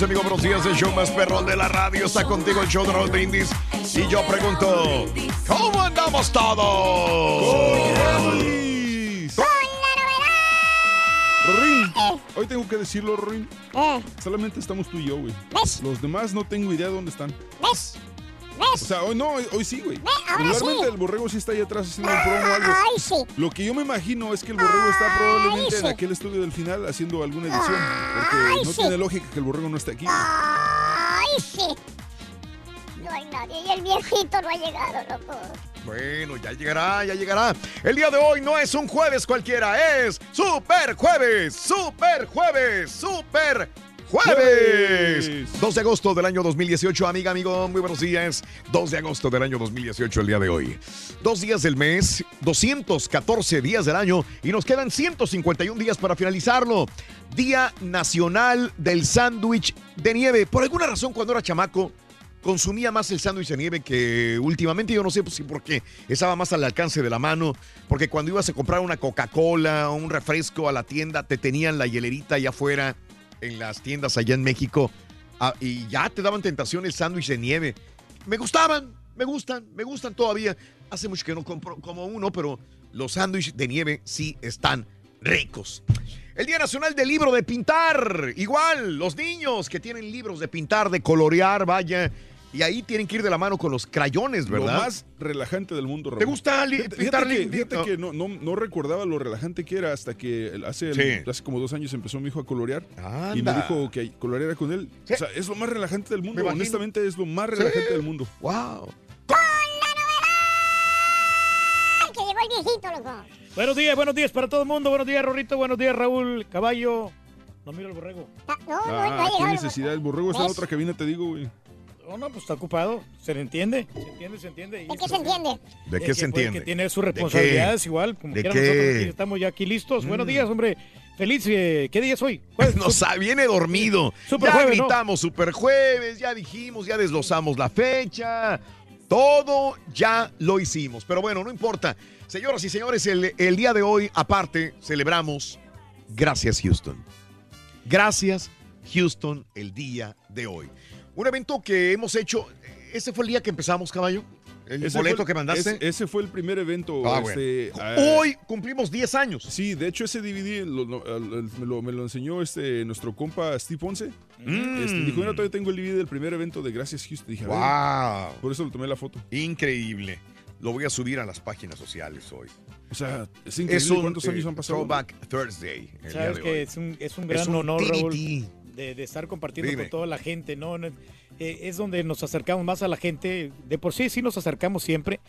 Mis amigos, buenos días. El show más perrón de la radio está contigo, el show de Raúl Brindis. Y yo pregunto, ¿cómo andamos todos? Rorín, hoy tengo que decirlo, Rorín. Eh. Solamente estamos tú y yo, güey. Los demás no tengo idea de dónde están. ¿Ves? O sea, hoy no, hoy, hoy sí, güey. Regularmente sí. el borrego sí está ahí atrás haciendo un promo o algo. Ay, sí. Lo que yo me imagino es que el borrego está probablemente en sí. aquel estudio del final haciendo alguna edición. Porque Ay, no sí. tiene lógica que el borrego no esté aquí. Ay, sí. No hay nadie y el viejito no ha llegado, loco. Bueno, ya llegará, ya llegará. El día de hoy no es un jueves cualquiera, es Super Jueves, Super Jueves, Super Jueves. 2 de agosto del año 2018, amiga, amigo, muy buenos días. 2 de agosto del año 2018, el día de hoy. Dos días del mes, 214 días del año y nos quedan 151 días para finalizarlo. Día Nacional del Sándwich de Nieve. Por alguna razón, cuando era chamaco, consumía más el sándwich de nieve que últimamente, yo no sé pues, si por qué, estaba más al alcance de la mano, porque cuando ibas a comprar una Coca-Cola o un refresco a la tienda, te tenían la hielerita allá afuera, en las tiendas allá en México, ah, y ya te daban tentación el sándwich de nieve. Me gustaban, me gustan, me gustan todavía. Hace mucho que no compro como uno, pero los sándwiches de nieve sí están ricos. El Día Nacional del Libro de Pintar. Igual, los niños que tienen libros de pintar, de colorear, vaya. Y ahí tienen que ir de la mano con los crayones, ¿verdad? Lo más relajante del mundo, Raúl. ¿Te gusta li- Fíjate, pintar fíjate que, fíjate no. que no, no, no recordaba lo relajante que era hasta que hace, Sí. hace como dos años empezó mi hijo a colorear y me Anda. dijo que coloreara con él. O sea, es lo más relajante del mundo. Honestamente, es lo más Sí. relajante del mundo. ¡Wow! Ay, que llegó el viejito, loco. Buenos días, buenos días para todo el mundo. Buenos días, Rorrito. Buenos días, Raúl. Caballo. No miro el borrego. No, no, no, Ah, ha qué llegado. necesidad. El borrego está en otra cabina, te digo, güey. No, no, pues está ocupado. Se le entiende. Se entiende, se entiende. ¿De qué se entiende? ¿De qué que, se pues, entiende? Que tiene sus ¿De responsabilidades igual. Como ¿De qué? nosotros estamos ya aquí listos. Buenos días, hombre. Feliz. eh, ¿Qué día es hoy? Pues no sabe, viene dormido. Super ya jueves, ¿no? gritamos Super Jueves, ya dijimos, ya desglosamos la fecha. Todo ya lo hicimos. Pero bueno, no importa. Señoras y señores, el, el día de hoy, aparte, celebramos Gracias Houston. Gracias Houston el día de hoy. Un evento que hemos hecho. ¿Ese fue el día que empezamos, caballo? ¿El Ese boleto fue- que mandaste? Ese, ese fue el primer evento. Ah, este, bueno. ah, Hoy cumplimos 10 años. Sí, de hecho ese DVD lo- lo- me, lo, me lo enseñó este, nuestro compa Steve Ponce. Mm. Este, dijo, mira, todavía tengo el DVD del primer evento de Gracias Houston. Dije, ver, ¡Wow! por eso le tomé la foto. Increíble. Lo voy a subir a las páginas sociales hoy. O sea, es increíble cuántos años eh, han pasado. Throwback Thursday. el día Sabes de que hoy. es un, es un Es gran un honor. Raúl, de, de estar compartiendo Dime. con toda la gente, ¿no? eh, es donde nos acercamos más a la gente. De por sí, sí nos acercamos siempre,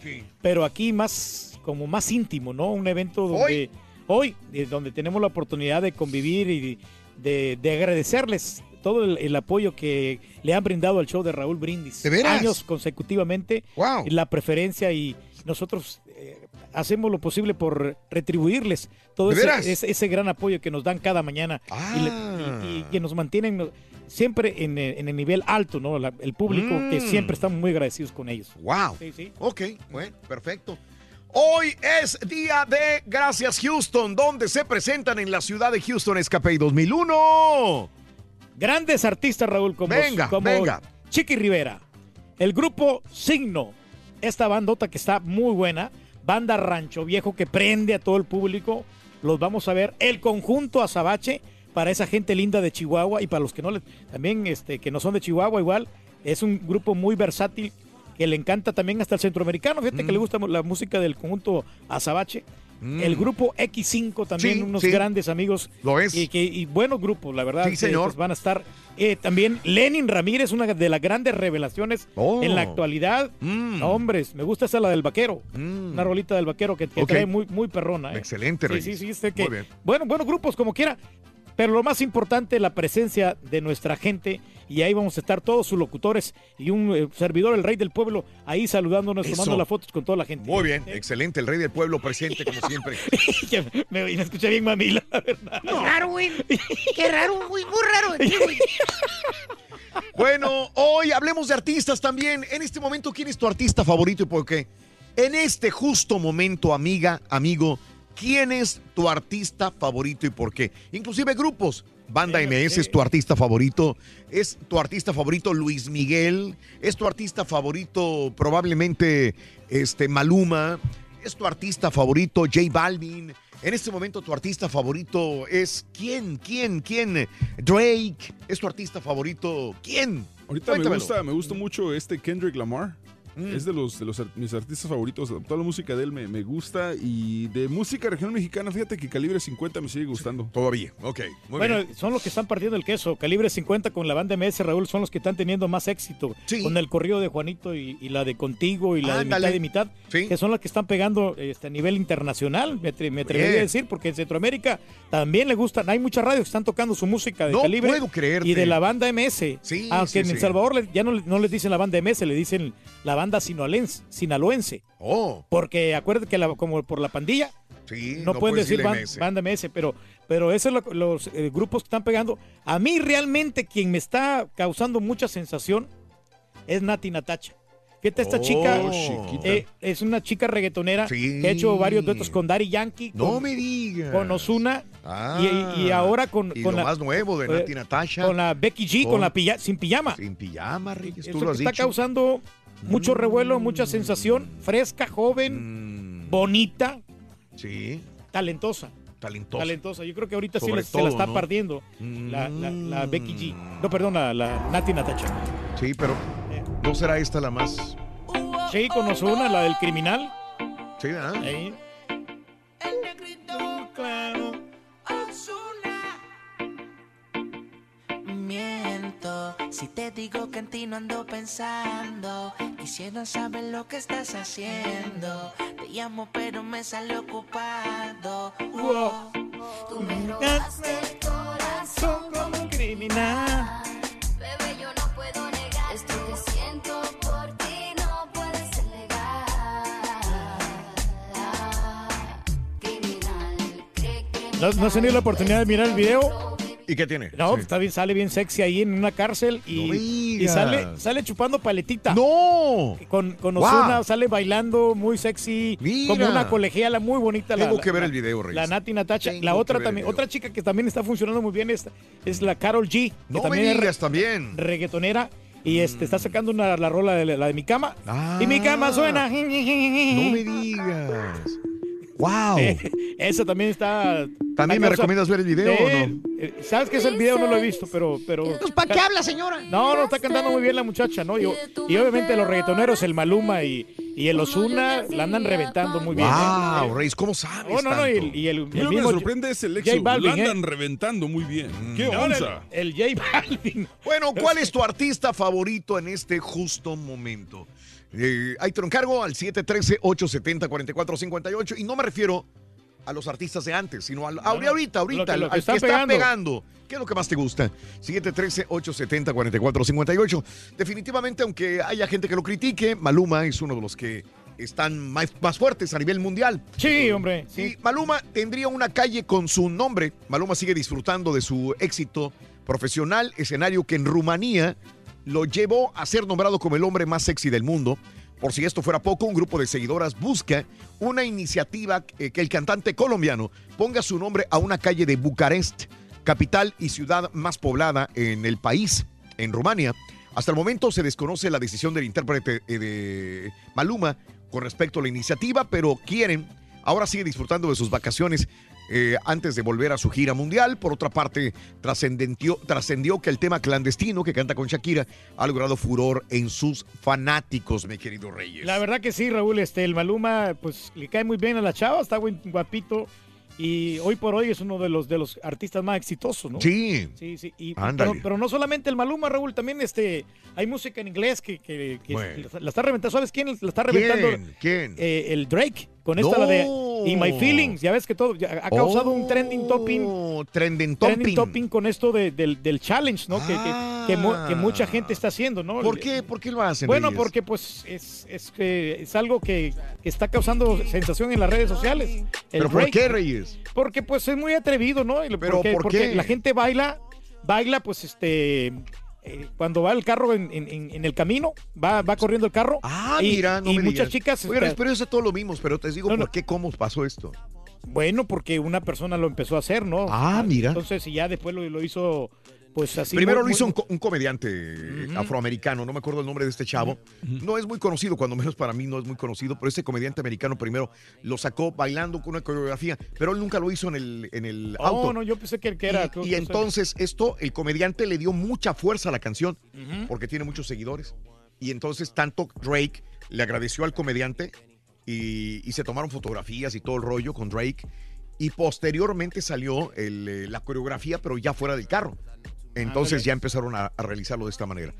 pero aquí más, como más íntimo, ¿no? Un evento donde hoy, eh, donde tenemos la oportunidad de convivir y de, de agradecerles todo el, el apoyo que le han brindado al show de Raúl Brindis. ¿De veras? Años consecutivamente. Wow. La preferencia y nosotros hacemos lo posible por retribuirles todo ¿De ese, ese- ese gran apoyo que nos dan cada mañana y le- Ah. y, y que nos mantienen siempre en, el- en el nivel alto, ¿no? La- el público, que Mm. siempre estamos muy agradecidos con ellos. Wow. Sí, sí. Ok, bueno, perfecto. Hoy es día de Gracias Houston, donde se presentan en la ciudad de Houston Escape 2001. Grandes artistas, Raúl, como, Venga, como venga. Chiqui Rivera, el grupo Signo, esta bandota que está muy buena, banda Rancho Viejo que prende a todo el público, los vamos a ver, el conjunto Azabache, para esa gente linda de Chihuahua y para los que no le, también este, que no son de Chihuahua igual, es un grupo muy versátil que le encanta también hasta el centroamericano, fíjate que le gusta la música del conjunto Azabache. Mm. El grupo X5 también, Sí, unos sí. grandes amigos. Lo es. Y, que, y buenos grupos, la verdad. Sí, que, señor. pues, van a estar. Eh, también Lenin Ramírez, una de las grandes revelaciones Oh. en la actualidad. Mm. No, hombres, me gusta esa la del vaquero. Una rolita del vaquero que, que trae muy, muy perrona. ¿eh? Excelente, Sí, Reyes. sí, sí, este que- Muy bien. Bueno, buenos grupos como quiera. Pero lo más importante, la presencia de nuestra gente. Y ahí vamos a estar todos sus locutores y un eh, servidor, el rey del pueblo, ahí saludándonos, Eso. tomando las fotos con toda la gente. Muy bien, excelente. El rey del pueblo presente, como siempre. Me, me escuché bien mamila, la verdad. Qué raro, güey. Qué raro, güey. Muy raro de ti, güey. Bueno, hoy hablemos de artistas también. En este momento, ¿quién es tu artista favorito y por qué? En este justo momento, amiga, amigo, ¿quién es tu artista favorito y por qué? Inclusive grupos. Banda MS es tu artista favorito. Es tu artista favorito Luis Miguel. Es tu artista favorito probablemente este Maluma. Es tu artista favorito J Balvin. En este momento tu artista favorito es quién, quién, quién. Drake. Es tu artista favorito quién. Ahorita me gusta, me gusta mucho este Kendrick Lamar. Es de los de los mis artistas favoritos. Toda la música de él me, me gusta. Y de música regional mexicana, fíjate que Calibre 50 me sigue gustando. Todavía, ok. Muy bueno, bien. son los que están partiendo el queso. Calibre 50 con la banda MS, Raúl, son los que están teniendo más éxito. Con el corrido de Juanito y, y la de Contigo y la de mitad y mitad. Que son las que están pegando este, a nivel internacional, me, atre- me atrevería Bien. a decir, porque en Centroamérica también le gustan. Hay muchas radios que están tocando su música de No Calibre. puedo creerte. Y de la banda MS. Sí, Aunque sí, en El sí. Salvador ya no, le- no les dicen la banda MS, le dicen la banda sinaloense. sinaloense. Oh. Porque acuérdate que la- como por la pandilla, Sí, no, pueden puedes decir ban- MS. banda MS, pero, pero esos son lo- los eh, grupos que están pegando. A mí realmente quien me está causando mucha sensación es Nati Natacha. Fíjate, esta Oh, chica eh, es una chica reggaetonera Sí. que ha hecho varios duetos con Daddy Yankee, No con, me digas. con Ozuna Ah, y, y ahora con, y con lo la, más nuevo de eh, Nati Natasha. con la Becky G, con, Con- la pilla- sin pijama. Sin pijama, Reyes, Esto tú lo que has está dicho. causando mucho revuelo, mucha sensación, fresca, joven, bonita, Sí, talentosa. talentosa. Talentosa. Yo creo que ahorita sí se la está ¿no? partiendo la, la- la Becky G. No, perdón, la, la Nati Natacha. Sí, pero ¿no será esta la más? Sí, con Ozuna, la del criminal. Sí, ¿verdad? Ahí. Miento si te digo que en ti no ando pensando. Quisiera saber lo que estás haciendo. Te llamo, pero me sale ocupado. Wow. Tú me robaste el corazón como un criminal. Bebé, yo no puedo negar esto que siento por ti. No puedes negar. Criminal, que ¿No, no has tenido la oportunidad de mirar el video? ¿Y qué tiene? No, Sí. está bien, sale bien sexy ahí en una cárcel y, No y digas. sale, sale chupando paletita. ¡No! Con, con Wow. Ozuna sale bailando muy sexy, Mira. como una colegiala muy bonita. Tengo la- que ver el video, Reyes. La Nati Natacha. Tengo La otra también, otra chica que también está funcionando muy bien es, es la Carol G. Que No me también es re- digas también. reggaetonera y este, está sacando una, la rola de la de mi cama. Y mi cama suena. Ah. No me digas. ¡Wow! Esa también está. ¿También me recomiendas ver el video o no? eh, ¿Sabes qué es el video? No lo he visto, pero. pero Pues, ¿para qué habla, señora? No, no, está cantando muy bien la muchacha, ¿no? Yo, y obviamente los reggaetoneros, el Maluma y, Y el Osuna la andan reventando muy bien. ¿eh? Wow, Reyes, ¿cómo sabes? Oh, no, no, y el, y lo que me sorprende es el J éxito. ¿eh? andan reventando muy bien. ¿Qué onza? El, el J Balvin. Bueno, ¿cuál es tu artista favorito en este justo momento? Eh, ahí te lo encargo al 713-870-4458. Y no me refiero a los artistas de antes, sino al, a- no, ahorita, ahorita, lo que- lo que al está que está pegando. ¿Qué es lo que más te gusta? 713-870-4458. Definitivamente, aunque haya gente que lo critique, Maluma es uno de los que están más, más fuertes a nivel mundial. Sí, hombre. Sí, Maluma tendría una calle con su nombre. Maluma sigue disfrutando de su éxito profesional, escenario que en Rumanía lo llevó a ser nombrado como el hombre más sexy del mundo. Por si esto fuera poco, un grupo de seguidoras busca una iniciativa eh, que el cantante colombiano ponga su nombre a una calle de Bucarest, capital y ciudad más poblada en el país, en Rumania. Hasta el momento se desconoce la decisión del intérprete eh, de Maluma con respecto a la iniciativa, pero quieren, ahora sigue disfrutando de sus vacaciones eh, antes de volver a su gira mundial. Por otra parte, trascendió que el tema clandestino que canta con Shakira ha logrado furor en sus fanáticos, mi querido Reyes. La verdad que sí, Raúl, este, el Maluma, pues le cae muy bien a la chava, está buen- guapito. Y hoy por hoy es uno de los de los artistas más exitosos, ¿no? Sí. Sí, sí. Y, pero, pero no solamente el Maluma, Raúl, también este, hay música en inglés que, que- que Bueno. la está reventando. ¿Sabes quién la está reventando? ¿Quién? ¿Quién? Eh, el Drake, con esta la de. In My Feelings. Ya ves que todo ha causado un trending topping. Oh, trending Trending topping. topping con esto de- del, del challenge, ¿no? Que, que- que mucha gente está haciendo, ¿no? ¿Por qué? ¿Por qué lo hacen? Bueno, porque pues es, es, que es algo que, que está causando sensación en las redes sociales. El ¿Pero por Drake. qué, Reyes? Porque pues es muy atrevido, ¿no? ¿Pero porque, por porque qué? la gente baila, baila pues este... eh, cuando va el carro en, en- el camino, va, va corriendo el carro. Ah, y, mira, no y me muchas digas. chicas. Oye, este, pero eso es todo lo mismo, pero te digo No, no. por qué, cómo pasó esto. Bueno, porque una persona lo empezó a hacer, ¿no? Ah, mira. Entonces, y ya después lo, lo hizo, pues así. Primero muy- lo hizo muy- un, co- un comediante afroamericano, no me acuerdo el nombre de este chavo. No es muy conocido, cuando menos para mí no es muy conocido, pero este comediante americano primero lo sacó bailando con una coreografía, pero él nunca lo hizo en el, en el Oh, auto. no, yo pensé que, que era. Y- entonces esto, el comediante le dio mucha fuerza a la canción, porque tiene muchos seguidores. Y entonces tanto Drake le agradeció al comediante y, y se tomaron fotografías y todo el rollo con Drake. Y posteriormente salió el, eh, la coreografía, pero ya fuera del carro. Entonces Ándale. ya empezaron a, a realizarlo de esta manera.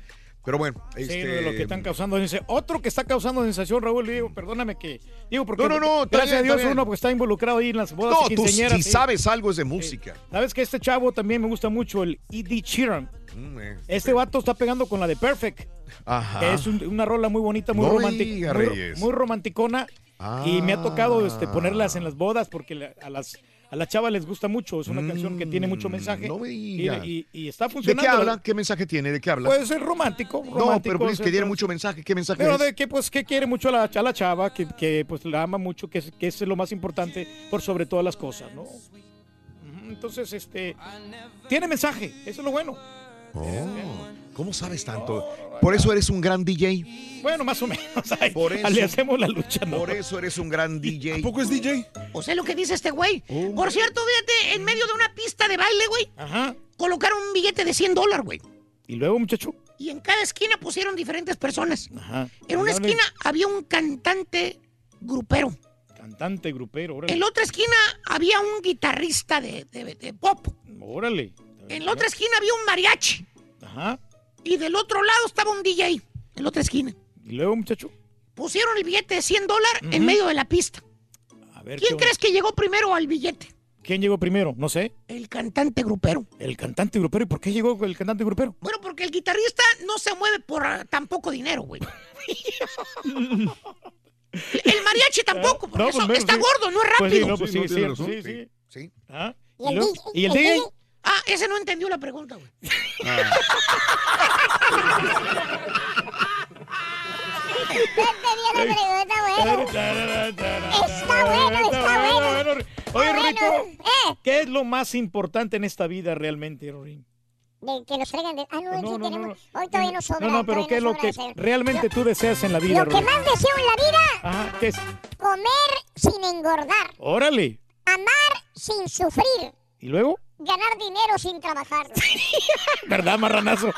Pero bueno, Sí, este, de lo que están causando sensación. Otro que está causando sensación, Raúl, digo, perdóname que. Digo, porque. No, no, no, Gracias a Dios, bien. uno pues, está involucrado ahí en las bodas no, tú si sí. sabes algo es de música. Sabes que este chavo también me gusta mucho, el E.D. Sheeran. Mm, eh. Este vato está pegando con la de Perfect. Ajá. Que es un- una rola muy bonita, muy No romántica. Muy, muy romanticona. Y me ha tocado este, Ah. ponerlas en las bodas porque la- a las a la chava les gusta mucho. Es una canción que tiene mucho mensaje. Mm, no me y, diga. y- y está ¿De funcionando. qué habla? ¿Qué mensaje tiene? ¿De qué habla? Puede ser romántico. no, romántico, pero pues, que tiene mucho mensaje. ¿Qué mensaje Pero es? de que pues que quiere mucho a la, a la chava, que, que, pues la ama mucho, que, es- que es lo más importante por sobre todas las cosas, ¿no? Entonces, este, tiene mensaje, eso es lo bueno. Oh, ¿Cómo sabes tanto? Por eso eres un gran DJ. Bueno, más o menos. ay, Por eso- le hacemos la lucha, ¿no? Por eso eres un gran DJ. ¿A poco es DJ? O sea, lo que dice este güey. Oh. Por cierto, fíjate, en medio de una pista de baile, güey, Ajá. colocaron un billete de 100 dólares, güey. Y luego, muchacho. Y en cada esquina pusieron diferentes personas. Ajá. En una Dale. esquina había un cantante grupero. Cantante, grupero, órale. En la otra esquina había un guitarrista de, de- de pop. Órale. En la otra esquina había un mariachi. Ajá. Y del otro lado estaba un DJ. En la otra esquina. Y luego, muchacho. Pusieron el billete de 100 dólares en medio de la pista. A ver, ¿Quién ¿qué- crees que llegó primero al billete? ¿Quién llegó primero? No sé. El cantante grupero. El cantante grupero. ¿Y por qué llegó el cantante grupero? Bueno, porque el guitarrista no se mueve por ah, tan poco dinero, güey. el mariachi tampoco, porque No, eso pues, está sí. gordo, no es Pues sí, rápido. no, pues sí, sí, sí, razón. sí. Sí. Ah, ¿Y ¿Y, el DJ? Ah, ese no entendió la pregunta, güey. Está bueno, está bueno. Oye, bueno. Rico, Eh. ¿qué es lo más importante en esta vida realmente, Rorín? De que nos traigan de... Ah, no, sí No, no, tenemos... no, Hoy todavía no sobra. No, no, pero ¿qué es lo que realmente tú deseas en la vida, Lo que Rorín? más deseo en la vida, Ajá, ¿qué es? comer sin engordar, Órale. amar sin sufrir, ¿Y luego? Ganar dinero sin trabajar. ¿Verdad, marranazo?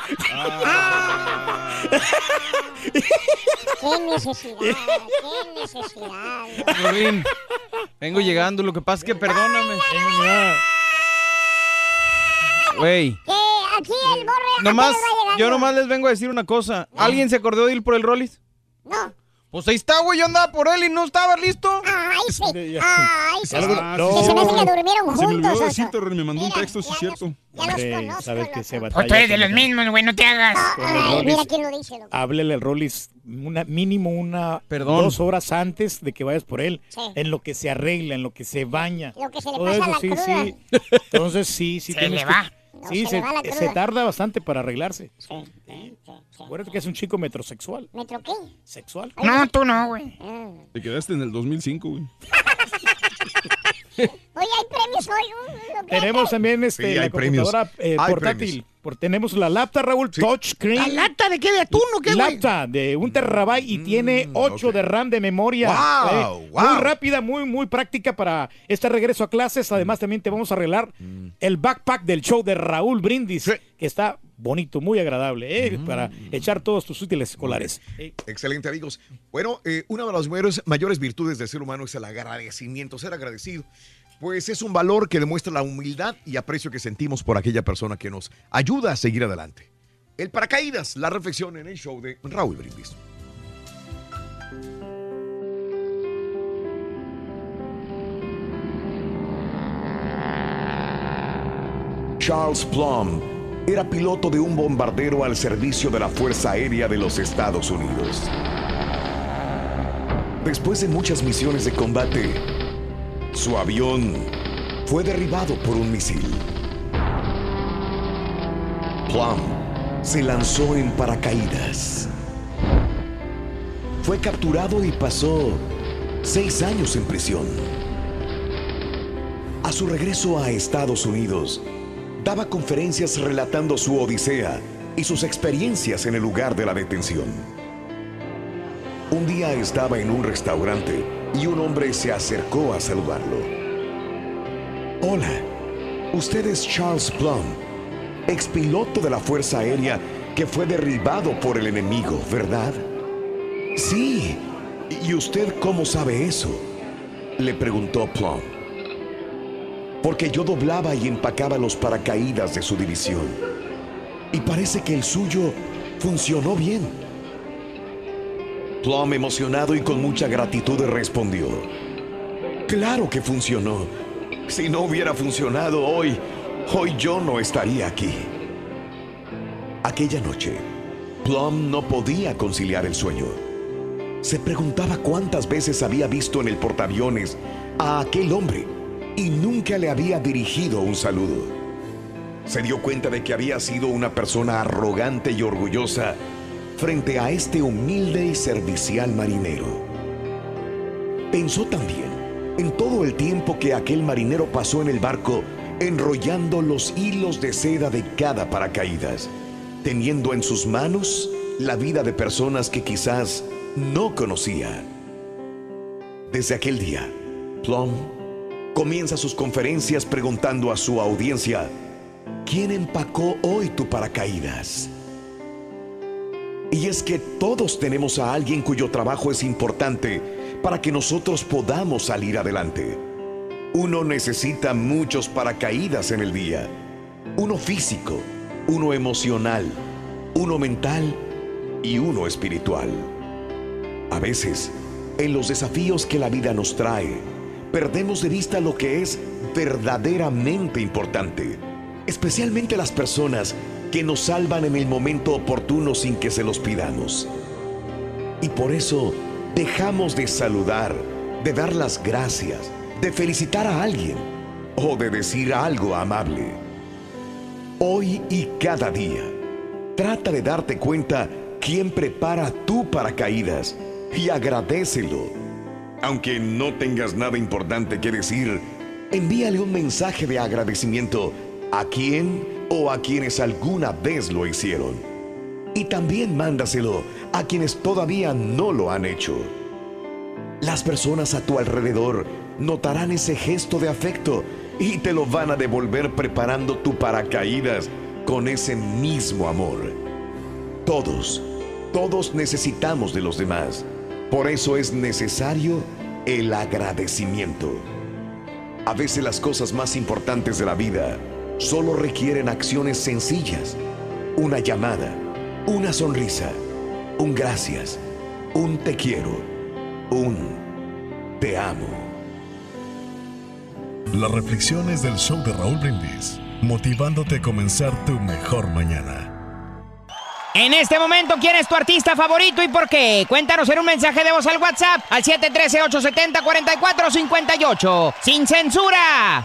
Qué necesidad, qué necesidad. Vengo llegando, lo que pasa es que perdóname. Güey, aquí el borre nomás, yo nomás les vengo a decir una cosa. ¿Alguien se acordó de ir por el Rollis? No. Pues ahí está, güey, yo andaba por él y no estaba listo. Ay, sí. Ay, sí. Ah, Que sí, se me hace sí. que durmieron Se me olvidó juntos. decirte, Ren, me mandó un texto, eso es cierto. Hombre, sabes que se O batalla. tú eres de los mismos, güey, no te hagas. Ay, mira quién lo dice, loco. Háblele al Rollis una, mínimo una Perdón. dos horas antes de que vayas por él. Sí. En lo que se arregla, en lo que se baña. Lo que se le Todo pasa a la sí, cruda. sí. Entonces sí, sí Se tienes le que- va. Sí, se se, tarda bastante para arreglarse. Sí, sí, sí, sí. Acuérdate que es un chico metrosexual. ¿Metro qué? ¿Sexual? No, tú no, güey. Ah. Te quedaste en el 2005, güey. Oye, hay premios hoy. lo que- Tenemos también este, Sí, la computadora eh, portátil. Por- tenemos la laptop, Raúl, touchscreen. ¿La lata de qué? ¿De atún o qué, güey? Laptop de un terabyte y tiene 8 ok. de RAM de memoria. Wow, Eh, wow. Muy rápida, muy, muy práctica para este regreso a clases. Además, también te vamos a arreglar el backpack del show de Raúl Brindis, que está bonito, muy agradable, eh, para echar todos tus útiles escolares. Eh, Excelente, amigos. Bueno, eh, una de las mayores, mayores virtudes del ser humano es el agradecimiento, ser agradecido. Pues es un valor que demuestra la humildad y aprecio que sentimos por aquella persona que nos ayuda a seguir adelante. El paracaídas, la reflexión en el show de Raúl Brindis. Charles Plum era piloto de un bombardero al servicio de la Fuerza Aérea de los Estados Unidos. Después de muchas misiones de combate, su avión fue derribado por un misil. Plum se lanzó en paracaídas. Fue capturado y pasó seis años en prisión. A su regreso a Estados Unidos, daba conferencias relatando su odisea y sus experiencias en el lugar de la detención. Un día estaba en un restaurante y un hombre se acercó a saludarlo. Hola, usted es Charles Plum, expiloto de la Fuerza Aérea que fue derribado por el enemigo, ¿verdad? Sí. ¿Y usted cómo sabe eso? Le preguntó Plum. Porque yo doblaba y empacaba los paracaídas de su división. Y parece que el suyo funcionó bien. Plum, emocionado y con mucha gratitud, respondió. Claro que funcionó. Si no hubiera funcionado hoy, hoy yo no estaría aquí. Aquella noche, Plum no podía conciliar el sueño. Se preguntaba cuántas veces había visto en el portaaviones a aquel hombre y nunca le había dirigido un saludo. Se dio cuenta de que había sido una persona arrogante y orgullosa frente a este humilde y servicial marinero. Pensó también en todo el tiempo que aquel marinero pasó en el barco enrollando los hilos de seda de cada paracaídas, teniendo en sus manos la vida de personas que quizás no conocía. Desde aquel día, Plum comienza sus conferencias preguntando a su audiencia, ¿quién empacó hoy tu paracaídas? Y es que todos tenemos a alguien cuyo trabajo es importante para que nosotros podamos salir adelante. Uno necesita muchos paracaídas en el día. Uno físico, uno emocional, uno mental y uno espiritual. A veces, en los desafíos que la vida nos trae, perdemos de vista lo que es verdaderamente importante, especialmente las personas que nos salvan en el momento oportuno sin que se los pidamos. Y por eso dejamos de saludar, de dar las gracias, de felicitar a alguien o de decir algo amable. Hoy y cada día, trata de darte cuenta quién prepara tu paracaídas y agradecelo. Aunque no tengas nada importante que decir, envíale un mensaje de agradecimiento a quien o a quienes alguna vez lo hicieron. Y también mándaselo a quienes todavía no lo han hecho. Las personas a tu alrededor notarán ese gesto de afecto y te lo van a devolver preparando tu paracaídas con ese mismo amor. Todos, todos necesitamos de los demás. Por eso es necesario el agradecimiento. A veces las cosas más importantes de la vida solo requieren acciones sencillas. Una llamada, una sonrisa, un gracias, un te quiero, un te amo. Las reflexiones del show de Raúl Brindis, motivándote a comenzar tu mejor mañana. En este momento, ¿quién es tu artista favorito y por qué? Cuéntanos en un mensaje de voz al WhatsApp al 713-870-4458. ¡Sin censura!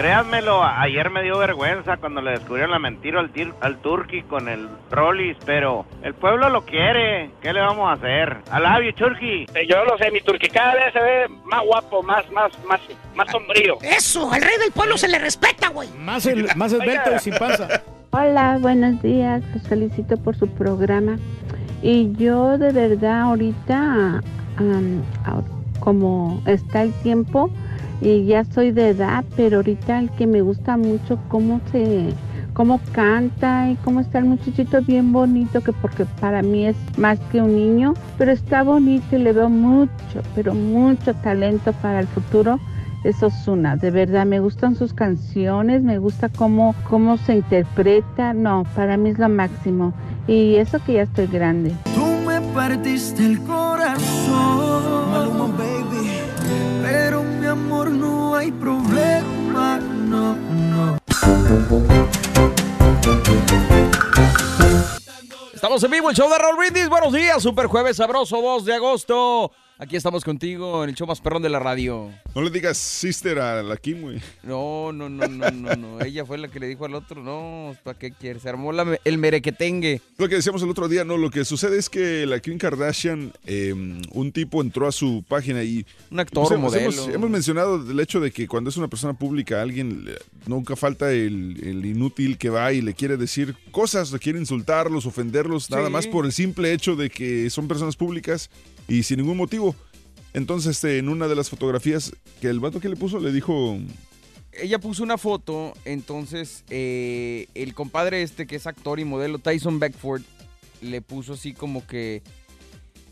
Créanmelo, ayer me dio vergüenza cuando le descubrieron la mentira al, tir- al Turqui con el Rollis, pero el pueblo lo quiere. ¿Qué le vamos a hacer? I love you, Turqui. Yo lo sé, mi turqui cada vez se ve más guapo, más, más, más, más sombrío. Eso, al rey del pueblo se le respeta, güey. Más, el, más esbelto y sin panza. Hola, buenos días. Los felicito por su programa. Y yo de verdad ahorita, a- como está el tiempo, y ya soy de edad, pero ahorita el que me gusta mucho cómo se, cómo canta y cómo está el muchachito bien bonito, que porque para mí es más que un niño, pero está bonito y le veo mucho, pero mucho talento para el futuro. Es Ozuna, de verdad, me gustan sus canciones, me gusta cómo, cómo se interpreta, no, para mí es lo máximo. Y eso que ya estoy grande. Tú me partiste el corazón, Maluma, baby. Pero amor no hay problema, no, no. Estamos en vivo, el show de Raúl Brindis. Buenos días, super jueves sabroso, 2 de agosto. Aquí estamos contigo en el show más perrón de la radio. No le digas sister a la Kim, güey. No, no, no, no, no, no. Ella fue la que le dijo al otro, no, ¿para qué quieres? Se armó la- el merequetengue. Lo que decíamos el otro día, no, lo que sucede es que la Kim Kardashian, eh, un tipo entró a su página y... Un actor, Pues hemos, modelo. hemos- hemos mencionado el hecho de que cuando es una persona pública, alguien nunca falta el, el inútil que va y le quiere decir cosas, le quiere insultarlos, ofenderlos, nada más por el simple hecho de que son personas públicas y sin ningún motivo. Entonces, este, en una de las fotografías que el vato que le puso le dijo... Ella puso una foto, entonces eh, el compadre este que es actor y modelo, Tyson Beckford, le puso así como que...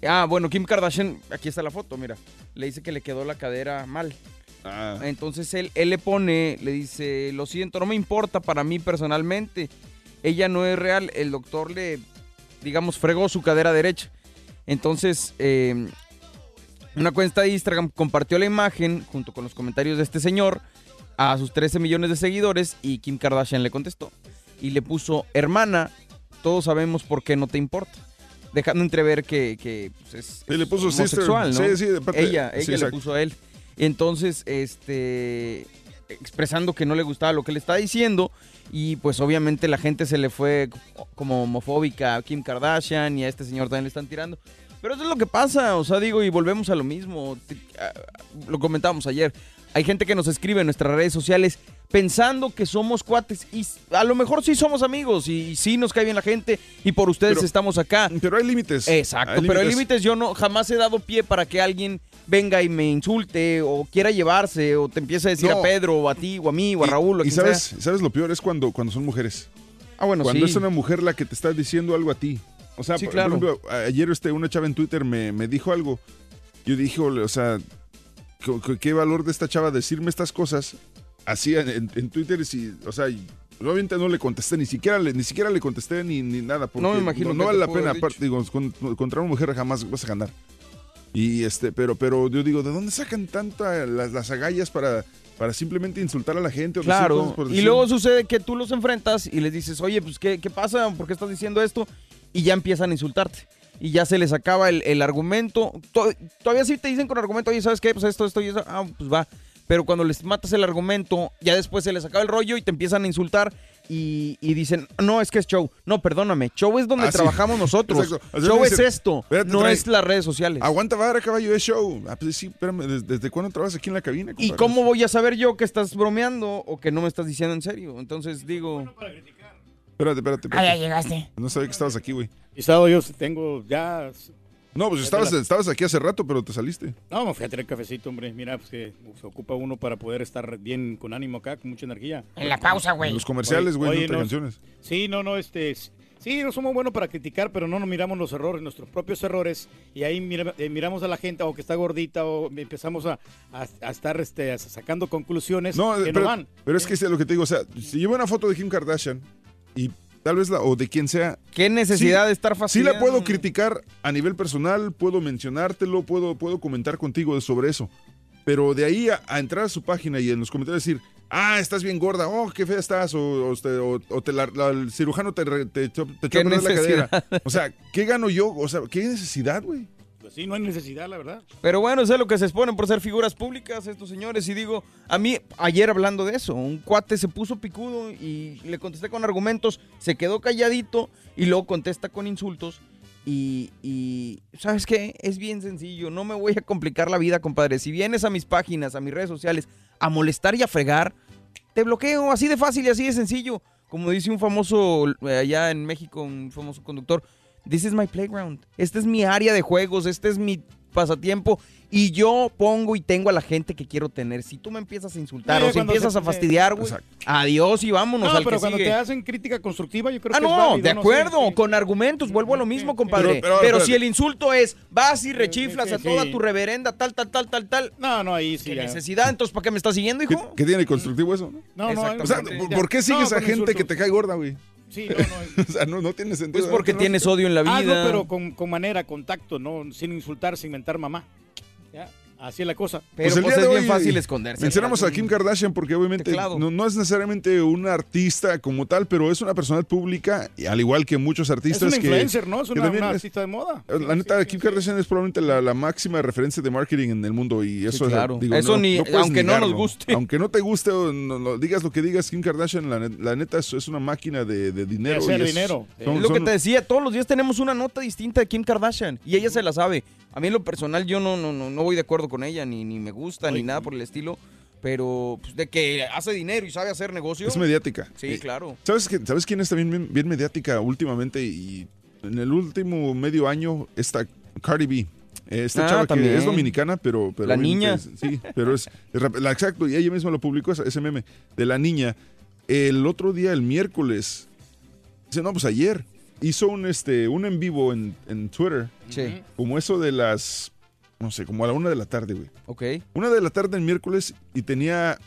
Ah, bueno, Kim Kardashian, aquí está la foto, mira. Le dice que le quedó la cadera mal. Entonces él, él le pone, le dice, lo siento, no me importa para mí personalmente. Ella no es real. El doctor le, digamos, fregó su cadera derecha. Entonces, eh, una cuenta de Instagram compartió la imagen junto con los comentarios de este señor a sus 13 millones de seguidores y Kim Kardashian le contestó y le puso, hermana, todos sabemos por qué no te importa. Dejando entrever que, que, pues, es, Sí, le puso sister. homosexual, ¿no? Sí, sí, de parte- ella, sí, ella le exacto. puso a él. Entonces, este, expresando que no le gustaba lo que le estaba diciendo y pues obviamente la gente se le fue como homofóbica a Kim Kardashian y a este señor también le están tirando. Pero eso es lo que pasa, o sea, digo, y volvemos a lo mismo. Lo comentábamos ayer. Hay gente que nos escribe en nuestras redes sociales pensando que somos cuates y a lo mejor sí somos amigos y, sí nos cae bien la gente y por ustedes Pero- estamos acá. Pero hay límites. Exacto, Hay pero hay límites. Yo no jamás he dado pie para que alguien venga y me insulte o quiera llevarse o te empiece a decir No. a Pedro o a ti o a mí o a Raúl o a Y quien sabes, sea. sabes lo peor es cuando, cuando son mujeres. Ah, bueno, Cuando sí. es una mujer la que te está diciendo algo a ti. O sea, Sí, por, claro. por ejemplo, ayer este, una chava en Twitter me, me dijo algo. Yo dije, "Ole, o sea, ¿qué, valor de esta chava decirme estas cosas así en, Twitter? Si, o sea, obviamente no le contesté, ni siquiera le, ni siquiera le contesté ni, ni nada. Porque No me imagino No, vale la pena, aparte, digo, con- contra una mujer jamás vas a ganar. Y este, pero, pero yo digo, ¿de dónde sacan tanta las, las agallas para, para simplemente insultar a la gente? O Claro, cosas por y luego sucede que tú los enfrentas y les dices, oye, pues, ¿qué, qué pasa? ¿Por qué estás diciendo esto? Y ya empiezan a insultarte. Y ya se les acaba el, el argumento. To- todavía sí te dicen con argumento, oye, ¿sabes qué? Pues esto, esto y eso. Ah, pues va. Pero cuando les matas el argumento, ya después se les acaba el rollo y te empiezan a insultar y, y dicen, no, es que es show. No, perdóname, show es donde Ah, sí. trabajamos nosotros. Show es esto, espérate, no trae- es las redes sociales. Aguanta vara, caballo, es show. Ah, pues sí, espérame, ¿desde, desde cuándo trabajas aquí en la cabina? ¿Y cómo voy a saber yo que estás bromeando o que no me estás diciendo en serio? Entonces digo... Espérate, espérate, Ah, ya espérate. llegaste. No sabía que estabas aquí, güey. Pisado yo tengo ya... No, pues estabas, estabas aquí hace rato, pero te saliste. No, me fui a tener cafecito, hombre. Mira, pues que se ocupa uno para poder estar bien con ánimo acá, con mucha energía. En la pausa, güey. Los comerciales, güey, no no- canciones. Sí, no, no, este... Sí, no somos buenos para criticar, pero no nos miramos los errores, nuestros propios errores, y ahí mira- eh, miramos a la gente o que está gordita o empezamos a, a- a estar este, a- sacando conclusiones No, que pero, no van. pero es que es lo que te digo, o sea, si llevo una foto de Kim Kardashian y tal vez la, o de quien sea. ¿Qué necesidad sí- de estar Sí fastidiando? la puedo criticar a nivel personal, puedo mencionártelo, puedo, puedo comentar contigo sobre eso. Pero de ahí a, a entrar a su página y en los comentarios decir, ah, estás bien gorda, oh, qué fea estás, o, o te, o- o te la- la- el cirujano te, te, echó- te echó ¿Qué a perder la cadera. O sea, ¿qué gano yo? O sea, ¿qué necesidad, güey? Pues sí, no hay necesidad, la verdad. Pero bueno, es lo que se exponen por ser figuras públicas estos señores. Y digo, a mí, ayer hablando de eso, un cuate se puso picudo y le contesté con argumentos, se quedó calladito y luego contesta con insultos. Y, y, ¿sabes qué? Es bien sencillo, no me voy a complicar la vida, compadre. Si vienes a mis páginas, a mis redes sociales, a molestar y a fregar, te bloqueo, así de fácil y así de sencillo. Como dice un famoso, eh, allá en México, un famoso conductor, This is my playground. Esta es mi área de juegos, este es mi pasatiempo y yo pongo y tengo a la gente que quiero tener. Si tú me empiezas a insultar No, o si empiezas se- a fastidiar, güey, adiós y vámonos No, al pero que cuando sigue. te hacen crítica constructiva, yo creo Ah, que es no, válido, de ¿no? acuerdo, Sí, sí. con argumentos, vuelvo a lo mismo, compadre. Pero- Pero, pero- pero- si el insulto es, vas y rechiflas sí, a toda sí. tu reverenda, tal, tal, tal, tal, tal. No, no, ahí sí. ¿Qué necesidad? Entonces, ¿para qué me estás siguiendo, ¿Qué, hijo? qué tiene de constructivo eso? no? No, no, O sea, ¿por, qué sigues No, a gente que te cae gorda, güey? Sí, no, no. o sea, no, no tiene sentido. Pues porque ¿no? tienes odio en la vida. Hazlo, pero con, con manera, contacto, ¿no? Sin insultar, sin mentar mamá. ¿Ya? Así es la cosa. Pero el pues, día es de bien hoy fácil esconderse. Mencionamos a de Kim Kardashian porque obviamente no, no es necesariamente una artista como tal, pero es una personalidad pública, y al igual que muchos Es artistas una que... influencer, ¿no? Es una, una es- de moda. La neta, Kim Kardashian es probablemente la, la máxima referencia de marketing en el mundo y eso es, claro. digo, Eso ni- aunque no nos guste. Aunque no te guste o no- no digas lo que digas, Kim Kardashian, la, net- la neta es, es una máquina de, de dinero. hacer y es- dinero. son- Es lo que te decía, todos los días tenemos una nota distinta de Kim Kardashian y ella se la sabe. A mí en lo personal yo no, no, no, no voy de acuerdo con ella, ni, ni me gusta, ni nada por el estilo, pero pues, de que hace dinero y sabe hacer negocio. Es mediática. Sí, Eh, claro. ¿Sabes, que, ¿Sabes quién es también bien, bien mediática últimamente? Y en el último medio año está Cardi B. Eh, Esta Ah, chava también. que es dominicana, pero... pero La niña. es- sí, pero es... la, exacto, y ella misma lo publicó, ese ese meme, de la niña. El otro día, el miércoles, dice, no, pues ayer, hizo un, este, un en vivo en, en Twitter. Sí. Como eso de las... No sé, como a la una de la tarde, güey. Ok. Una de la tarde el miércoles y tenía,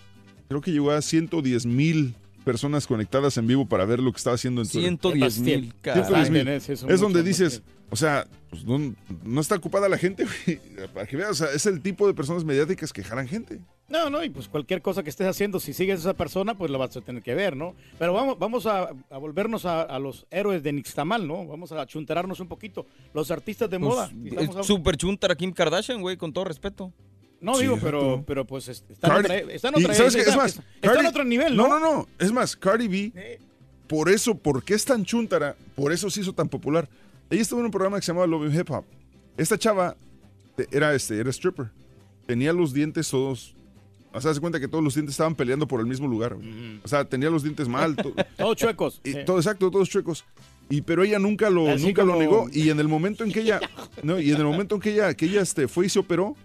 creo que llegó a 110 mil personas conectadas en vivo para ver lo que estaba haciendo en Twitter. 110 mil, 110 mil. caray. Es Eso es donde mucho, dices, o sea, pues, no, no está ocupada la gente, güey. Para que veas, o sea, es el tipo de personas mediáticas que jalan gente. No, no, y pues cualquier cosa que estés haciendo, si sigues a esa persona, pues la vas a tener que ver, ¿no? Pero vamos, vamos a, a volvernos a, a los héroes de Nixtamal, ¿no? Vamos a chuntararnos un poquito. Los artistas de moda. Pues, Estamos es a- Super chuntar a Kim Kardashian, güey, con todo respeto. No digo, pero, pero pues est- está en Cardi- otra, está en y otra- ¿sabes qué? está- Es más, está- está en otro nivel, No, ¿no? no, no. Es más, Cardi B, por eso, porque es tan chuntara, por eso se hizo tan popular. Ella estuvo en un programa que se llamaba Love Hip Hop. Esta chava eh, era, este, era stripper. Tenía los dientes todos. O sea, se cuenta que todos los dientes estaban peleando por el mismo lugar. O sea, tenía los dientes mal. to- Todos chuecos. y Sí. todo exacto, todos chuecos. Y pero ella nunca lo, Así nunca lo negó. Y en el momento en que ella, no, y en el momento en que ella, que ella este, fue y se operó,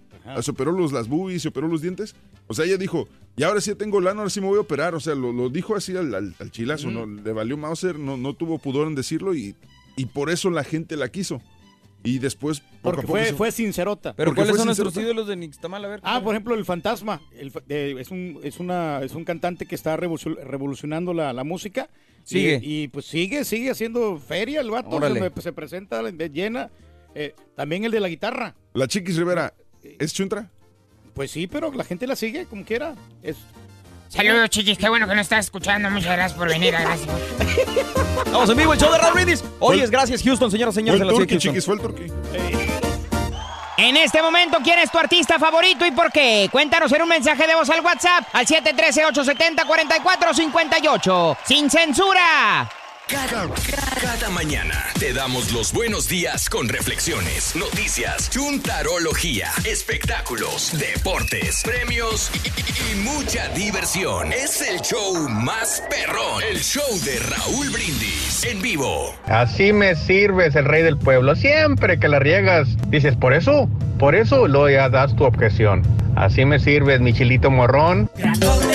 se operó los, las boobies, se operó los dientes. O sea, ella dijo, y ahora sí tengo lana, ahora sí me voy a operar. O sea, lo, lo dijo así al, al- al chilazo, ¿no? Le valió Mauser, no, no tuvo pudor en decirlo y, y por eso la gente la quiso. Y después, poco a Porque poco fue, se- fue sincerota. Pero Porque ¿cuáles son nuestros sincero. ídolos de Nixtamal? A ver. Ah, por ejemplo, el Fantasma. El eh, es, un, es, una, es un cantante que está revolucion- revolucionando la, la música. Sigue. Y, y, pues sigue, sigue haciendo feria el vato. Se, se presenta llena. Eh, también el de la guitarra. La Chiquis Rivera, ¿es chuntra? Pues sí, pero la gente la sigue como quiera. Es, Saludos, chiquis. Qué bueno que nos estás escuchando. Muchas gracias por venir. Gracias. Vamos en vivo, el show de Raúl Brindis. Hoy es gracias, Houston, señoras y Fue señores. el turqui, chiquis, fue el turqui. En este momento, ¿quién es tu artista favorito y por qué? Cuéntanos en un mensaje de voz al WhatsApp al 713-870-4458. ¡Sin censura! Cada, cada mañana te damos los buenos días con reflexiones, noticias, chuntarología, espectáculos, deportes, premios y, y mucha diversión. Es el show más perrón, el show de Raúl Brindis en vivo. Así me sirves, el rey del pueblo. Siempre que la riegas, dices, por eso, por eso lo ya das tu objeción. Así me sirves, mi chilito morrón. Grandote,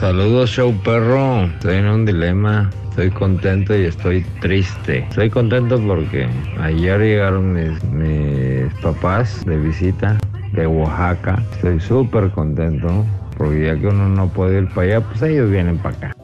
Saludos, show perro. Estoy en un dilema. Estoy contento y estoy triste. Estoy contento porque ayer llegaron mis, mis papás de visita de Oaxaca. Estoy súper contento porque ya que uno no puede ir para allá, pues ellos vienen para acá.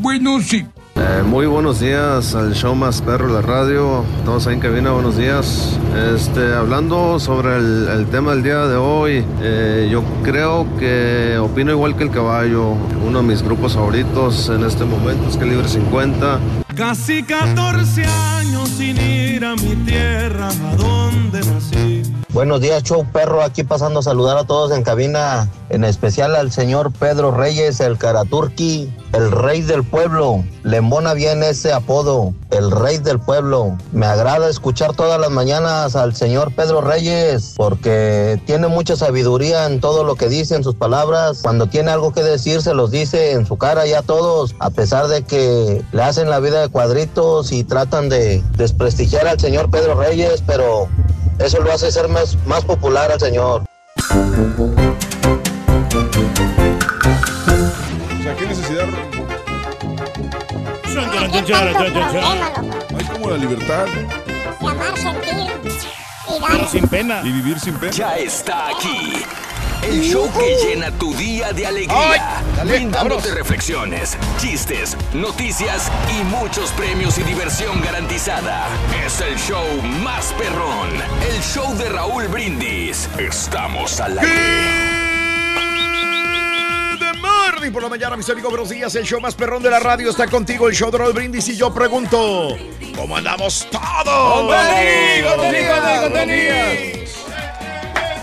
Bueno, sí. Eh, muy buenos días al show más perro de la radio. Todos ahí en cabina, buenos días. Este, hablando sobre el, tema del día de hoy, eh, yo creo que opino igual que el caballo. Uno de mis grupos favoritos en este momento es Calibre 50. Casi 14 años sin ir a mi tierra, a donde nací. Buenos días, show perro. Aquí pasando a saludar a todos en cabina, en especial al señor Pedro Reyes, el Karaturki, el rey del pueblo. Le embona bien ese apodo, el rey del pueblo. Me agrada escuchar todas las mañanas al señor Pedro Reyes, porque tiene mucha sabiduría en todo lo que dice, en sus palabras. Cuando tiene algo que decir, se los dice en su cara ya a todos, a pesar de que le hacen la vida de cuadritos y tratan de desprestigiar al señor Pedro Reyes, pero eso lo hace ser más, más popular al señor. O sea, ¿qué necesidad? Hay como la libertad. Amar, sentir y dar. Sin pena. Y vivir sin pena. Ya está aquí. El show que llena tu día de alegría, brindándote reflexiones, chistes, noticias y muchos premios y diversión garantizada. Es el show más perrón, el show de Raúl Brindis. Estamos al aire. Good morning por la mañana, mis amigos. Buenos días. El show más perrón de la radio está contigo. El show de Raúl Brindis. Y yo pregunto: ¿Cómo andamos todos?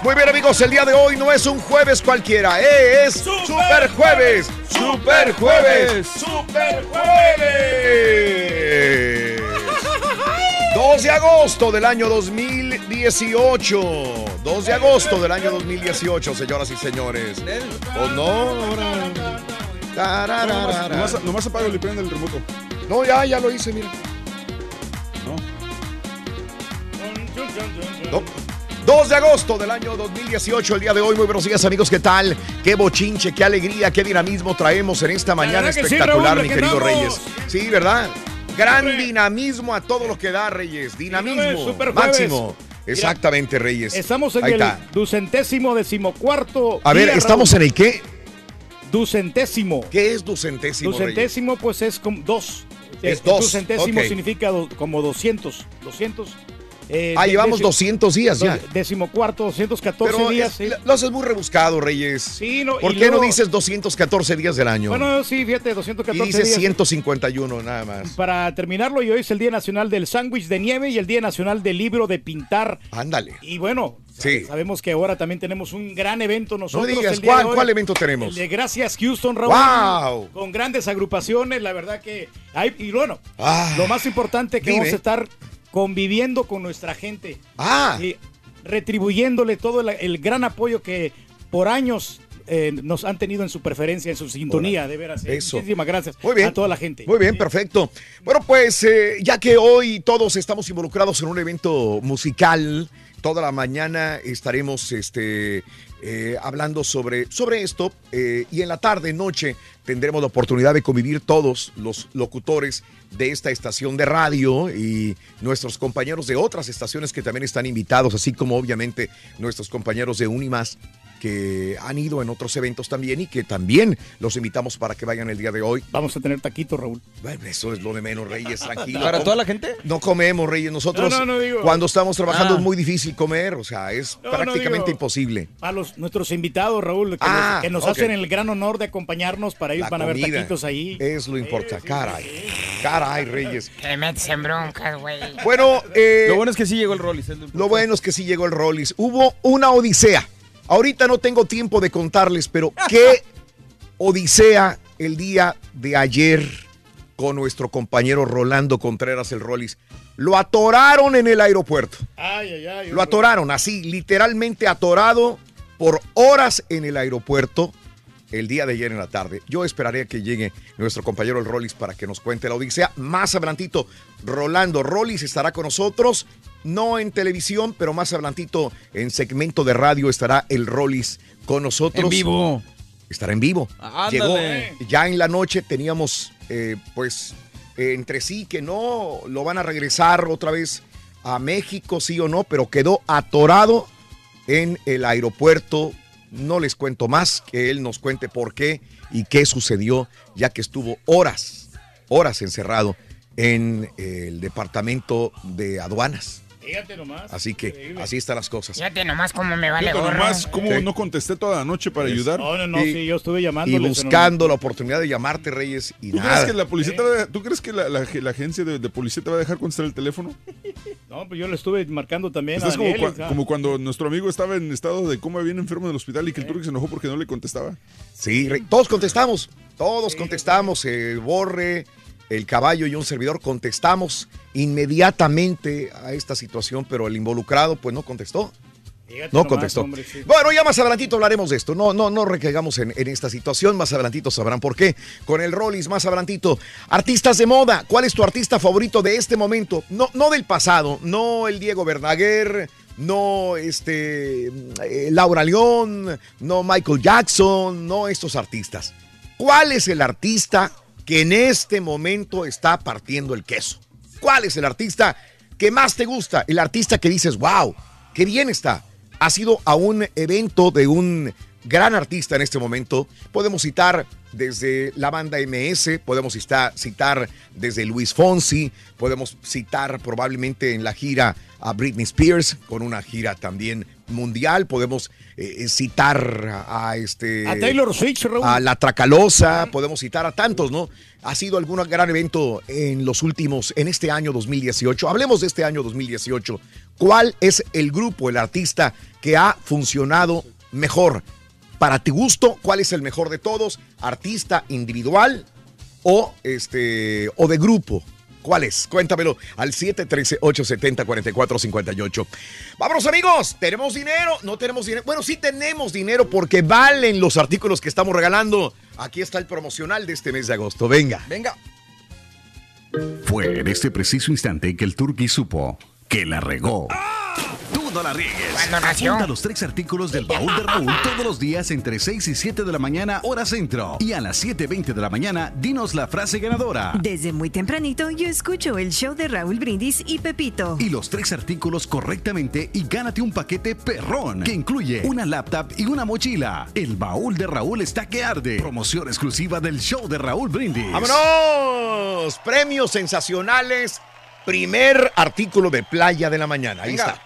Muy bien, amigos. El día de hoy no es un jueves cualquiera. Es Super Jueves. Super Jueves. Super Jueves. 2 de agosto del año 2018. 2 de agosto del año 2018, señoras y señores. Oh, no, ahora. Tararara. Nomás, nomás apaga y prende el remoto. No, ya, ya lo hice, mira. No. 2 de agosto del año 2018, el día de hoy. Muy buenos días, amigos. ¿Qué tal? Qué bochinche, qué alegría, qué dinamismo traemos en esta mañana sí, espectacular, Raúl, mi que querido. Reyes. Sí, ¿verdad? Gran dinamismo a todo lo que da, Reyes. Dinamismo. Máximo. Exactamente, Reyes. Estamos en Ahí el está. ducentésimo decimocuarto. A ver, día, ¿estamos Raúl. en el qué? Ducentésimo. ¿Qué es ducentésimo, Reyes? Ducentésimo, pues es como dos. Es Eh, dos, Ducentésimo significa do- como 200. 200. Eh, Ah, llevamos deci- 200 días ya. Decimocuarto, 214 Pero días. es- sí. lo haces muy rebuscado, Reyes. Sí, no, ¿Por y qué no dices 214 días del año? Bueno, sí, fíjate, y 214 dices días. 151 nada más. Para terminarlo, y hoy es el Día Nacional del Sándwich de Nieve y el Día Nacional del Libro de Pintar. Ándale. Y bueno, Sí. sabemos que ahora también tenemos un gran evento nosotros. digas, el día de ¿cuál- hoy. cuál evento tenemos? El de Gracias Houston, Raúl. ¡Wow! Con grandes agrupaciones, la verdad que hay, y bueno, Ah. lo más importante que Dime. vamos a estar conviviendo con nuestra gente. Ah. Y retribuyéndole todo el, el gran apoyo que por años eh, nos han tenido en su preferencia, en su sintonía, de veras. eh. Eso. Muchísimas gracias Muy bien. a toda la gente. Muy bien, perfecto. Bueno, pues eh, ya que hoy todos estamos involucrados en un evento musical, toda la mañana estaremos este, hablando sobre, sobre esto y en la tarde, noche, tendremos la oportunidad de convivir todos los locutores de esta estación de radio y nuestros compañeros de otras estaciones que también están invitados, así como obviamente nuestros compañeros de Unimas que han ido en otros eventos también y que también los invitamos para que vayan el día de hoy. Vamos a tener taquitos, Raúl. Bueno, eso es lo de menos, Reyes, tranquilo. ¿Para toda la gente? No comemos, Reyes. Nosotros, No, no, no digo- cuando estamos trabajando, Ah. es muy difícil comer. O sea, es prácticamente imposible. A los, nuestros invitados, Raúl, que Ah, nos, que nos ok. hacen el gran honor de acompañarnos para ir, La van a ver taquitos ahí. Es lo importante. Caray. Caray, Reyes. Te metes en broncas, güey. Bueno, eh, Lo bueno es que sí llegó el Rollis. Lo bueno es que sí llegó el Rollis. Hubo una odisea. Ahorita no tengo tiempo de contarles, pero qué odisea el día de ayer con nuestro compañero Rolando Contreras el Rollis. Lo atoraron en el aeropuerto. Ay, ay, ay. Lo atoraron así, literalmente atorado por horas en el aeropuerto el día de ayer en la tarde. Yo esperaré a que llegue nuestro compañero el Rollis para que nos cuente la odisea. Más adelantito, Rolando Rollis estará con nosotros, no en televisión, pero más adelantito en segmento de radio estará el Rollis con nosotros. En vivo. Estará en vivo. Ándale. Llegó ya en la noche, teníamos eh, pues eh, entre sí que no lo van a regresar otra vez a México, sí o no, pero quedó atorado en el aeropuerto. No les cuento más, que él nos cuente por qué y qué sucedió, ya que estuvo horas, horas encerrado en el departamento de aduanas. Fíjate nomás. Así que así están las cosas. Fíjate nomás cómo me vale Fíjate gorro. nomás cómo Sí. no contesté toda la noche para ayudar. No, no, no, Y- sí, yo estuve Y llamándoles. buscando la oportunidad de llamarte, Reyes, y ¿Tú nada. crees que la policía te va a- ¿tú crees que la, la- la agencia de, de policía te va a dejar contestar el teléfono? No, pues yo le estuve marcando también a Estás como, Daniel, cua- o sea, como cuando nuestro amigo estaba en estado de coma bien enfermo en el hospital y que el turco se enojó porque no le contestaba. Sí, Rey, todos contestamos, todos contestamos, el Borre, el caballo y un servidor contestamos inmediatamente a esta situación, pero el involucrado pues no contestó. No nomás, contestó. hombre, sí. Bueno, ya más adelantito hablaremos de esto. No, no, no recaigamos en, en esta situación. Más adelantito sabrán por qué. Con el Rollis, más adelantito. Artistas de moda. ¿Cuál es tu artista favorito de este momento? No, no del pasado. No el Diego Verdaguer. No este eh, Laura León. No Michael Jackson. No estos artistas. ¿Cuál es el artista que en este momento está partiendo el queso? ¿Cuál es el artista que más te gusta? El artista que dices, wow, qué bien está. Ha sido a un evento de un gran artista en este momento. Podemos citar desde la banda MS, podemos citar, desde Luis Fonsi, podemos citar probablemente en la gira a Britney Spears, con una gira también mundial, podemos eh, citar a, a este... A Taylor Swift, Raúl. A La Tracalosa, podemos citar a tantos, ¿no? Ha sido algún gran evento en los últimos, en este año 2018. Hablemos de este año 2018. ¿Cuál es el grupo, el artista que ha funcionado mejor? Para tu gusto, ¿cuál es el mejor de todos? ¿Artista individual o, este, o de grupo? ¿Cuál es? Cuéntamelo al 713-870-4458. Vámonos amigos, ¿tenemos dinero? No tenemos dinero. Bueno, sí tenemos dinero porque valen los artículos que estamos regalando. Aquí está el promocional de este mes de agosto. Venga. Venga. Fue en este preciso instante que el Turqui supo que la regó. Tú no la riegues. ¿Cuándo nació? Apunta los tres artículos del baúl de Raúl todos los días entre 6 y 7 de la mañana, hora centro. Y a las 7.20 de la mañana, dinos la frase ganadora. Desde muy tempranito yo escucho el show de Raúl Brindis y Pepito. Y los tres artículos correctamente y gánate un paquete perrón que incluye una laptop y una mochila. El baúl de Raúl está que arde. Promoción exclusiva del show de Raúl Brindis. ¡Vámonos! Premios sensacionales. Primer artículo de playa de la mañana. Ahí está.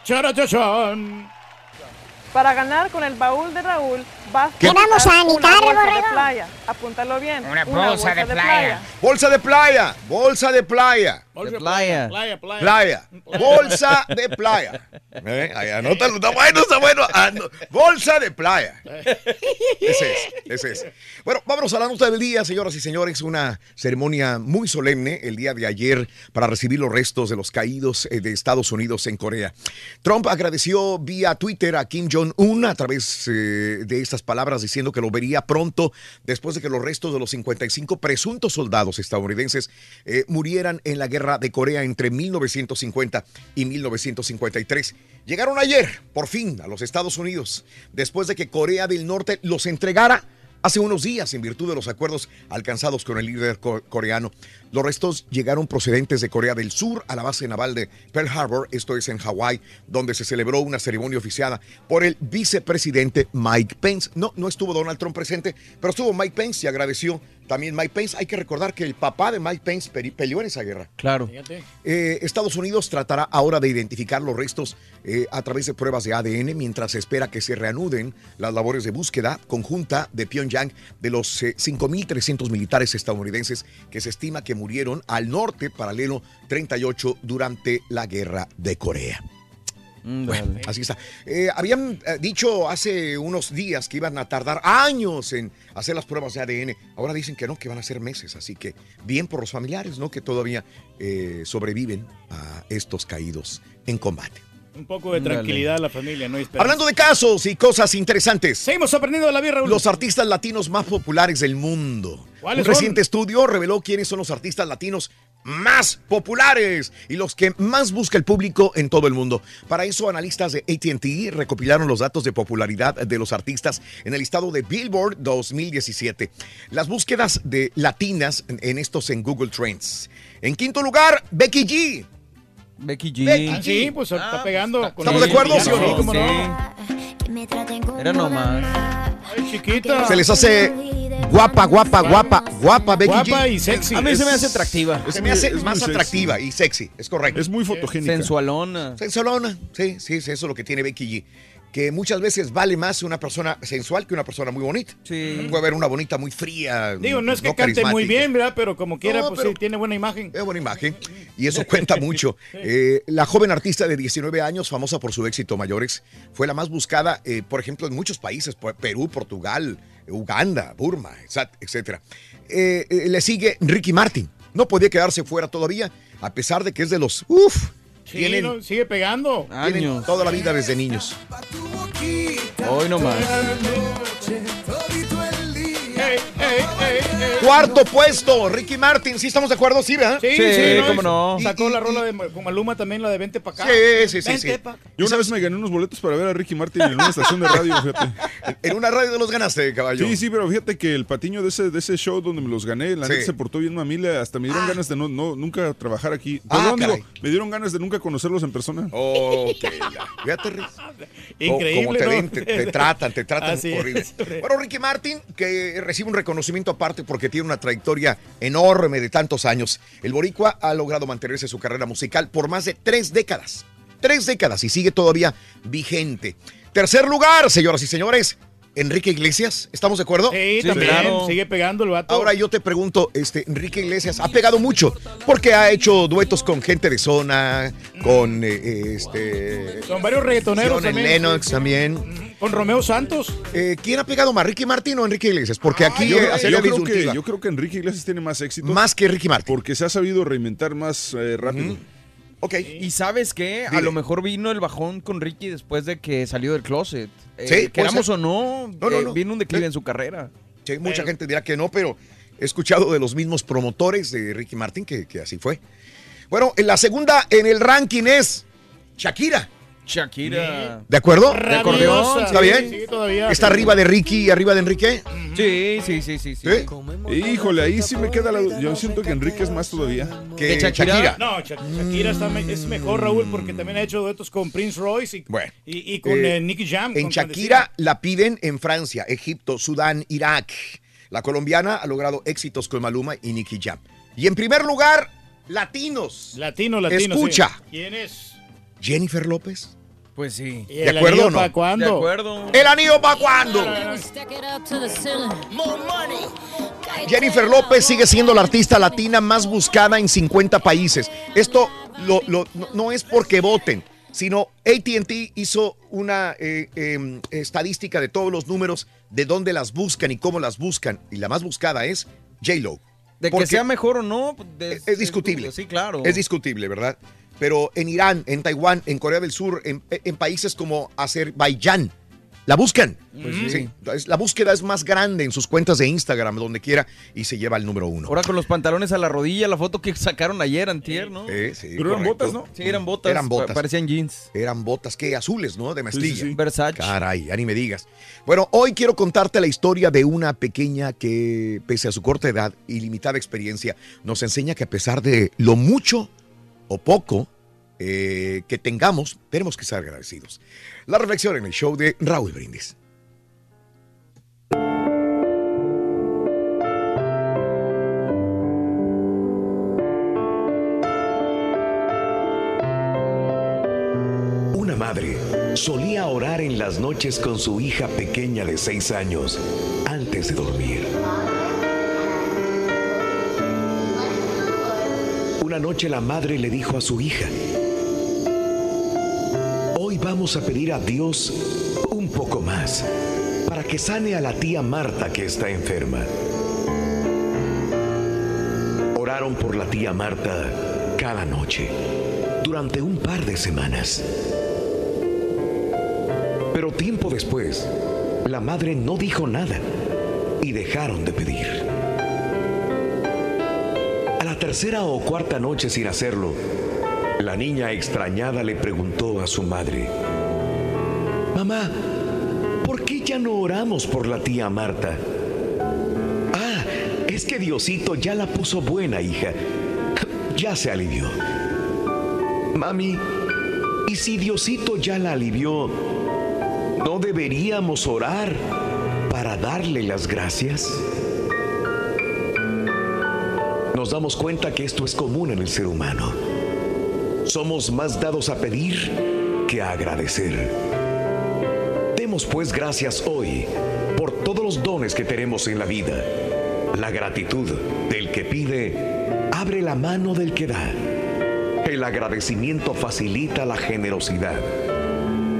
Para ganar con el baúl de Raúl, vas ¿Qué? vamos a una anitar, bolsa de borrego? playa. Apúntalo bien. Una bolsa de playa. Bolsa de playa. Bolsa de playa. De playa. Playa, playa. Playa. Bolsa de playa. ¿Eh? Ahí, anótalo. Está bueno, está bueno. No. Bolsa de playa. Ese es, ese es. Bueno, vámonos a la nota del día, señoras y señores. Una ceremonia muy solemne el día de ayer para recibir los restos de los caídos eh, de Estados Unidos en Corea. Trump agradeció vía Twitter a Kim Jong-un a través eh, de estas palabras diciendo que lo vería pronto después de que los restos de los 55 presuntos soldados estadounidenses eh, murieran en la guerra de Corea entre 1950 y 1953. Llegaron ayer, por fin, a los Estados Unidos, después de que Corea del Norte los entregara Hace unos días, en virtud de los acuerdos alcanzados con el líder co- coreano, los restos llegaron procedentes de Corea del Sur a la base naval de Pearl Harbor, esto es en Hawái, donde se celebró una ceremonia oficiada por el vicepresidente Mike Pence. No, no estuvo Donald Trump presente, pero estuvo Mike Pence y agradeció también Mike Pence. Hay que recordar que el papá de Mike Pence peleó en esa guerra. Claro. Eh, Estados Unidos tratará ahora de identificar los restos eh, a través de pruebas de ADN mientras se espera que se reanuden las labores de búsqueda conjunta de Pyongyang de los eh, 5.300 militares estadounidenses que se estima que murieron al norte paralelo 38 durante la guerra de Corea. Bueno, así está. Eh, habían eh, dicho hace unos días que iban a tardar años en hacer las pruebas de ADN. Ahora dicen que no, que van a ser meses. Así que bien por los familiares, ¿no? Que todavía eh, sobreviven a estos caídos en combate. Un poco de Dale. tranquilidad a la familia, no. Hablando de casos y cosas interesantes. Seguimos aprendiendo de la vida, Raúl. Los artistas latinos más populares del mundo. ¿Cuáles Un son? reciente estudio reveló quiénes son los artistas latinos más populares y los que más busca el público en todo el mundo. Para eso, analistas de ATT recopilaron los datos de popularidad de los artistas en el listado de Billboard 2017. Las búsquedas de latinas en estos en Google Trends. En quinto lugar, Becky G. Becky G. Becky Ah, sí, pues está pegando. con ¿Estamos de acuerdo? Sí, cómo no. Era nomás. Ay, chiquita. Se les hace guapa, guapa, guapa, guapa Becky Guapa G. y sexy. A mí se me hace atractiva. Se me hace más atractiva y sexy, es correcto. Es muy fotogénica. Sensualona. Sensualona, sí, sí, sí, eso es lo que tiene Becky G. Que muchas veces vale más una persona sensual que una persona muy bonita. Sí. Puede haber una bonita muy fría. Digo, no es que cante muy bien, ¿verdad? Pero como quiera, No, pues sí, tiene buena imagen. Es buena imagen y eso cuenta mucho. Eh, la joven artista de 19 años, famosa por su éxito mayores, fue la más buscada, eh, por ejemplo, en muchos países, Perú, Portugal, Uganda, Burma. Eh, eh, le sigue Ricky Martin. No podía quedarse fuera todavía, a pesar de que es de los... Uf, Sí, tienen, no, sigue pegando. tienen toda la vida desde niños. Hoy nomás. Cuarto puesto, Ricky Martin. ¿Sí estamos de acuerdo? Sí, ¿verdad? Sí, Sí, sí, ¿no? cómo no. Sacó la rola de con Maluma también, la de Vente pa' acá. Sí, sí, sí, Vente sí. pa' acá. Yo una vez me gané unos boletos para ver a Ricky Martin en una estación de radio, fíjate. En una radio los ganaste, caballo. Sí, sí, pero fíjate que el patiño de ese, de ese show donde me los gané, la Sí. neta se portó bien mamila, hasta me dieron ganas de no, no, nunca trabajar aquí. Ah, Perdón, digo, caray. me dieron ganas de nunca conocerlos en persona. Ok, fíjate, Rick. Increíble, Como te ¿no? ven, te, te tratan, te tratan Así es. horrible. Bueno, Ricky Martin, que recibe un reconocimiento aparte porque tiene una trayectoria enorme de tantos años. El Boricua ha logrado mantenerse su carrera musical por más de tres décadas. Tres décadas y sigue todavía vigente. Tercer lugar, señoras y señores, Enrique Iglesias. ¿Estamos de acuerdo? Sí, Sí, también. claro. Sigue pegando el vato. Ahora yo te pregunto, este, Enrique Iglesias ha pegado mucho porque ha hecho duetos con gente de zona, con eh, este, Son varios reggaetoneros John también. Lennox también. Con Romeo Santos. Eh, ¿Quién ha pegado más, Ricky Martin o Enrique Iglesias? Porque aquí Yo, eh, creo- sería yo creo que, yo creo que Enrique Iglesias tiene más éxito. Más que Ricky Martin. Porque se ha sabido reinventar más eh, rápido. Ok. Y sabes qué, a lo mejor vino el bajón con Ricky después de que salió del closet. Eh, Sí, queramos o no, No, no, eh, no. un declive Sí. en su carrera. Sí, mucha gente dirá que no, pero he escuchado de los mismos promotores de Ricky Martin que, que así fue. Bueno, en la segunda en el ranking es Shakira. Shakira. ¿De acuerdo? De acordeón, ¿Está bien? Sí, todavía. ¿Está arriba de Ricky y arriba de Enrique? Sí, sí, sí, sí, sí. ¿Sí? Híjole, ahí sí me queda la. Yo siento que Enrique es más todavía. Que ¿De Shakira? Shakira. No, Sha- Shakira está me- es mejor, Raúl, porque también ha hecho duetos con Prince Royce y, Bueno. y, y con Eh, eh, Nicky Jam. En Shakira la piden en Francia, Egipto, Sudán, Irak. La colombiana ha logrado éxitos con Maluma y Nicky Jam. Y en primer lugar, latinos. Latino, latino. Escucha. sí. ¿Quién es? Jennifer López. Pues sí. ¿Y ¿De el acuerdo anillo o no? ¿Para cuándo? De acuerdo. ¿El anillo para cuándo? Jennifer López sigue siendo la artista latina más buscada en 50 países. Esto lo- lo- no, es porque voten, sino ATT hizo una eh, eh, estadística de todos los números de dónde las buscan y cómo las buscan. Y la más buscada es J-Lo. De que sea mejor o no, de- es, es discutible. Sí, claro. Es discutible, ¿verdad? Pero en Irán, en Taiwán, en Corea del Sur, en, en países como Azerbaiyán, La buscan. Pues sí. La búsqueda es más grande en sus cuentas de Instagram, donde quiera, y se lleva el número uno. Ahora con los pantalones a la rodilla, la foto que sacaron ayer, antier, ¿no? Sí, sí, Pero eran botas, ¿no? Sí, eran botas. Eran botas. pa- Parecían jeans. Eran botas, ¿qué? Azules, ¿no? De mezclilla. sí. Versace. Caray, ya ni me digas. Bueno, hoy quiero contarte la historia de una pequeña que, pese a su corta edad y limitada experiencia, nos enseña que a pesar de lo mucho o poco eh, que tengamos, tenemos que ser agradecidos. La reflexión en el show de Raúl Brindis. Una madre solía orar en las noches con su hija pequeña de seis años antes de dormir. Una noche la madre le dijo a su hija, hoy vamos a pedir a Dios un poco más para que sane a la tía Marta que está enferma. Oraron por la tía Marta cada noche durante un par de semanas. Pero tiempo después, la madre no dijo nada y dejaron de pedir. Tercera o cuarta noche sin hacerlo, la niña extrañada le preguntó a su madre, Mamá, ¿por qué ya no oramos por la tía Marta? Ah, es que Diosito ya la puso buena, hija. Ya se alivió. Mami, ¿y si Diosito ya la alivió, no deberíamos orar para darle las gracias? Nos damos cuenta que esto es común en el ser humano. Somos más dados a pedir que a agradecer. Demos pues gracias hoy por todos los dones que tenemos en la vida. La gratitud del que pide abre la mano del que da. El agradecimiento facilita la generosidad.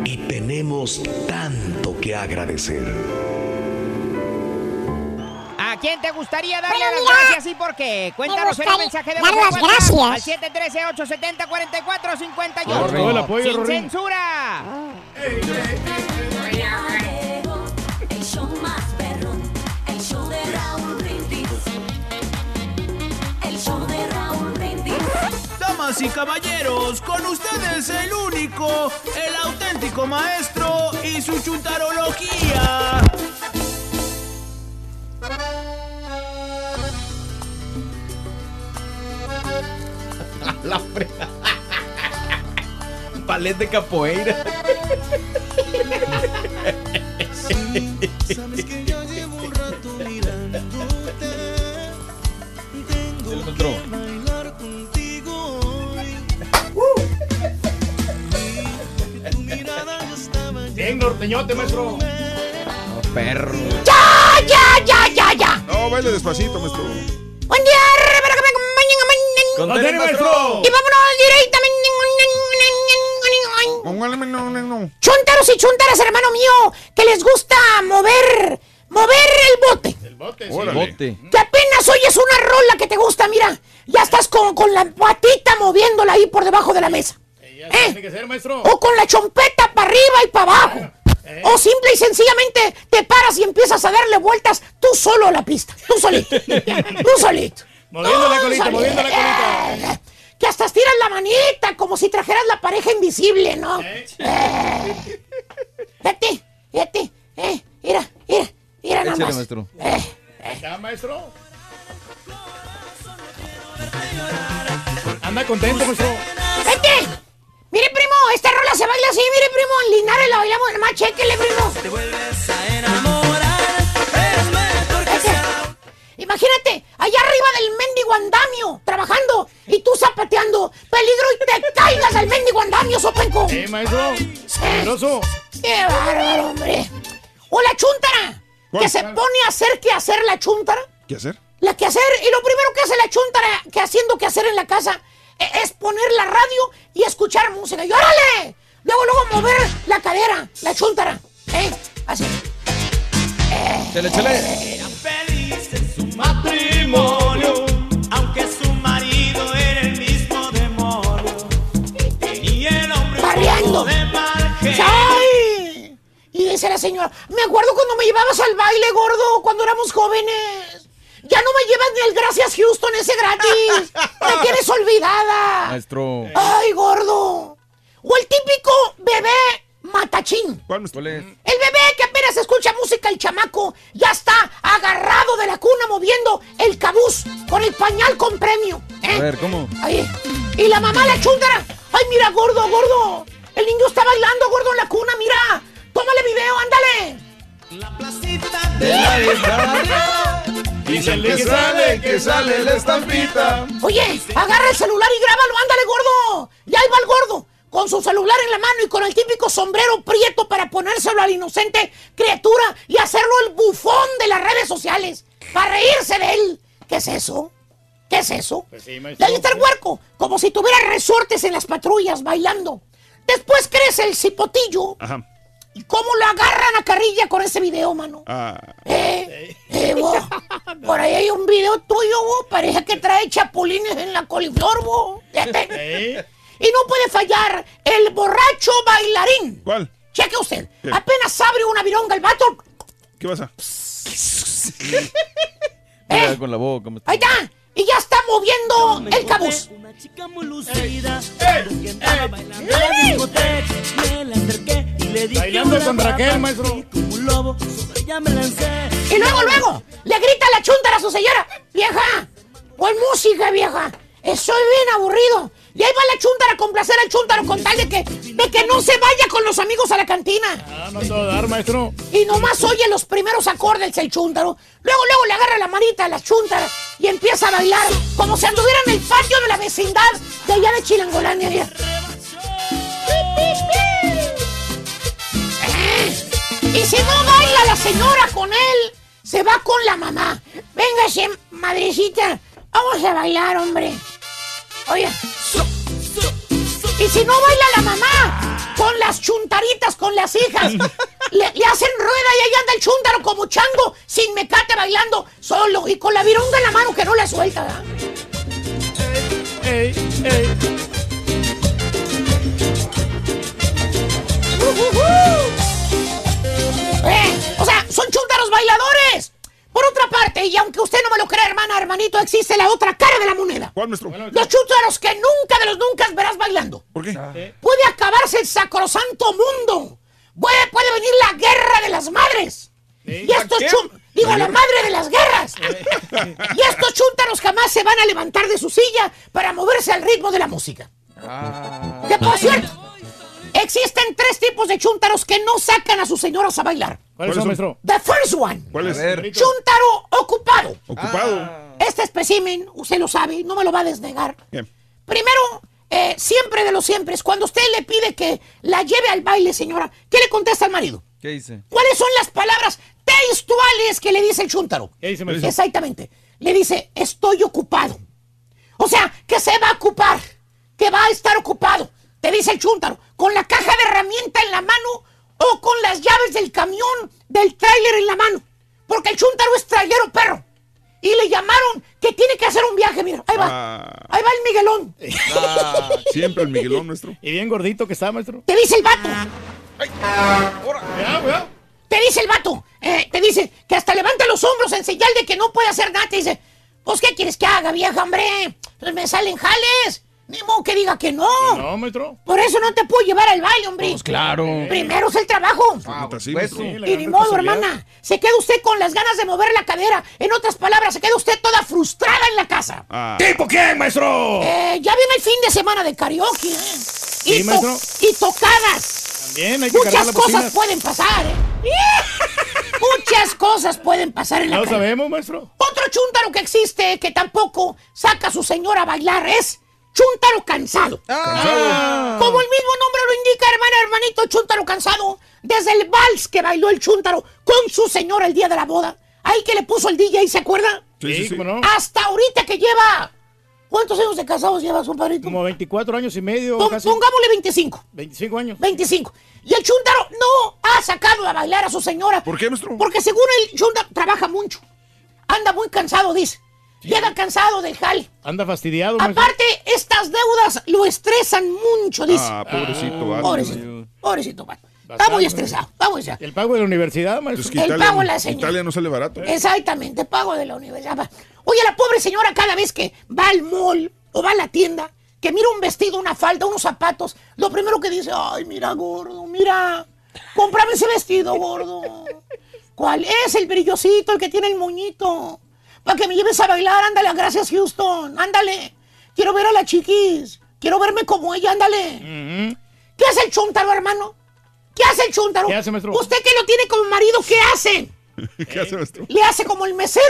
Y tenemos tanto que agradecer. ¿A quién te gustaría darle Bueno, las mira, gracias y por qué? Cuéntanos en un mensaje de dar voz las gracias. Al 713-870-4458. Por todo el apoyo, ¡Sin Rorrito. censura! El show más perrón, el show de Raúl Brindis. El show de Raúl Brindis. Damas y caballeros, con ustedes el único, el auténtico maestro y su chuntarología. La fre- Ballet de capoeira. Sabes que ya llevo un rato mirándote. Tengo encontró. que bailar contigo hoy. Vi que tu mirada ya estaba Bien, norteñote, maestro. perro. ¡Ya, ya, ya, ya, ya! No, baile despacito, maestro. Buen día, maestro. Y vámonos directamente. Chuntaros y chuntaras, hermano mío, que les gusta mover, mover el bote. El bote, Bote. Que apenas oyes una rola que te gusta, mira, ya estás con, con la patita moviéndola ahí por debajo de la mesa. ¿Eh? tiene que ser, maestro. O con la chompeta para arriba y para abajo. O simple y sencillamente te paras y empiezas a darle vueltas tú solo a la pista. Tú solito. tú solito. Moviendo la colita, moviendo la colita. Eh, Que hasta estiras la manita como si trajeras la pareja invisible, ¿no? Eh. Vete, vete. Eh, mira, mira, mira nada Échale, más. maestro. ¿Ya, maestro? Anda contento, maestro. ¡Vete! Mire, primo, esta rola se baila así, mire, primo. En Linares la bailamos, más chéquele, primo. Te vuelves a enamorar. Imagínate, allá arriba del mendigo andamio, trabajando, y tú zapateando. Peligro y te caigas al mendigo andamio, sopenco. Eh, maestro. ¡Qué bárbaro, hombre! O la chúntara, ¿Cuál? que se pone a hacer que hacer la chúntara. ¿Qué hacer? La que hacer, y lo primero que hace la chúntara, que haciendo que hacer en la casa, e- es poner la radio y escuchar música. ¡Y órale! Luego, luego mover la cadera, la chúntara. ¿Eh? Así. Chale, chale. Aunque su marido era el mismo demonio. Tenía el hombre de mal. ¡Ay! Y dice la señora. Me acuerdo cuando me llevabas al baile, gordo, cuando éramos jóvenes. Ya no me llevas ni el Gracias Houston ese gratis. Me tienes olvidada. Maestro. Ay, gordo. O el típico bebé matachín. ¿Cuál, maestro? El bebé apenas escucha música, el chamaco, ya está agarrado de la cuna moviendo el cabuz con el pañal con premio. ¿eh? A ver, ¿cómo? Ahí. Y la mamá la chúndara. Ay, mira, gordo, gordo. El niño está bailando, gordo, en la cuna, mira. Tómale video, ándale. De la Dicen que sale, que sale la estampita. Oye, agarra el celular y grábalo, ándale, gordo. Y ahí va el gordo, con su celular en la mano y con el típico sombrero prieto para ponérselo al inocente criatura y hacerlo el bufón de las redes sociales. Para reírse de él. ¿Qué es eso? ¿Qué es eso? Y ahí está el huerco, como si tuviera resortes en las patrullas bailando. Después crece el cipotillo. Ajá. ¿Y cómo lo agarran a carrilla con ese video, mano? Ah. Eh, eh, vos, por ahí hay un video tuyo, parece que trae chapulines en la coliflor. Y no puede fallar el borracho bailarín. ¿Cuál? Cheque usted, ¿Qué? apenas abre una vironga el vato, ¿Qué pasa? Mira, con la boca. ahí está, y ya está moviendo el cabuz. Bailando con Raquel, maestro. Y luego, luego, le grita la chuntara a su señora. Vieja, pon música, vieja. Estoy bien aburrido. Y ahí va la chuntara a complacer al chuntaro con tal de que, de que no se vaya con los amigos a la cantina. Ah, no te va a dar, maestro. Y nomás oye los primeros acordes el chúntaro. Luego, luego le agarra la manita a la chuntara y empieza a bailar como si anduviera en el patio de la vecindad de allá de Chilangolandia. Eh, Y si no baila la señora con él, se va con la mamá. Véngase, madrecita, vamos a bailar, hombre. Oye. Y si no baila la mamá, con las chuntaritas, con las hijas, le, le hacen rueda y ahí anda el chúntaro como chango, sin mecate bailando, solo y con la vironga en la mano que no la suelta. ¿verdad? Ey, ey. Eh, o sea, son chúntaros bailadores. Por otra parte, y aunque usted no me lo crea, hermana, hermanito, existe la otra cara de la moneda. ¿Cuál, maestro? Los chúntaros que nunca de los nunca verás bailando. ¿Por qué? Puede acabarse el sacrosanto mundo. Puede, puede venir la guerra de las madres. Y estos chum... Digo, la madre de las guerras. y estos chúntaros jamás se van a levantar de su silla para moverse al ritmo de la música. Ah. Que por cierto, existen tres tipos de chúntaros que no sacan a sus señoras a bailar. ¿Cuáles son, maestro? The first one. ¿Cuál es? Chúntaro ocupado. Ocupado. Este espécimen, usted lo sabe, no me lo va a desnegar. Bien. Primero, eh, siempre de los siempre, cuando usted le pide que la lleve al baile, señora, ¿qué le contesta al marido? ¿Qué dice? ¿Cuáles son las palabras textuales que le dice el chúntaro? ¿Qué dice, maestro? Exactamente. Le dice, estoy ocupado. O sea, que se va a ocupar, que va a estar ocupado. Te dice el chúntaro, con la caja de herramienta en la mano o con las llaves del camión del tráiler en la mano. Porque el chúntaro es trailero perro. Y le llamaron que tiene que hacer un viaje, mira. Ahí va. Ah, Ahí va el Miguelón. ah, siempre el Miguelón, nuestro. Y bien gordito que está, maestro. Te dice el vato. Te dice el vato. eh, te dice que hasta levanta los hombros en señal de que no puede hacer nada. Te dice, pues, ¿qué quieres que haga, vieja, hombre? Pues me salen jales. Ni modo que diga que no. No, maestro. Por eso no te puedo llevar al baile, hombre. Pues claro. Primero es el trabajo. Neta, sí, pues, maestro. sí, Y ni modo, responsabilidad. hermana. Se queda usted con las ganas de mover la cadera. En otras palabras, se queda usted toda frustrada en la casa. Ah, ¿Tipo quién, maestro? Eh, ya viene el fin de semana de karaoke, ¿eh? Y, to- tocadas. También hay que cargar Muchas la cosas bocina. pueden pasar, ¿eh? Muchas cosas pueden pasar en Ya la lo calle. sabemos, maestro. Otro chúntaro que existe que tampoco saca a su señora a bailar es chúntaro cansado. Ah. Como el mismo nombre lo indica, hermana, hermanito, chúntaro cansado. Desde el vals que bailó el chúntaro con su señora el día de la boda. Ahí que le puso el DJ, ¿se acuerda? Sí, sí, sí. cómo no. Hasta ahorita que lleva... ¿Cuántos años de casados lleva, compadrito? Como 24 años y medio, Pon- casi. pongámosle 25. 25 años. 25. Y el chúntaro no ha sacado a bailar a su señora. ¿Por qué, maestro? Porque según el chúntaro trabaja mucho. Anda muy cansado, dice. Llega cansado del jale. Anda fastidiado, maestro. Aparte, estas deudas lo estresan mucho, dice. Ah, pobrecito, vale. Pobrecito. Pobrecito, vato. Está muy estresado, está muy estresado. El pago de la universidad, maestro. Es que El pago a la señora. Italia no sale barato. Exactamente, pago de la universidad. Oye, la pobre señora cada vez que va al mall o va a la tienda, que mira un vestido, una falda, unos zapatos, lo primero que dice, ay, mira, gordo, mira, cómprame ese vestido, gordo. ¿Cuál es el brillosito, el que tiene el moñito? Para que me lleves a bailar, ándale, gracias Houston, ándale. Quiero ver a la chiquis, quiero verme como ella, ándale. ¿Qué hace el chuntaro, hermano? ¿Qué hace el chuntaro? ¿Qué hace, maestro? Usted que lo tiene como marido, ¿qué hace? ¿Qué hace maestro? Le hace como el mesero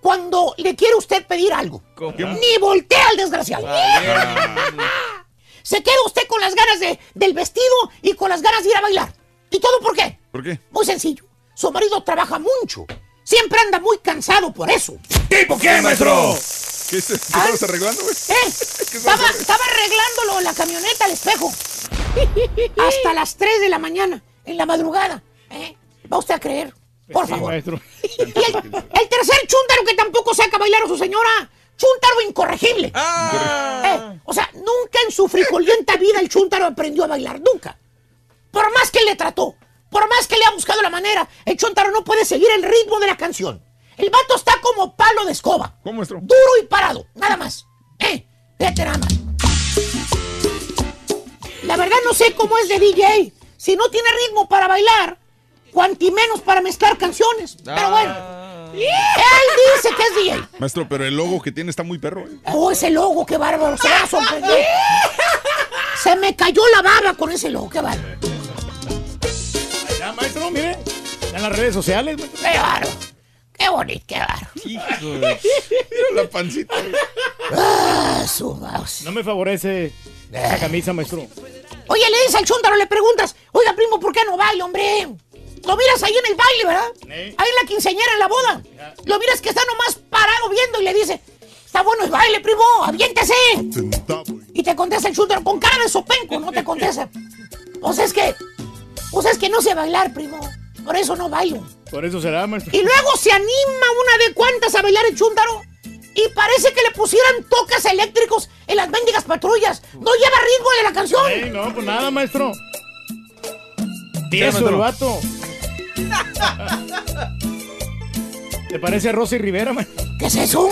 cuando le quiere usted pedir algo. Ni voltea al desgraciado. Se queda usted con las ganas de, del vestido y con las ganas de ir a bailar. ¿Y todo por qué? ¿Por qué? Muy sencillo. Su marido trabaja mucho. Siempre anda muy cansado por eso. ¿Tipo qué, maestro? ¿Qué es- ¿Qué estabas arreglando, güey? ¿Eh? Estaba, estaba arreglándolo en la camioneta al espejo. Hasta las 3 de la mañana, en la madrugada. ¿Eh? ¿Va usted a creer? Por Sí, favor. maestro. Y el, el tercer chúntaro que tampoco saca bailar a su señora. Chúntaro incorregible. Eh, o sea, nunca en su frijolienta vida el chúntaro aprendió a bailar. Nunca. Por más que le trató, por más que le ha buscado la manera, el chúntaro no puede seguir el ritmo de la canción. El vato está como palo de escoba. ¿Cómo, maestro? Duro y parado. Nada más. Eh, fíjate nada más. La verdad no sé cómo es de DJ. Si no tiene ritmo para bailar, cuanti menos para mezclar canciones. Pero bueno. Él dice que es DJ. Maestro, pero el logo que tiene está muy perro. ¿eh? Oh, ese logo, qué bárbaro. Se van a sorprender. Se me cayó la baba con ese logo, qué bárbaro. Mire. En las redes sociales. maestro. Qué bárbaro. Qué bonito, qué bárbaro. Mira la pancita. Ah, su mouse. No me favorece esa camisa, maestro. Oye, le dices al chúntaro, le preguntas, oiga, primo, ¿por qué no baila, hombre? Lo miras ahí en el baile, ¿verdad? Ahí en la quinceañera, en la boda. Lo miras que está nomás parado viendo y le dice, está bueno el baile, primo, aviéntese. Y te contesta el chúntaro con cara de sopenco, no te contesta. Pues es que, pues es que no sé bailar, primo. Por eso no bailo. Por eso será, maestro. Y luego se anima una de cuantas a bailar el chúntaro. Y parece que le pusieran tocas eléctricos en las mendigas patrullas. No lleva ritmo de la canción. Ey, no, pues nada, maestro. ¿Qué, Tieso el vato. ¿Te parece a Rosy Rivera, maestro? ¿Qué es eso?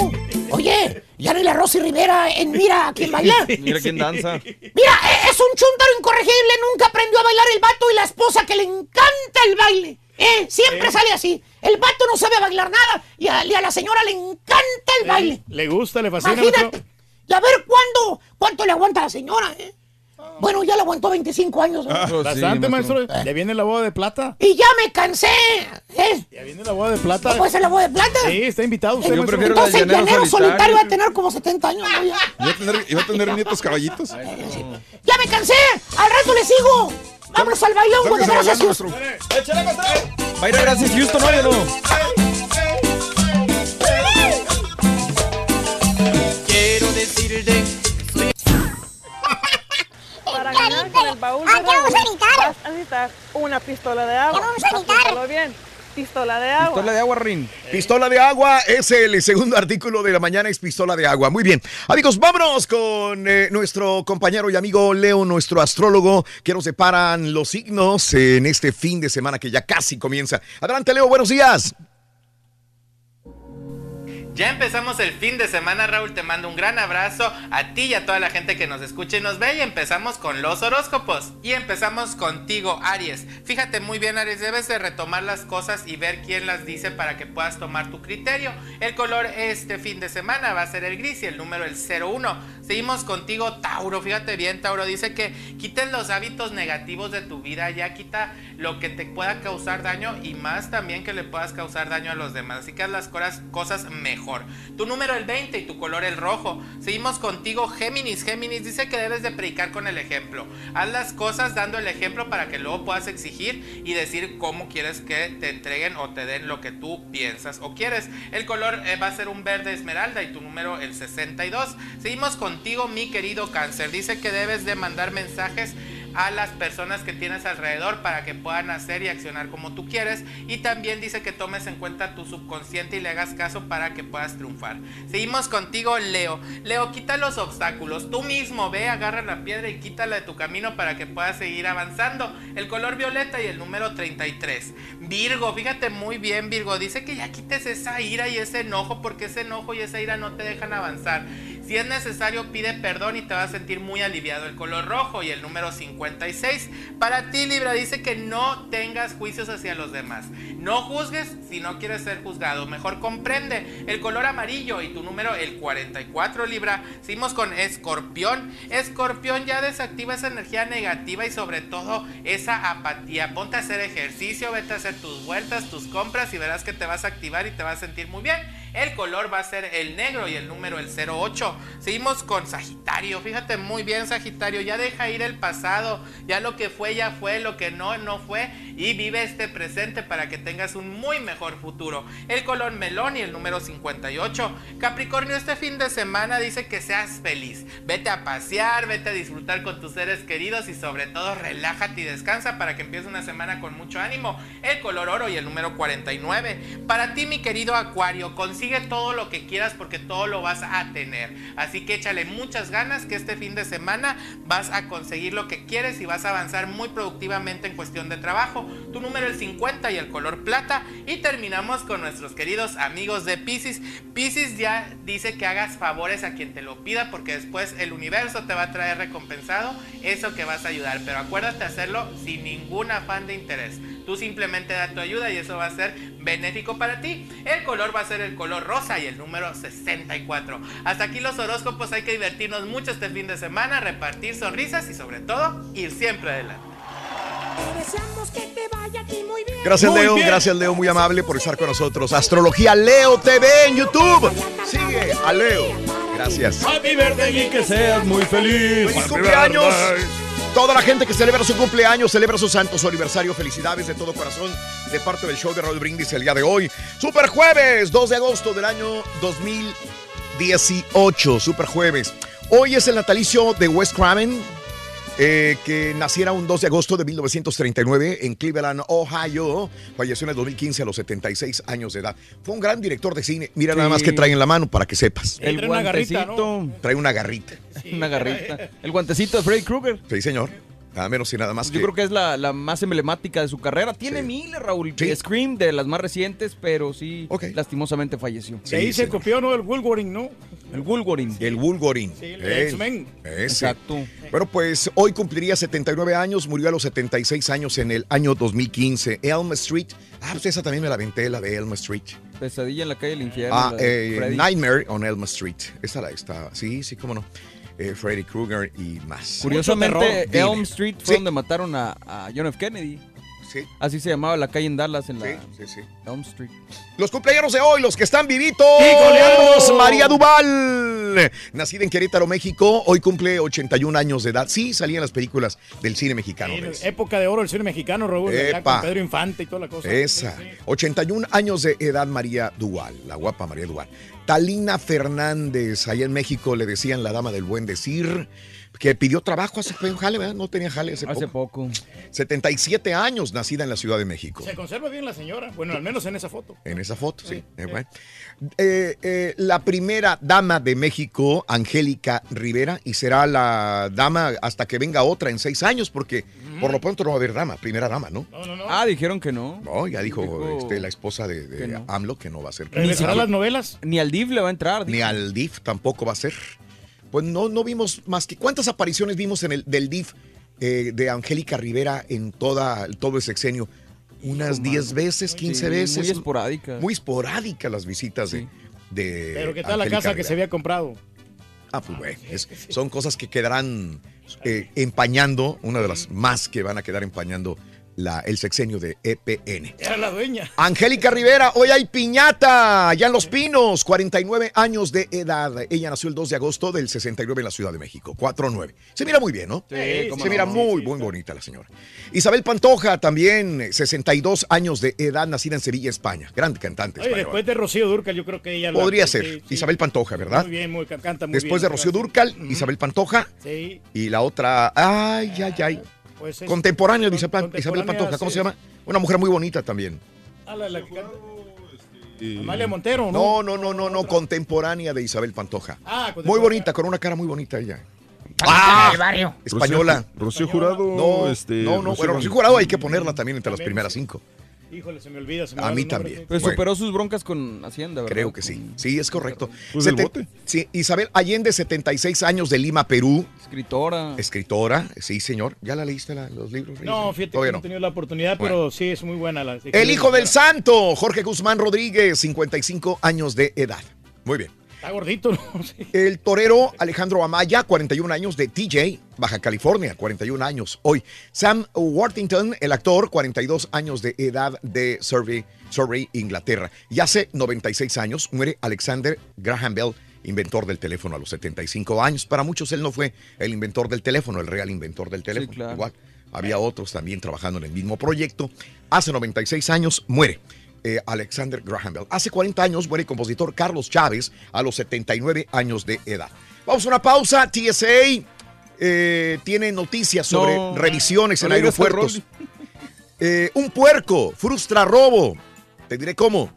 Oye, ya ni la Rosy Rivera en Mira a quién baila. Mira quién danza. Mira, e- es un chúntaro incorregible, nunca aprendió a bailar el vato y la esposa que le encanta el baile. Eh, siempre sale así. El vato no sabe bailar nada y a, y a la señora le encanta el baile. Le gusta, le fascina, Imagínate. Y a ver cuándo, cuánto le aguanta a la señora, ¿eh? Bueno, ya le aguantó 25 años. ¿no? Ah, Bastante, maestro. Ya viene la boda de plata. Y ya me cansé. ¿eh? Ya viene la boda de plata. ¿No puede ser la boda de plata? Sí, está invitado usted, maestro. Entonces el llanero solitario va a tener como 70 años. ¿no? Ya. ¿Iba a tener, iba a tener nietos caballitos? Ya me cansé. Al rato le sigo. Vámonos al bailongo de gracias. Houston. ¡Échale, maestro! Va a ir a gracias Houston, ¿no? ¿O no? Quiero decirte Para ganar con el baúl de ¿A qué vamos a Raúl, necesitar? vas a necesitar una pistola de agua. ¿Qué vamos a necesitar? Apúntalo bien. Pistola de agua. Pistola de agua, Rin. Pistola de agua es el segundo artículo de la mañana, es pistola de agua. Muy bien. Amigos, vámonos con eh, nuestro compañero y amigo Leo, nuestro astrólogo, que nos separan los signos en este fin de semana que ya casi comienza. Adelante, Leo, buenos días. Ya empezamos el fin de semana, Raúl. Te mando un gran abrazo a ti y a toda la gente que nos escucha y nos ve. Y empezamos con los horóscopos. Y empezamos contigo, Aries. Fíjate muy bien, Aries. Debes de retomar las cosas y ver quién las dice para que puedas tomar tu criterio. El color este fin de semana va a ser el gris y el número el 01. Seguimos contigo, Tauro. Fíjate bien, Tauro. Dice que quiten los hábitos negativos de tu vida. Ya quita lo que te pueda causar daño y más también que le puedas causar daño a los demás. Así que haz las cosas, cosas Tu número el 20 y tu color el rojo. Seguimos contigo, Géminis. Géminis dice que debes de predicar con el ejemplo. Haz las cosas dando el ejemplo para que luego puedas exigir y decir cómo quieres que te entreguen o te den lo que tú piensas o quieres. El color eh, va a ser un verde esmeralda y tu número el 62. Seguimos contigo, mi querido cáncer. Dice que debes de mandar mensajes a las personas que tienes alrededor para que puedan hacer y accionar como tú quieres. Y también dice que tomes en cuenta tu subconsciente y le hagas caso para que puedas triunfar. Seguimos contigo, Leo. Leo, quita los obstáculos. Tú mismo ve, agarra la piedra y quítala de tu camino para que puedas seguir avanzando. El color violeta y el número 33. Virgo, fíjate muy bien, Virgo. Dice que ya quites esa ira y ese enojo porque ese enojo y esa ira no te dejan avanzar. Si es necesario, pide perdón y te vas a sentir muy aliviado. El color rojo y el número 56. Para ti, Libra, dice que no tengas juicios hacia los demás. No juzgues si no quieres ser juzgado. Mejor comprende. El color amarillo y tu número, el 44, Libra. Seguimos con Escorpión. Escorpión ya desactiva esa energía negativa y sobre todo esa apatía. Ponte a hacer ejercicio, vete a hacer tus vueltas, tus compras y verás que te vas a activar y te vas a sentir muy bien. El color va a ser el negro y el número el 08. Seguimos con Sagitario. Fíjate muy bien, Sagitario. Ya deja ir el pasado. Ya lo que fue, ya fue. Lo que no, no fue. Y vive este presente para que tengas un muy mejor futuro. El color melón y el número 58. Capricornio, este fin de semana dice que seas feliz. Vete a pasear, vete a disfrutar con tus seres queridos y sobre todo relájate y descansa para que empieces una semana con mucho ánimo. El color oro y el número 49. Para ti, mi querido Acuario, consigue todo lo que quieras porque todo lo vas a tener. Así que échale muchas ganas que este fin de semana vas a conseguir lo que quieres y vas a avanzar muy productivamente en cuestión de trabajo. Tu número es 50 y el color plata. Y terminamos con nuestros queridos amigos de Pisces. Pisces ya dice que hagas favores a quien te lo pida porque después el universo te va a traer recompensado eso que vas a ayudar. Pero acuérdate hacerlo sin ningún afán de interés. Tú simplemente da tu ayuda y eso va a ser benéfico para ti. El color va a ser el color rosa y el número 64. Hasta aquí los horóscopos. Hay que divertirnos mucho este fin de semana, repartir sonrisas y sobre todo ir siempre adelante. Gracias, Leo. Gracias, Leo. Muy amable por estar con nosotros. Astrología Leo TV en YouTube. Sigue a Leo. Gracias. Happy birthday y que seas muy feliz. ¡Feliz cumpleaños! Toda la gente que celebra su cumpleaños, celebra su santo, su aniversario. Felicidades de todo corazón de parte del show de Raúl Brindis el día de hoy. Super jueves, 2 de agosto del año 2018. Super jueves. Hoy es el natalicio de Wes Craven, eh, que naciera un 2 de agosto de 1939 en Cleveland, Ohio. Falleció en el 2015 a los 76 años de edad. Fue un gran director de cine. Mira nada Sí. más que trae en la mano para que sepas. El Trae una garrita. Trae una garrita. Una garrita. El guantecito de Freddy Krueger. Sí, señor. Nada menos y nada más Yo que... creo que es la, la más emblemática de su carrera. Tiene miles, Raúl. Scream de las más recientes, pero sí, lastimosamente falleció. De ahí se copió, ¿no? El Wolverine, ¿no? El Wolverine. El Wolverine. Sí, el X-Men. ese. Exacto. Bueno, pues hoy cumpliría 79 años, murió a los 76 años en el año 2015. Elm Street. Ah, pues esa también me la aventé, la de Elm Street. Pesadilla en la calle del infierno. Ah, de eh. Nightmare on Elm Street. Esa la está. Sí, sí, cómo no. Eh, Freddy Krueger y más. Curiosamente. Elm Street fue donde mataron a, a John F. Kennedy. Sí. Así se llamaba la calle en Dallas, en la Sí, sí, Elm Street. Los cumpleaños de hoy, los que están vivitos. María Duval, nacida en Querétaro, México, hoy cumple 81 años de edad. Sí, salía en las películas del cine mexicano. Época de oro del cine mexicano, Raúl. con Pedro Infante y toda la cosa. Esa. 81 años de edad María Duval, la guapa María Duval. Talina Fernández, allá en México le decían la dama del buen decir, que pidió trabajo hace poco, jale, ¿verdad? No tenía jale hace, Hace poco. 77 años, nacida en la Ciudad de México. Se conserva bien la señora. Bueno, al menos en esa foto. En esa foto, sí. Eh, bueno. Eh, eh, la primera dama de México, Angélica Rivera, y será la dama hasta que venga otra en seis años, porque por lo pronto no va a haber dama, primera dama, ¿no? Ah, dijeron que no. No, ya dijo, Dijo este, la esposa de, de que no. AMLO que no va a ser. ¿Regresará a las novelas? Ni al DIF le va a entrar. Ni al DIF tampoco va a ser. Pues no, no vimos más que. ¿Cuántas apariciones vimos en el del DIF eh, de Angélica Rivera en toda, todo el sexenio? Unas 10 veces, 15 Sí, veces. Muy esporádica. Muy esporádicas las visitas de, de Pero ¿qué tal la casa que se había comprado? Ah, pues bueno, es- son cosas que quedarán eh, empañando, una de las más que van a quedar empañando la, el sexenio de EPN. Era la dueña. Angélica Rivera, hoy hay piñata, allá en Los Pinos, 49 años de edad. Ella nació el 2 de agosto del 69 en la Ciudad de México, 4-9. Se mira muy bien, ¿no? Sí, Se mira no. muy, muy bonita la señora. Isabel Pantoja, también 62 años de edad, nacida en Sevilla, España. Gran cantante Oye, española. después de Rocío Durcal, yo creo que ella... la- Podría ser sí. Isabel Pantoja, ¿verdad? Muy bien, muy, canta muy Después bien. de Rocío Durcal, Isabel Pantoja. Sí. Y la otra, ay, ay, ay. Pues es- Contemporánea de con- Isabel, Pantoja, ¿cómo se llama? Una mujer muy bonita también. Ah, la- la que canta. Amalia Montero, No, ¿no? no, no, no, no, contemporánea de Isabel Pantoja. Ah, Muy bonita, con una cara muy bonita ella. Ah, del barrio. Española. Rocío Jurado, No, este, no, no, Rocío bueno, Rocío. Jurado hay que ponerla también entre las primeras cinco. Híjole, se me olvida. Se me A mí también. Pero Bueno. superó sus broncas con Hacienda, ¿verdad? Creo que sí. Sí, es correcto. Pues Seten- bote. Sí, Isabel Allende, 76 años de Lima, Perú. Escritora. Escritora, sí, señor. ¿Ya la leíste la- los libros? No, fíjate que no he tenido la oportunidad, Bueno. pero sí es muy buena la. El hijo del santo, Jorge Guzmán Rodríguez, 55 años de edad. Muy bien. Está gordito, ¿no? Sí. El torero Alejandro Amaya, 41 años de TJ, Baja California, 41 años hoy. Sam Worthington, el actor, 42 años de edad de Surrey, Surrey, Inglaterra. Y hace 96 años muere Alexander Graham Bell, inventor del teléfono a los 75 años. Para muchos él no fue el inventor del teléfono, el real inventor del teléfono. claro. Igual, había otros también trabajando en el mismo proyecto. Hace 96 años muere. Eh, Alexander Graham Bell. Hace 40 años muere el compositor Carlos Chávez a los 79 años de edad. Vamos a una pausa. TSA eh, tiene noticias sobre No. revisiones No en aeropuertos. Eh, un puerco frustra robo. Te diré cómo.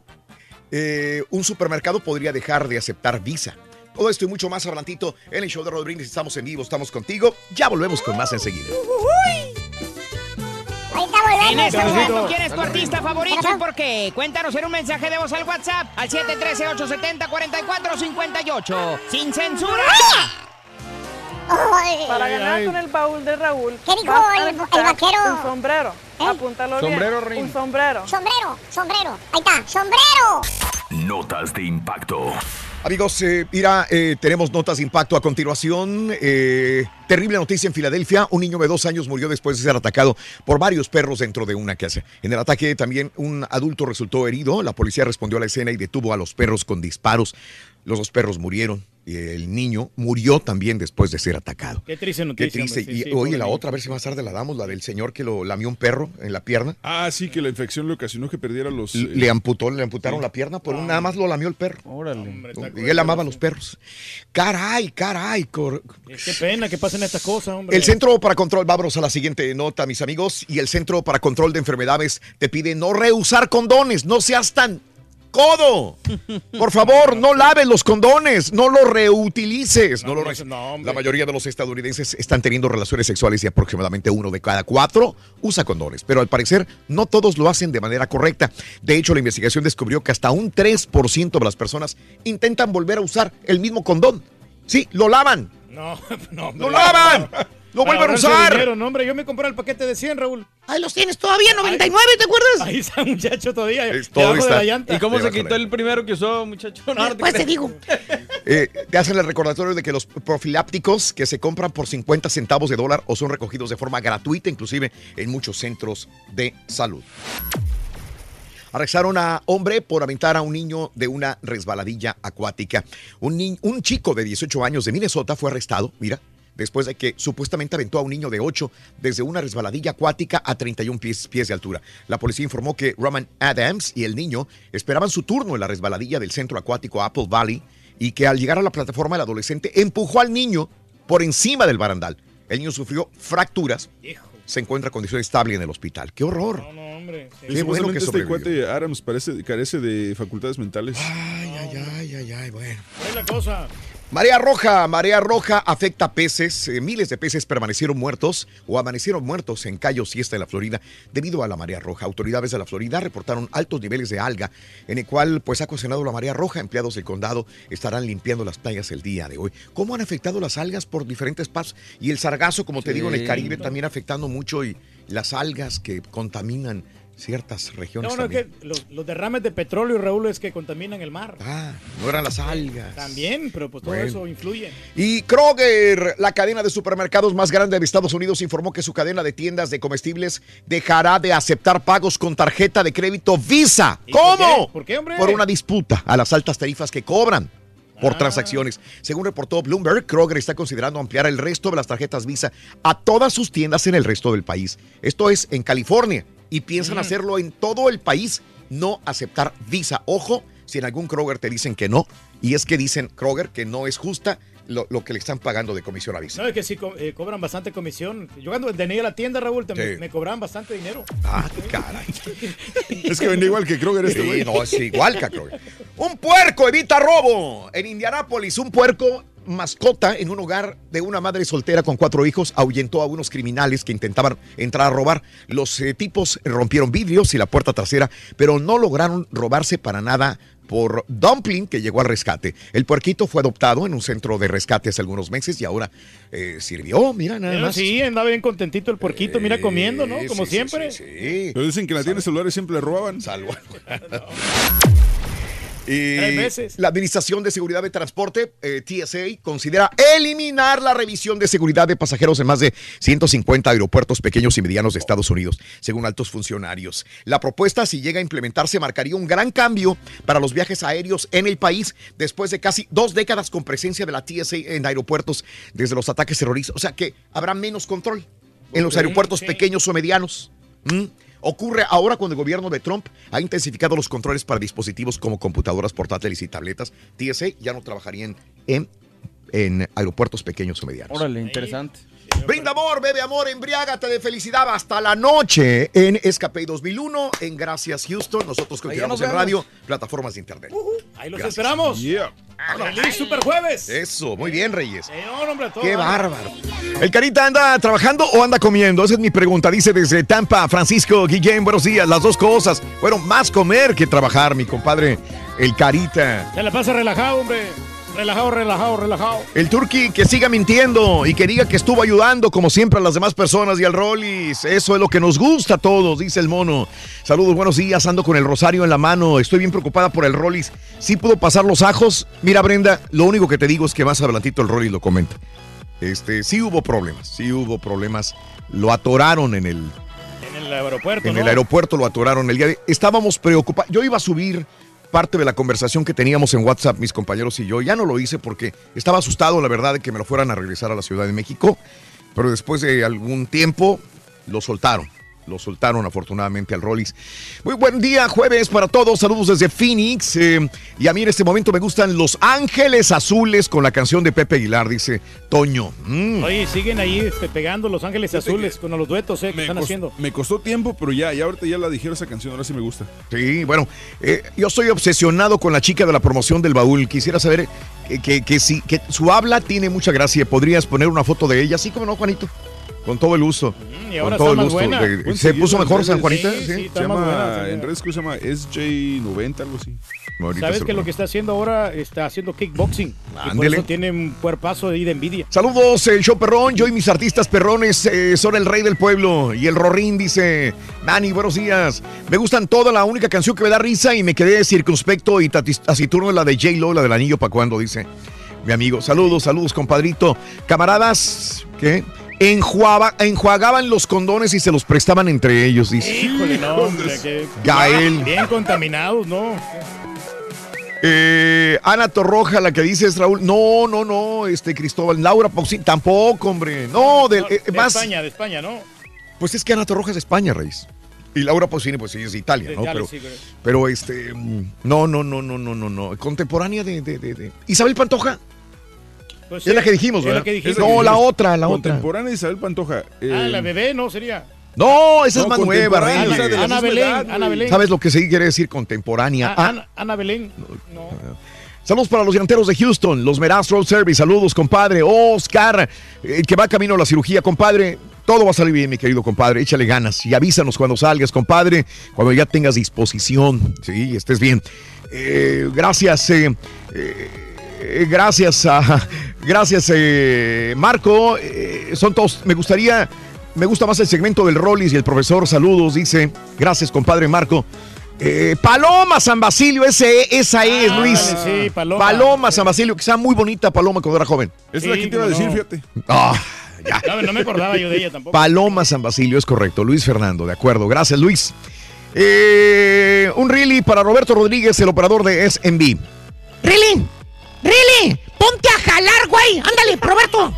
Eh, un supermercado podría dejar de aceptar visa. Todo esto y mucho más adelantito en el show de Rodríguez. Estamos en vivo, estamos contigo. Ya volvemos con más enseguida. Ahorita volvemos. En este momento, ¿quién es tu artista favorito y por qué? Cuéntanos en un mensaje de voz al WhatsApp al 713-870-4458. ¡Sin censura! Para ganar con el baúl de Raúl, ¿Qué dijo el- vaquero? Un sombrero. Apúntalo Sombrero, bien. Rin. Un sombrero. Sombrero, sombrero. Ahí está, sombrero. Notas de impacto. Amigos, eh, mira, eh, tenemos notas de impacto a continuación. Eh, terrible noticia en Filadelfia. Un niño de dos años murió después de ser atacado por varios perros dentro de una casa. En el ataque también un adulto resultó herido. La policía respondió a la escena y detuvo a los perros con disparos. Los dos perros murieron. Y el niño murió también después de ser atacado. Qué triste Qué noticia. triste. hombre, sí, y sí, oye, la niño. otra, a ver si más tarde la damos, la del señor que lo lamió un perro en la pierna. Ah, sí, que la infección le ocasionó que perdiera los... L- eh, Le amputó, le amputaron sí. la pierna por un, nada más lo lamió el perro. Órale. Y él amaba a los perros. Caray, caray. cor- Qué pena que pasen estas cosas, hombre. El Centro para Control, vámonos a la siguiente nota, mis amigos. Y el Centro para Control de Enfermedades te pide no reusar condones, no seas tan codo. Por favor, no laves los condones, no los reutilices. No, lo re- la mayoría de los estadounidenses están teniendo relaciones sexuales y aproximadamente uno de cada cuatro usa condones. Pero al parecer, no todos lo hacen de manera correcta. De hecho, la investigación descubrió que hasta un 3% de las personas intentan volver a usar el mismo condón. Sí, lo lavan. No, no. ¡Lo lavan! ¡Lo Para vuelven a usar! dinero, no, hombre, yo me compré el paquete de 100, Raúl. Ahí los tienes todavía, 99, ¿te acuerdas? Ahí está, muchacho, todavía. Es- todo debajo de está. la llanta. ¿Y cómo se quitó el primero que usó, muchacho? No, no te Después te creas. digo. Eh, te hacen el recordatorio de que los profilápticos que se compran por 50 centavos de dólar o son recogidos de forma gratuita, inclusive en muchos centros de salud. Arrestaron a hombre por aventar a un niño de una resbaladilla acuática. Un, ni- un chico de 18 años de Minnesota fue arrestado, mira, después de que supuestamente aventó a un niño de 8 desde una resbaladilla acuática a 31 pies, pies de altura. La policía informó que Roman Adams y el niño esperaban su turno en la resbaladilla del centro acuático Apple Valley y que al llegar a la plataforma el adolescente empujó al niño por encima del barandal. El niño sufrió fracturas. Se encuentra en condición estable en el hospital. ¡Qué horror! No, no, hombre. y Qué bueno que este cuate Adams parece, carece de facultades mentales. Ay, ay, ay, ay, ay, bueno. Es la cosa. Marea roja, marea roja afecta peces. Eh, miles de peces permanecieron muertos o amanecieron muertos en Cayo Siesta, en la Florida, debido a la marea roja. Autoridades de la Florida reportaron altos niveles de alga, en el cual pues ha ocasionado la marea roja. Empleados del condado estarán limpiando las playas el día de hoy. ¿Cómo han afectado las algas por diferentes pasos? Y el sargazo, como te Sí. digo, en el Caribe también afectando mucho y las algas que contaminan ciertas regiones No, no, es que los, los derrames de petróleo, Raúl, es que contaminan el mar. Ah, no eran las algas. También, pero pues todo Bueno. eso influye. Y Kroger, la cadena de supermercados más grande de Estados Unidos, informó que su cadena de tiendas de comestibles dejará de aceptar pagos con tarjeta de crédito Visa. ¿Y por ¿Cómo? qué? ¿Por qué, hombre? Por una disputa a las altas tarifas que cobran por transacciones. Según reportó Bloomberg, Kroger está considerando ampliar el resto de las tarjetas Visa a todas sus tiendas en el resto del país. Esto es en California y piensan hacerlo en todo el país, no aceptar Visa. Ojo, si en algún Kroger te dicen que no, y es que dicen Kroger que no es justa lo, lo que le están pagando de comisión a Visa. No, es que sí co- eh, cobran bastante comisión. Yo cuando tenía la tienda, Raúl, te- Sí. me cobraban bastante dinero. Ah, qué caray. Es que vendía igual que Kroger este Sí, güey. no, es igual que Kroger. Un puerco evita robo. En Indianápolis, un puerco mascota en un hogar de una madre soltera con cuatro hijos ahuyentó a unos criminales que intentaban entrar a robar. Los eh, tipos rompieron vidrios y la puerta trasera, pero no lograron robarse para nada por Dumpling, que llegó al rescate. El puerquito fue adoptado en un centro de rescate hace algunos meses y ahora eh, sirvió, mira nada más. sí, andaba bien contentito el puerquito, mira comiendo, ¿no? Como sí, sí, siempre. Sí. Pero dicen que en la tienda de celulares siempre le robaban. Salvo. Y Tres veces. La Administración de Seguridad de Transporte, eh, TSA, considera eliminar la revisión de seguridad de pasajeros en más de 150 aeropuertos pequeños y medianos de Estados Unidos, según altos funcionarios. La propuesta, si llega a implementarse, marcaría un gran cambio para los viajes aéreos en el país después de casi dos décadas con presencia de la TSA en aeropuertos desde los ataques terroristas. O sea que habrá menos control en los aeropuertos pequeños o medianos. ¿Mm? Ocurre ahora cuando el gobierno de Trump ha intensificado los controles para dispositivos como computadoras portátiles y tabletas. TSA ya no trabajarían en, en aeropuertos pequeños o medianos. Órale, interesante. Brinda amor, bebe amor, embriágate de felicidad hasta la noche en Escape 2001, en Gracias Houston. Nosotros continuamos nos en radio, plataformas de internet. Ahí los Gracias. esperamos. ¡Feliz Super Jueves! Eso, muy bien, Reyes. Señor, hombre, todo. Qué bárbaro. ¿El Carita anda trabajando o anda comiendo? Esa es mi pregunta. Dice desde Tampa, Francisco Guillén, buenos días. Las dos cosas. Fueron más comer que trabajar, mi compadre. El Carita. Se la pasa relajado, hombre. Relajado, relajado, relajado. El Turqui que siga mintiendo y que diga que estuvo ayudando como siempre a las demás personas y al Rollis. Eso es lo que nos gusta a todos, dice el mono. Saludos, buenos días. Ando con el rosario en la mano. Estoy bien preocupada por el Rollis. ¿Sí pudo pasar los ajos? Mira, Brenda, lo único que te digo es que más adelantito el Rollis lo comenta. Este, sí hubo problemas, sí hubo problemas. Lo atoraron en el, En el aeropuerto, en ¿no? el aeropuerto, lo atoraron el día de... Estábamos preocupados. Yo iba a subir parte de la conversación que teníamos en WhatsApp, mis compañeros y yo. Ya no lo hice porque estaba asustado, la verdad, de que me lo fueran a regresar a la Ciudad de México. Pero después de algún tiempo, lo soltaron. Lo soltaron afortunadamente al Rollis. Muy buen día, jueves para todos. Saludos desde Phoenix. eh, y a mí en este momento me gustan Los Ángeles Azules con la canción de Pepe Aguilar, dice Toño. Mm. Oye, siguen ahí este, pegando Los Ángeles Azules con los duetos eh, que están haciendo. me costó tiempo, pero ya, ya ahorita ya la dijeron esa canción, ahora sí me gusta. Sí, bueno, eh, yo estoy obsesionado con la chica de la promoción del baúl. Quisiera saber que, que, que si que su habla tiene mucha gracia. ¿Podrías poner una foto de ella? Sí, como no, Juanito. Con todo el gusto. y ahora con todo está el gusto. buena. De- Pueden ¿Se puso mejor. San Juanita? Sí, sí, Se llama, buena, en redes que se llama SJ90, algo así. Ahorita ¿Sabes que lo- que está haciendo ahora está haciendo kickboxing? Y por Ándele. eso tiene un cuerpazo de envidia. Saludos, el show perrón. Yo y mis artistas perrones eh, son el rey del pueblo. Y el Rorín dice: Nani, buenos días. Me gustan toda la única canción que me da risa y me quedé circunspecto y taciturno la de J-Lo, la del anillo para cuando, dice mi amigo. Saludos, saludos, compadrito. Camaradas, ¿qué? Enjuaba- enjuagaban los condones y se los prestaban entre ellos, dice. Híjole, no, hombre, que- Gael. Bien contaminados, ¿no? Eh, Ana Torroja, la que dices, Raúl. No, no, no, este Cristóbal. Laura Pausini, tampoco, hombre. No, del- eh, de más. España, de España, ¿no? Pues es que Ana Torroja es de España, Reis. Y Laura Pausini, pues ella es de Italia, ¿no? Pero, pero este. mm, No, no, no, no, no, no, no. Contemporánea de. de, de, de- Isabel Pantoja. Pues es la que dijimos, ¿verdad? que dijimos. No, la otra, la otra. Contemporánea de Isabel Pantoja. Ah, eh, la bebé, ¿no? Sería. No, esa es más nueva, de Ana misma Belén, edad, Ana. Belén. ¿Sabes lo que sí quiere decir contemporánea? Ah, Ah, Ana, Ana Belén. No. Saludos para los delanteros de Houston, los Meraz Road Service. Saludos, compadre. Oscar, el que va camino a la cirugía, compadre. Todo va a salir bien, mi querido compadre. Échale ganas y avísanos cuando salgas, compadre, cuando ya tengas disposición, sí, y estés bien. Eh, gracias, eh, gracias a, gracias, eh, Marco. Eh, son todos, me gustaría, me gusta más el segmento del Rollis y el profesor. Saludos, dice. Gracias, compadre Marco. Eh, Paloma San Basilio, ese, esa es, Ah, Luis. sí, Paloma. San Basilio, que sea muy bonita Paloma cuando era joven. Esa es la que te iba a decir, no. fíjate. Ah, ya. No, no me acordaba yo de ella tampoco. Paloma San Basilio, es correcto. Luis Fernando, de acuerdo. Gracias, Luis. Eh, un really para Roberto Rodríguez, el operador de SMB. ¡Really! ¡Really! ¡Ponte a jalar, güey! ¡Ándale, Roberto!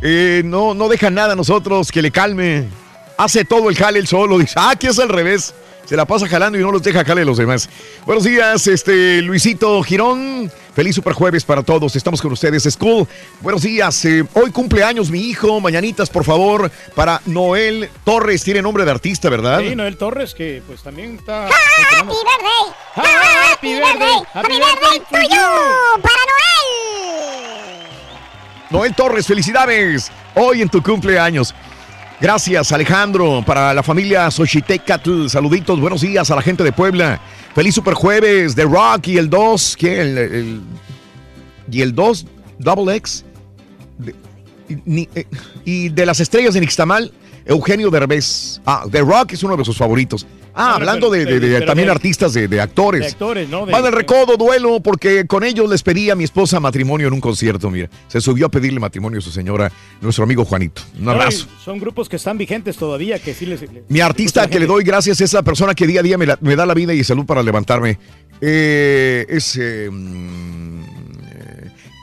Eh, no, no deja nada a nosotros que le calme. Hace todo el jale él solo. Dice, ah, aquí es al revés. Se la pasa jalando y no los deja jalar a los demás. Buenos días, este Luisito Girón. Feliz super jueves para todos. Estamos con ustedes, School. Buenos días. eh, hoy cumpleaños mi hijo. Mañanitas, por favor, para Noel Torres. Tiene nombre de artista, ¿verdad? Sí, Noel Torres, que pues también está... ¡Happy birthday! ¡Happy birthday! ¡Happy birthday to you! ¡Para Noel! Noel Torres, felicidades. Hoy en tu cumpleaños. Gracias, Alejandro, para la familia Xochitecatl. Saluditos, buenos días a la gente de Puebla. Feliz super jueves de Rock y el 2. ¿Qué? Y el 2, Double X. Y, eh, y de las estrellas de Nixtamal, Eugenio Derbez. Ah, The Rock es uno de sus favoritos. Ah, hablando de, pero- de- de- pero también de- artistas, de, actores. de actores, ¿no? De- Van del recodo, duelo, porque con ellos les pedí a mi esposa matrimonio en un concierto, mira. Se subió a pedirle matrimonio a su señora, nuestro amigo Juanito. Un abrazo. Ay, Son grupos que están vigentes todavía, que sí les... les- Mi artista que le doy gracias es la persona que día a día me, la- me da la vida y salud para levantarme. Eh, es. eh, mm,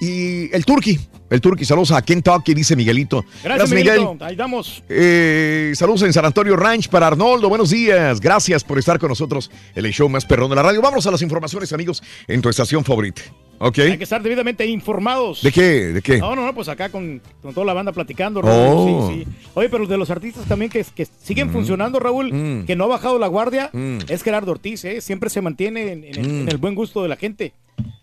y el Turqui. El Turqui. Saludos a Kentucky, dice Miguelito. Gracias, Miguelito. Ahí damos. Eh, saludos en San Antonio Ranch para Arnoldo. Buenos días. Gracias por estar con nosotros en el show más perrón de la radio. Vamos a las informaciones, amigos, en tu estación favorita. ¿Ok? Hay que estar debidamente informados. ¿De qué? ¿De qué? No, no, no, pues acá con, con toda la banda platicando, Oh. Raúl. Sí, sí. Oye, pero de los artistas también que, que siguen funcionando, Raúl, Mm. que no ha bajado la guardia, Mm. es Gerardo Ortiz, ¿eh? Siempre se mantiene en, en el, Mm. en el buen gusto de la gente.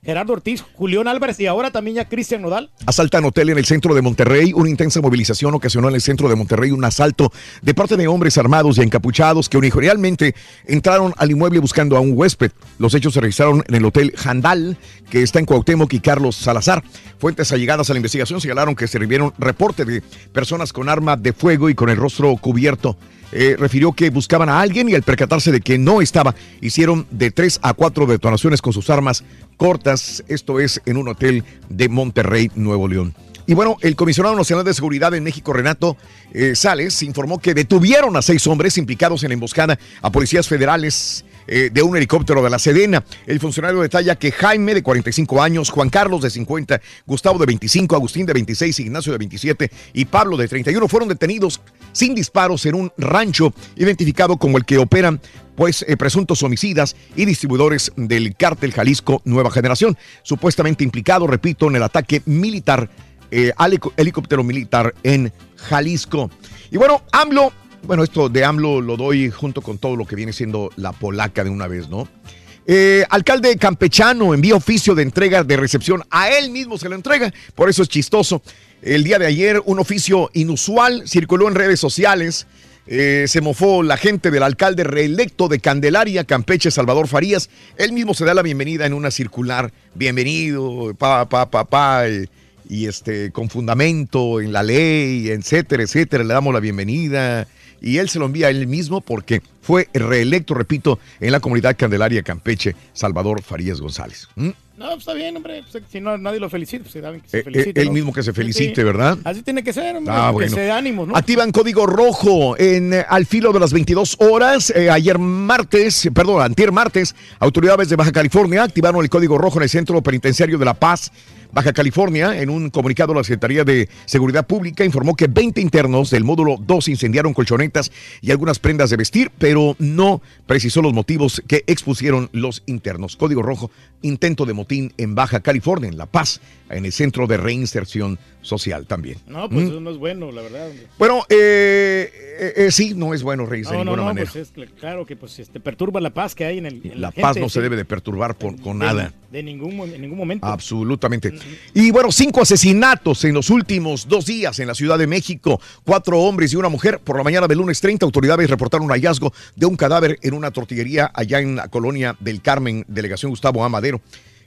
Gerardo Ortiz, Julián Álvarez y ahora también ya Cristian Nodal. Asaltan hotel en el centro de Monterrey. Una intensa movilización ocasionó en el centro de Monterrey un asalto de parte de hombres armados y encapuchados que originalmente entraron al inmueble buscando a un huésped. Los hechos se registraron en el hotel Jandal, que está en Cuauhtémoc y Carlos Salazar. Fuentes allegadas a la investigación señalaron que se recibieron reporte de personas con arma de fuego y con el rostro cubierto. Eh, refirió que buscaban a alguien y al percatarse de que no estaba, hicieron de tres a cuatro detonaciones con sus armas cortas. Esto es en un hotel de Monterrey, Nuevo León. Y bueno, el comisionado nacional de seguridad en México, Renato eh, Sales, informó que detuvieron a seis hombres implicados en la emboscada a policías federales eh, de un helicóptero de la Sedena. El funcionario detalla que Jaime, de 45 años, Juan Carlos, de 50, Gustavo, de 25, Agustín, de 26, Ignacio, de 27 y Pablo, de 31, fueron detenidos sin disparos en un rancho identificado como el que operan pues eh, presuntos homicidas y distribuidores del cártel Jalisco Nueva Generación, supuestamente implicado, repito, en el ataque militar eh, al helicóptero militar en Jalisco. Y bueno, AMLO, bueno, esto de AMLO lo doy junto con todo lo que viene siendo la polaca de una vez, ¿no? Eh, alcalde campechano envía oficio de entrega de recepción. A él mismo se lo entrega. Por eso es chistoso. El día de ayer un oficio inusual circuló en redes sociales. Eh, se mofó la gente del alcalde reelecto de Candelaria, Campeche, Salvador Farías. Él mismo se da la bienvenida en una circular. Bienvenido, pa, pa, pa, pa. eh, y este, con fundamento en la ley, etcétera, etcétera. Le damos la bienvenida. Y él se lo envía a él mismo porque fue reelecto, repito, en la comunidad Candelaria, Campeche, Salvador Farías González. ¿Mm? No, pues está bien, hombre. Pues, si no, nadie lo felicita, pues se Eh, felicite. eh, él ¿no? mismo que se felicite, sí. ¿verdad? Así tiene que ser, hombre. Ah, que se dé ánimos, ¿no? Activan código rojo en eh, al filo de las 22 horas. Eh, ayer martes, perdón, antier martes, autoridades de Baja California activaron el código rojo en el Centro Penitenciario de La Paz. Baja California, en un comunicado, la Secretaría de Seguridad Pública informó que 20 internos del módulo 2 incendiaron colchonetas y algunas prendas de vestir, pero no precisó los motivos que expusieron los internos. Código rojo, intento de motín en Baja California, en La Paz, en el Centro de Reinserción Social también. No, pues ¿Mm? eso no es bueno, la verdad. Bueno, eh, eh, eh, sí, no es bueno reírse de No, no, ninguna no, manera. pues es cl- claro que pues este, perturba la paz que hay en el. en la gente, paz no se debe de perturbar por, con De- nada. De ningún, en ningún momento. Absolutamente. Y bueno, cinco asesinatos en los últimos dos días en la Ciudad de México. Cuatro hombres y una mujer. Por la mañana del lunes 30, autoridades reportaron un hallazgo de un cadáver en una tortillería allá en la colonia del Carmen, delegación Gustavo Amadero.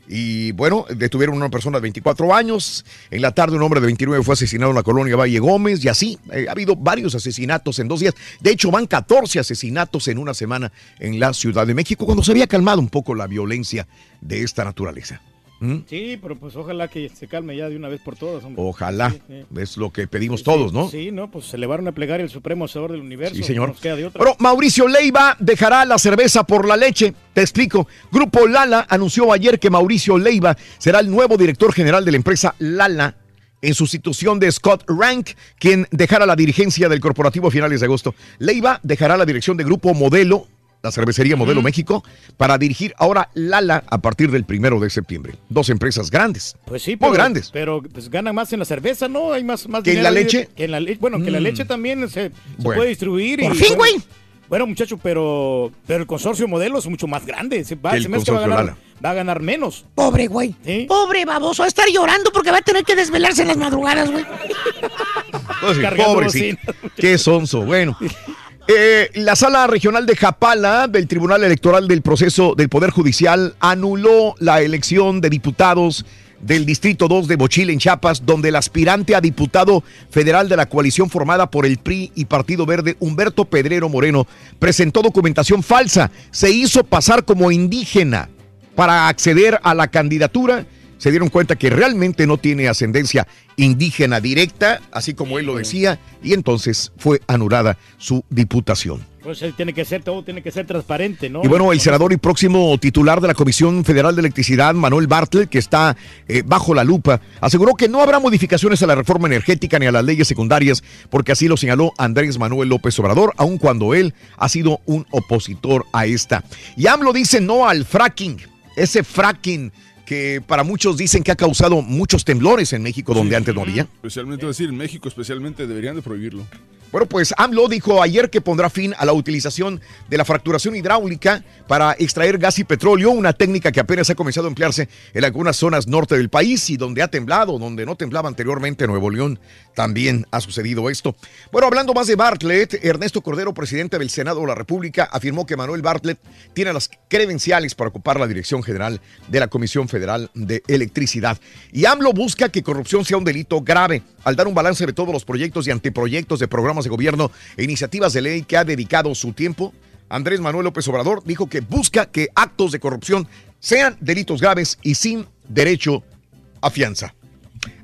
Y bueno, detuvieron a una persona de 24 años. En la tarde un hombre de 29 fue asesinado en la colonia Valle Gómez y así eh, ha habido varios asesinatos en dos días. De hecho, van 14 asesinatos en una semana en la Ciudad de México cuando se había calmado un poco la violencia de esta naturaleza. ¿Mm? Sí, pero pues ojalá que se calme ya de una vez por todas, hombre. Ojalá. Sí, sí. Es lo que pedimos todos, ¿no? Sí, no, pues elevaron a plegar el supremo hacedor del universo. Sí, señor. Queda de otra. Bueno, Mauricio Leiva dejará la cerveza por la leche. Te explico. Grupo Lala anunció ayer que Mauricio Leiva será el nuevo director general de la empresa Lala en sustitución de Scott Rank, quien dejará la dirigencia del corporativo a finales de agosto. Leiva dejará la dirección de Grupo Modelo la cervecería Modelo. México, para dirigir ahora Lala a partir del primero de septiembre. Dos empresas grandes. Pues sí, Muy pero, grandes. Pero pues, ganan más en la cerveza, ¿no? Hay más, más ¿Que en dinero la ahí leche? Que en la leche. Bueno, que la Mm. leche también se, se Bueno. puede distribuir. Por y, fin, bueno, güey. Bueno, muchacho, pero, pero el consorcio modelo es mucho más grande. Se, va, el se me que va, a consorcio ganar, va a ganar menos. Pobre güey. ¿Sí? Pobre baboso. Va a estar llorando porque va a tener que desvelarse en las madrugadas, güey. Pues pobre, sí. Qué sonso. Bueno. Eh, la sala regional de Japala del Tribunal Electoral del Proceso del Poder Judicial anuló la elección de diputados del Distrito 2 de Bochil en Chiapas, donde el aspirante a diputado federal de la coalición formada por el PRI y Partido Verde, Humberto Pedrero Moreno, presentó documentación falsa. Se hizo pasar como indígena para acceder a la candidatura. Se dieron cuenta que realmente no tiene ascendencia indígena directa, así como él lo decía, y entonces fue anulada su diputación. Pues él tiene que ser, todo tiene que ser transparente, ¿no? Y bueno, el senador y próximo titular de la Comisión Federal de Electricidad, Manuel Bartlett, que está eh, bajo la lupa, aseguró que no habrá modificaciones a la reforma energética ni a las leyes secundarias, porque así lo señaló Andrés Manuel López Obrador, aun cuando él ha sido un opositor a esta. Y AMLO dice no al fracking, ese fracking que para muchos dicen que ha causado muchos temblores en México, donde antes no había. Especialmente, decir, en México especialmente deberían de prohibirlo. Bueno, pues AMLO dijo ayer que pondrá fin a la utilización de la fracturación hidráulica para extraer gas y petróleo, una técnica que apenas ha comenzado a emplearse en algunas zonas norte del país y donde ha temblado, donde no temblaba anteriormente Nuevo León, también ha sucedido esto. Bueno, hablando más de Bartlett, Ernesto Cordero, presidente del Senado de la República, afirmó que Manuel Bartlett tiene las credenciales para ocupar la dirección general de la Comisión Federal de Electricidad. Y AMLO busca que corrupción sea un delito grave al dar un balance de todos los proyectos y anteproyectos de programas de gobierno e iniciativas de ley que ha dedicado su tiempo. Andrés Manuel López Obrador dijo que busca que actos de corrupción sean delitos graves y sin derecho a fianza.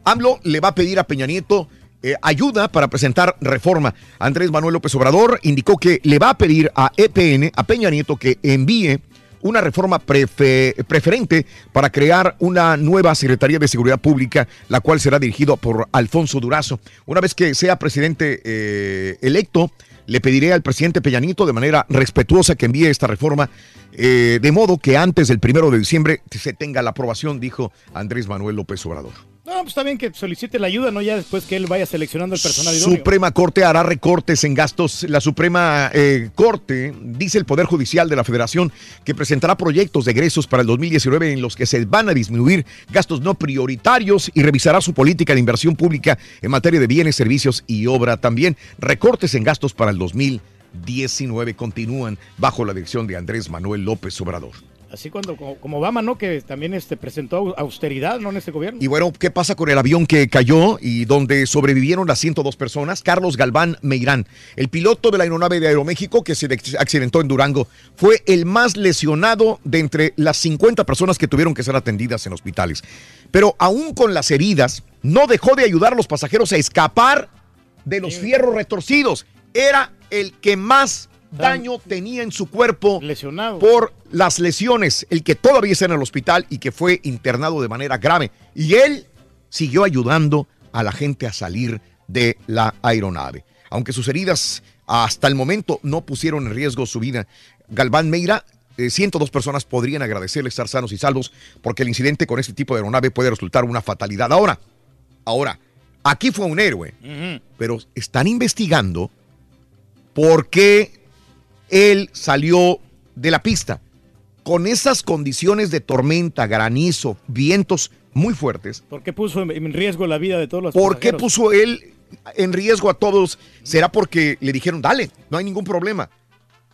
AMLO le va a pedir a Peña Nieto eh, ayuda para presentar reforma. Andrés Manuel López Obrador indicó que le va a pedir a EPN, a Peña Nieto, que envíe una reforma prefe- preferente para crear una nueva Secretaría de Seguridad Pública, la cual será dirigida por Alfonso Durazo. Una vez que sea presidente eh, electo, le pediré al presidente Peña Nieto de manera respetuosa que envíe esta reforma, eh, de modo que antes del primero de diciembre se tenga la aprobación, dijo Andrés Manuel López Obrador. No, pues está bien que solicite la ayuda, ¿no? Ya después que él vaya seleccionando el personal idóneo. Suprema Corte hará recortes en gastos. La Suprema eh, Corte dice el Poder Judicial de la Federación que presentará proyectos de egresos para el 2019 en los que se van a disminuir gastos no prioritarios y revisará su política de inversión pública en materia de bienes, servicios y obra. También recortes en gastos para el 2019 continúan bajo la dirección de Andrés Manuel López Obrador. Así cuando, como, como Obama, ¿no? Que también este, presentó au- austeridad, ¿no? En este gobierno. Y bueno, ¿qué pasa con el avión que cayó y donde sobrevivieron las 102 personas? Carlos Galván Meirán, el piloto de la aeronave de Aeroméxico que se accidentó en Durango, fue el más lesionado de entre las 50 personas que tuvieron que ser atendidas en hospitales. Pero aún con las heridas, no dejó de ayudar a los pasajeros a escapar de los fierros retorcidos. Era el que más daño tenía en su cuerpo por las lesiones, el que todavía está en el hospital y que fue internado de manera grave. Y él siguió ayudando a la gente a salir de la aeronave. Aunque sus heridas hasta el momento no pusieron en riesgo su vida, Galván Meira, eh, 102 personas podrían agradecerle estar sanos y salvos porque el incidente con este tipo de aeronave puede resultar una fatalidad. Ahora, ahora, aquí fue un héroe, pero están investigando por qué él salió de la pista. Con esas condiciones de tormenta, granizo, vientos muy fuertes, ¿Por qué puso en- riesgo la vida de todos los ¿por qué puso él en riesgo a todos? ¿Será porque le dijeron, dale, no hay ningún problema?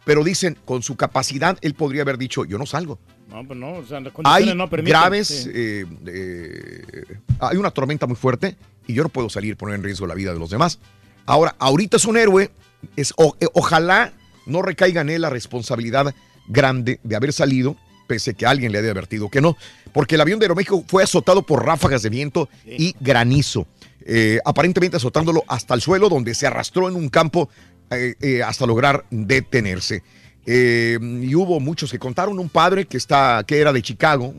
Pero dicen, con su capacidad, él podría haber dicho, yo no salgo. No, pues no, o sea, las condiciones Hay no permiten. graves, sí. eh, eh, hay una tormenta muy fuerte y yo no puedo salir y poner en riesgo la vida de los demás. Ahora, ahorita es un héroe, es, o- eh, ojalá no recaiga en él la responsabilidad grande de haber salido, pese que alguien le haya advertido que no, porque el avión de Aeroméxico fue azotado por ráfagas de viento y granizo, eh, aparentemente azotándolo hasta el suelo, donde se arrastró en un campo eh, eh, hasta lograr detenerse. Y hubo muchos que contaron, un padre que, está, que era de Chicago,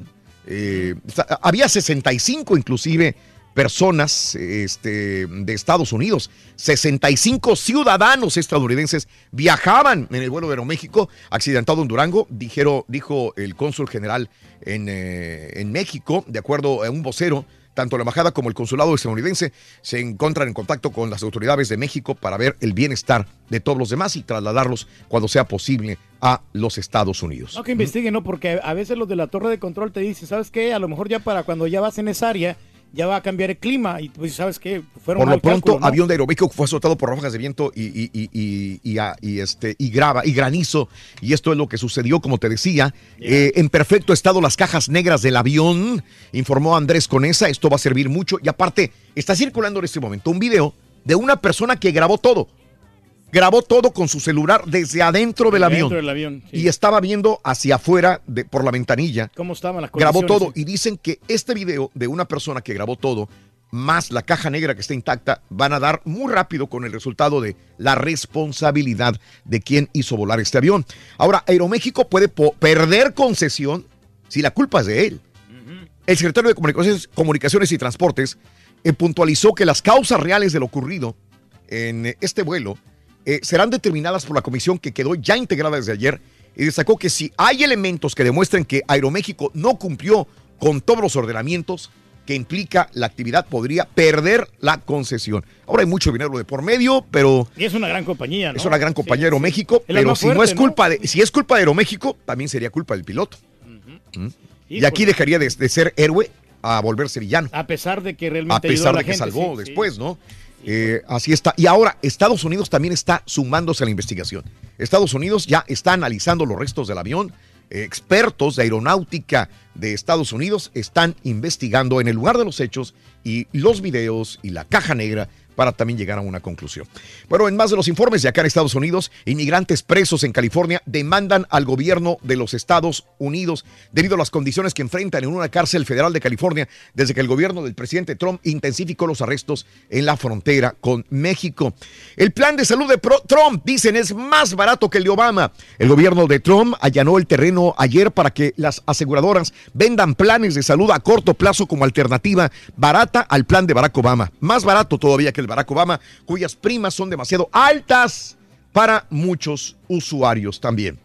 está- había 65 inclusive personas este, de Estados Unidos. 65 ciudadanos estadounidenses viajaban en el vuelo de Aeroméxico accidentado en Durango, dijeron, dijo el cónsul general en, eh, en México, de acuerdo a un vocero. Tanto la embajada como el consulado estadounidense se encuentran en contacto con las autoridades de México para ver el bienestar de todos los demás y trasladarlos cuando sea posible a los Estados Unidos. No, que investiguen, ¿no? Porque a veces los de la torre de control te dicen, ¿sabes qué? A lo mejor ya para cuando ya vas en esa área, ya va a cambiar el clima. Y pues, ¿sabes qué? Fueron Por lo pronto, cálculo, ¿no? avión de Aeroméxico fue azotado por ráfagas de viento y, y- y- y- y- y, este, y grava y granizo. Y esto es lo que sucedió, como te decía. Eh, en perfecto estado las cajas negras del avión, informó Andrés Conesa. Esto va a servir mucho. Y aparte, está circulando en este momento un video de una persona que grabó todo. Grabó todo con su celular desde adentro del avión. del avión, sí. Y estaba viendo hacia afuera de, por la ventanilla ¿Cómo estaban las grabó todo y dicen que este video de una persona que grabó todo más la caja negra que está intacta van a dar muy rápido con el resultado de la responsabilidad de quien hizo volar este avión. Ahora, Aeroméxico puede perder concesión si la culpa es de él. El secretario de Comunicaciones, Comunicaciones y Transportes eh, puntualizó que las causas reales de lo ocurrido en este vuelo eh, serán determinadas por la comisión que quedó ya integrada desde ayer y destacó que si hay elementos que demuestren que Aeroméxico no cumplió con todos los ordenamientos que implica la actividad, podría perder la concesión. Ahora hay mucho dinero de por medio, pero Y es una gran compañía, ¿no? es una gran compañía Sí, Aeroméxico, sí. Pero si no es culpa de, si es culpa de Aeroméxico, también sería culpa del piloto. ¿Mm? Y aquí dejaría de, de ser héroe a volverse villano. A pesar de que realmente A ayudó pesar la de que salvó sí. después, ¿no? Eh, así está. Y ahora, Estados Unidos también está sumándose a la investigación. Estados Unidos ya está analizando los restos del avión. Eh, expertos de aeronáutica de Estados Unidos están investigando en el lugar de los hechos y los videos y la caja negra para también llegar a una conclusión. Bueno, en más de los informes de acá en Estados Unidos, inmigrantes presos en California demandan al gobierno de los Estados Unidos debido a las condiciones que enfrentan en una cárcel federal de California desde que el gobierno del presidente Trump intensificó los arrestos en la frontera con México. El plan de salud de Trump, dicen, es más barato que el de Obama. El gobierno de Trump allanó el terreno ayer para que las aseguradoras vendan planes de salud a corto plazo como alternativa barata al plan de Barack Obama. Más barato todavía que el Barack Obama, cuyas primas son demasiado altas para muchos usuarios también.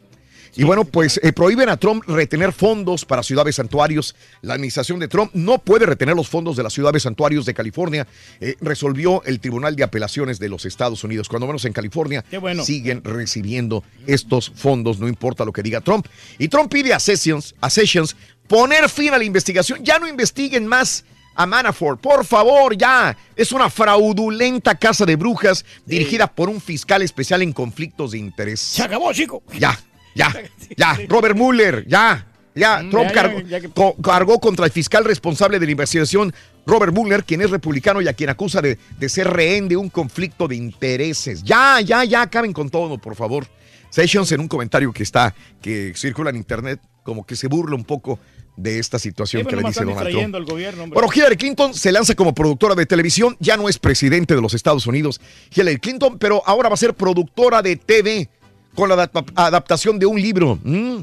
Y bueno, pues eh, prohíben a Trump retener fondos para ciudades santuarios. La administración de Trump no puede retener los fondos de las ciudades santuarios de California, eh, resolvió el Tribunal de Apelaciones de los Estados Unidos. Cuando menos en California bueno. siguen recibiendo estos fondos, no importa lo que diga Trump. Y Trump pide a Sessions, a Sessions poner fin a la investigación. Ya no investiguen más a Manafort. Por favor, ya. Es una fraudulenta casa de brujas dirigida por un fiscal especial en conflictos de interés. Se acabó, chico. Ya, ya, ya. Robert Mueller, ya. Ya, Mm, Trump ya, cargó, ya que- co- cargó contra el fiscal responsable de la investigación, Robert Mueller, quien es republicano y a quien acusa de, de ser rehén de un conflicto de intereses. Ya, ya, ya, acaben con todo, por favor. Sessions en un comentario que está, que circula en internet, como que se burla un poco de esta situación que le dice Donald Trump. al gobierno, hombre. Bueno, Hillary Clinton se lanza como productora de televisión, ya no es presidente de los Estados Unidos, Hillary Clinton, pero ahora va a ser productora de TV con la adap- adaptación de un libro, mm,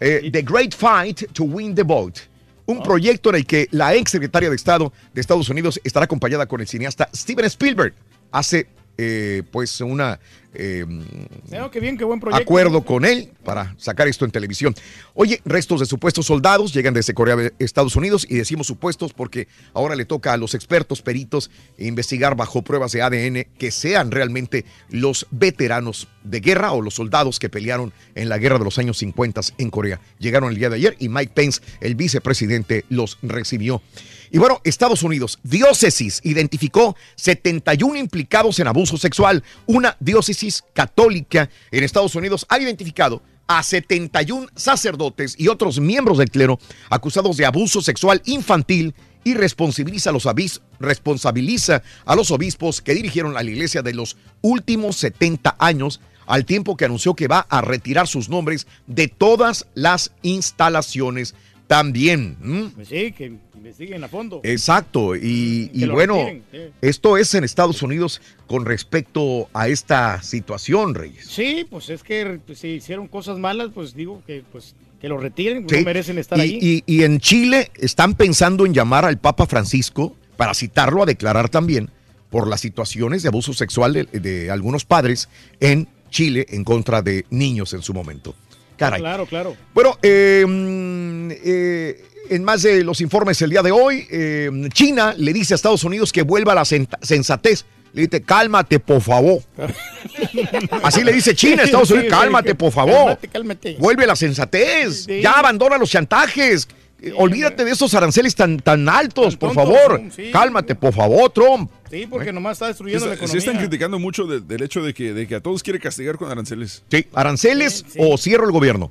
eh, The Great Fight to Win the Vote. Un Oh. proyecto en el que la ex secretaria de Estado de Estados Unidos estará acompañada con el cineasta Steven Spielberg. Hace eh, pues una eh, qué bien, qué buen proyecto. acuerdo con él para sacar esto en televisión. Oye, restos de supuestos soldados llegan desde Corea de Estados Unidos y decimos supuestos porque ahora le toca a los expertos peritos investigar bajo pruebas de ADN que sean realmente los veteranos de guerra o los soldados que pelearon en la guerra de los años 50 en Corea. Llegaron el día de ayer y Mike Pence, el vicepresidente, los recibió. Y bueno, Estados Unidos, diócesis identificó 71 implicados en abuso sexual. Una diócesis católica en Estados Unidos ha identificado a 71 sacerdotes y otros miembros del clero acusados de abuso sexual infantil y responsabiliza a los, responsabiliza a los obispos que dirigieron a la iglesia de los últimos 70 años al tiempo que anunció que va a retirar sus nombres de todas las instalaciones también. Pues sí, que investiguen a fondo. Exacto, y, bueno, retiren, esto es en Estados Unidos con respecto a esta situación, Reyes. Sí, pues es que pues, si hicieron cosas malas, pues digo que pues que lo retiren, Sí, no merecen estar y, ahí. y- y en Chile están pensando en llamar al Papa Francisco para citarlo a declarar también por las situaciones de abuso sexual de, de algunos padres en Chile en contra de niños en su momento. Caray. Claro, claro. Bueno, eh, mm, eh, en más de los informes el día de hoy, eh, China le dice a Estados Unidos que vuelva a la sensatez. Le dice, cálmate, por favor. Así le dice China a Estados Unidos, cálmate, por favor. Cálmate, cálmate. Vuelve a la sensatez. Sí. Ya abandona los chantajes. Olvídate de esos aranceles tan, tan altos, por favor. sí. Cálmate, por favor, Trump. Sí, porque nomás está destruyendo la economía. sí están criticando mucho de- del hecho de que, de que a todos quiere castigar con aranceles. Sí, aranceles o cierro el gobierno.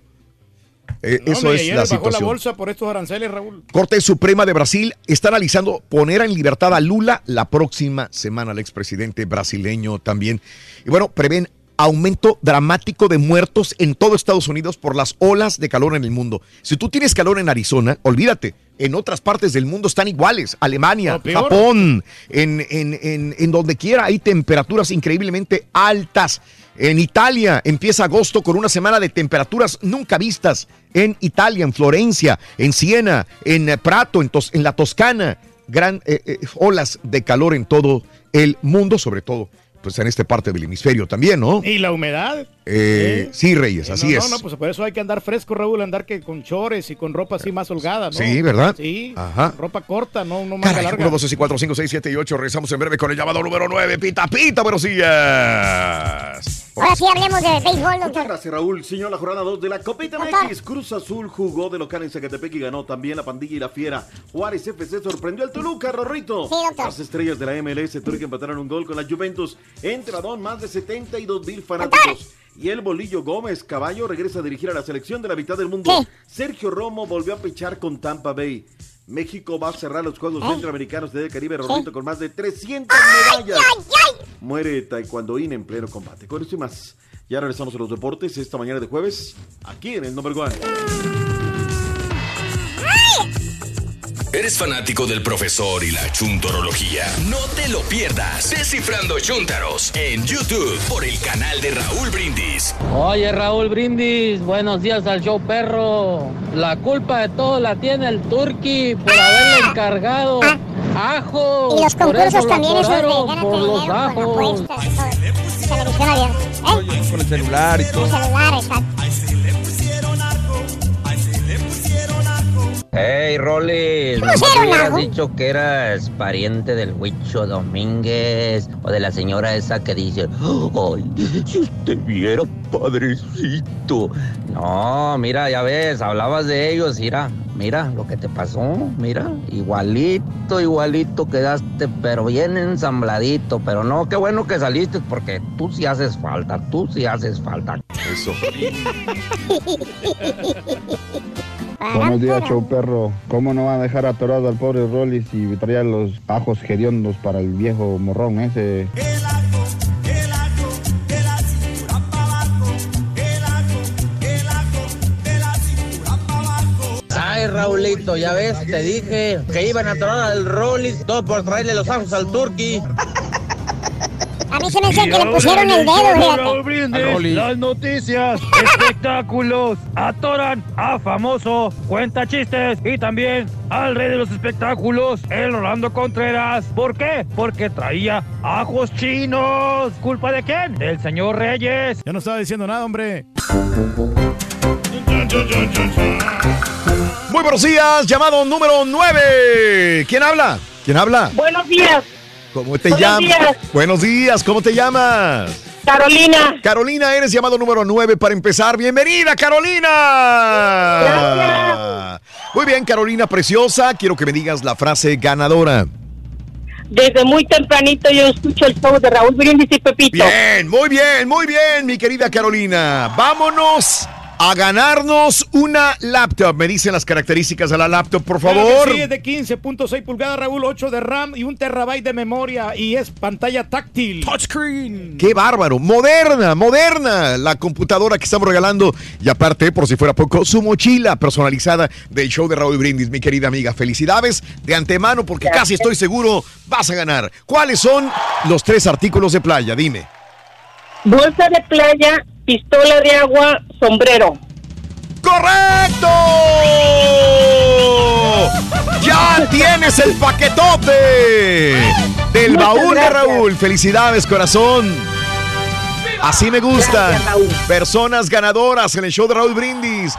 Eh, No, eso es ayer la bajó la situación. bolsa por estos aranceles, Raúl. Corte Suprema de Brasil está analizando poner en libertad a Lula la próxima semana, al expresidente brasileño también. Y bueno, prevén aumento dramático de muertos en todo Estados Unidos por las olas de calor en el mundo. Si tú tienes calor en Arizona, olvídate, en otras partes del mundo están iguales. Alemania, No. Japón, en, en- en- en donde quiera hay temperaturas increíblemente altas. En Italia empieza agosto con una semana de temperaturas nunca vistas. En Italia, en Florencia, en Siena, en Prato, en, Tos- en la Toscana. Gran eh, eh, olas de calor en todo el mundo, sobre todo pues en esta parte del hemisferio también, ¿no? Y la humedad. Eh, sí, Reyes, Eh, así no, es. No, no, pues por eso hay que andar fresco, Raúl, andar que con chores y con ropa así más holgada, ¿no? Sí, ¿verdad? Sí. Ajá. Ropa corta, no, no Caray, larga. 1, 2, 3, 4, 5, 6, 7 y 8. Regresamos en breve con el llamado número 9. Pita, pita, buenos días. Ahora sí hablemos de béisbol, doctor. Gracias, Raúl. Señor, la jornada 2 de la Copita. MX. Cruz Azul jugó de local en Zacatepec y ganó también la pandilla y la fiera. Juárez FC sorprendió al Toluca, Rorrito. Sí, doctor. Las estrellas de la MLS que empataron un gol con la Juventus. Entradón, más de 72 mil fanáticos. Y el Bolillo Gómez Caballo regresa a dirigir a la selección de la mitad del mundo. Sergio Romo volvió a pichar con Tampa Bay. México va a cerrar los Juegos ¿Eh? Centroamericanos del Caribe. Rorrito, con más de 300 medallas. Muere Taekwondoín en pleno combate. Con esto y más. Ya regresamos a los deportes esta mañana de jueves, aquí en el Number One. ¿Eres fanático del profesor y la chuntorología? No te lo pierdas. Descifrando Chuntaros en YouTube por el canal de Raúl Brindis. Oye Raúl Brindis, buenos días al show perro. La culpa de todo la tiene el Turqui por haberle encargado ajo. Y los concursos también esos de gánate dinero con ajos. apuestas. Televisión abierta. ¿Eh? Con el celular y todo. Celular, exacto. Hey, ¿Qué nomás pusieron, hubieras dicho que eras pariente del Huicho Domínguez o de la señora esa que dice, ay, si usted viera, padrecito. No, mira, ya ves, hablabas de ellos, mira, mira lo que te pasó, mira, igualito, igualito quedaste, pero bien ensambladito, pero no, qué bueno que saliste porque tú sí haces falta, tú sí haces falta. Eso. Buenos días, show perro. ¿Cómo no va a dejar atorado al pobre Rollis y traía los ajos hediondos para el viejo morrón ese? Ay, Raulito, ya ves, te dije que iban a atorar al Rollis, todo por traerle los ajos al Turqui. A mí se me hace que le pusieron el dedo, fíjate. Brindis, las noticias, espectáculos, atoran a famoso, cuenta chistes y también al rey de los espectáculos, el Rolando Contreras. ¿Por qué? Porque traía ajos chinos. ¿Culpa de quién? Del señor Reyes. Yo no estaba diciendo nada, hombre. Muy buenos días, llamado número 9. ¿Quién habla? ¿Quién habla? Buenos días, ¿Cómo te Buenos llamas? días. Buenos días, ¿cómo te llamas? Carolina. Carolina, eres llamado número 9 para empezar. Bienvenida, Carolina. Muy bien, Carolina preciosa. Quiero que me digas la frase ganadora. Desde muy tempranito yo escucho el show de Raúl Brindis y Pepito. Bien, muy bien, muy bien, mi querida Carolina. Vámonos a ganarnos una laptop. Me dicen las características de la laptop, por Claro favor. que Sí, es de 15.6 pulgadas, Raúl, 8 de RAM y un terabyte de memoria y es pantalla táctil. Touchscreen. Qué bárbaro, moderna, moderna la computadora que estamos regalando y aparte, por si fuera poco, su mochila personalizada del show de Raúl Brindis, mi querida amiga. Felicidades de antemano porque casi estoy seguro vas a ganar. ¿Cuáles son los tres artículos de playa? Dime. Bolsa de playa, pistola de agua, sombrero. ¡Correcto! Ya tienes el paquetote del Muchas baúl de. Raúl. Felicidades, corazón. Así me gusta. Personas ganadoras en el show de Raúl Brindis.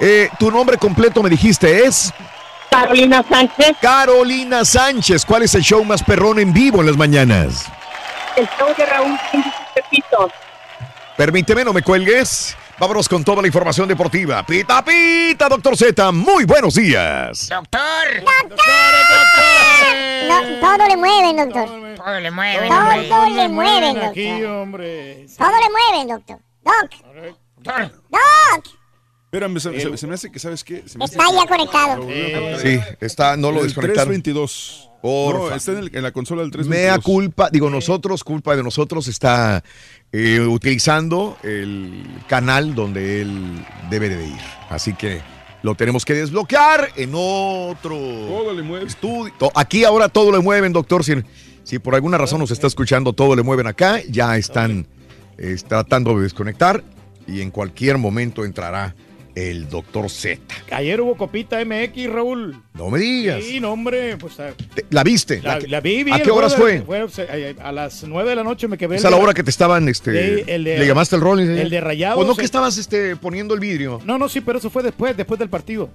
Eh, tu nombre completo me dijiste es Carolina Sánchez. Carolina Sánchez. ¿Cuál es el show más perrón en vivo en las mañanas? El show de Raúl Brindis y Pepito. Permíteme, no me cuelgues. Vámonos con toda la información deportiva. Pita, pita, doctor Z. Muy buenos días. Doctor. No, todo le mueven, doctor. Todo le mueven, Todo, hombre. todo le mueven, aquí, doctor. hombre. Todo le mueven, doctor. Doc. Doc. Espérame, se, se- se me hace que, ¿sabes qué? Se me hace Está ya conectado. Sí, está, no lo El desconectaron. 322. Porfa. No, está en, el- en la consola del 322. Mea culpa, digo nosotros, culpa de nosotros, está eh, utilizando el canal donde él debe de ir. Así que lo tenemos que desbloquear en otro estudio. To- Aquí ahora todo le mueven, doctor. Si, si por alguna razón nos está escuchando, todo le mueven acá. Ya están eh, tratando de desconectar y en cualquier momento entrará el doctor Z. Ayer hubo copita MX, Raúl. No me digas. Sí, no, hombre, pues a- Te- ¿La viste? la, que- la vi, vi ¿A qué horas fue? eh, a las 9 de la noche me quedé. Es a la hora que te estaban, este, el de- le llamaste el rol. el de Rayados, ¿O no que estabas, este, poniendo el vidrio? No, no, sí, pero eso fue después, después del partido.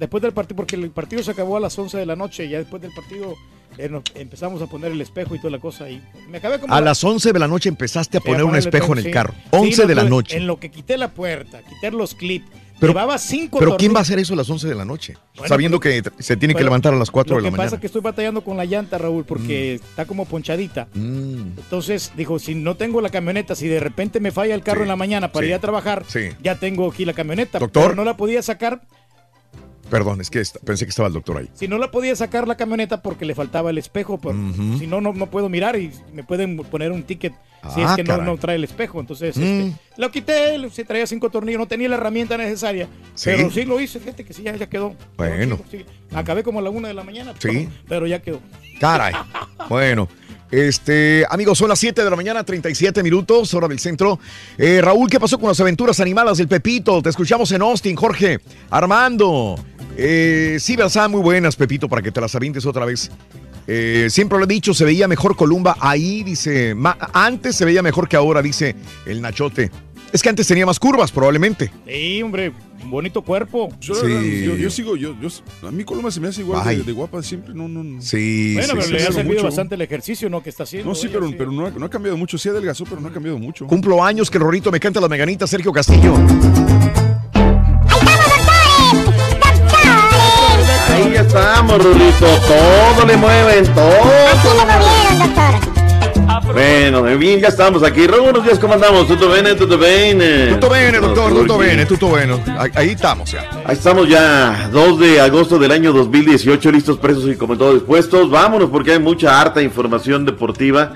Después del partido, porque el partido se acabó a las 11 de la noche. Y ya después del partido eh, empezamos a poner el espejo y toda la cosa. Y me acabé como. A las 11 de la noche empezaste a Sí, poner un espejo en el sí. carro. Sí, 11 no, de la noche. En lo que quité la puerta, quité los clips. Pero- llevaba cinco Pero ¿quién va a hacer eso a las 11 de la noche? Bueno, Sabiendo pero- que se tiene que levantar a las 4 de la Lo que pasa mañana. es que estoy batallando con la llanta, Raúl, porque está como ponchadita. Mm. Entonces, dijo, si no tengo la camioneta, si de repente me falla el carro en la mañana para sí, ir a trabajar, sí. ya tengo aquí la camioneta. Doctor. Pero no la podía sacar, Perdón, es que pensé que estaba el doctor ahí. si no la podía sacar la camioneta porque le faltaba el espejo, por- Ujú. si no, no, no puedo mirar y me pueden poner un ticket si Ah, es que no, no trae el espejo. Entonces, Mm. este, lo quité, sí traía cinco tornillos, no tenía la herramienta necesaria, ¿Sí? pero sí lo hice, fíjate que sí, ya, ya quedó. Bueno. Sí, acabé como a la una de la mañana, Sí. pero, pero ya quedó. Caray. Bueno. Este, amigos, son las 7 de la mañana, 37 minutos, hora del centro. Eh, Raúl, ¿qué pasó con las aventuras animadas del Pepito? Te escuchamos en Austin, Jorge. Armando. Eh, sí, verdad, muy buenas, Pepito, para que te las avientes otra vez. Eh, siempre lo he dicho, se veía mejor Columba ahí, dice. ma- antes se veía mejor que ahora, dice el Nachote. Es que antes tenía más curvas, probablemente. Sí, hombre, bonito cuerpo. Yo, la verdad, yo, yo sigo, yo, yo, a mí Coloma se me hace igual de, de guapa siempre, no, no, no. Sí, Bueno, sí, pero sí, le sí. ha servido mucho. bastante el ejercicio, ¿no? Que está haciendo. No, sí, pero, pero no, ha, no ha cambiado mucho. Sí adelgazó, pero no ha cambiado mucho. Cumplo años que el Rorito me canta las meganitas, Sergio Castillo. Estamos, Rulito. Todo le mueven, todo. Bueno, bien, ya estamos aquí. Raúl, buenos días, ¿cómo andamos? ¿Tutto bene? ¿Tutto bene? Tutto bene, doctor, tutto bene, tutto bueno. Ahí, estamos ya. Ahí estamos ya, 2 de agosto del año 2018, listos, presos y como todos dispuestos. Vámonos porque hay mucha harta información deportiva.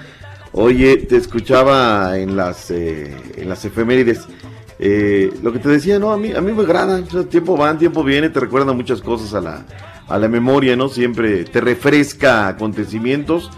Oye, te escuchaba en las, eh, en las efemérides. Eh, lo que te decía, no, a mí, a mí me agrada. O sea, tiempo va, tiempo viene, te recuerda muchas cosas a la, a la memoria, ¿no? Siempre te refresca acontecimientos.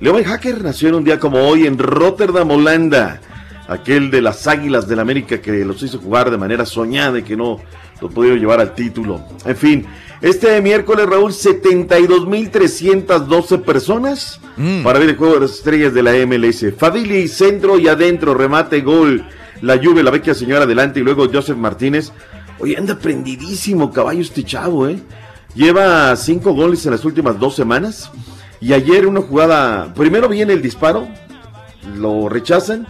Leo Hacker nació en un día como hoy en Rotterdam, Holanda. Aquel de las Águilas del América que los hizo jugar de manera soñada y que no lo pudieron llevar al título. En fin, este miércoles, Raúl, 72.312 personas para ver el juego de las estrellas de la MLS. Fadili, centro y adentro, remate, gol. La Juve, la vecchia señora adelante y luego Joseph Martínez. Oye, anda prendidísimo caballo este chavo, ¿eh? Lleva cinco goles en las últimas dos semanas. Y ayer una jugada, primero viene el disparo, lo rechazan,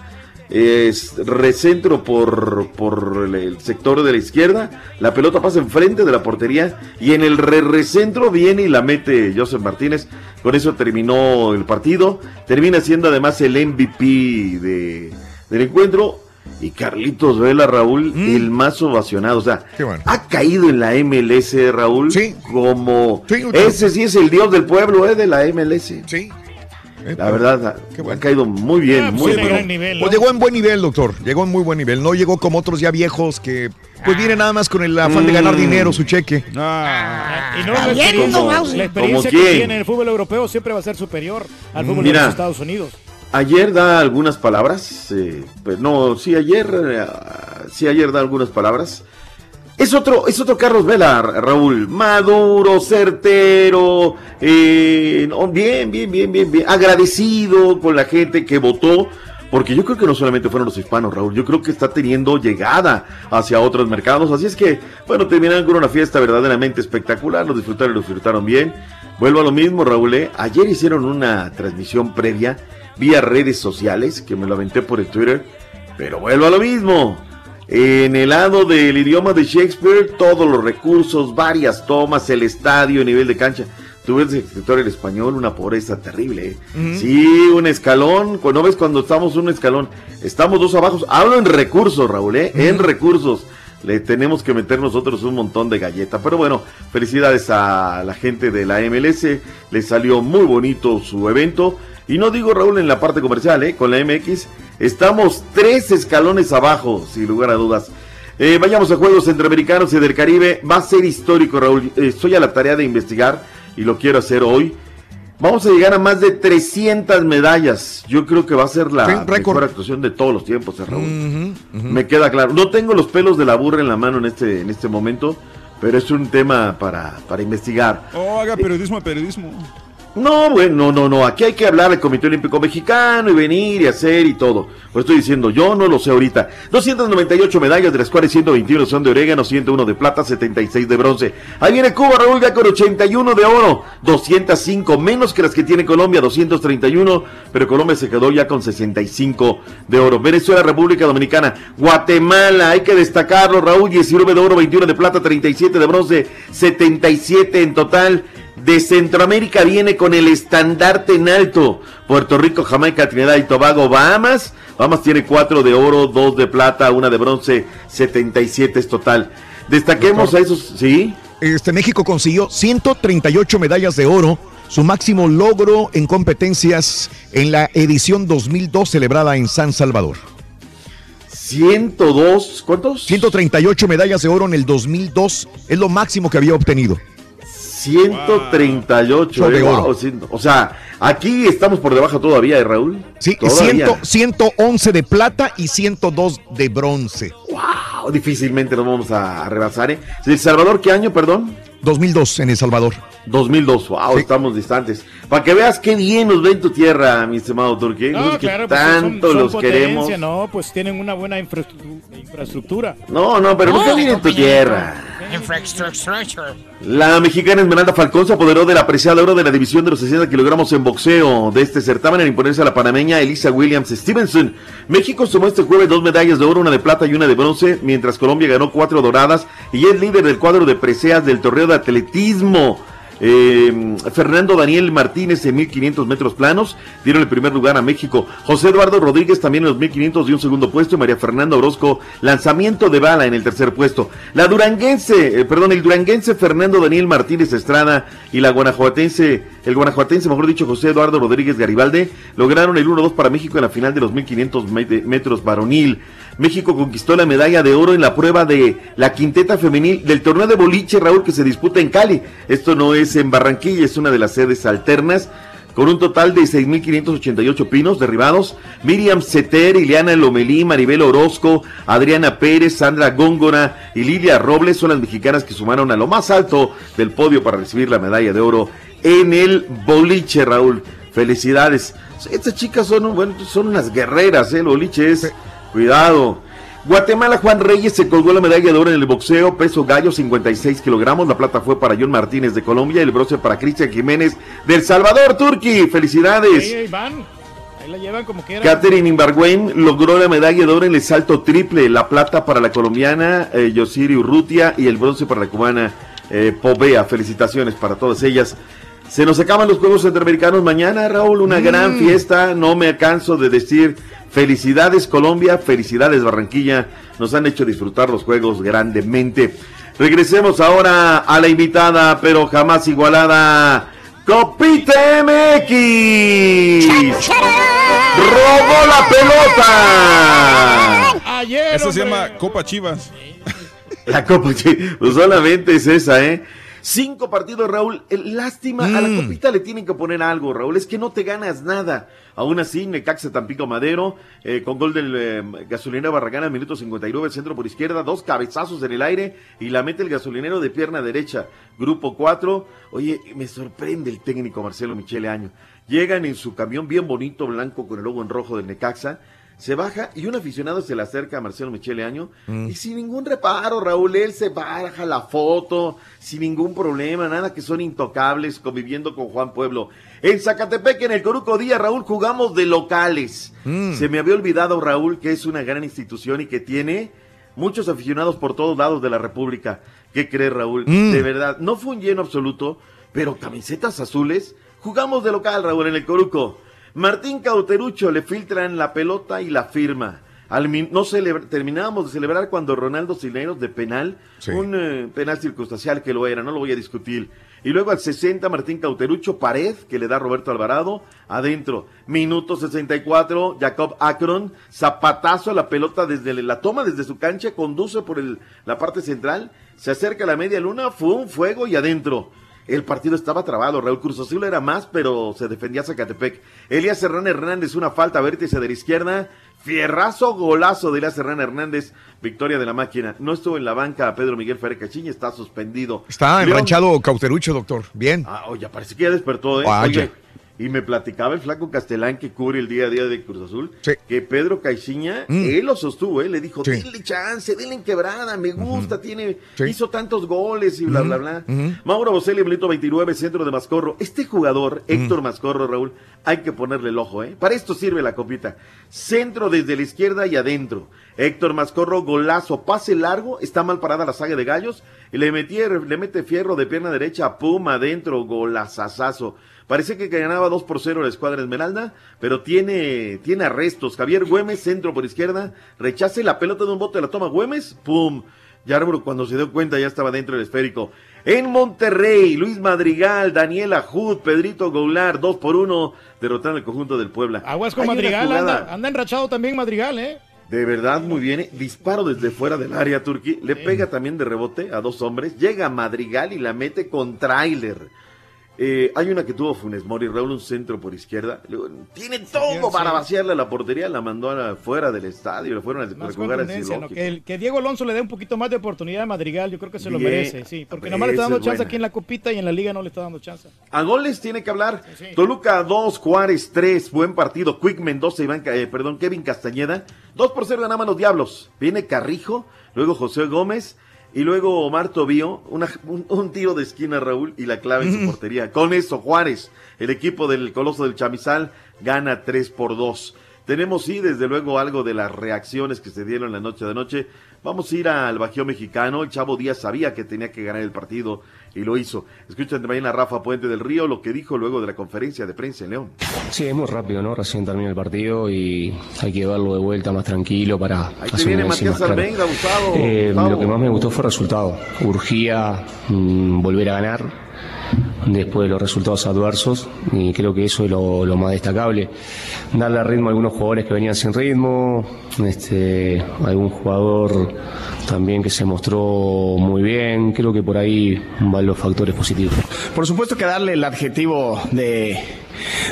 es recentro por, por el, sector de la izquierda, la pelota pasa enfrente de la portería y en el re recentro viene y la mete Joseph Martínez. Con eso terminó el partido, termina siendo además el MVP de, del encuentro. Y Carlitos Vela, Raúl, el más ovacionado. O sea, ha caído en la MLS, Raúl, como... ese sí es el dios del pueblo, ¿eh? De la MLS. Sí. La verdad, ha, ha caído muy bien, muy bien. Pues llegó en buen nivel, doctor. Llegó en muy buen nivel. No llegó como otros ya viejos que pues vienen nada más con el afán de ganar Mm. dinero, su cheque. Y no, la experiencia, la ¿Cómo experiencia que tiene en el fútbol europeo siempre va a ser superior al fútbol Mira. de los Estados Unidos. Ayer da algunas palabras, eh, pues no, sí ayer, eh, sí ayer da algunas palabras. Es otro, es otro Carlos Vela, Raúl. Maduro, certero, eh, no, bien, bien, bien, bien, bien. Agradecido con la gente que votó. Porque yo creo que no solamente fueron los hispanos, Raúl. Yo creo que está teniendo llegada hacia otros mercados. Así es que, bueno, terminaron con una fiesta verdaderamente espectacular. Lo disfrutaron, lo disfrutaron bien. Vuelvo a lo mismo, Raúl. ¿eh? Ayer hicieron una transmisión previa vía redes sociales, que me lo aventé por el Twitter. Pero vuelvo a lo mismo. En el lado del idioma de Shakespeare, todos los recursos, varias tomas, el estadio, el nivel de cancha. Tú ves el escritor en español, una pobreza terrible. ¿eh? Sí, un escalón. Cuando ves cuando estamos un escalón, estamos dos abajo. Hablo en recursos, Raúl, ¿eh? En recursos. Le tenemos que meter nosotros un montón de galleta. Pero bueno, felicidades a la gente de la MLS. Le salió muy bonito su evento. Y no digo, Raúl, en la parte comercial, ¿eh? Con la MX. Estamos tres escalones abajo, sin lugar a dudas. Eh, vayamos a Juegos Centroamericanos y del Caribe. Va a ser histórico, Raúl. Eh, Estoy a la tarea de investigar y lo quiero hacer hoy. Vamos a llegar a más de 300 medallas. Yo creo que va a ser la Sí, mejor actuación de todos los tiempos, eh, Raúl. Me queda claro. No tengo los pelos de la burra en la mano en este, en este momento, pero es un tema para, para investigar. Oh, haga periodismo de periodismo. No, bueno, no, no, no. Aquí hay que hablar del Comité Olímpico Mexicano y venir y hacer y todo. Pues estoy diciendo, yo no lo sé ahorita. 298 medallas, de las cuales 121 son de orégano, 101 de plata, 76 de bronce. Ahí viene Cuba, Raúl, ya con 81 de oro, 205, menos que las que tiene Colombia, 231, pero Colombia se quedó ya con 65 de oro. Venezuela, República Dominicana, Guatemala, hay que destacarlo, Raúl, 19 de oro, 21 de plata, 37 de bronce, 77 en total. De Centroamérica viene con el estandarte en alto. Puerto Rico, Jamaica, Trinidad y Tobago, Bahamas. Bahamas tiene 4 de oro, 2 de plata, 1 de bronce, 77 es total. Destaquemos a esos, ¿sí? Este México consiguió 138 medallas de oro, su máximo logro en competencias en la edición 2002 celebrada en San Salvador. 102, ¿cuántos? 138 medallas de oro en el 2002 es lo máximo que había obtenido. 138 de eh, oro. wow, o sea, aquí estamos por debajo todavía, ¿eh, Raúl? Sí, Todavía. 100 111 de plata y 102 de bronce. Wow, difícilmente nos vamos a, rebasar, ¿eh? ¿El Salvador qué año, perdón? 2002 en El Salvador. 2002, wow, estamos distantes. Para que veas qué bien nos ve en tu tierra, mi estimado Turquía. No, Nosotros que claro, pues tanto son los potencia, queremos. No, pues tienen una buena infraestru- infraestructura. No, no, pero no, bien en tu tierra. Infrastructure. La mexicana Esmeralda Falcón se apoderó del apreciado oro de la división de los 60 kilogramos en boxeo de este certamen al imponerse a la panameña Elisa Williams Stevenson. México sumó este jueves dos medallas de oro, una de plata y una de bronce, mientras Colombia ganó cuatro doradas y es líder del cuadro de preseas del torneo de atletismo. Eh, Fernando Daniel Martínez en 1500 metros planos dieron el primer lugar a México. José Eduardo Rodríguez también en los 1500 dio un segundo puesto y María Fernanda Orozco lanzamiento de bala en el tercer puesto. La duranguense, eh, perdón, el duranguense Fernando Daniel Martínez Estrada y la guanajuatense, el guanajuatense, mejor dicho, José Eduardo Rodríguez Garibalde lograron el 1-2 para México en la final de los 1500 met- metros varonil. México conquistó la medalla de oro en la prueba de la quinteta femenil del torneo de boliche, Raúl, que se disputa en Cali. Esto no es en Barranquilla, es una de las sedes alternas. Con un total de 6.588 pinos derribados, Miriam Ceter, Ileana Lomelí, Maribel Orozco, Adriana Pérez, Sandra Góngora y Lilia Robles son las mexicanas que sumaron a lo más alto del podio para recibir la medalla de oro en el boliche, Raúl. Felicidades. Estas chicas son, son unas guerreras, ¿eh? El boliche es... Cuidado. Guatemala, Juan Reyes se colgó la medalla de oro en el boxeo, peso gallo 56 kilogramos. La plata fue para John Martínez de Colombia y el bronce para Cristian Jiménez del Salvador, Turquí. Felicidades. Ahí, ahí van. Ahí la llevan como quieran. Catherine Imbargüen logró la medalla de oro en el salto triple, la plata para la colombiana eh, Yosiri Urrutia y el bronce para la cubana eh, Povea. Felicitaciones para todas ellas. Se nos acaban los Juegos Centroamericanos mañana, Raúl, una gran fiesta. No me canso de decir felicidades Colombia, felicidades Barranquilla. Nos han hecho disfrutar los Juegos grandemente. Regresemos ahora a la invitada, pero jamás igualada, Copita MX. Robó la pelota. Ayer. Eso se llama Copa Chivas. La Copa Chivas, pues solamente es esa, ¿eh? Cinco partidos, Raúl. Eh, Lástima, a la Mm. copita le tienen que poner algo, Raúl. Es que no te ganas nada. Aún así, Necaxa Tampico Madero, eh, con gol del eh, gasolinero Barragán al minuto 59, centro por izquierda, dos cabezazos en el aire y la mete el gasolinero de pierna derecha. Grupo 4. Oye, me sorprende el técnico Marcelo Michele Año. Llegan en su camión bien bonito, blanco, con el logo en rojo del Necaxa. Se baja y un aficionado se le acerca a Marcelo Michele Año Mm. y sin ningún reparo, Raúl, él se baja la foto, sin ningún problema, nada que son intocables conviviendo con Juan Pueblo. En Zacatepec, en el Coruco Díaz, Raúl, jugamos de locales. Mm. Se me había olvidado, Raúl, que es una gran institución y que tiene muchos aficionados por todos lados de la República. ¿Qué crees, Raúl? Mm. De verdad, no fue un lleno absoluto, pero camisetas azules. Jugamos de local, Raúl, en el Coruco. Martín Cauterucho le filtran la pelota y la firma. Al min- no celebra- terminábamos de celebrar cuando Ronaldo Cineros de penal, Sí. un eh, penal circunstancial que lo era, no lo voy a discutir. Y luego al 60 Martín Cauterucho, pared que le da Roberto Alvarado, adentro. Minuto 64, Jacob Akron, zapatazo a la pelota desde la toma desde su cancha, conduce por el- la parte central, se acerca a la media luna, fue un fuego y adentro. El partido estaba trabado, Raúl Cruz Azul era más, pero se defendía Zacatepec. Elías Serrán Hernández, una falta, vértice de la izquierda, fierrazo, golazo de Elías Serrán Hernández, victoria de la máquina. No estuvo en la banca Pedro Miguel Ferre Cachiña, está suspendido. Está León- enranchado Cauterucho, doctor. Bien. Ah, oye, parece que ya despertó, ¿eh? Oye, y me platicaba el flaco Castelán que cubre el día a día de Cruz Azul, que Pedro Caixinha, Mm. él lo sostuvo, ¿eh? le dijo, Sí. denle chance, denle en quebrada, me gusta, tiene, Sí. hizo tantos goles y bla, bla, bla. Mauro Boselli, minuto 29, centro de Mascorro. Este jugador, Héctor Mascorro, Raúl, hay que ponerle el ojo, ¿eh? Para esto sirve la copita. Centro desde la izquierda y adentro. Héctor Mascorro, golazo, pase largo, está mal parada la saga de gallos, y le, metí, le mete fierro de pierna derecha, pum, adentro, golazazazo. Parece que ganaba 2 por 0 la escuadra Esmeralda, pero tiene, tiene arrestos. Javier Güemes, centro por izquierda, rechace la pelota de un bote, la toma Güemes, pum. Yarbrough cuando se dio cuenta ya estaba dentro del esférico. En Monterrey, Luis Madrigal, Daniela Jud, Pedrito Goulart, 2 por 1, derrotando el conjunto del Puebla. Aguas con Madrigal, anda, anda enrachado también Madrigal, ¿eh? de verdad, muy bien. ¿eh? Disparo desde fuera del área, Turquí. Le pega también de rebote a dos hombres. Llega Madrigal y la mete con tráiler. Eh, hay una que tuvo Funes Mori, Raúl, un centro por izquierda. Tiene todo sí. para vaciarle a la portería. La mandó afuera del estadio. Le fueron a Más recoger al contundencia, ¿no? que, el- que Diego Alonso le dé un poquito más de oportunidad a Madrigal, yo creo que se lo merece, sí, porque nomás le está dando chance buena. aquí en la copita y en la liga no le está dando chance. A goles tiene que hablar. Toluca 2, Juárez 3, buen partido. Quick Mendoza, Iván, eh, perdón, Kevin Castañeda. 2 por 0 ganaban los Diablos. Viene Carrijo, luego José Gómez y luego Omar Tobío. Una- un, un tiro de esquina, Raúl, y la clave en su portería. Con eso, Juárez, el equipo del Coloso del Chamizal, gana 3 por 2. Tenemos, sí, desde luego algo de las reacciones que se dieron la noche de noche. Vamos a ir al Bajío Mexicano. El Chavo Díaz sabía que tenía que ganar el partido y lo hizo. Escuchen también a Rafa Puente del Río lo que dijo luego de la conferencia de prensa en León. Sí, es muy rápido, ¿no? Recién termina el partido y hay que verlo de vuelta más tranquilo para Ahí te viene Matías. Almeida, Gustavo. Eh, Gustavo. lo que más me gustó fue el resultado. Urgía mm, volver a ganar después de los resultados adversos y creo que eso es lo, lo más destacable. Darle ritmo a algunos jugadores que venían sin ritmo, este, algún jugador también que se mostró muy bien, creo que por ahí van los factores positivos. Por supuesto que darle el adjetivo de,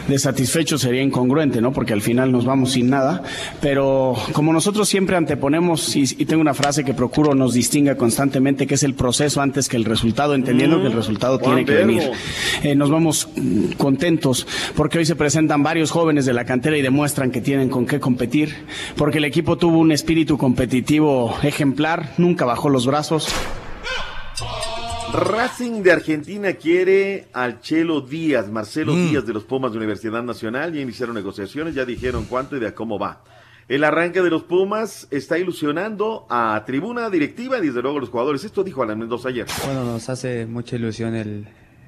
de satisfecho sería incongruente, ¿no? Porque al final nos vamos sin nada. Pero como nosotros siempre anteponemos, y, y tengo una frase que procuro nos distinga constantemente, que es el proceso antes que el resultado, entendiendo que el resultado Juan tiene que venir. Eh, nos vamos mm, contentos porque hoy se presentan varios jóvenes de la cantera y demuestran que tienen con qué competir, porque el equipo tuvo un espíritu competitivo ejemplar, nunca bajó los brazos. Racing de Argentina quiere al Chelo Díaz, Marcelo Mm. Díaz de los Pumas de Universidad Nacional. Ya iniciaron negociaciones, ya dijeron cuánto y de a cómo va. El arranque de los Pumas está ilusionando a tribuna directiva y desde luego a los jugadores. Esto dijo Alan Mendoza ayer. Bueno, nos hace mucha ilusión el,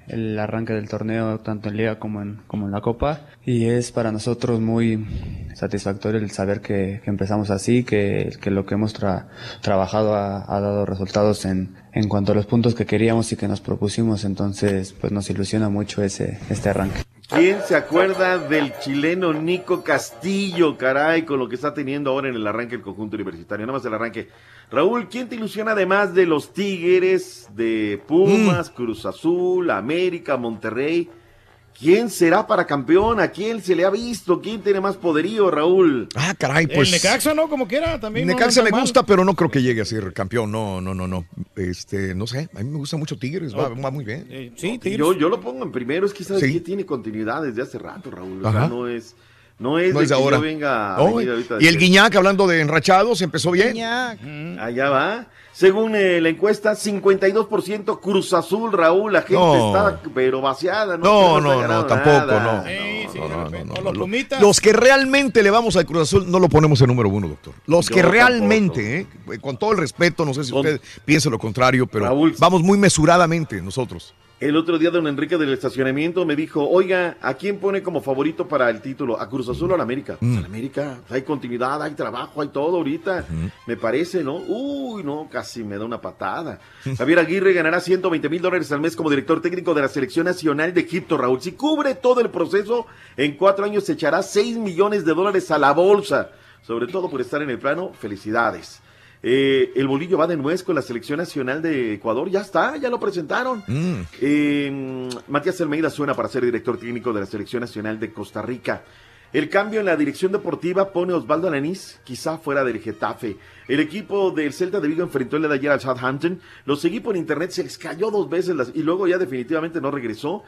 el arranque del torneo, tanto en Liga como en, como en la Copa. Y es para nosotros muy satisfactorio el saber que, que empezamos así, que, que lo que hemos tra- trabajado ha, ha dado resultados en, en cuanto a los puntos que queríamos y que nos propusimos. Entonces, pues nos ilusiona mucho ese, este arranque. ¿Quién se acuerda del chileno Nico Castillo, caray, con lo que está teniendo ahora en el arranque el conjunto universitario? Nada más el arranque. Raúl, ¿quién te ilusiona además de los Tigres, de Pumas, Mm. Cruz Azul, América, Monterrey? ¿Quién será para campeón? ¿A quién se le ha visto? ¿Quién tiene más poderío, Raúl? Ah, caray, pues. El Necaxa, ¿no? Como quiera, también. Necaxa no me mal. gusta, pero no creo que llegue a ser campeón. No, no, no, no. Este, no sé. A mí me gusta mucho Tigres. Va, Oh. va muy bien. Eh, sí, Yo, yo lo pongo en primero, es que sabes Sí. que tiene continuidad desde hace rato, Raúl. O sea, Ajá. no es, no es No de es que ahora. yo venga a No, venir ahorita a y el decir, Guiñac, hablando de enrachados, empezó bien. Allá va. Según eh, la encuesta, 52% Cruz Azul, Raúl. La gente No. está pero vaciada. No, No, no, no, tampoco, no. No, no, no, O los que realmente le vamos al Cruz Azul no lo ponemos en número uno, doctor. Los Yo que realmente, eh, con todo el respeto, no sé si usted piensa lo contrario, pero Raúl. vamos muy mesuradamente nosotros. El otro día don Enrique del estacionamiento me dijo, oiga, ¿a quién pone como favorito para el título? ¿A Cruz Azul o a la América? Pues Mm. a la América, hay continuidad, hay trabajo, hay todo ahorita. Me parece, ¿no? Uy, no, casi me da una patada. Javier Aguirre ganará 120 mil dólares al mes como director técnico de la Selección Nacional de Egipto, Raúl. Si cubre todo el proceso, en cuatro años se echará 6 millones de dólares a la bolsa. Sobre todo por estar en el plano, felicidades. Eh, el bolillo va de nuez con la selección nacional de Ecuador. Ya está, ya lo presentaron. Mm. Eh, Matías Almeida suena para ser director técnico de la selección nacional de Costa Rica. El cambio en la dirección deportiva pone a Osvaldo Alanís quizá fuera del Getafe. El equipo del Celta de Vigo enfrentó el día de ayer al Southampton. Lo seguí por internet, se les cayó dos veces las- y luego ya definitivamente no regresó.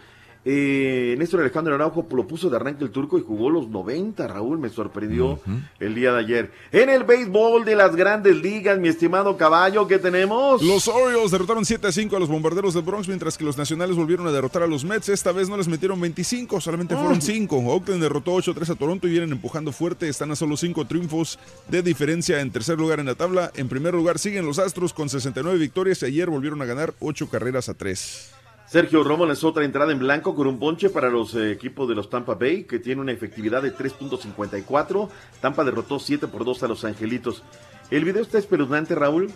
Eh, Néstor Alejandro Araujo lo puso de arranque el turco y jugó los 90, Raúl, me sorprendió el día de ayer. En el béisbol de las grandes ligas, mi estimado caballo, ¿qué tenemos? Los Orioles derrotaron 7 a 5 a los bombarderos del Bronx, mientras que los nacionales volvieron a derrotar a los Mets. Esta vez no les metieron 25, solamente fueron 5. Oakland derrotó 8 a 3 a Toronto y vienen empujando fuerte. Están a solo 5 triunfos de diferencia en tercer lugar en la tabla. En primer lugar siguen los Astros con 69 victorias y ayer volvieron a ganar 8 carreras a 3. Sergio Romo lanzó otra entrada en blanco con un ponche para los eh, equipos de los Tampa Bay, que tiene una efectividad de 3.54. Tampa derrotó 7 por 2 a los Angelitos. El video está espeluznante, Raúl.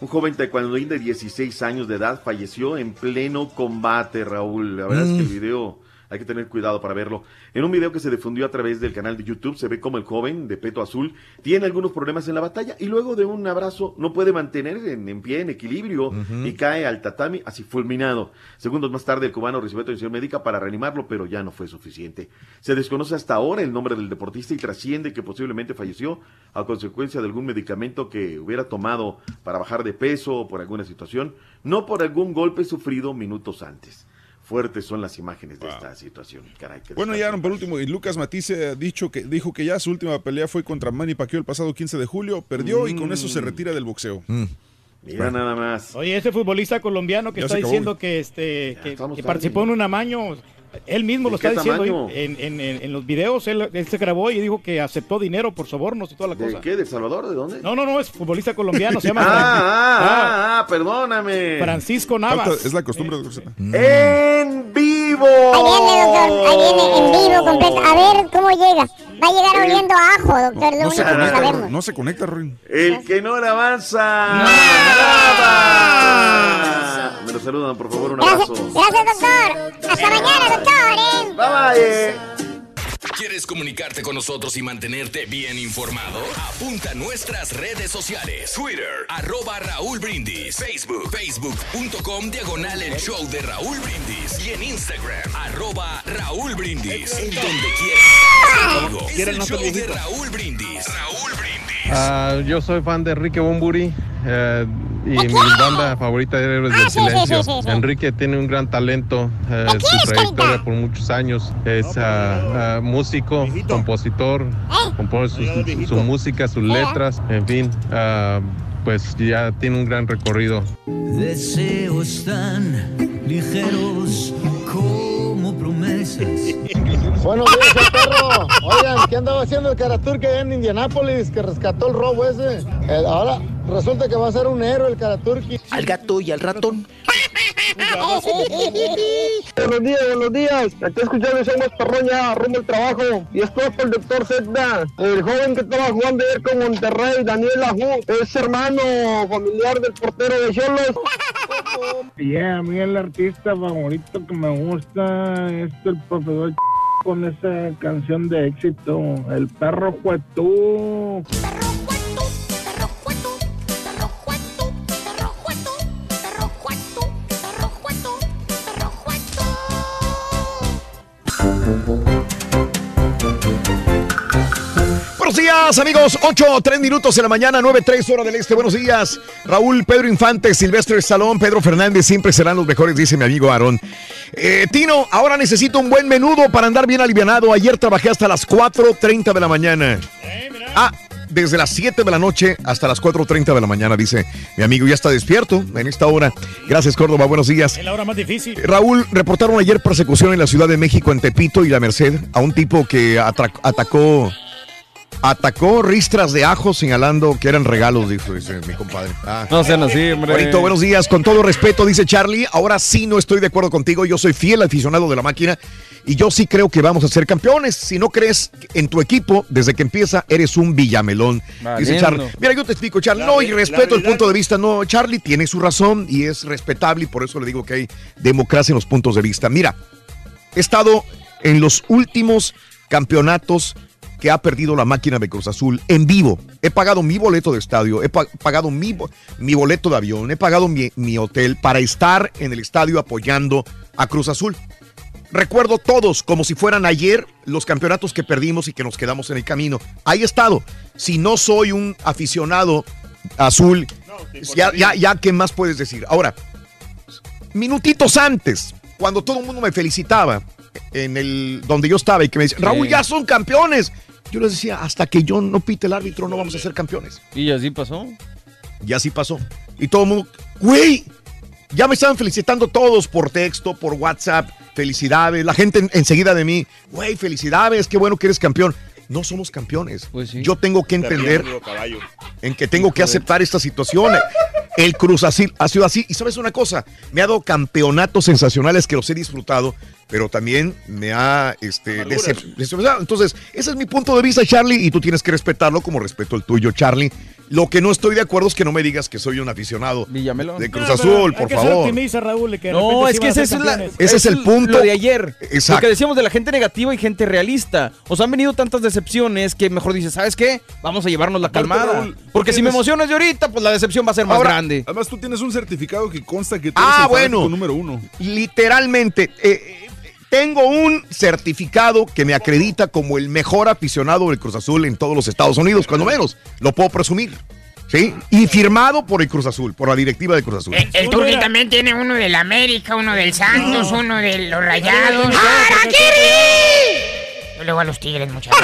Un joven taekwondoín de 16 años de edad falleció en pleno combate, Raúl. La verdad es que el Mm. video hay que tener cuidado para verlo. En un video que se difundió a través del canal de YouTube se ve como el joven de peto azul tiene algunos problemas en la batalla y luego de un abrazo no puede mantener en, en pie, en equilibrio y cae al tatami así fulminado. Segundos más tarde el cubano recibió atención médica para reanimarlo, pero ya no fue suficiente. Se desconoce hasta ahora el nombre del deportista y trasciende que posiblemente falleció a consecuencia de algún medicamento que hubiera tomado para bajar de peso o por alguna situación, no por algún golpe sufrido minutos antes. Fuertes son las imágenes de esta situación. Caray, que Bueno, ya por último, y Lucas Matisse ha dicho que, dijo que ya su última pelea fue contra Manny Pacquiao el pasado 15 de julio, perdió y con eso se retira del boxeo. Mira nada más. Oye, ese futbolista colombiano que Ya está diciendo que este que, participó en un amaño, él mismo ¿De lo está diciendo en, en- en- en los videos, él, él se grabó y dijo que aceptó dinero por sobornos y toda la ¿De cosa. qué? ¿De Salvador? ¿De dónde? No, no, no, es futbolista colombiano, se llama Ah, ah, Ah, ah, ah, perdóname. Francisco Navas. Falta- es la costumbre de Rosetta. En vivo. Ahí viene, doctor. Ahí viene en vivo completo. A ver cómo llega. Va a llegar oliendo a ajo, doctor. Lo No se que conecta, sabemos. no se conecta, Ruin. El que no le avanza. Nada. Lo saludan, por favor, un Gracias, abrazo. gracias, doctor. Hasta mañana, doctor. ¿eh? Bye bye. ¿Quieres comunicarte con nosotros y mantenerte bien informado? Apunta a nuestras redes sociales. Twitter, arroba Raúl Brindis. Facebook, facebook.com, diagonal el show de Raúl Brindis. Y en Instagram, arroba Raúl Brindis. En donde quieras. Contigo. Es el show de Raúl Brindis. Raúl Brindis. Ah, yo soy fan de Enrique Bumburi eh, y mi banda favorita es Héroes del sí, Silencio. sí, sí, sí. Enrique tiene un gran talento, eh, su trayectoria por muchos años. Es ah, ah, músico, compositor, compone su, su- su música, sus letras, en fin, ah, pues ya tiene un gran recorrido. Deseos tan ligeros como promesas. Buenos días, perro. Oigan, ¿qué andaba haciendo el Karaturke allá en Indianápolis que rescató el robo ese? Eh, ahora resulta que va a ser un héroe el Karaturki. Al gato y al ratón. Buenos días, buenos días. Aquí escuchando el show más perrón ya, rumbo al trabajo. Y esto es por el doctor Zedda. El joven que estaba jugando ayer con Monterrey, Daniel Ajú, es hermano familiar del portero de Cholos. Yeah, a mí el artista favorito que me gusta es el profesor con esa canción de éxito. El perro fue tú. Buenos días, amigos. 8, 3 minutos en la mañana, 9, 3 hora del este. Buenos días. Raúl, Pedro Infante, Silvestre Salón, Pedro Fernández, siempre serán los mejores, dice mi amigo Aarón. Eh, Tino, ahora necesito un buen menudo para andar bien alivianado. Ayer trabajé hasta las 4.30 de la mañana. Ah, desde las 7 de la noche hasta las 4.30 de la mañana, dice mi amigo. Ya está despierto en esta hora. Gracias, Córdoba. Buenos días. Es la hora más difícil. Raúl, reportaron ayer persecución en la Ciudad de México, en Tepito y La Merced, a un tipo que atacó atacó ristras de ajo señalando que eran regalos, dijo dice mi compadre. Ah. No sean así, hombre. Juanito, buenos días. Con todo respeto, dice Charlie, ahora sí no estoy de acuerdo contigo. Yo soy fiel aficionado de la máquina y yo sí creo que vamos a ser campeones. Si no crees en tu equipo, desde que empieza, eres un villamelón. Dice. Charlie. Mira, yo te explico, Charlie. No, y respeto el punto de vista. No, Charlie tiene su razón y es respetable y por eso le digo que hay democracia en los puntos de vista. Mira, he estado en los últimos campeonatos que ha perdido la máquina de Cruz Azul en vivo. He pagado mi boleto de estadio, he pa- pagado mi, bo- mi boleto de avión, he pagado mi, mi hotel para estar en el estadio apoyando a Cruz Azul. Recuerdo todos, como si fueran ayer, los campeonatos que perdimos y que nos quedamos en el camino. Ahí he estado. Si no soy un aficionado azul, ya, ya, ya, ¿qué más puedes decir? Ahora, minutitos antes, cuando todo el mundo me felicitaba en el donde yo estaba y que me decían, Raúl, ya son campeones. Yo les decía, hasta que yo no pite el árbitro no vamos a ser campeones. Y así pasó. Y así pasó. Y todo el mundo, güey, ya me estaban felicitando todos por texto, por WhatsApp. Felicidades. La gente en- enseguida de mí, güey, felicidades, qué bueno que eres campeón. No somos campeones. Yo tengo que entender en que tengo que aceptar esta situación. El Cruz Azul ha sido así. Y sabes una cosa, me ha dado campeonatos sensacionales que los he disfrutado, pero también me ha este, decep- decepcionado. Entonces, ese es mi punto de vista, Charlie, y tú tienes que respetarlo como respeto el tuyo, Charlie. Lo que no estoy de acuerdo es que no me digas que soy un aficionado de Cruz No, pero Azul, por favor. optimista, Raúl, de que de No, es que ese es, la-. Ese es el punto. Lo de ayer. Exacto. Lo que decíamos de la gente negativa y gente realista. O sea, han venido tantas decepciones que mejor dices, ¿sabes qué? Vamos a llevarnos la calmada. Raúl, Porque si me emocionas de ahorita, pues la decepción va a ser más Ahora- grande. Además, tú tienes un certificado que consta que tú Ah, eres el bueno. número uno. Literalmente, eh, tengo un certificado que me acredita como el mejor aficionado del Cruz Azul en todos los Estados Unidos, cuando menos. Lo puedo presumir. ¿Sí? Y firmado por el Cruz Azul, por la directiva de Cruz Azul. El, el Turri también tiene uno del América, uno del Santos, uno de los Rayados. Yo le voy a los Tigres, muchachos.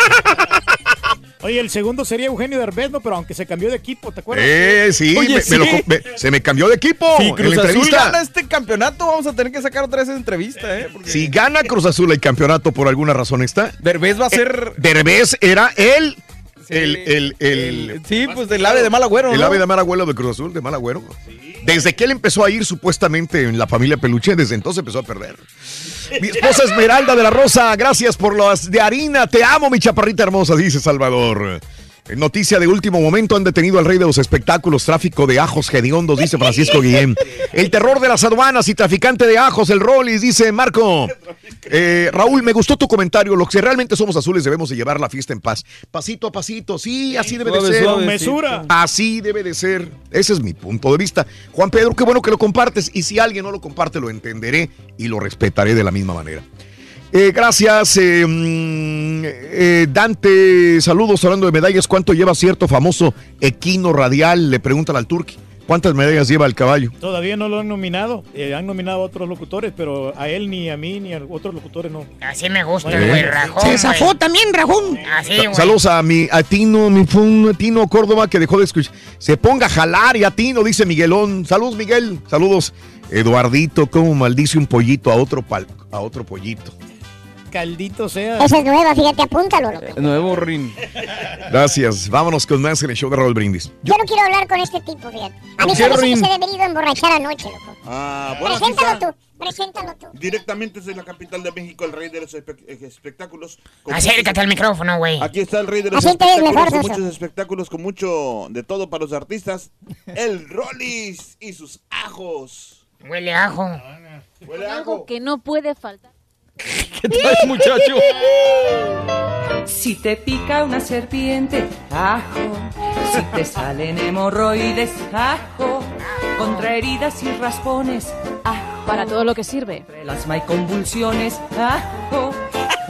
Oye, el segundo sería Eugenio Derbez, ¿no? Pero aunque se cambió de equipo, ¿te acuerdas? Eh, sí, Oye, me- me sí. lo co- me- se me cambió de equipo Si en Cruz Azul gana este campeonato, vamos a tener que sacar otra vez esa entrevista, ¿eh? Porque Si gana Cruz Azul el campeonato por alguna razón está. Derbez va a ser... Derbez era él. El, el, el, Sí, pues del ave de mal agüero, El ¿no? ave de mal agüero de Cruz Azul, de mal agüero. Desde que él empezó a ir supuestamente en la familia Peluche, desde entonces empezó a perder. Mi esposa Esmeralda de la Rosa, gracias por las de harina. Te amo, mi chaparrita hermosa, dice Salvador. En Noticia de último momento han detenido al rey de los espectáculos, tráfico de ajos hediondos, dice Francisco Guillén. El terror de las aduanas y traficante de ajos, el Rollis, dice Marco. Eh, Raúl, me gustó tu comentario. Los que realmente somos azules debemos de llevar la fiesta en paz. Pasito a pasito, sí, así debe de ser. Con mesura. Así debe de ser. Ese es mi punto de vista. Juan Pedro, qué bueno que lo compartes. Y si alguien no lo comparte, lo entenderé y lo respetaré de la misma manera. Eh, gracias, eh, mm, eh, Dante. Saludos hablando de medallas. ¿Cuánto lleva cierto famoso equino radial? Le preguntan al Turqui. ¿Cuántas medallas lleva el caballo? Todavía no lo han nominado. Eh, han nominado a otros locutores, pero a él, ni a mí, ni a otros locutores no. Así me gusta, güey, rajón. Se zafó también, Rajón. Así, güey. Saludos a mi a Tino, mi fun, Tino Córdoba que dejó de escuchar. Se ponga a jalar y a Tino, dice Miguelón. Saludos, Miguel. Saludos. Eduardito, cómo maldice un pollito a otro pal- a otro pollito. Caldito sea. Esa es nueva, fíjate, apúntalo, loco. Nuevo ring. Gracias. Vámonos con más en el show de Raúl Brindis. Yo no quiero hablar con este tipo, fíjate. A mí ¿Por se me que Rin? se debería emborrachar anoche, loco. Ah, bueno, Preséntalo está. tú, preséntalo tú. Directamente desde la capital de México, el rey de los espe- eh, espectáculos. Con Acércate al micrófono, güey. Aquí está el rey de los Así espectáculos, mejor, con muchos espectáculos, con mucho de todo para los artistas. El Rollis y sus ajos. Huele a ajo. Huele a Algo ajo. que no puede faltar. ¿Qué traes, muchacho? Si te pica una serpiente, ajo. Si te salen hemorroides, ajo. Contra heridas y raspones, ajo. Para todo lo que sirve. Contra el asma y convulsiones, ajo.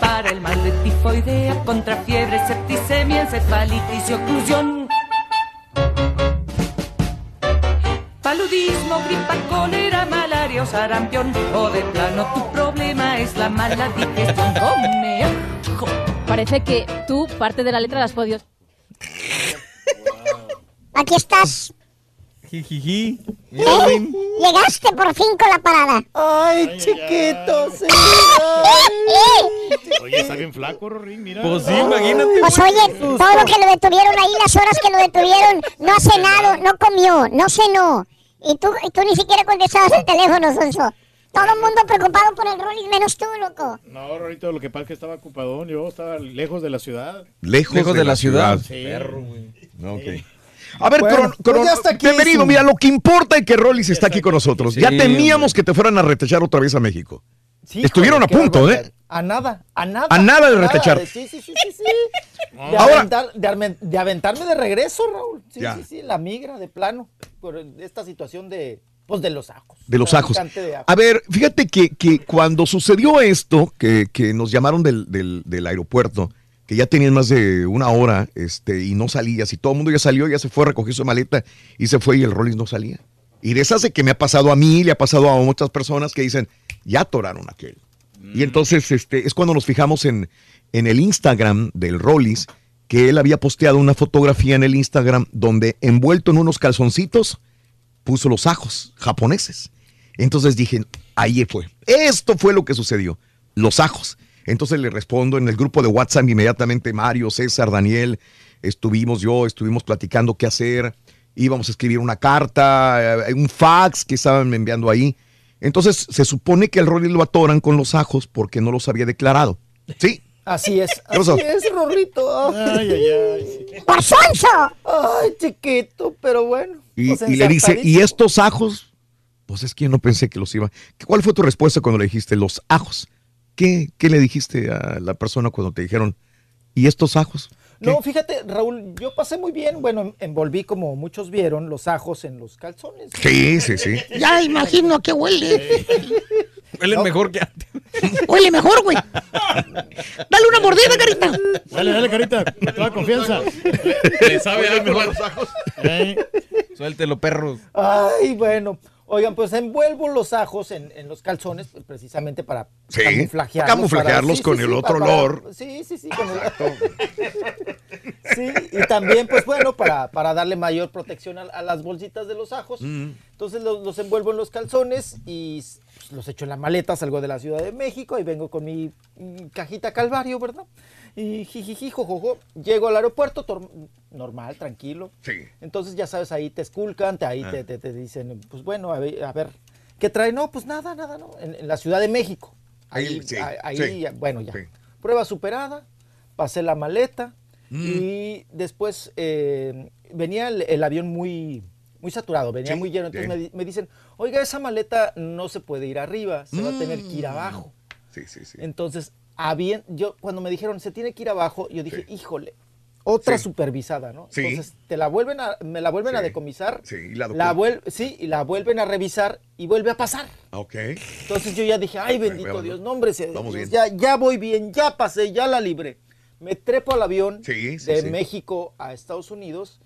Para el mal de tifoidea, contra fiebre, septicemia, encefalitis y oclusión. Paludismo, gripa, cólera, malaria o sarampión. O de plano tu problema es la mala digestión. Come ajo. Parece que tú parte de la letra las podios. Aquí estás. Jijiji. ¿Eh? Llegaste por fin con la parada. Ay, chiquito, sí. Oye, está bien flaco, Rorín, mira. Pues sí, imagínate. Pues oye, todo lo que lo detuvieron ahí, las horas que lo detuvieron, no ha cenado, no comió, no cenó. Y tú, y tú ni siquiera contestabas el teléfono, Sonso. Todo el mundo preocupado por el Rolling, menos tú, loco. No, Rorito, lo que pasa es que estaba ocupadón. Yo estaba lejos de la ciudad. Lejos, Lejos de la ciudad. Sí. Perro, güey. Ok. A ver, Bueno, Cron- pues Cron- ya está aquí bienvenido. Mira, lo que importa es que Rollis está aquí con nosotros. Sí, ya temíamos hombre. que te fueran a retechar otra vez a México. Sí, Estuvieron joder, a punto. ¿eh? A nada, a nada. A nada de retechar. Sí, sí, sí, sí, sí. De, Ahora- aventar- de arme- de aventarme de regreso, Raúl. Sí, Ya. sí, sí, la migra de plano. Por esta situación de, pues, de los ajos. De los ajos. Traficante de ajos. A ver, fíjate que, que cuando sucedió esto, que, que nos llamaron del, del- del aeropuerto, que ya tenían más de una hora este, y no salías, y todo el mundo ya salió, ya se fue a recoger su maleta y se fue y el Rollis no salía. Y de esas de que me ha pasado a mí, le ha pasado a muchas personas que dicen, ya atoraron aquel. Y entonces este, es cuando nos fijamos en, en el Instagram del Rollis, que él había posteado una fotografía en el Instagram donde envuelto en unos calzoncitos puso los ajos japoneses. Entonces dije, ahí fue. Esto fue lo que sucedió. Los ajos. Entonces le respondo en el grupo de WhatsApp inmediatamente, Mario, César, Daniel, estuvimos yo, estuvimos platicando qué hacer, íbamos a escribir una carta, eh, un fax que estaban enviando ahí. Entonces se supone que el Rolly lo atoran con los ajos porque no los había declarado. Sí, Así es, ¿Qué pasó? así es, Rorrito. Ay, ay, ay. ¡Por sonso! Ay, chiquito, pero bueno. Y, pues y le dice, ¿y estos ajos? Pues es que yo no pensé que los iba. ¿Cuál fue tu respuesta cuando le dijiste los ajos? ¿Qué, qué le dijiste a la persona cuando te dijeron, ¿y estos ajos? No, fíjate, Raúl, yo pasé muy bien. Bueno, envolví, como muchos vieron, los ajos en los calzones. Sí, sí, sí. Ya imagino a qué huele. Huele mejor que antes. Huele mejor, güey. Dale una mordida, carita. Dale, dale, carita, con toda confianza. Le sabe mejor. los ajos. Ey. Suéltelo, perros. Ay, bueno. Oigan, pues envuelvo los ajos en, en los calzones pues, precisamente para Sí, camuflajearlos. camuflajearlos con sí, el sí, otro para- olor. sí, sí, sí. Con el... sí, y también, pues bueno, para, para darle mayor protección a, a las bolsitas de los ajos. Mm. Entonces los, los envuelvo en los calzones y pues, los echo en la maleta, salgo de la Ciudad de México y vengo con mi cajita Calvario, ¿verdad? Y jijiji, jojojo, llego al aeropuerto, normal, tranquilo. Sí. Entonces ya sabes, ahí te esculcan, te, ahí Ah. te, te- te dicen, pues bueno, a ver, a ver, ¿qué trae? No, pues nada, nada, ¿no? En, en la Ciudad de México. Ahí, Ahí, sí, ahí, sí. bueno, ya. Prueba superada, pasé la maleta Mm. y después eh, venía el, el avión muy, muy saturado, venía Sí, muy lleno. Entonces me dicen, oiga, esa maleta no se puede ir arriba, se va a tener que ir Mm. abajo. Sí, sí, sí. Entonces, había, yo cuando me dijeron, se tiene que ir abajo, yo dije, híjole, otra Sí. supervisada, ¿no? Sí. Entonces, te la vuelven a, me la vuelven a decomisar, Sí, y la la vuel- sí, y la vuelven a revisar y vuelve a pasar. Ok. Entonces yo ya dije, ay, bendito Bueno, Dios, no, hombre, se- ya, ya voy bien, ya pasé, ya la libré. Me trepo al avión de. México a Estados Unidos,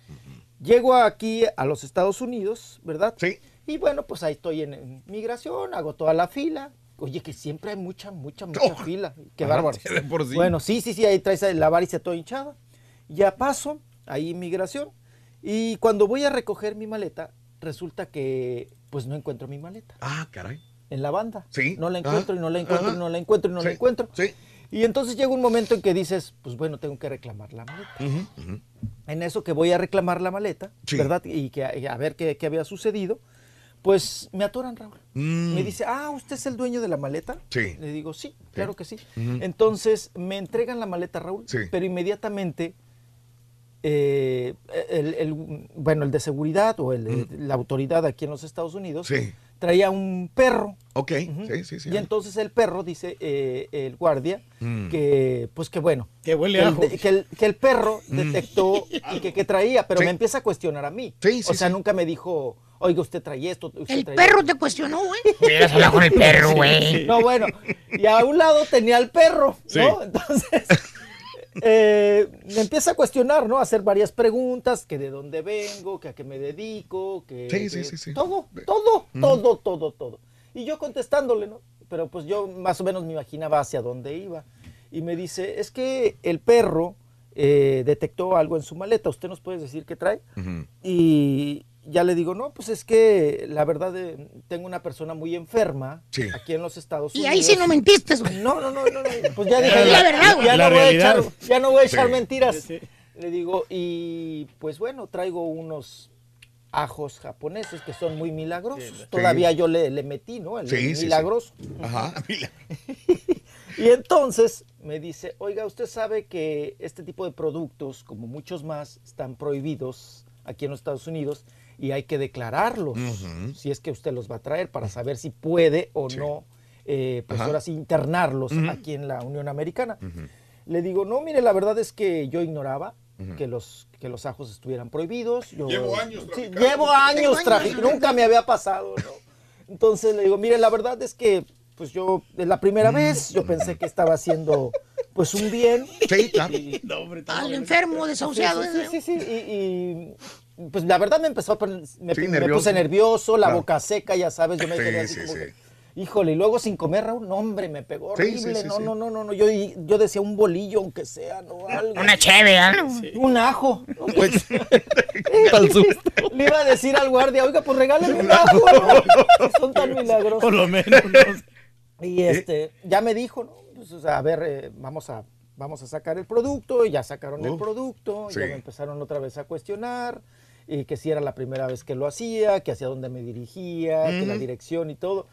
llego aquí a los Estados Unidos, ¿verdad? Sí. Y bueno, pues ahí estoy en, en migración, hago toda la fila. Oye, que siempre hay mucha, mucha, mucha fila. Qué Ajá, bárbaro. por sí. Bueno, sí, sí, sí, ahí traes la varice toda hinchada. Ya paso, ahí inmigración. Y cuando voy a recoger mi maleta, resulta que pues no encuentro mi maleta. Ah, caray. En la banda. Sí. No la encuentro Ajá, y no la encuentro ajá. y no la encuentro y no la Sí, encuentro. Sí. Y entonces llega un momento en que dices, pues bueno, tengo que reclamar la maleta. Ujú, ujú. En eso que voy a reclamar la maleta, Sí. ¿verdad? Y que y a ver qué, qué había sucedido, pues me atoran, Raúl. Mm. Me dice, ah, ¿usted es el dueño de la maleta? Sí. Le digo, sí, claro que sí. Entonces me entregan la maleta, Raúl, Sí. pero inmediatamente eh, el, el- bueno, el de seguridad o el, la autoridad aquí en los Estados Unidos Sí. Traía un perro. Ok, sí, sí, sí. Y entonces el perro, dice eh, el guardia, Mm. que pues que bueno. Que huele que a el, ajo. de- que el, que el perro Mm. detectó y que, que traía, pero Sí. me empieza a cuestionar a mí. Sí, o sí, sea, sí. nunca me dijo, oiga, usted trae esto. Usted El perro esto". te cuestionó, güey. Hubieras hablado con el perro, güey. No, bueno. Y a un lado tenía al perro, Sí. ¿no? Entonces, eh, me empieza a cuestionar, ¿no? A hacer varias preguntas, que de dónde vengo, que a qué me dedico, que... Sí, sí, que- sí, sí. Todo, todo, todo, todo, todo. Y yo contestándole, ¿no? Pero pues yo más o menos me imaginaba hacia dónde iba. Y me dice, es que el perro eh, detectó algo en su maleta, ¿usted nos puede decir qué trae? Y ya le digo, no, pues es que la verdad eh, tengo una persona muy enferma Sí. aquí en los Estados Y Unidos. ahí sí no mentiste, güey. No, no, no, no, no, Pues ya dije, la ya, verdad, güey. ya La no voy a echar, ya no voy a echar Sí. mentiras. Le digo, y pues bueno, traigo unos ajos japoneses que son muy milagrosos. Todavía yo le, le metí, ¿no? El Sí, sí, sí. milagroso. Ajá. Y entonces me dice, oiga, usted sabe que este tipo de productos, como muchos más, están prohibidos aquí en los Estados Unidos y hay que declararlos si es que usted los va a traer para saber si puede o no, eh, pues Ajá. ahora sí, internarlos aquí en la Unión Americana. Le digo, no, mire, la verdad es que yo ignoraba que los que los ajos estuvieran prohibidos. Yo, Llevo años Sí, llevo años traficando, nunca me había pasado, ¿no? Entonces le digo, mire, la verdad es que pues yo, es la primera Mm. vez, yo pensé que estaba haciendo pues un bien. Sí, claro. Al enfermo, desahuciado. Sí, sí, sí, sí, y, y, pues la verdad me empezó a poner, me, Sí, me nervioso. puse nervioso, la Claro. boca seca, ya sabes, yo me Sí, quedé así sí, como sí. que, híjole, y luego sin comer, Raúl, no, hombre, me pegó horrible, sí, sí, no, sí. no, no, no, no, yo, yo decía un bolillo, aunque sea, no, algo. Una cheve, algo. Un ajo. ¿no? Pues, Le iba a decir al guardia, oiga, pues regáleme un ajo, ¿no? Son tan milagrosos. Por lo menos. Y este, ya me dijo, ¿no? Pues, o sea, a ver, eh, vamos a vamos a sacar el producto, y ya sacaron el producto, sí. ya me empezaron otra vez a cuestionar, y que si era la primera vez que lo hacía, que hacia dónde me dirigía, que la dirección y todo.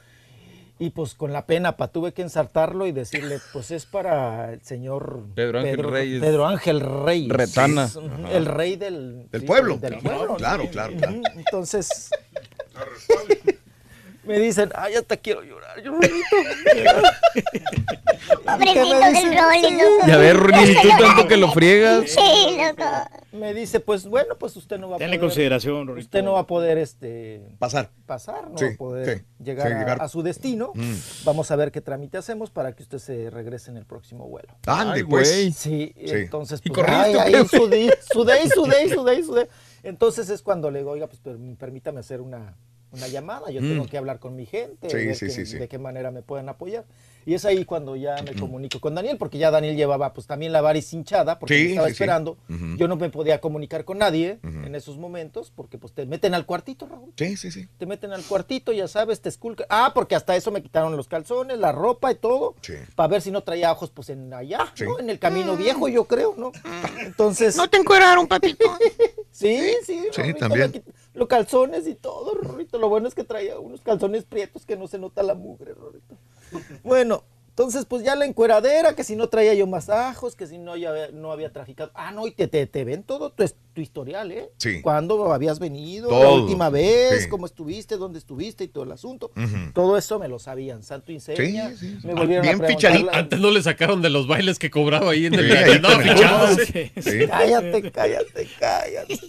Y pues con la pena, pa, tuve que ensartarlo y decirle, pues es para el señor Pedro Ángel Reyes. Pedro Ángel Reyes. Retana. El rey del, Del sí, pueblo. Del Claro, pueblo. claro, ¿no? claro, Ujú, claro. Entonces, me dicen, ay, hasta quiero llorar. Yo, Pobrecito del Rolly, loco. Ya ves, Ronnie, tú tanto que lo friegas. Sí, loco. Me dice, pues bueno, pues usted no va a Tenle poder. consideración, Rorrito. Usted no va a poder este Pasar. pasar, no Sí, va a poder sí, llegar, sí, a- llegar. A, su destino. Mm. Vamos a ver qué trámite hacemos para que usted se regrese en el próximo vuelo. Ande, Ay, pues. güey. Sí, Sí. entonces ¿Y pues, corriste ay, o ahí sudé, sudé, sudé, sudé, sudé. Entonces es cuando le digo, oiga, pues per- permítame hacer una, una llamada, yo Mm. tengo que hablar con mi gente, Sí, ver sí, qué- sí, sí. de qué manera me pueden apoyar. Y es ahí cuando ya me comunico con Daniel, porque ya Daniel llevaba pues también la varis hinchada, porque Sí, me estaba sí, sí. esperando. Yo no me podía comunicar con nadie en esos momentos, porque pues te meten al cuartito, Raúl. Sí, sí, sí. Te meten al cuartito, ya sabes, te esculcan. Ah, porque hasta eso me quitaron los calzones, la ropa y todo. Sí. Para ver si no traía ojos, pues en allá, Sí. ¿no? En el camino viejo, yo creo, ¿no? Entonces. No te encueraron, papito. Sí, sí. Sí, también. Los calzones y todo, Rorrito. Lo bueno es que traía unos calzones prietos que no se nota la mugre, Rorrito. Bueno, entonces pues ya la encueradera, que si no traía yo masajos, que si no, ya, no había traficado. Ah, no, y te, te, te ven todo tu, tu historial, ¿eh? Sí. ¿Cuándo habías venido? La última vez, sí. cómo estuviste, dónde estuviste y todo el asunto. Todo eso me lo sabían, santo y seña. Sí, sí, sí. Me volvieron Bien a preguntar fichadito. la- Antes no le sacaron de los bailes que cobraba ahí en el Sí, ahí. Sí. Cállate, cállate, cállate.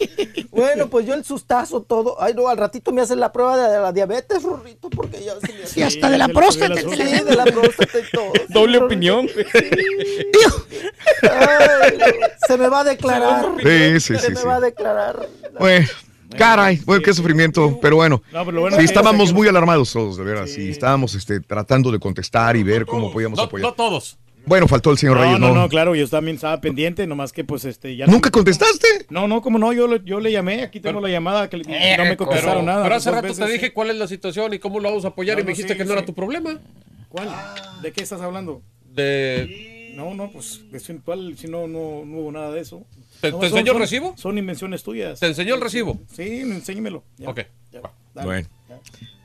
Bueno, pues yo el sustazo todo. Ay, no, al ratito me hacen la prueba de la diabetes, Rorrito, porque ya se me Y hasta de la próstata. Sí, de la próstata y todo. Doble opinión. Ay, no, se me va a declarar. Sí, sí, sí, sí. va a declarar. Bueno, caray, bueno, qué sufrimiento, pero bueno. No, pero lo bueno Sí, estábamos muy alarmados todos, de veras, y estábamos este, tratando de contestar y ver cómo podíamos No, apoyar. no todos. Bueno, faltó el señor No, Reyes, no, ¿no? no, claro, yo también estaba pendiente, nomás que pues este ya ¿Nunca contestaste? No, no, como no, yo, le- yo le llamé, aquí tengo la llamada que le- Eh, no me contestaron Pero, nada. pero hace rato veces, te sí. dije cuál es la situación y cómo lo vamos a apoyar No, y me no, dijiste sí, que no sí. era tu problema. ¿Cuál? ¿De qué estás hablando? De... No, no, pues si no, no, no hubo nada de eso. ¿Te, No, te son- enseñó el recibo? Son invenciones tuyas. ¿Te enseñó el recibo? Sí, enséñemelo. Ya, Ok. ya, dale. Bueno.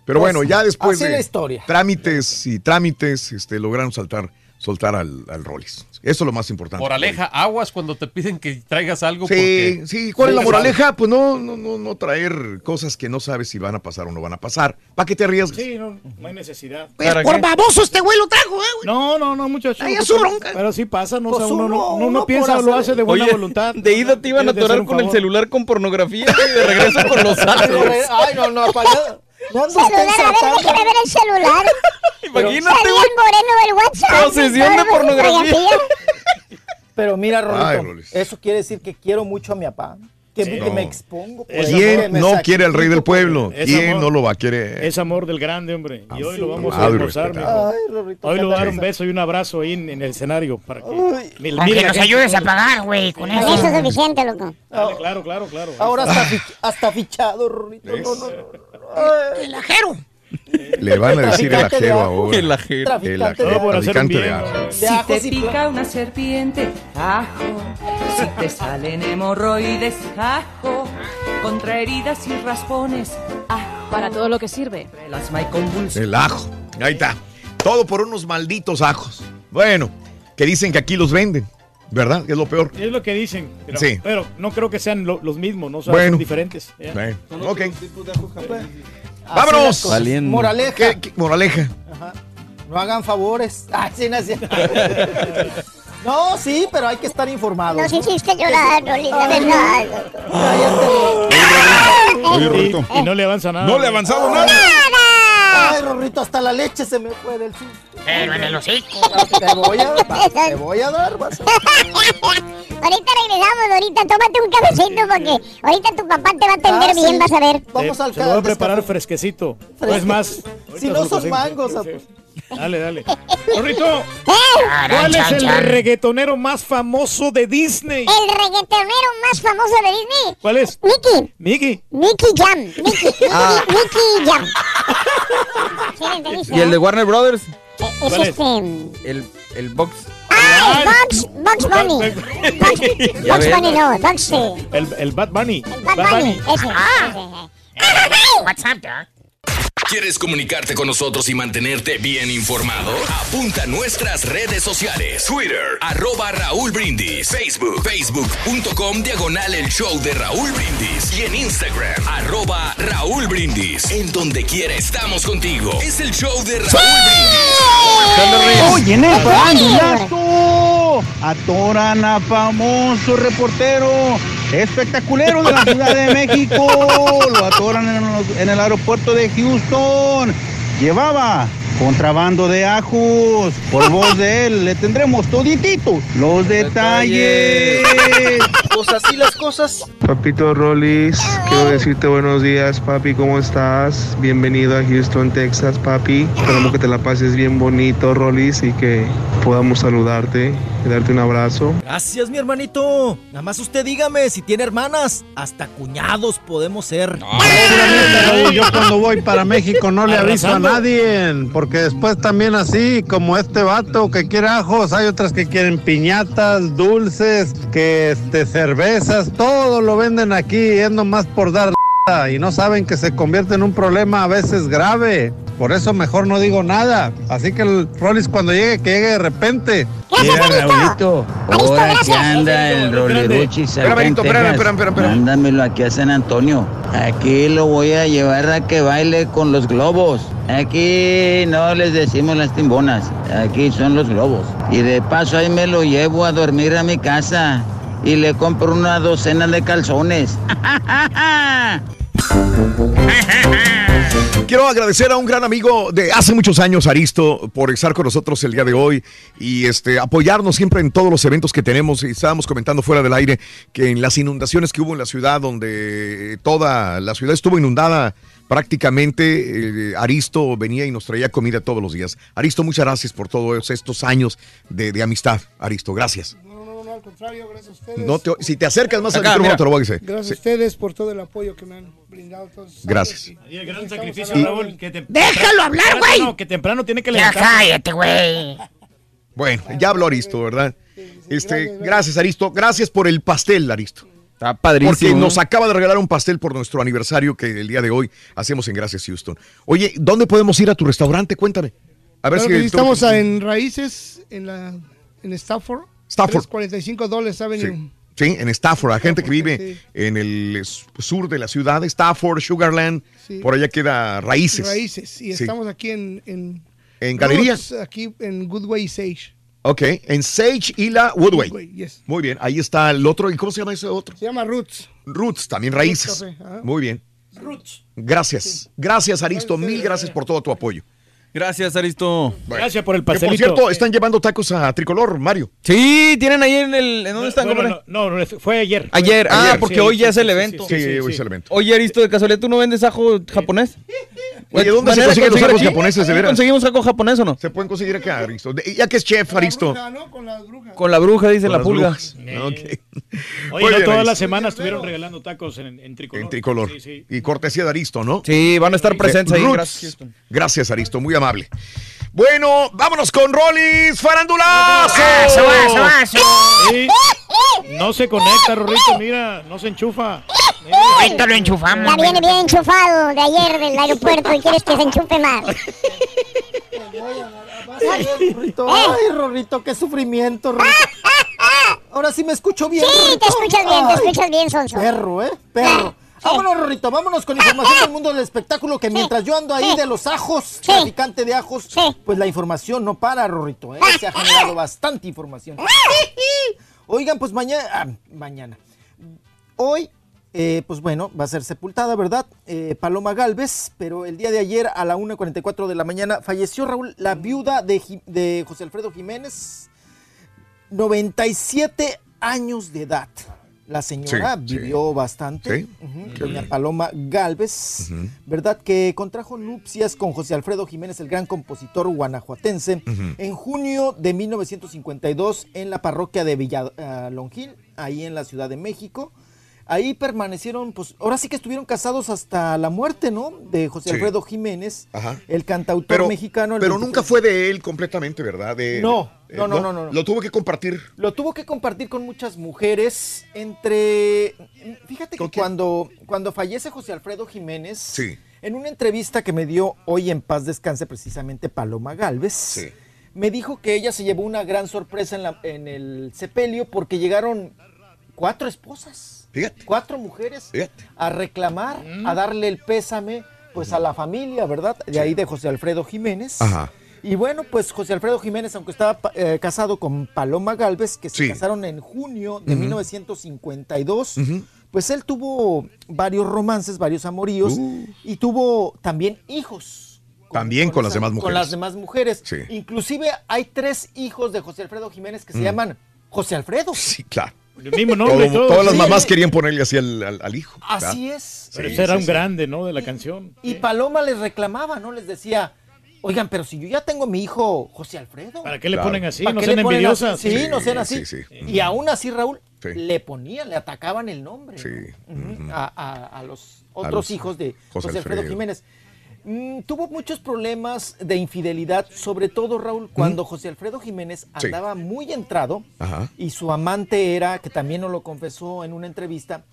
Pero Pues, bueno, ya después así de la historia. trámites y trámites, este, lograron saltar soltar al, al Rollis. Eso es lo más importante. Moraleja, aguas cuando te piden que traigas algo. Sí, porque- sí, ¿cuál es la moraleja? Pues no, no, no, no traer cosas que no sabes si van a pasar o no van a pasar. ¿Para qué te arriesgas? Sí, no, no hay necesidad. Pues, por baboso este güey lo trajo, eh, No, no, no, muchacho. Ay, es su bronca. Pero sí pasa, no, o sea, Pues uno, uno- no, no, uno no piensa, por lo hacer- hace de buena Oye, voluntad. De ida te iban a hacer atorar con el celular con pornografía y de regreso con los árboles. Ay, no, no, apagado. No ando usted Celular, a ver, déjame ver el celular. Imagínate, güey. moreno del WhatsApp. Posesión de pornografía. Pero mira, Rolito, eso quiere decir que quiero mucho a mi papá. Que, Sí. que No. me expongo. ¿Quién me no quiere al rey del pueblo? ¿Quién amor. no lo va a querer? Es amor del grande, hombre. Y hoy lo vamos a almorzar, Hoy le voy a dar un beso y un abrazo ahí en, en el escenario para que... Mil- Con mil que la nos gente- ayudes a pagar, güey, con eso. Eso es suficiente, loco. Dale, claro, claro, claro. Ahora hasta, fich- hasta fichado, Rorrito. No, no, no. Ay. Le van a decir el de ajero ahora. El ajero. El de ajero. Traficante de ajo. De Si ajos te pica una serpiente, ajo. Si te salen hemorroides, ajo. Contra heridas y raspones, ajo. Para todo lo que sirve. Asma y convulsiones. El ajo. Ahí está. Todo por unos malditos ajos. Bueno, que dicen que aquí los venden, ¿verdad? Es lo peor. Es lo que dicen. Pero, Sí. pero no creo que sean lo- los mismos, ¿no? O sea, Bueno. son diferentes. Bueno, ok. Así Vámonos. las Valiendo. Moraleja. ¿Qué- qué- moraleja. Ajá. No hagan favores. Ah, sí, no, sí. No, sí, pero hay que estar informados. Nos hiciste llorar. Oye, Y, no le avanza nada. No le ha avanzado nada. Ay, Rorrito, hasta la leche se me fue del susto. Pero en el hocico. Te voy a dar, te voy a dar. vas a- Ahorita regresamos, ahorita tómate un cafecito porque ahorita tu papá te va a atender Ah, bien, sí. vas a ver. Vamos Se- al lo voy a preparar fresquecito. No es más. Si no son mangos, Sí, a- sí. Dale, dale. Rorrito, ¡Eh! ¿cuál es el reggaetonero más famoso de Disney? El reggaetonero más famoso de Disney. ¿Cuál es? Mickey. Mickey. Mickey Jam. Mickey. Mickey, Ah. Mickey Jam. ¿Sí le entendiste, ¿Y el de eh? Warner Brothers? Eh, Es ¿Cuál es? este... El, el box. ¡Ah! Bugs, Bugs Bunny. Bugs, Ya Bugs ves. Bunny no, Bugs sí. El, el Bad Bunny. Bad Bunny, ese. WhatsApp, ¿Quieres comunicarte con nosotros y mantenerte bien informado? Apunta a nuestras redes sociales. Twitter, arroba Raúl Brindis. Facebook, facebook.com, diagonal el show de Raúl Brindis. Y en Instagram, arroba Raúl Brindis. En donde quiera estamos contigo. Es el show de Raúl Brindis. Oye, en el bandulazo atoran a famoso reportero espectaculero de la Ciudad de México. Lo atoran en, en el aeropuerto de Houston. Llevaba contrabando de ajos. Por voz de él le tendremos todititos los detalles. Pues así las cosas. Papito Rollis, quiero decirte buenos días, papi, ¿cómo estás? Bienvenido a Houston, Texas, papi. Esperamos que te la pases bien bonito, Rollis, y que podamos saludarte y darte un abrazo. Gracias, mi hermanito. Nada más usted dígame si tiene hermanas. Hasta cuñados podemos ser. Yo cuando voy para México no le aviso a nadie, porque después también así, como este vato que quiere ajos, hay otras que quieren piñatas, dulces, que este cervezas, todo lo venden aquí, es nomás por dar y no saben que se convierte en un problema a veces grave. Por eso mejor no digo nada. Así que el Rollis cuando llegue, que llegue de repente. Mira, Raulito. ahora que anda el Benito, espérame, espérame, espérame. Mándamelo aquí a San Antonio. Aquí lo voy a llevar a que baile con los globos. Aquí no les decimos las timbonas. Aquí son los globos. Y de paso ahí me lo llevo a dormir a mi casa. Y le compro una docena de calzones. Quiero agradecer a un gran amigo de hace muchos años, Aristo, por estar con nosotros el día de hoy y este apoyarnos siempre en todos los eventos que tenemos. Estábamos comentando fuera del aire que en las inundaciones que hubo en la ciudad, donde toda la ciudad estuvo inundada prácticamente, eh, Aristo venía y nos traía comida todos los días. Aristo, muchas gracias por todos estos años de, de amistad. Aristo, gracias. Al contrario, gracias a ustedes. No te- si te acercas más Acá, al micrófono, mira. te lo voy a decir. Gracias Sí. a ustedes por todo el apoyo que me han brindado todos Gracias. Y el gran Estamos sacrificio, a la Raúl, orden. que te- ¡Déjalo hablar, güey! No, que temprano tiene que Ya levantar. cállate, güey. Bueno, ya habló Aristo, ¿verdad? Este, gracias, Aristo. Gracias por el pastel, Aristo. Está padrísimo. Porque nos acaba de regalar un pastel por nuestro aniversario que el día de hoy hacemos en Gracias Houston. Oye, ¿dónde podemos ir a tu restaurante? Cuéntame. A ver Claro si que sí, tú- estamos en Raíces, en la en Stafford. Stafford. 45 dólares Avenue. Sí, en Stafford, la gente que vive en el sur de la ciudad, Stafford, Sugarland, Sí. por allá queda Raíces. Raíces. Y Sí. estamos aquí en... En, ¿En Galería? Roots, aquí en Goodway y Sage. Ok, en Sage y la Woodway. Woodway, yes. Muy bien, ahí está el otro. ¿Y cómo se llama ese otro? Se llama Roots. Roots, también raíces. Muy bien. Roots. Gracias. Gracias, Aristo. Mil gracias por todo tu apoyo. Gracias, Aristo. Gracias por el Que, por pastelito. cierto, están llevando tacos a Tricolor, Mario. Sí, tienen ahí en el. ¿En dónde están, Bueno, no, no, no, fue ayer. Ayer, ah, Ayer, porque sí, hoy ya sí, es el sí, evento. sí, sí, sí, hoy sí. es el evento. Oye, Aristo, de casualidad, ¿tú no vendes ajo japonés? Oye, ¿dónde se ¿Manera de consiguen los tacos aquí? japoneses, de veras? ¿Conseguimos ajo japonés o no? Se pueden conseguir acá, Aristo. Ya que es chef, Aristo. Con la bruja, dice Con la las pulga. brujas. Ok. Oye, Muy no, bien, toda Aristo. la semana estuvieron regalando tacos en, en tricolor. En tricolor. Sí, sí. Y cortesía de Aristo, ¿no? Sí, van a estar presentes ahí. Gracias, Aristo. Muy amable. Bueno, vámonos con Rollis Farandulazo. Sí. No se conecta, Rorrito, mira, no se enchufa. Ahorita lo enchufamos. Ya viene bien enchufado de ayer del aeropuerto y quieres que se enchufe más. Ay, Rorrito, ay, Rorrito, qué sufrimiento, Rorrito. Ahora sí me escucho bien. Sí, Rorrito. te escuchas bien, te escuchas bien, Sonso. Perro, ¿eh? Perro. Vámonos, Rorrito, vámonos con información del mundo del espectáculo, que mientras yo ando ahí de los ajos, traficante de ajos, pues la información no para, Rorrito, ¿eh? Se ha generado bastante información. Oigan, pues mañana, ah, mañana, hoy, eh, pues bueno, va a ser sepultada, ¿verdad? Eh, Paloma Galvez, pero el día de ayer a la 1.44 de la mañana falleció Raúl, la viuda de José Alfredo Jiménez, 97 años de edad. La señora Sí, sí. vivió bastante. Sí. Doña. Paloma Galvez, ¿verdad? Que contrajo nupcias con José Alfredo Jiménez, el gran compositor guanajuatense, en junio de 1952 en la parroquia de Villalongil, ahí en la Ciudad de México. Ahí permanecieron, pues ahora sí que estuvieron casados hasta la muerte, ¿no? De José Sí. Alfredo Jiménez, Ajá. el cantautor Pero, mexicano. el pero 23 nunca fue de él completamente, ¿verdad? De- No, eh, no, no, no, no, no. Lo tuvo que compartir. Lo tuvo que compartir con muchas mujeres entre... Fíjate que cuando, cuando fallece José Alfredo Jiménez, Sí. en una entrevista que me dio hoy en paz descanse precisamente Paloma Galvez, me dijo que ella se llevó una gran sorpresa en, la- en el sepelio porque llegaron cuatro esposas, cuatro mujeres a reclamar, a darle el pésame pues a la familia, ¿verdad? De ahí de José Alfredo Jiménez. Ajá. Y bueno, pues José Alfredo Jiménez, aunque estaba eh, casado con Paloma Galvez, que se Sí. casaron en junio de Ujú. 1952, Ujú. pues él tuvo varios romances, varios amoríos Uh. y tuvo también hijos. También con, las esa- demás Con mujeres. las demás mujeres. Sí. Inclusive hay tres hijos de José Alfredo Jiménez que se Mm. llaman José Alfredo. Sí, claro. El mismo nombre y Todo- todo. todas las Sí. mamás querían ponerle así al, al- al hijo. Así ¿verdad? es. Pero Sí, ese era un sí. grande, ¿no? De la canción. Y Paloma les reclamaba, ¿no? Les decía, oigan, pero si yo ya tengo mi hijo José Alfredo. ¿Para qué le Claro. ponen así? ¿Para No sean envidiosas. así? Sí, Sí, no sean así. sí, sí. Y aún así, Raúl, Sí. le ponían, le atacaban el nombre Sí. ¿no? a, a- a los A otros los- hijos de José José, Alfredo Alfredo. Jiménez. Mm, tuvo muchos problemas de infidelidad, sobre todo, Raúl, cuando José Alfredo Jiménez Sí. andaba muy entrado Ajá. y su amante era, que también nos lo confesó en una entrevista,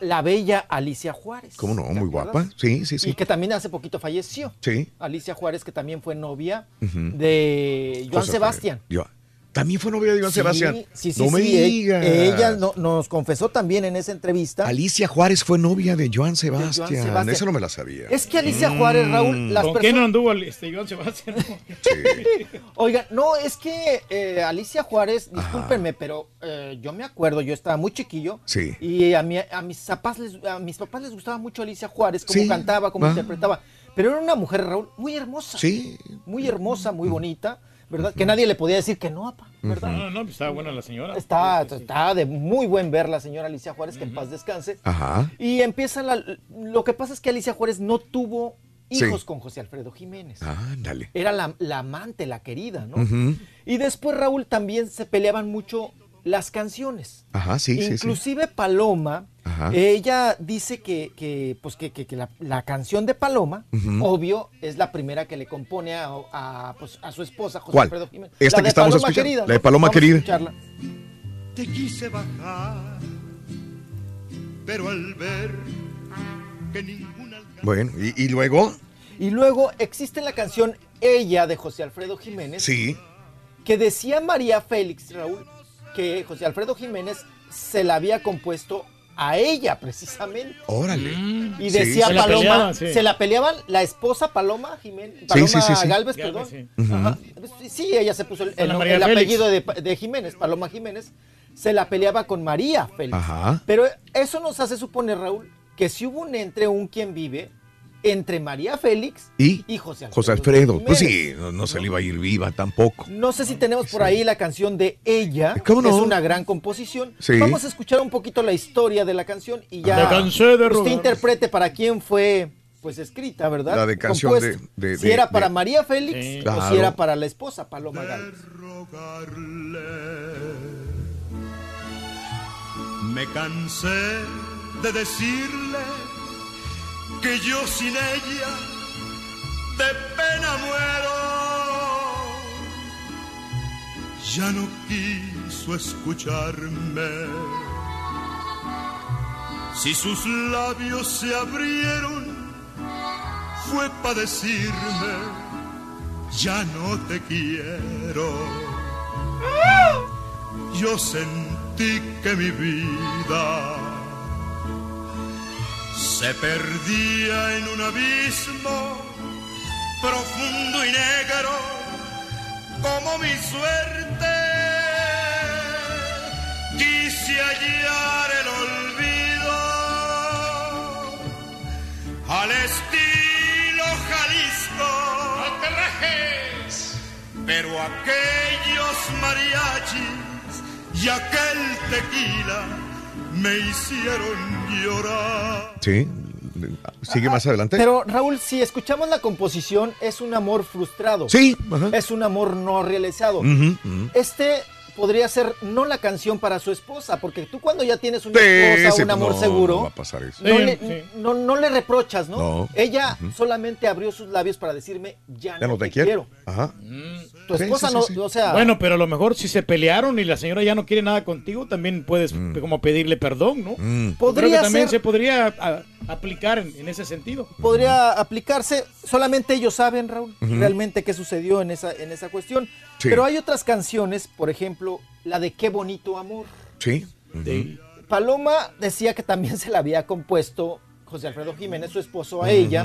la bella Alicia Juárez. ¿Cómo no? ¿te Muy acuerdas? guapa. Sí, sí, Y sí. que también hace poquito falleció. Sí. Alicia Juárez, que también fue novia de Joan José Sebastián. Yo- También fue novia de Joan Sí, Sebastián. Sí, sí, no me sí, e- digas. Ella no- nos confesó también en esa entrevista. Alicia Juárez fue novia de Joan Sebastián. Sebastián. Esa no me la sabía. Es que Alicia Juárez, Raúl, las ¿Con personas... quién no anduvo este Joan Sebastián? Oigan, no, es que eh, Alicia Juárez, discúlpenme, pero eh, yo me acuerdo, yo estaba muy chiquillo. Sí. Y a, mi- a mis papás les, a mis papás les gustaba mucho Alicia Juárez, cómo Sí. cantaba, cómo Ah. interpretaba. Pero era una mujer, Raúl, muy hermosa. Sí. Muy hermosa, muy bonita, ¿verdad? Que nadie le podía decir que no, apa, ¿verdad? No, no, pues estaba buena la señora. Está, está de muy buen ver la señora Alicia Juárez, que en paz descanse. Ajá. Y empieza la... Lo que pasa es que Alicia Juárez no tuvo hijos Sí. con José Alfredo Jiménez. Ándale. Era la, la amante, la querida, ¿no? Y después, Raúl, también se peleaban mucho las canciones. Ajá, sí, sí, sí. Inclusive Paloma, Ajá. ella dice que, que, pues que, que- que la, la canción de Paloma, obvio, es la primera que le compone a, a, pues, a su esposa, José ¿Cuál? Alfredo Jiménez. Esta La que de estamos Paloma escuchando. Querida, La de. Paloma Querida. Te quise bajar, pero al ver que ninguna Bueno, ¿y, y luego? Y luego existe la canción ella de José Alfredo Jiménez. Sí. Que decía María Félix, Raúl, que José Alfredo Jiménez se la había compuesto a ella precisamente. Órale. Y Sí. decía Se la Paloma, peleaban, sí. se la peleaban la esposa Paloma Jiménez, Sí, Paloma sí, sí, sí. Galvez, Galvez, perdón. sí. Ujú. Ajá. Sí, ella se puso el, apellido de, de Jiménez, Paloma Jiménez, se la peleaba con María Félix. Ajá. Pero eso nos hace suponer, Raúl, que si hubo un entre un quien vive entre María Félix ¿Y? José Alfredo. José Alfredo. Pues sí, no, no se le iba a ir viva tampoco. No sé si tenemos por ahí la canción de Ella, ¿Cómo que no? es una gran composición. Sí. Vamos a escuchar un poquito la historia de la canción y ya Me cansé de usted interprete para quién fue pues escrita, ¿verdad? La de canción Compuesta. de- de- si de- era para de- María Félix Sí. o Claro. si era para la esposa Paloma Galvez. Me cansé de decirle que yo sin ella de pena muero. Ya no quiso escucharme. Si sus labios se abrieron, fue para decirme, ya no te quiero. Yo sentí que mi vida se perdía en un abismo profundo y negro como mi suerte. Quise hallar el olvido al estilo Jalisco. ¡No te rajes! Pero aquellos mariachis y aquel tequila me hicieron llorar. Sí. Sigue más adelante. Pero Raúl, si escuchamos la composición, es un amor frustrado. Sí, ajá. Es un amor no realizado. Este podría ser no la canción para su esposa, porque tú cuando ya tienes una Sí, esposa, sí, un amor no, seguro, no va a pasar eso. no, Sí, le, no- no le reprochas, ¿no? Ella solamente abrió sus labios para decirme, ya, Ya no te quiero. Ajá. Tu esposa sí, no, o sea... Bueno, pero a lo mejor si se pelearon y la señora ya no quiere nada contigo, también puedes como pedirle perdón, ¿no? Mm. Yo creo que Podría también ser- se podría a- aplicar en, en ese sentido. podría aplicarse. Solamente ellos saben, Raúl, realmente qué sucedió en esa, en esa cuestión. Sí. Pero hay otras canciones, por ejemplo, la de Qué bonito amor. Sí. Paloma decía que también se la había compuesto José Alfredo Jiménez, su esposo, a ella.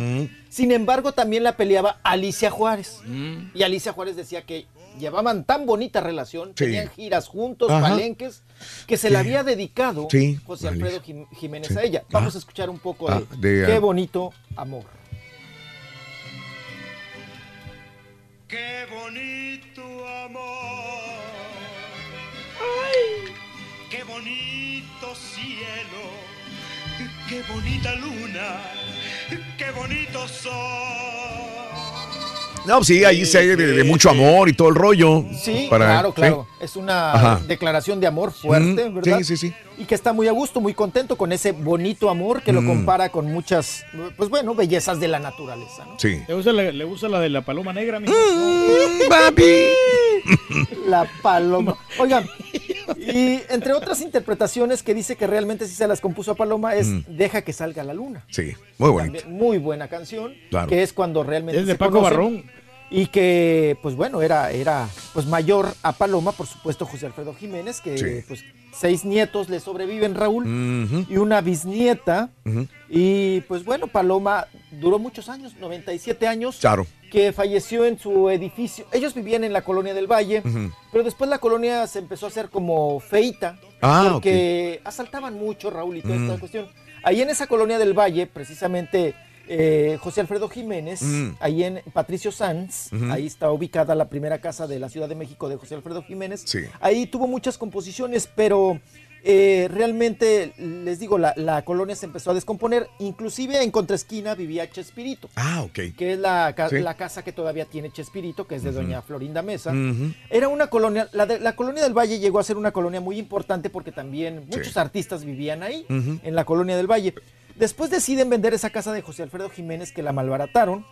Sin embargo, también la peleaba Alicia Juárez. Mm. Y Alicia Juárez decía que llevaban tan bonita relación, Sí. tenían giras juntos, Ajá. palenques, que se la había dedicado Sí, José Alicia. Alfredo Jim- Jiménez Sí. a ella. Vamos a escuchar un poco Ah, de, de, Qué bonito amor. Qué bonito amor. Qué bonito cielo. Qué bonita luna. Qué bonito sol. No, sí, ahí se hay de, de mucho amor y todo el rollo. Sí, Para- claro, sí. claro. Es una Ajá. declaración de amor fuerte, Mm, ¿verdad? sí, sí, sí. Y que está muy a gusto, muy contento con ese bonito amor que lo Mm. compara con muchas, pues bueno, bellezas de la naturaleza, ¿no? Sí. ¿Le gusta la, le gusta la de la paloma negra, mijo? papi. La paloma. Oigan, y entre otras interpretaciones que dice que realmente sí se las compuso a Paloma es Mm. Deja que salga la luna. Sí, muy bonito. También muy buena canción, Claro. que es cuando realmente Es de se Paco conocen. Barrón. Y que, pues bueno, era, era pues mayor a Paloma, por supuesto, José Alfredo Jiménez, que Sí. pues seis nietos le sobreviven, Raúl, y una bisnieta. Y pues bueno, Paloma duró muchos años, 97 años, Claro. que falleció en su edificio. Ellos vivían en la colonia del Valle, pero después la colonia se empezó a hacer como feita, Ah, porque asaltaban mucho, Raúl, y toda esta Mm. cuestión. Ahí en esa colonia del Valle, precisamente eh, José Alfredo Jiménez, Mm. ahí en Patricio Sanz, ahí está ubicada la primera casa de la Ciudad de México de José Alfredo Jiménez. Sí. Ahí tuvo muchas composiciones, pero eh, realmente, les digo, la, la colonia se empezó a descomponer. Inclusive en contraesquina vivía Chespirito. Ah, ok. Que es la, ca- Sí. la casa que todavía tiene Chespirito, que es de doña Florinda Mesa. Era una colonia, la, de- la colonia del Valle llegó a ser una colonia muy importante porque también muchos Sí. artistas vivían ahí, en la colonia del Valle. Después deciden vender esa casa de José Alfredo Jiménez que la malbarataron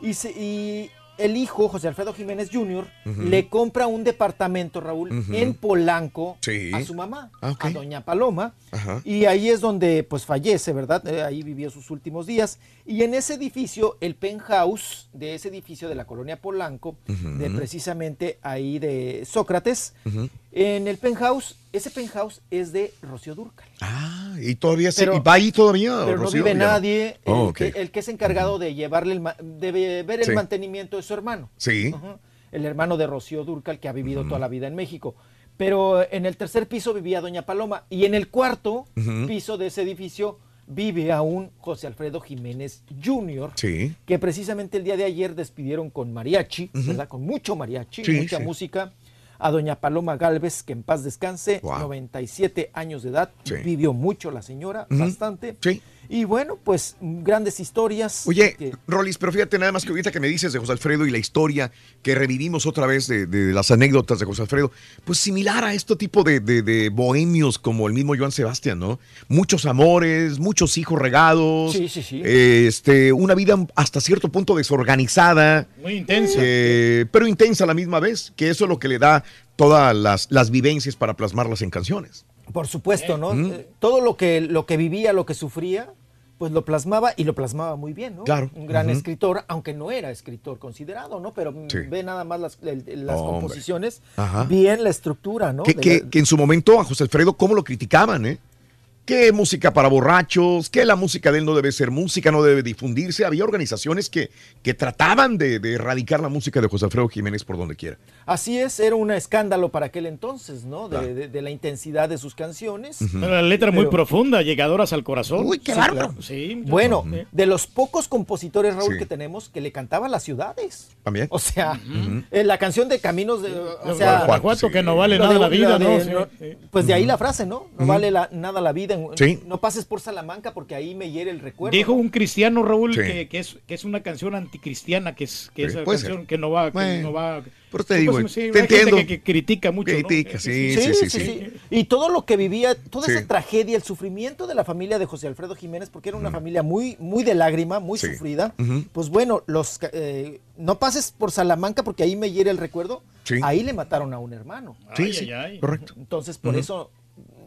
y, se- y el hijo, José Alfredo Jiménez Jr., le compra un departamento, Raúl, en Polanco Sí. a su mamá, Ah, a doña Paloma. Ajá. Y ahí es donde pues fallece, ¿verdad? Eh, ahí vivió sus últimos días. Y en ese edificio, el penthouse de ese edificio de la colonia Polanco, de precisamente ahí de Sócrates, en el penthouse, ese penthouse es de Rocío Durcal. Ah, y todavía se, y va ahí todavía. Pero no Rocío? vive Ya nadie. El, Oh, que, el que es encargado de llevarle el de ver el Sí. mantenimiento de su hermano. Sí. Ajá. El hermano de Rocío Durcal, que ha vivido toda la vida en México. Pero en el tercer piso vivía Doña Paloma. Y en el cuarto piso de ese edificio vive aún José Alfredo Jiménez Jr., Sí. que precisamente el día de ayer despidieron con mariachi. ¿verdad? Con mucho mariachi, Sí, mucha sí. música. A doña Paloma Galvez, que en paz descanse, Wow. 97 años de edad, Sí. vivió mucho la señora, bastante. Sí. Y bueno, pues grandes historias. Oye, que- Rolis, pero fíjate nada más que ahorita que me dices de José Alfredo y la historia que revivimos otra vez de, de las anécdotas de José Alfredo, pues similar a este tipo de, de- de bohemios como el mismo Joan Sebastián, ¿no? Muchos amores, muchos hijos regados. Sí, sí, sí. Este, una vida hasta cierto punto desorganizada. Muy intensa. eh, pero intensa a la misma vez, que eso es lo que le da todas las, las vivencias para plasmarlas en canciones. Por supuesto, ¿no? Ujú. Eh, Todo lo que, lo que vivía, lo que sufría, pues lo plasmaba y lo plasmaba muy bien, ¿no? Claro. Un gran escritor, aunque no era escritor considerado, ¿no? Pero mm, Sí. ve nada más las, las composiciones, bien la estructura, ¿no? Que, De que- la- que en su momento a José Alfredo, ¿cómo lo criticaban, eh? Que música para borrachos, que la música de él no debe ser música, no debe difundirse. Había organizaciones que, que trataban de, de erradicar la música de José Alfredo Jiménez por donde quiera. Así es, era un escándalo para aquel entonces, ¿no? De, Claro. de- de la intensidad de sus canciones. Pero la letra muy Pero- profunda, llegadoras al corazón. Uy, qué Sí, bárbaro. claro. Sí. Bueno, de los pocos compositores, Raúl, Sí. que tenemos, que le cantaban las ciudades. También. O sea, eh, la canción de Caminos de... O sea, Guanajuato, que no vale nada de- la vida, de- ¿no? Sí, no- sí. Pues de ahí la frase, ¿no? No vale la- nada la vida. Sí. No pases por Salamanca porque ahí me hiere el recuerdo. Dijo ¿no? un cristiano, Raúl, Sí. que, que es, que es una canción anticristiana, que es, que Sí, es una puede canción ser. que no va... Que Bueno, no va pero te Pues, digo, sí, te hay gente entiendo. Que, que critica mucho, ¿no? Critica, sí, Sí, sí, sí, sí, sí. sí. Y todo lo que vivía, toda Sí. esa tragedia, el sufrimiento de la familia de José Alfredo Jiménez, porque era una familia muy, muy de lágrima, muy Sí. sufrida. Pues bueno, los eh, no pases por Salamanca porque ahí me hiere el recuerdo. Sí. Ahí le mataron a un hermano. Sí, Ay, sí, ay, ay. correcto. Entonces, por eso,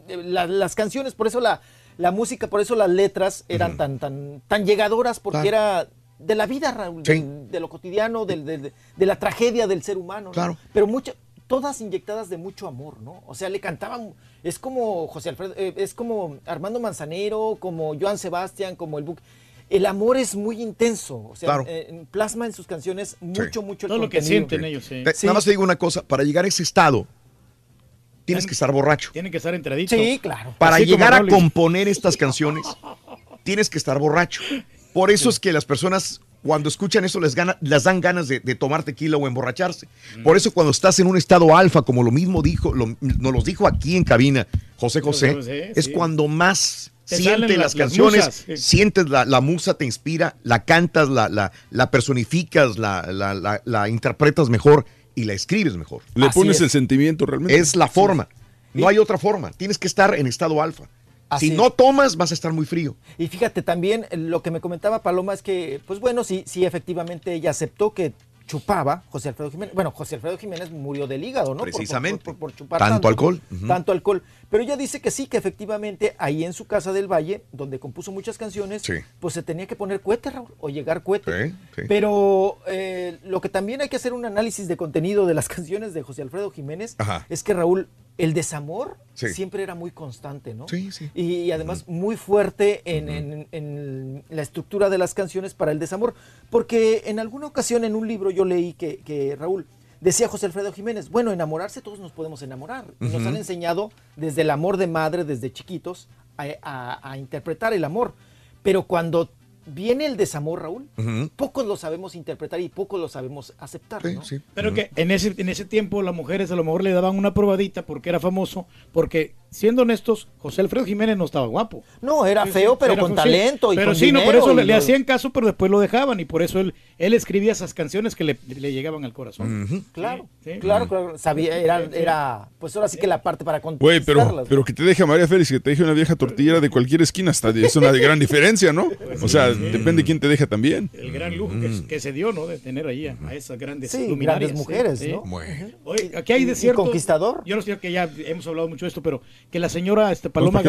eh, la- las canciones, por eso la, la música, por eso las letras eran tan, tan, tan llegadoras, porque Claro. era de la vida, Raúl, Sí. de, lo cotidiano, del- del- de, de la tragedia del ser humano. ¿no? Claro. Pero muchas, todas inyectadas de mucho amor, ¿no? O sea, le cantaban, es como José Alfredo, eh, es como Armando Manzanero, como Joan Sebastián, como el Buc. El amor es muy intenso, o sea, Claro. eh, plasma en sus canciones mucho, mucho el Todo lo que sienten ellos, sí. Te- Nada más te digo una cosa, para llegar a ese estado, tienes que estar borracho. Tienen que estar entraditos. Sí, claro. Para Así llegar a componer estas canciones, tienes que estar borracho. Por eso es que las personas cuando escuchan eso les, gana, les dan ganas de, de tomar tequila o emborracharse. Mm. Por eso cuando estás en un estado alfa, como lo mismo dijo, lo- nos los dijo aquí en cabina José José, José, es sí. cuando más Te sientes las, canciones, sientes la, la musa, te inspira, la cantas, la, la, la personificas, la, la, la- la interpretas mejor y la escribes mejor. Le pones el sentimiento realmente. Es la forma. No hay otra forma. Tienes que estar en estado alfa. Así si no tomas, vas a estar muy frío. Y fíjate también lo que me comentaba Paloma es que, pues bueno, sí, sí, efectivamente ella aceptó que chupaba José Alfredo Jiménez. Bueno, José Alfredo Jiménez murió del hígado, ¿no? Por- Precisamente. Por, por- por chupar Tanto alcohol. Ujú. Tanto alcohol. Pero ella dice que sí, que efectivamente ahí en su casa del Valle, donde compuso muchas canciones, Sí. pues se tenía que poner cohete, Raúl, o llegar cohete. Sí, sí. Pero eh, lo que también hay que hacer un análisis de contenido de las canciones de José Alfredo Jiménez Ajá. es que Raúl, el desamor Sí. siempre era muy constante, ¿no? Sí, sí. Y, y además muy fuerte en, en- en la estructura de las canciones para el desamor. Porque en alguna ocasión en un libro yo leí que, que Raúl decía José Alfredo Jiménez, bueno, enamorarse todos nos podemos enamorar. Y Nos Ujú. han enseñado desde el amor de madre, desde chiquitos, a, a- a interpretar el amor. Pero cuando viene el desamor, Raúl, Ujú. pocos lo sabemos interpretar y pocos lo sabemos aceptar. ¿no? Pero que en ese, en ese tiempo las mujeres a lo mejor le daban una probadita porque era famoso, porque siendo honestos, José Alfredo Jiménez no estaba guapo. No, era feo, pero Era- con sí, talento y Pero con sí, no, por dinero eso le, hacían caso, pero después lo dejaban y por eso él, él escribía esas canciones que le, le llegaban al corazón. Claro, Sí, sí. claro, claro. Sabía, era, era, pues ahora sí que la parte para Güey, pero, pero que te deje a María Félix, que te deje una vieja tortillera de cualquier esquina, hasta es una gran diferencia, ¿no? O sea, depende de quién te deja también. El gran lujo que, que se dio, ¿no? De tener ahí a, a esas grandes Sí, luminarias. grandes mujeres. ¿no? Bueno. Oye, aquí hay de cierto. conquistador. Yo no sé que ya hemos hablado mucho de esto, pero que la señora este, Paloma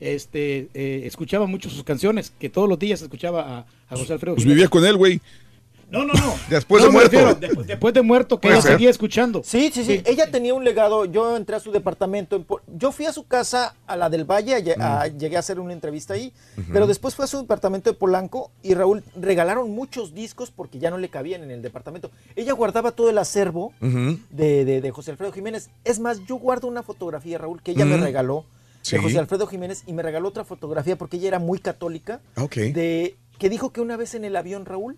este, eh, escuchaba mucho sus canciones, que todos los días escuchaba a, a José Alfredo. Pues Jiménez. vivía con él, güey. No, no, no. Después No, de muerto. refiero, después, después de muerto, que ella ser. seguía escuchando. Sí, sí, sí, Ella tenía un legado. Yo entré a su departamento. yo fui a su casa, a la del Valle, a a- llegué a hacer una entrevista ahí. Pero después fue a su departamento de Polanco y Raúl regalaron muchos discos porque ya no le cabían en el departamento. Ella guardaba todo el acervo de, de- de José Alfredo Jiménez. Es más, yo guardo una fotografía, Raúl, que ella me Mm. regaló Sí. de José Alfredo Jiménez y me regaló otra fotografía porque ella era muy católica. Ok. De, que dijo que una vez en el avión, Raúl,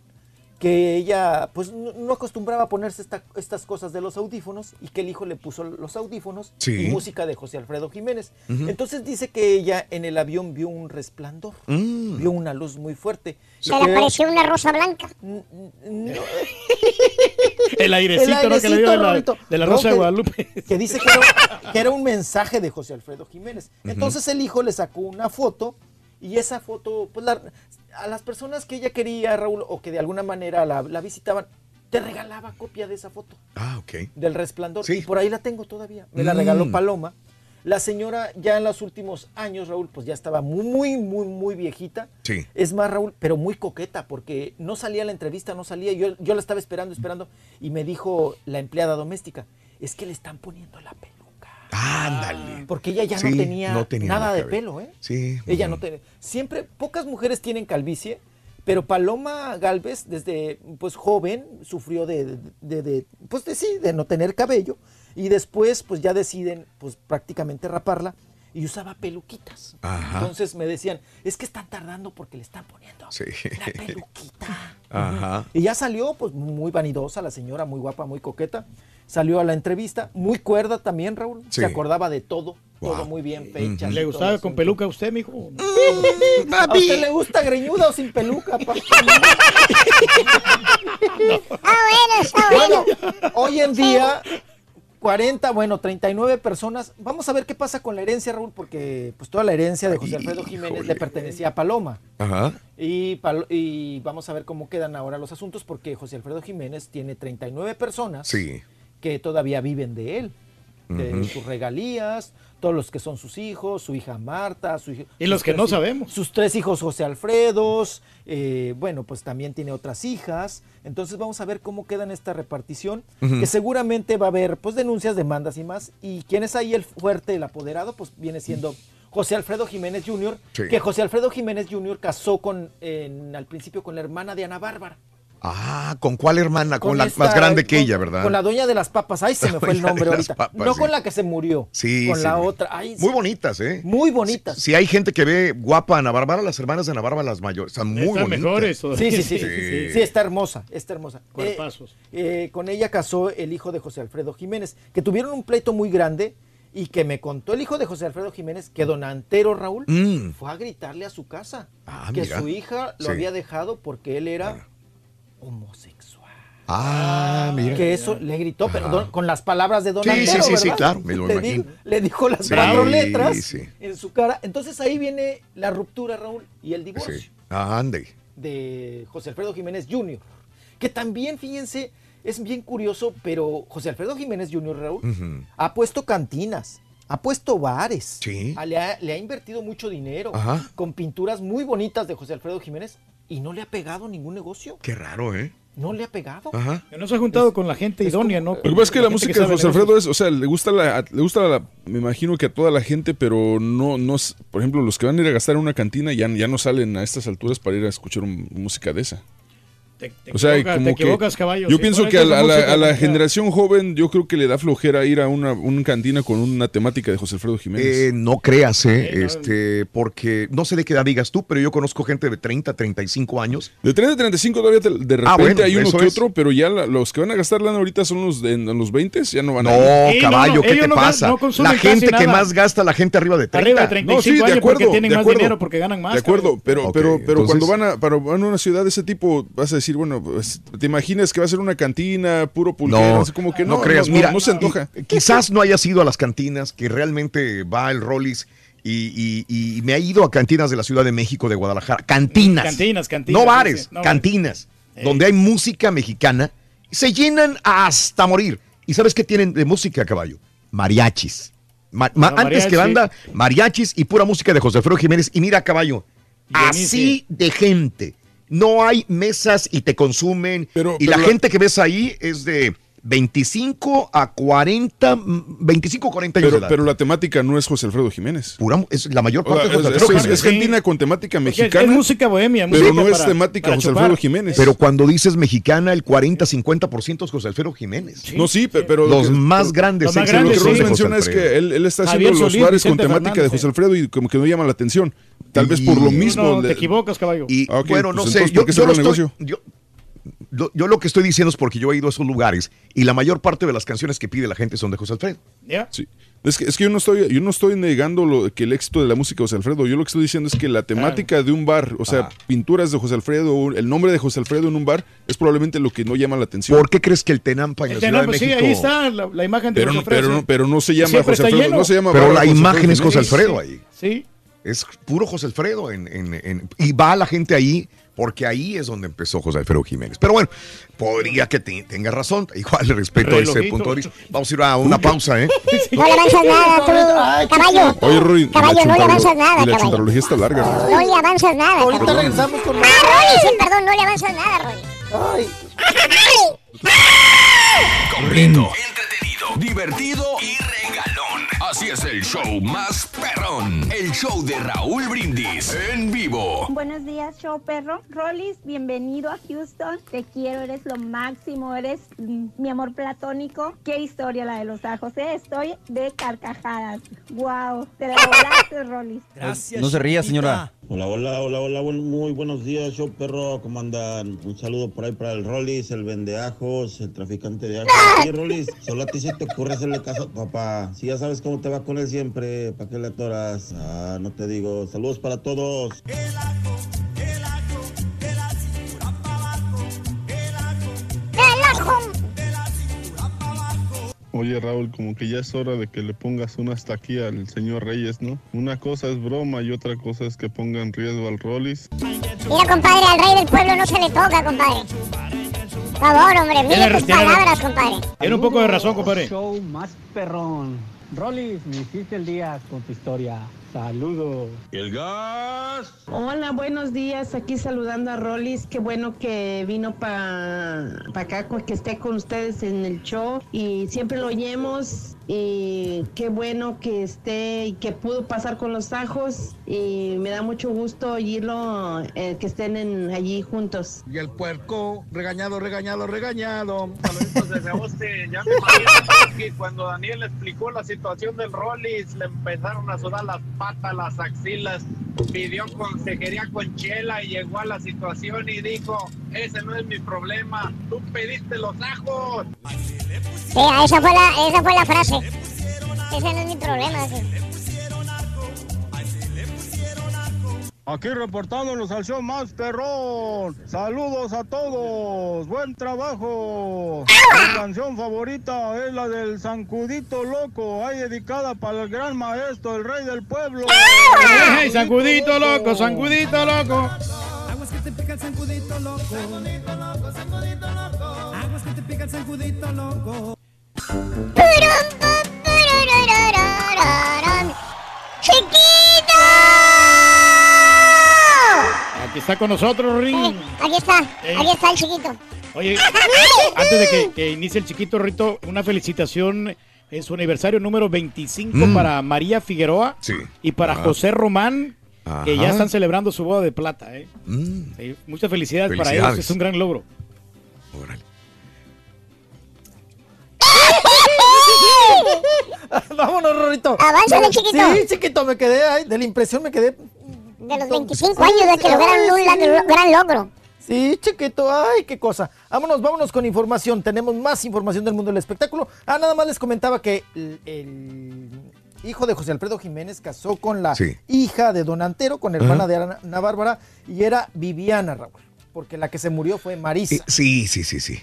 que ella pues no, acostumbraba a ponerse esta- estas cosas de los audífonos y que el hijo le puso los audífonos Sí. y música de José Alfredo Jiménez. Entonces dice que ella en el avión vio un resplandor, Mm. vio una luz muy fuerte. Se le apareció una rosa blanca. El airecito, ¿no? Que le dio de la, de la No, Rosa de Guadalupe. Que dice que era, que era un mensaje de José Alfredo Jiménez. Entonces el hijo le sacó una foto y esa foto, pues la- a las personas que ella quería, Raúl, o que de alguna manera la, la visitaban, te regalaba copia de esa foto Ah, ok. del resplandor. Sí. Y por ahí la tengo todavía. Me la Mm. regaló Paloma. La señora ya en los últimos años, Raúl, pues ya estaba muy, muy, muy, muy viejita. Sí. Es más, Raúl, pero muy coqueta, porque no salía la entrevista, no salía. Yo, yo la estaba esperando, esperando, y me dijo la empleada doméstica, es que le están poniendo la peluca. Ándale. Porque ella ya Sí, no, tenía no tenía nada de pelo, ¿eh? Sí. Ella no tiene. Siempre, pocas mujeres tienen calvicie, pero Paloma Galvez, desde pues joven, sufrió de, de- de- pues de sí, de no tener cabello. Y después, pues ya deciden, pues prácticamente raparla. Y usaba peluquitas. Ajá. Entonces me decían, es que están tardando porque le están poniendo Sí. la peluquita. Ajá. Y ya salió, pues muy vanidosa la señora, muy guapa, muy coqueta. Salió a la entrevista, muy cuerda también, Raúl. Sí. Se acordaba de todo, todo muy bien, fechas. ¿Le gustaba con asunto. peluca a usted, mijo? ¿A usted le gusta greñuda o sin peluca? Ah, bueno, está Bueno, hoy en día, 40, bueno, 39 personas. Vamos a ver qué pasa con la herencia, Raúl, porque pues toda la herencia de José Alfredo Jiménez le pertenecía a Paloma. Ajá. Y, Pal- y vamos a ver cómo quedan ahora los asuntos, porque José Alfredo Jiménez tiene 39 personas Sí. Que todavía viven de él, de sus regalías, todos los que son sus hijos, su hija Marta, su hijo- Y los sus que tres no sabemos. Sus tres hijos José Alfredos, eh, bueno, pues también tiene otras hijas. Entonces vamos a ver cómo queda en esta repartición, que seguramente va a haber pues denuncias, demandas y más. Y quién es ahí el fuerte, el apoderado, pues viene siendo José Alfredo Jiménez Jr., Sí. que José Alfredo Jiménez Jr. casó con, en- al principio con la hermana de Ana Bárbara. Ah, ¿con cuál hermana? Con, la esta- más grande que con- ella, ¿verdad? Con la dueña de las papas. Ay, se me fue el nombre ahorita. papas, no sí. con la que se murió. Sí, Con sí. la otra. Ay, Muy sí. bonitas, ¿eh? Muy bonitas. Si hay gente que ve guapa a Ana Bárbara, las hermanas de Ana Bárbara, las mayores, están muy Están bonitas. mejores todavía. Sí, sí, sí, sí, sí, sí, está hermosa, está hermosa. Eh, Cuerpazos. eh, con ella casó el hijo de José Alfredo Jiménez, que tuvieron un pleito muy grande y que me contó el hijo de José Alfredo Jiménez que don Antero Raúl Mm. fue a gritarle a su casa Ah, que mira. su hija lo Sí. había dejado porque él era homosexual. Ah, mira. Que eso le gritó, pero don- con las palabras de don Sí, Antero, sí, sí, sí, claro, me lo le, imagino. dijo, le dijo las Sí, cuatro letras sí. en su cara. Entonces ahí viene la ruptura, Raúl, y el divorcio Sí. Ah, ande. de José Alfredo Jiménez Jr., que también, fíjense, es bien curioso, pero José Alfredo Jiménez Jr., Raúl, ha puesto cantinas, ha puesto bares, Sí. ah, le, ha, le ha invertido mucho dinero, Ajá. con pinturas muy bonitas de José Alfredo Jiménez, y no le ha pegado ningún negocio, Qué raro, ¿eh? no le ha pegado. Ajá. No se ha juntado con la gente idónea, ¿no? Lo que pasa es que la música de José. Alfredo es, o sea, le gusta la, le gusta la, me imagino que a toda la gente, pero no, no, es- por ejemplo, los que van a ir a gastar en una cantina ya, ya no salen a estas alturas para ir a escuchar un- música de esa. O sea, equivocas, como te que caballo, yo sí, pienso que a la, a la- música a la no queda. generación joven yo creo que le da flojera ir a una, una cantina con una temática de José Alfredo Jiménez. Eh, no creas, eh, este, porque no sé de qué edad digas tú, pero yo conozco gente de 30, 35 años. De 30 a 35 todavía te- de repente Ah, bueno, hay uno que es. otro, pero ya la- los que van a gastar lana ahorita son los de en los 20, ya no van a No, caballo, ¿qué te pasa? la gente que más gasta, la gente arriba de 30. Arriba de 35 No, sí, de años acuerdo, porque tienen de más acuerdo. dinero porque ganan más. De acuerdo, pero, pero, cuando van a, para, van a una ciudad de ese tipo, vas a decir, bueno, pues, te imaginas que va a ser una cantina, puro pulquero, No, así como que no, no, creas, no, mira, no se antoja. y- quizás no hayas ido a las cantinas, que realmente va el Rollis y, y- y me ha ido a cantinas de la Ciudad de México, de Guadalajara. Cantinas. Cantinas, cantinas, No bares, sí, no cantinas, donde hay música mexicana. Se llenan hasta morir. ¿Y sabes qué tienen de música, caballo? Mariachis. Ma- ma- antes que banda, mariachis y pura música de José Alfredo Jiménez. Y mira, caballo, así de gente. No hay mesas y te consumen. y pero la la- gente que ves ahí es de 25 a 40, mm, 25 a 40 años de Pero, edad. pero la temática no es José Alfredo Jiménez. Pura- es la mayor O sea, parte de José es, Alfredo es- Jiménez. es cantina con temática es- mexicana. es música bohemia, pero música no es temática José chupar. Alfredo Jiménez. Pero cuando dices mexicana, el 40-50% es José Alfredo Jiménez. No, sí, pe- pero Los más grandes Lo que José menciona es que él, él está Javier haciendo los Solís, bares con temática de José Alfredo y como que no llama la atención. Tal vez por lo mismo. No, le- te equivocas, caballo. Y bueno, no pues sé, entonces, yo, ¿por qué yo lo el estoy- negocio? yo- lo- yo lo que estoy diciendo es porque yo he ido a esos lugares y la mayor parte de las canciones que pide la gente son de José Alfredo. Sí. Es que, es que yo no estoy, yo no estoy negando lo, que el éxito de la música de José Alfredo. Yo lo que estoy diciendo es que la temática de un bar, o sea, pinturas de José Alfredo, el nombre de José Alfredo en un bar, es probablemente lo que no llama la atención. ¿Por qué crees que el Tenampa en la El Ciudad Tenampa, de pues sí, México? ahí está la, la imagen de Pero, José no, Alfredo. pero, no, pero no se llama Siempre José Alfredo. lleno. No se llama Pero bar la José imagen es. José Alfredo Sí, ahí. Sí. Es puro José Alfredo. En, en- en- y va la gente ahí porque ahí es donde empezó José Alfredo Jiménez. Pero bueno, podría que te- tenga razón. Igual respeto a ese Relojito. punto de vista. Vamos a ir a una pausa, ¿eh? No le avanzas nada, tú, caballo. Oye, Rory, Caballo, no le avanzas nada, y la caballo. chuntarología está larga. ¿no? No le avanzas nada. Ahorita caballo. regresamos con Ah, Rolly, sí, perdón, no le avanzas nada, Rolly. Ay. Completo, entretenido, divertido y es el show más perrón. El show de Raúl Brindis en vivo. Buenos días, show perro. Rollis, bienvenido a Houston. Te quiero, eres lo máximo, eres mm, mi amor platónico. Qué historia la de los ajos, ¿eh? Estoy de carcajadas. Wow, te la volaste, Rollis. Gracias. No se ría, señora. Hola, hola, hola, hola, buen- muy buenos días, show perro, ¿cómo andan? Un saludo por ahí para el Rollis, el vendeajos, el traficante de ajos. Sí, Rollis, solo a ti se te ocurre hacerle caso a tu papá. Si ya sabes cómo te va con él siempre, ¿para qué le atoras? Ah, no te digo. Saludos para todos. El Oye Raúl, como que ya es hora de que le pongas una hasta aquí al señor Reyes, ¿no? Una cosa es broma y otra cosa es que ponga en riesgo al Rollis. Mira, compadre, al rey del pueblo no se le toca, compadre. Por favor, hombre, mire tus palabras, compadre. Tiene un poco de razón, compadre. Show más perrón. Rollis, me hiciste el día con tu historia. Saludos. El gas. Hola, buenos días. Aquí saludando a Rolis. Qué bueno que vino para acá, co- que esté con ustedes en el show. Y siempre lo oyemos. Y qué bueno que esté y que pudo pasar con los ajos. Y me da mucho gusto oírlo, eh, que estén en- allí juntos. Y el puerco, regañado, regañado, regañado. Saluditos desde Austin. Ya me imagino que cuando Daniel explicó la situación del Rollis, le empezaron a sudar las patas, las axilas. Pidió consejería con Chela y llegó a la situación y dijo, ese no es mi problema, tú pediste los ajos. Sí, esa fue la, esa fue la frase. Ese no es mi problema. Aquí reportándonos al show más perrón. Saludos a todos. Buen trabajo. Mi canción favorita es la del Zancudito Loco. Ahí dedicada para el gran maestro, el rey del pueblo. ¡Ey, sacudito loco, sacudito loco! Aguas que te pica el zancudito loco. Zancudito loco, zancudito loco. Aguas que te pica el zancudito loco. ¡Chiquito! Está con nosotros, Ring. Aquí está, aquí está el chiquito. Oye, antes de que, que inicie el chiquito Rito, una felicitación en su aniversario número 25 Mm. para María Figueroa Sí. y para Ajá. José Román que ya están celebrando su boda de plata. ¿eh? Mm. Sí, muchas felicidades, para ellos, es un gran logro. Vámonos, Rorrito. Avánzale, chiquito. Sí, chiquito, me quedé ahí. De la impresión me quedé. De los 25 años de que lograron un la- gran logro. Sí, chiquito, ay, qué cosa. Vámonos, vámonos con información. Tenemos más información del mundo del espectáculo. Ah, nada más les comentaba que el, el hijo de José Alfredo Jiménez casó con la Sí. hija de Don Antero, con hermana de Ana, Bárbara, y era Viviana, Raúl. Porque la que se murió fue Marisa. Eh, Sí, sí, sí, sí.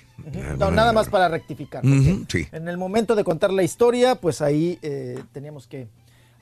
No, nada más para rectificar. sí. En el momento de contar la historia, pues ahí eh, teníamos que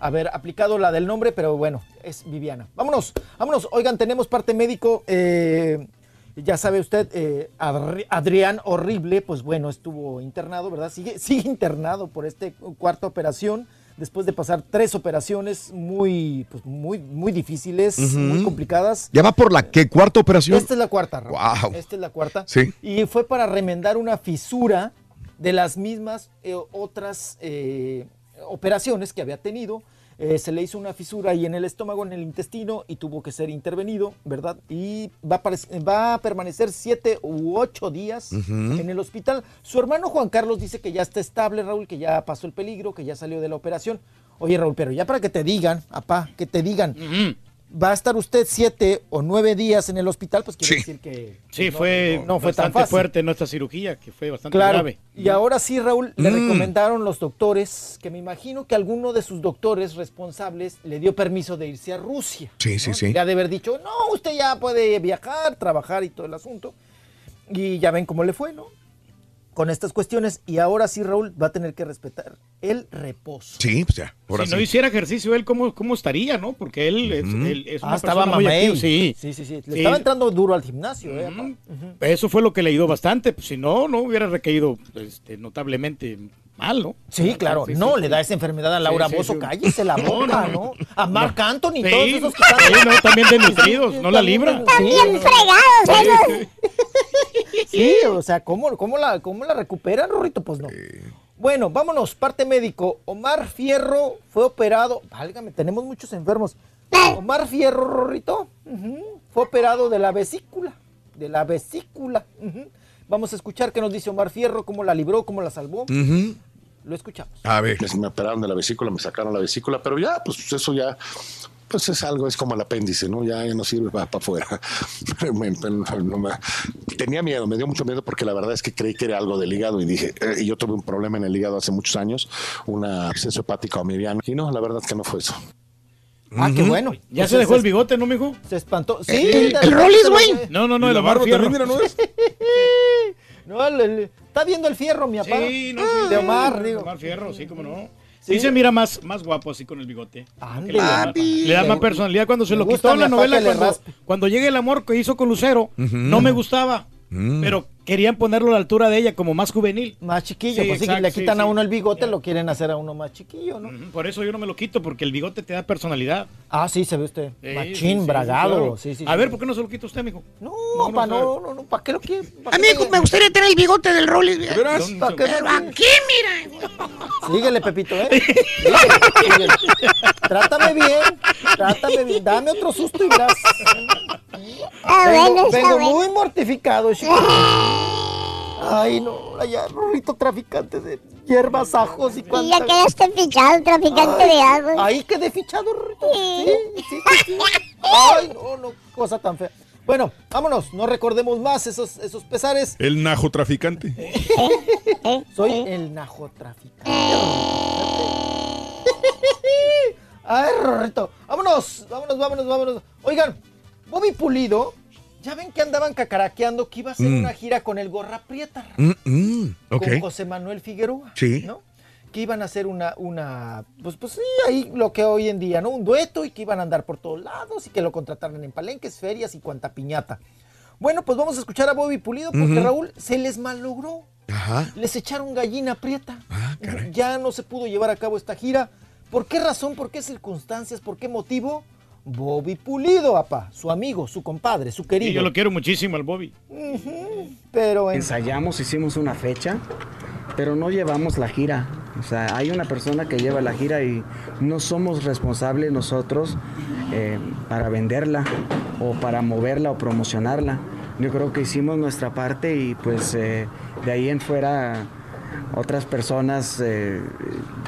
haber aplicado la del nombre, pero bueno, es Viviana. Vámonos, vámonos. Oigan, tenemos parte médico. eh, ya sabe usted, eh, Adri- Adrián Horrible, pues bueno, estuvo internado, ¿verdad? Sigue, sigue internado por esta cuarta operación. Después de pasar tres operaciones muy, pues muy, muy difíciles, muy complicadas. ¿Ya va por la qué cuarta operación? Esta es la cuarta. Wow. Esta es la cuarta. Sí. Y fue para remendar una fisura de las mismas eh, otras eh, operaciones que había tenido. Eh, se le hizo una fisura ahí en el estómago, en el intestino, y tuvo que ser intervenido, ¿verdad? Y va a, va a permanecer siete u ocho días en el hospital. Su hermano Juan Carlos dice que ya está estable, Raúl, que ya pasó el peligro, que ya salió de la operación. Oye, Raúl, pero ya para que te digan, papá, que te digan, va a estar usted siete o nueve días en el hospital, pues quiere decir que Sí, no- fue, no, no fue tan bastante fácil. fuerte nuestra cirugía, que fue bastante Claro. grave. Y ahora sí, Raúl, le Mm. recomendaron los doctores, que me imagino que alguno de sus doctores responsables le dio permiso de irse a Rusia. Sí, sí, sí. Le ha de haber dicho, no, usted ya puede viajar, trabajar y todo el asunto. Y ya ven cómo le fue, ¿no? Con estas cuestiones. Y ahora sí, Raúl, va a tener que respetar el reposo. Sí, pues ya. Ahora si sí. no hiciera ejercicio, él cómo, cómo estaría, ¿no? Porque él, es, Ujú. él es una Ah, estaba persona muy activa, Sí. Sí, sí, sí. Le Sí. estaba entrando duro al gimnasio, ¿eh? papá? Eso fue lo que le ayudó bastante. Pues, si no, no hubiera recaído este, notablemente mal, ¿no? Sí, claro. Sí, no, sí, le sí. da esa enfermedad a Laura Sí, sí, Bozo. sí. Cállese la boca, no. A Marc Anthony, Sí, todos esos que están... sí, no, también desnutridos, no la libra. También fregados esos. Sí, o sea, ¿cómo, cómo, la, ¿cómo la recuperan, Rorrito? Pues no. Bueno, vámonos, parte médico. Omar Fierro fue operado. Válgame, tenemos muchos enfermos. Omar Fierro, Rorrito, fue operado de la vesícula. De la vesícula. ujú. Vamos a escuchar qué nos dice Omar Fierro, cómo la libró, cómo la salvó. Ujú. Lo escuchamos. A ver. Me operaron de la vesícula, me sacaron la vesícula, pero ya, pues eso ya, pues es algo, es como el apéndice, ¿no? Ya, ya no sirve para, afuera. Me- me- no me- tenía miedo, me dio mucho miedo porque la verdad es que creí que era algo del hígado y dije, eh, y yo tuve un problema en el hígado hace muchos años, una absceso hepática o mediano, y no, la verdad es que no fue eso. Ah, qué bueno. Ya Pues se dejó el bigote, ¿no, mijo? Se espantó. Sí, El- de el Rollis, güey. No, no, no, el Omar Fierro. mira, ¿no es? No, el- el- está viendo el fierro, mi papá. Sí, no, sí, De Omar, digo. Omar Fierro, sí, cómo no. Sí. Sí, se mira más, más guapo así con el bigote. Le, da, le da más personalidad cuando se lo quitó en la novela. Cuando, cuando llegue el amor que hizo con Lucero, no me gustaba. Mm. Pero querían ponerlo a la altura de ella, como más juvenil. Más chiquillo, Sí, pues sí, exacto, le sí, quitan a sí. uno el bigote, lo quieren hacer a uno más chiquillo, ¿no? Por eso yo no me lo quito, porque el bigote te da personalidad. Ah, sí, se ve usted. Sí, Machín, bragado. Sí, sí, a sí. ver, ¿por qué no se lo quita usted, amigo? No, No, pa, no, no, no, no, ¿para qué lo quiere? A mí me gustaría tener el bigote del Rollis. ¿Para qué Pero aquí, mira. Síguele, Pepito, ¿eh? Síguele, síguele. Trátame bien, trátame bien. Dame otro susto y verás. Ah, vengo bueno, está vengo muy mortificado, chico. Ay, no, allá, Rorrito, traficante de hierbas, ajos y Y cuánta... ya quedaste fichado, traficante de agua. Ahí quedé fichado, Rorrito. Sí, sí, sí, sí. Ay, no, no, cosa tan fea. Bueno, vámonos, no recordemos más esos, esos pesares. El narcotraficante. Soy el najotraficante. Ay, Rorrito. Vámonos, vámonos, vámonos, vámonos. Oigan, Bobby Pulido, ya ven que andaban cacaraqueando que iba a hacer Mm. una gira con el Gorra Prieta. Mm, mm. Con José Manuel Figueroa. Sí. ¿no? Que iban a hacer una, una, pues, pues sí, ahí lo que hoy en día, ¿no? Un dueto y que iban a andar por todos lados y que lo contrataran en palenques, ferias y cuanta piñata. Bueno, pues vamos a escuchar a Bobby Pulido porque. Raúl se les malogró. Ajá. Les echaron gallina prieta. Ah, ya no se pudo llevar a cabo esta gira. ¿Por qué razón? ¿Por qué circunstancias? ¿Por qué motivo? Bobby Pulido, apa, su amigo, su compadre, su Sí, querido. yo lo quiero muchísimo al Bobby. Pero en- Ensayamos, hicimos una fecha, pero no llevamos la gira. O sea, hay una persona que lleva la gira y no somos responsables nosotros eh, para venderla o para moverla o promocionarla. Yo creo que hicimos nuestra parte y pues eh, de ahí en fuera otras personas eh,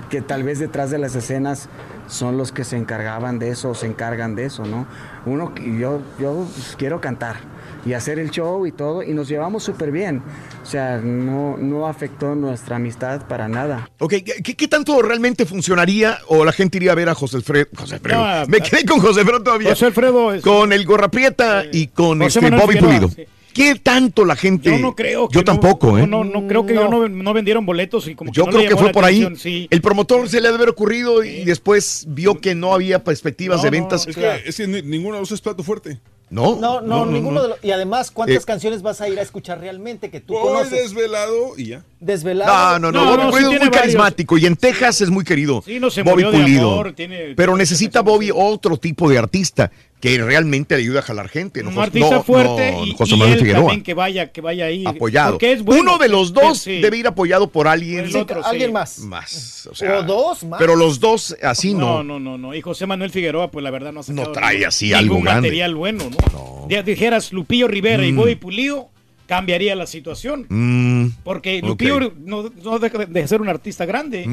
que tal vez detrás de las escenas son los que se encargaban de eso o se encargan de eso, ¿no? Uno, yo, yo pues, quiero cantar y hacer el show y todo y nos llevamos súper bien. O sea, no, no afectó nuestra amistad para nada. Ok, ¿qué, qué- tanto realmente funcionaría o la gente iría a ver a José Alfredo? José Alfredo. No, Me quedé con José Alfredo todavía. José Alfredo es- Con el Gorra Prieta y con José este Manuel Bobby Figueroa, Pulido. sí. ¿Qué tanto la gente? Yo no creo. que Yo tampoco, no, ¿eh? No, no, creo que yo no, no vendieron boletos y como Yo no le creo que fue por ahí. Sí. El promotor se le ha de haber ocurrido y después vio que no había perspectivas de ventas. Es que, es que ni- ninguno de los es plato fuerte. No, No, no, ninguno de los. Y además, ¿cuántas Eh, canciones vas a ir a escuchar realmente que tú Voy conoces? desvelado y ya. Desvelado. No, no, no, Bobby Pulido es muy carismático y en Texas es muy querido. Sí, no se Bobby murió de Pulido. amor, tiene- Pero necesita Bobby otro tipo de artista que realmente le ayude a jalar gente. No, Un artista no, fuerte no, y, José y Manuel él Figueroa. también que vaya, que vaya ahí. Apoyado. Es bueno. Uno de los dos Sí. debe ir apoyado por alguien. El otro, sí. Alguien más. Más. O, O, sea, dos más. Pero los dos así no, no. no, no, no. Y José Manuel Figueroa, pues la verdad no ha No trae así algo grande. material bueno, ¿no? Ya dijeras Lupillo Rivera y Mm. Bobby Pulido, cambiaría la situación. Mm, Porque. Lupillo no, no deja de ser un artista grande,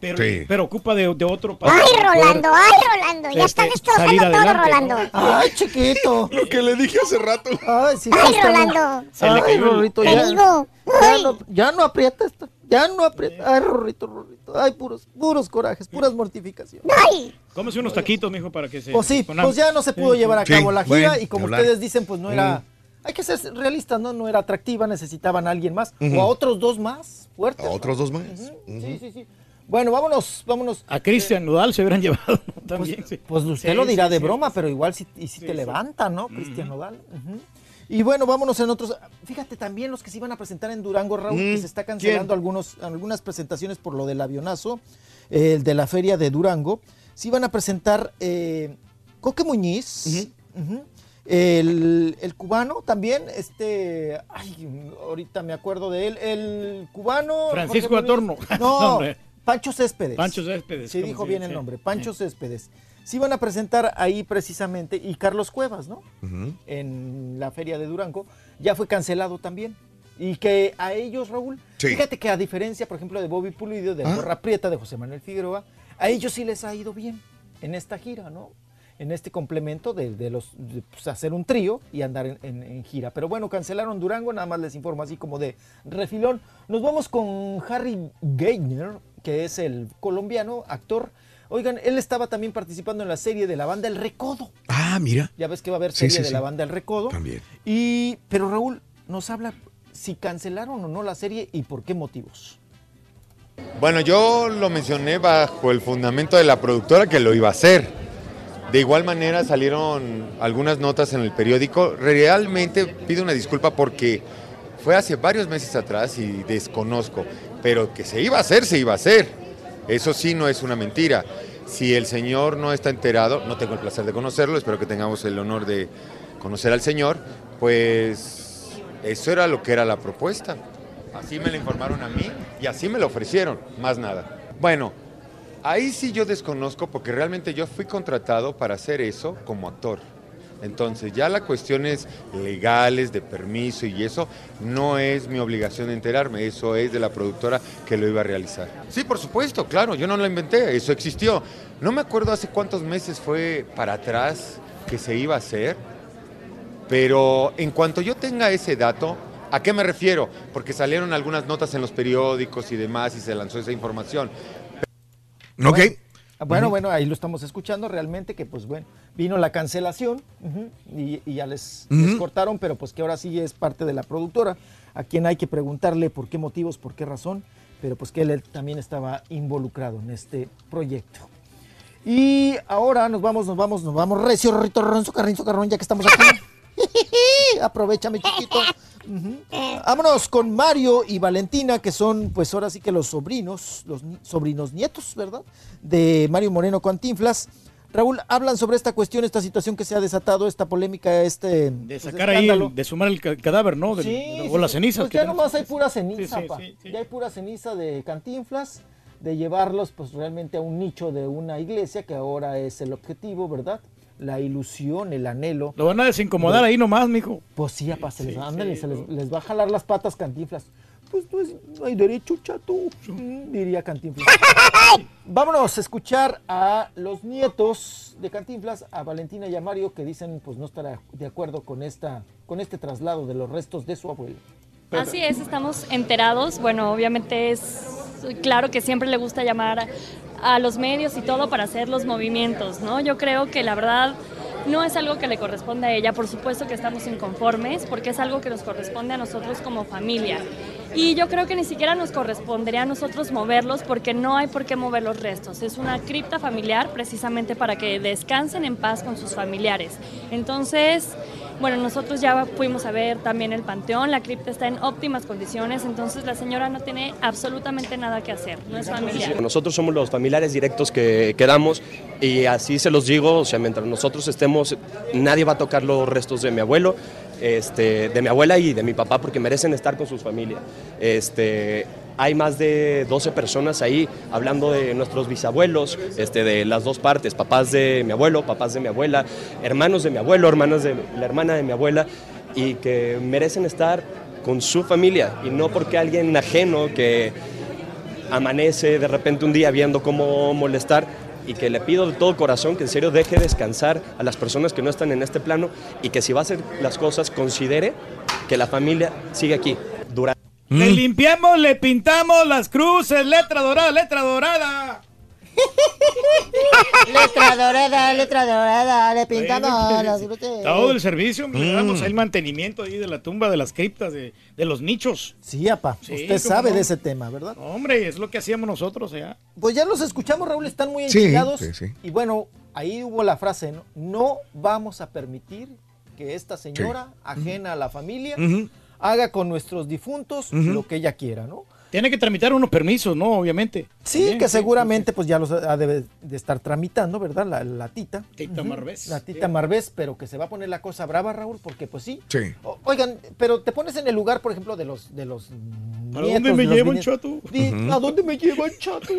pero, Sí. pero ocupa de, de otro Ay, Rolando, ay, Rolando. Ya Este, estás destrozando todo, adelante, Rolando. Ay, chiquito. Lo que le dije hace rato. Ay, sí, Ay. Rolando. Se le Ay, Te ya, digo. ya no, ya no aprieta esto. Ya no aprieta. Ay, Rorrito, Rorrito. Ay, puros, puros corajes, puras mortificaciones. Ay. Cómese unos taquitos, mijo, para que se... Pues sí, pues ya no se pudo llevar a Sí, cabo la gira bueno, y como hablar. ustedes dicen, pues no era... Mm. Hay que ser realistas, ¿no? No era atractiva, necesitaban a alguien más. O a otros dos más fuertes. A otros dos más. Sí, sí, sí. Bueno, vámonos, vámonos. A Cristian Nodal se hubieran llevado ¿no? también. sí. Pues usted Sí, lo dirá sí, de sí. broma, pero igual si, y si te levanta, ¿no? Cristian Nodal. Y bueno, vámonos en otros. Fíjate también los que se iban a presentar en Durango, Raúl, que Mm, se está cancelando ¿quién? algunos, algunas presentaciones por lo del avionazo, el de la feria de Durango. Se iban a presentar eh, Coque Muñiz, el, el cubano también, este, ay, ahorita me acuerdo de él, el cubano. Francisco. Atorno. No. Pancho Céspedes. Pancho Céspedes, Sí, ¿cómo dijo bien el nombre, Pancho Céspedes. Se iban a presentar ahí precisamente, y Carlos Cuevas, ¿no? Ujú. En la feria de Durango, ya fue cancelado también. Y que a ellos, Raúl, Sí. fíjate que a diferencia, por ejemplo, de Bobby Pulido, de Ah. Gorra Prieta, de José Manuel Figueroa, a ellos sí les ha ido bien en esta gira, ¿no? En este complemento de, de los de, pues, hacer un trío y andar en, en- en gira. Pero bueno, cancelaron Durango, nada más les informo así como de refilón. Nos vamos con Harry Gainer, que es el colombiano, actor. Oigan, él estaba también participando en la serie de la banda El Recodo. Ah, mira. Ya ves que va a haber Sí, serie sí, de sí. la banda El Recodo. También. Y, pero Raúl nos habla si cancelaron o no la serie y por qué motivos. Bueno, yo lo mencioné bajo el fundamento de la productora que lo iba a hacer. De igual manera salieron algunas notas en el periódico. Realmente pido una disculpa porque fue hace varios meses atrás y desconozco, pero que se iba a hacer, se iba a hacer. Eso sí no es una mentira. Si el señor no está enterado, no tengo el placer de conocerlo, espero que tengamos el honor de conocer al señor, pues eso era lo que era la propuesta. Así me lo informaron a mí y así me lo ofrecieron, más nada. Bueno, ahí sí yo desconozco porque realmente yo fui contratado para hacer eso como actor. Entonces ya las cuestiones legales de permiso y eso no es mi obligación de enterarme, eso es de la productora que lo iba a realizar. Sí, por supuesto, claro, yo no lo inventé, eso existió. No me acuerdo hace cuántos meses fue para atrás que se iba a hacer, pero en cuanto yo tenga ese dato, ¿a qué me refiero? Porque salieron algunas notas en los periódicos y demás y se lanzó esa información. Ok. Bueno, Ujú. bueno, ahí lo estamos escuchando realmente que pues bueno, vino la cancelación y, y ya les, les cortaron, pero pues que ahora sí es parte de la productora, a quien hay que preguntarle por qué motivos, por qué razón, pero pues que él también estaba involucrado en este proyecto. Y ahora nos vamos, nos vamos, nos vamos, recio, rito, ronzo, carrinzo, carrón, ya que estamos aquí. Aprovechame, chiquito. Vámonos con Mario y Valentina, que son, pues ahora sí que los sobrinos, los ni- sobrinos nietos, ¿verdad? De Mario Moreno Cantinflas. Raúl, hablan sobre esta cuestión, esta situación que se ha desatado, esta polémica, este De sacar ahí, el- de sumar el ca- cadáver, ¿no? Del- Sí, o las cenizas. Pues ya tenemos. nomás hay pura ceniza, Sí, sí, pa. sí, Ya hay pura ceniza de cantinflas, de llevarlos pues realmente a un nicho de una iglesia que ahora es el objetivo, ¿verdad? La ilusión, el anhelo. Lo van a desincomodar de- ahí nomás, mijo. Pues sí, apa, se les, Sí, ándale, sí, se les, les va a jalar las patas cantinflas. Pues no, es- no hay derecho, chato, mm, diría Cantinflas. Vámonos a escuchar a los nietos de Cantinflas, a Valentina y a Mario, que dicen pues no estar de acuerdo con, esta, con este traslado de los restos de su abuelo. Así es, estamos enterados. Bueno, obviamente es claro que siempre le gusta llamar a los medios y todo para hacer los movimientos, ¿no? Yo creo que la verdad no es algo que le corresponde a ella, por supuesto que estamos inconformes, porque es algo que nos corresponde a nosotros como familia. Y yo creo que ni siquiera nos correspondería a nosotros moverlos porque no hay por qué mover los restos. Es una cripta familiar precisamente para que descansen en paz con sus familiares. Entonces, bueno, nosotros ya fuimos a ver también el panteón, la cripta está en óptimas condiciones, entonces la señora no tiene absolutamente nada que hacer, no es familiar. Nosotros somos los familiares directos que quedamos y así se los digo, o sea, mientras nosotros estemos, nadie va a tocar los restos de mi abuelo, este, de mi abuela y de mi papá porque merecen estar con sus familias. Este, hay más de 12 personas ahí hablando de nuestros bisabuelos, este, de las dos partes, papás de mi abuelo, papás de mi abuela, hermanos de mi abuelo, hermanas de la hermana de mi abuela, y que merecen estar con su familia y no porque alguien ajeno que amanece de repente un día viendo cómo molestar y que le pido de todo corazón que en serio deje descansar a las personas que no están en este plano y que si va a hacer las cosas considere que la familia sigue aquí durante Le limpiamos, le pintamos las cruces, letra dorada, letra dorada. Letra dorada, letra dorada, le pintamos las brutas. Todo el servicio, le Mm. damos el mantenimiento ahí de la tumba, de las criptas, de, de los nichos. Sí, apa, Sí, usted sabe no. de ese tema, ¿verdad? Hombre, es lo que hacíamos nosotros allá. Pues ya los escuchamos, Raúl, están muy enchilados. sí, sí. Y bueno, ahí hubo la frase, ¿no? No vamos a permitir que esta señora, ajena a la familia, haga con nuestros difuntos lo que ella quiera, ¿no? Tiene que tramitar unos permisos, ¿no? Obviamente. Sí, También, que seguramente pues ya los ha de, de estar tramitando, ¿verdad? La, la tita. Tita. Marvés. La tita Marvés, pero que se va a poner la cosa brava, Raúl, porque pues sí. Sí. O- Oigan, pero te pones en el lugar, por ejemplo, de los de los ¿Para dónde me llevan, chato? ¿A dónde me llevan, chato?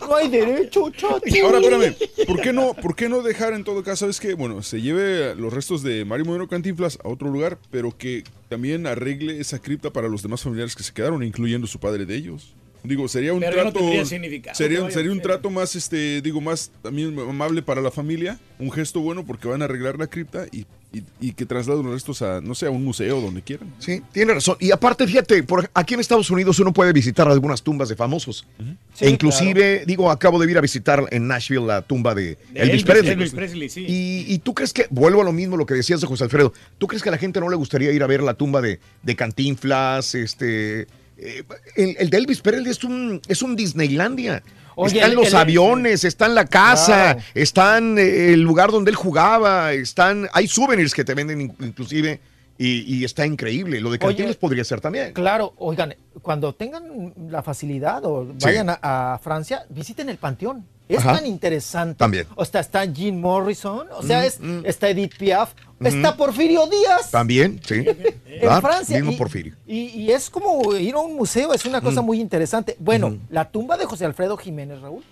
No, hay derecho, chato. Ahora, espérame, ¿por qué no, por qué no dejar en todo caso, es que, bueno, se lleve los restos de Mario Modelo Cantinflas a otro lugar, pero que también arregle esa cripta para los demás familiares que se quedaron, incluyendo su padre de ellos? Digo, sería un Pero ya no trato. tendría significado sería, sería un trato más, este, digo, más también amable para la familia. Un gesto bueno porque van a arreglar la cripta y, y- y que trasladen los restos a, no sé, a un museo, donde quieran. Sí, tiene razón. Y aparte, fíjate, por aquí en Estados Unidos uno puede visitar algunas tumbas de famosos. Sí, e inclusive, digo, acabo de ir a visitar en Nashville la tumba de, De Elvis, Elvis, Presley. Elvis Presley, sí. Y, y tú crees que, vuelvo a lo mismo lo que decías de José Alfredo, ¿tú crees que a la gente no le gustaría ir a ver la tumba de, de Cantinflas, este... eh, el, el de Elvis Presley es un, es un Disneylandia. Oye, están el- los el- aviones, está en la casa, Claro. están eh, el lugar donde él jugaba, están, hay souvenirs que te venden in- inclusive y, y está increíble. Lo de Cantinflas Oye, podría ser también. Claro, oigan, cuando tengan la facilidad o Sí. vayan a, a Francia, visiten el Panteón. Es Ajá. tan interesante. También. O sea, está Jim Morrison, o sea, Mm, es, mm. está Edith Piaf, Está Porfirio Díaz. También, sí. En Claro, Francia. mismo y, Porfirio. Y, y es como ir a un museo, es una cosa Mm. muy interesante. Bueno, la tumba de José Alfredo Jiménez, Raúl,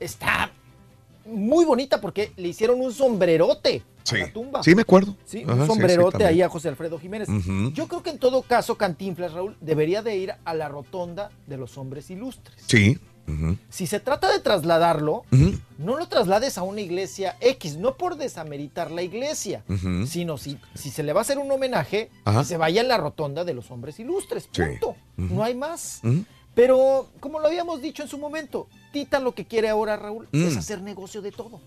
está muy bonita porque le hicieron un sombrerote Sí. a la tumba. Sí, me acuerdo. Sí, Ajá, un sí, sí, sombrerote ahí a José Alfredo Jiménez. Yo creo que en todo caso, Cantinflas, Raúl, debería de ir a la rotonda de los hombres ilustres. Sí. Si se trata de trasladarlo, no lo traslades a una iglesia X, no por desameritar la iglesia, sino si, si se le va a hacer un homenaje, que se vaya en la rotonda de los hombres ilustres. Punto. No hay más. Pero, como lo habíamos dicho en su momento, Tita lo que quiere ahora, Raúl, Mm. es hacer negocio de todo.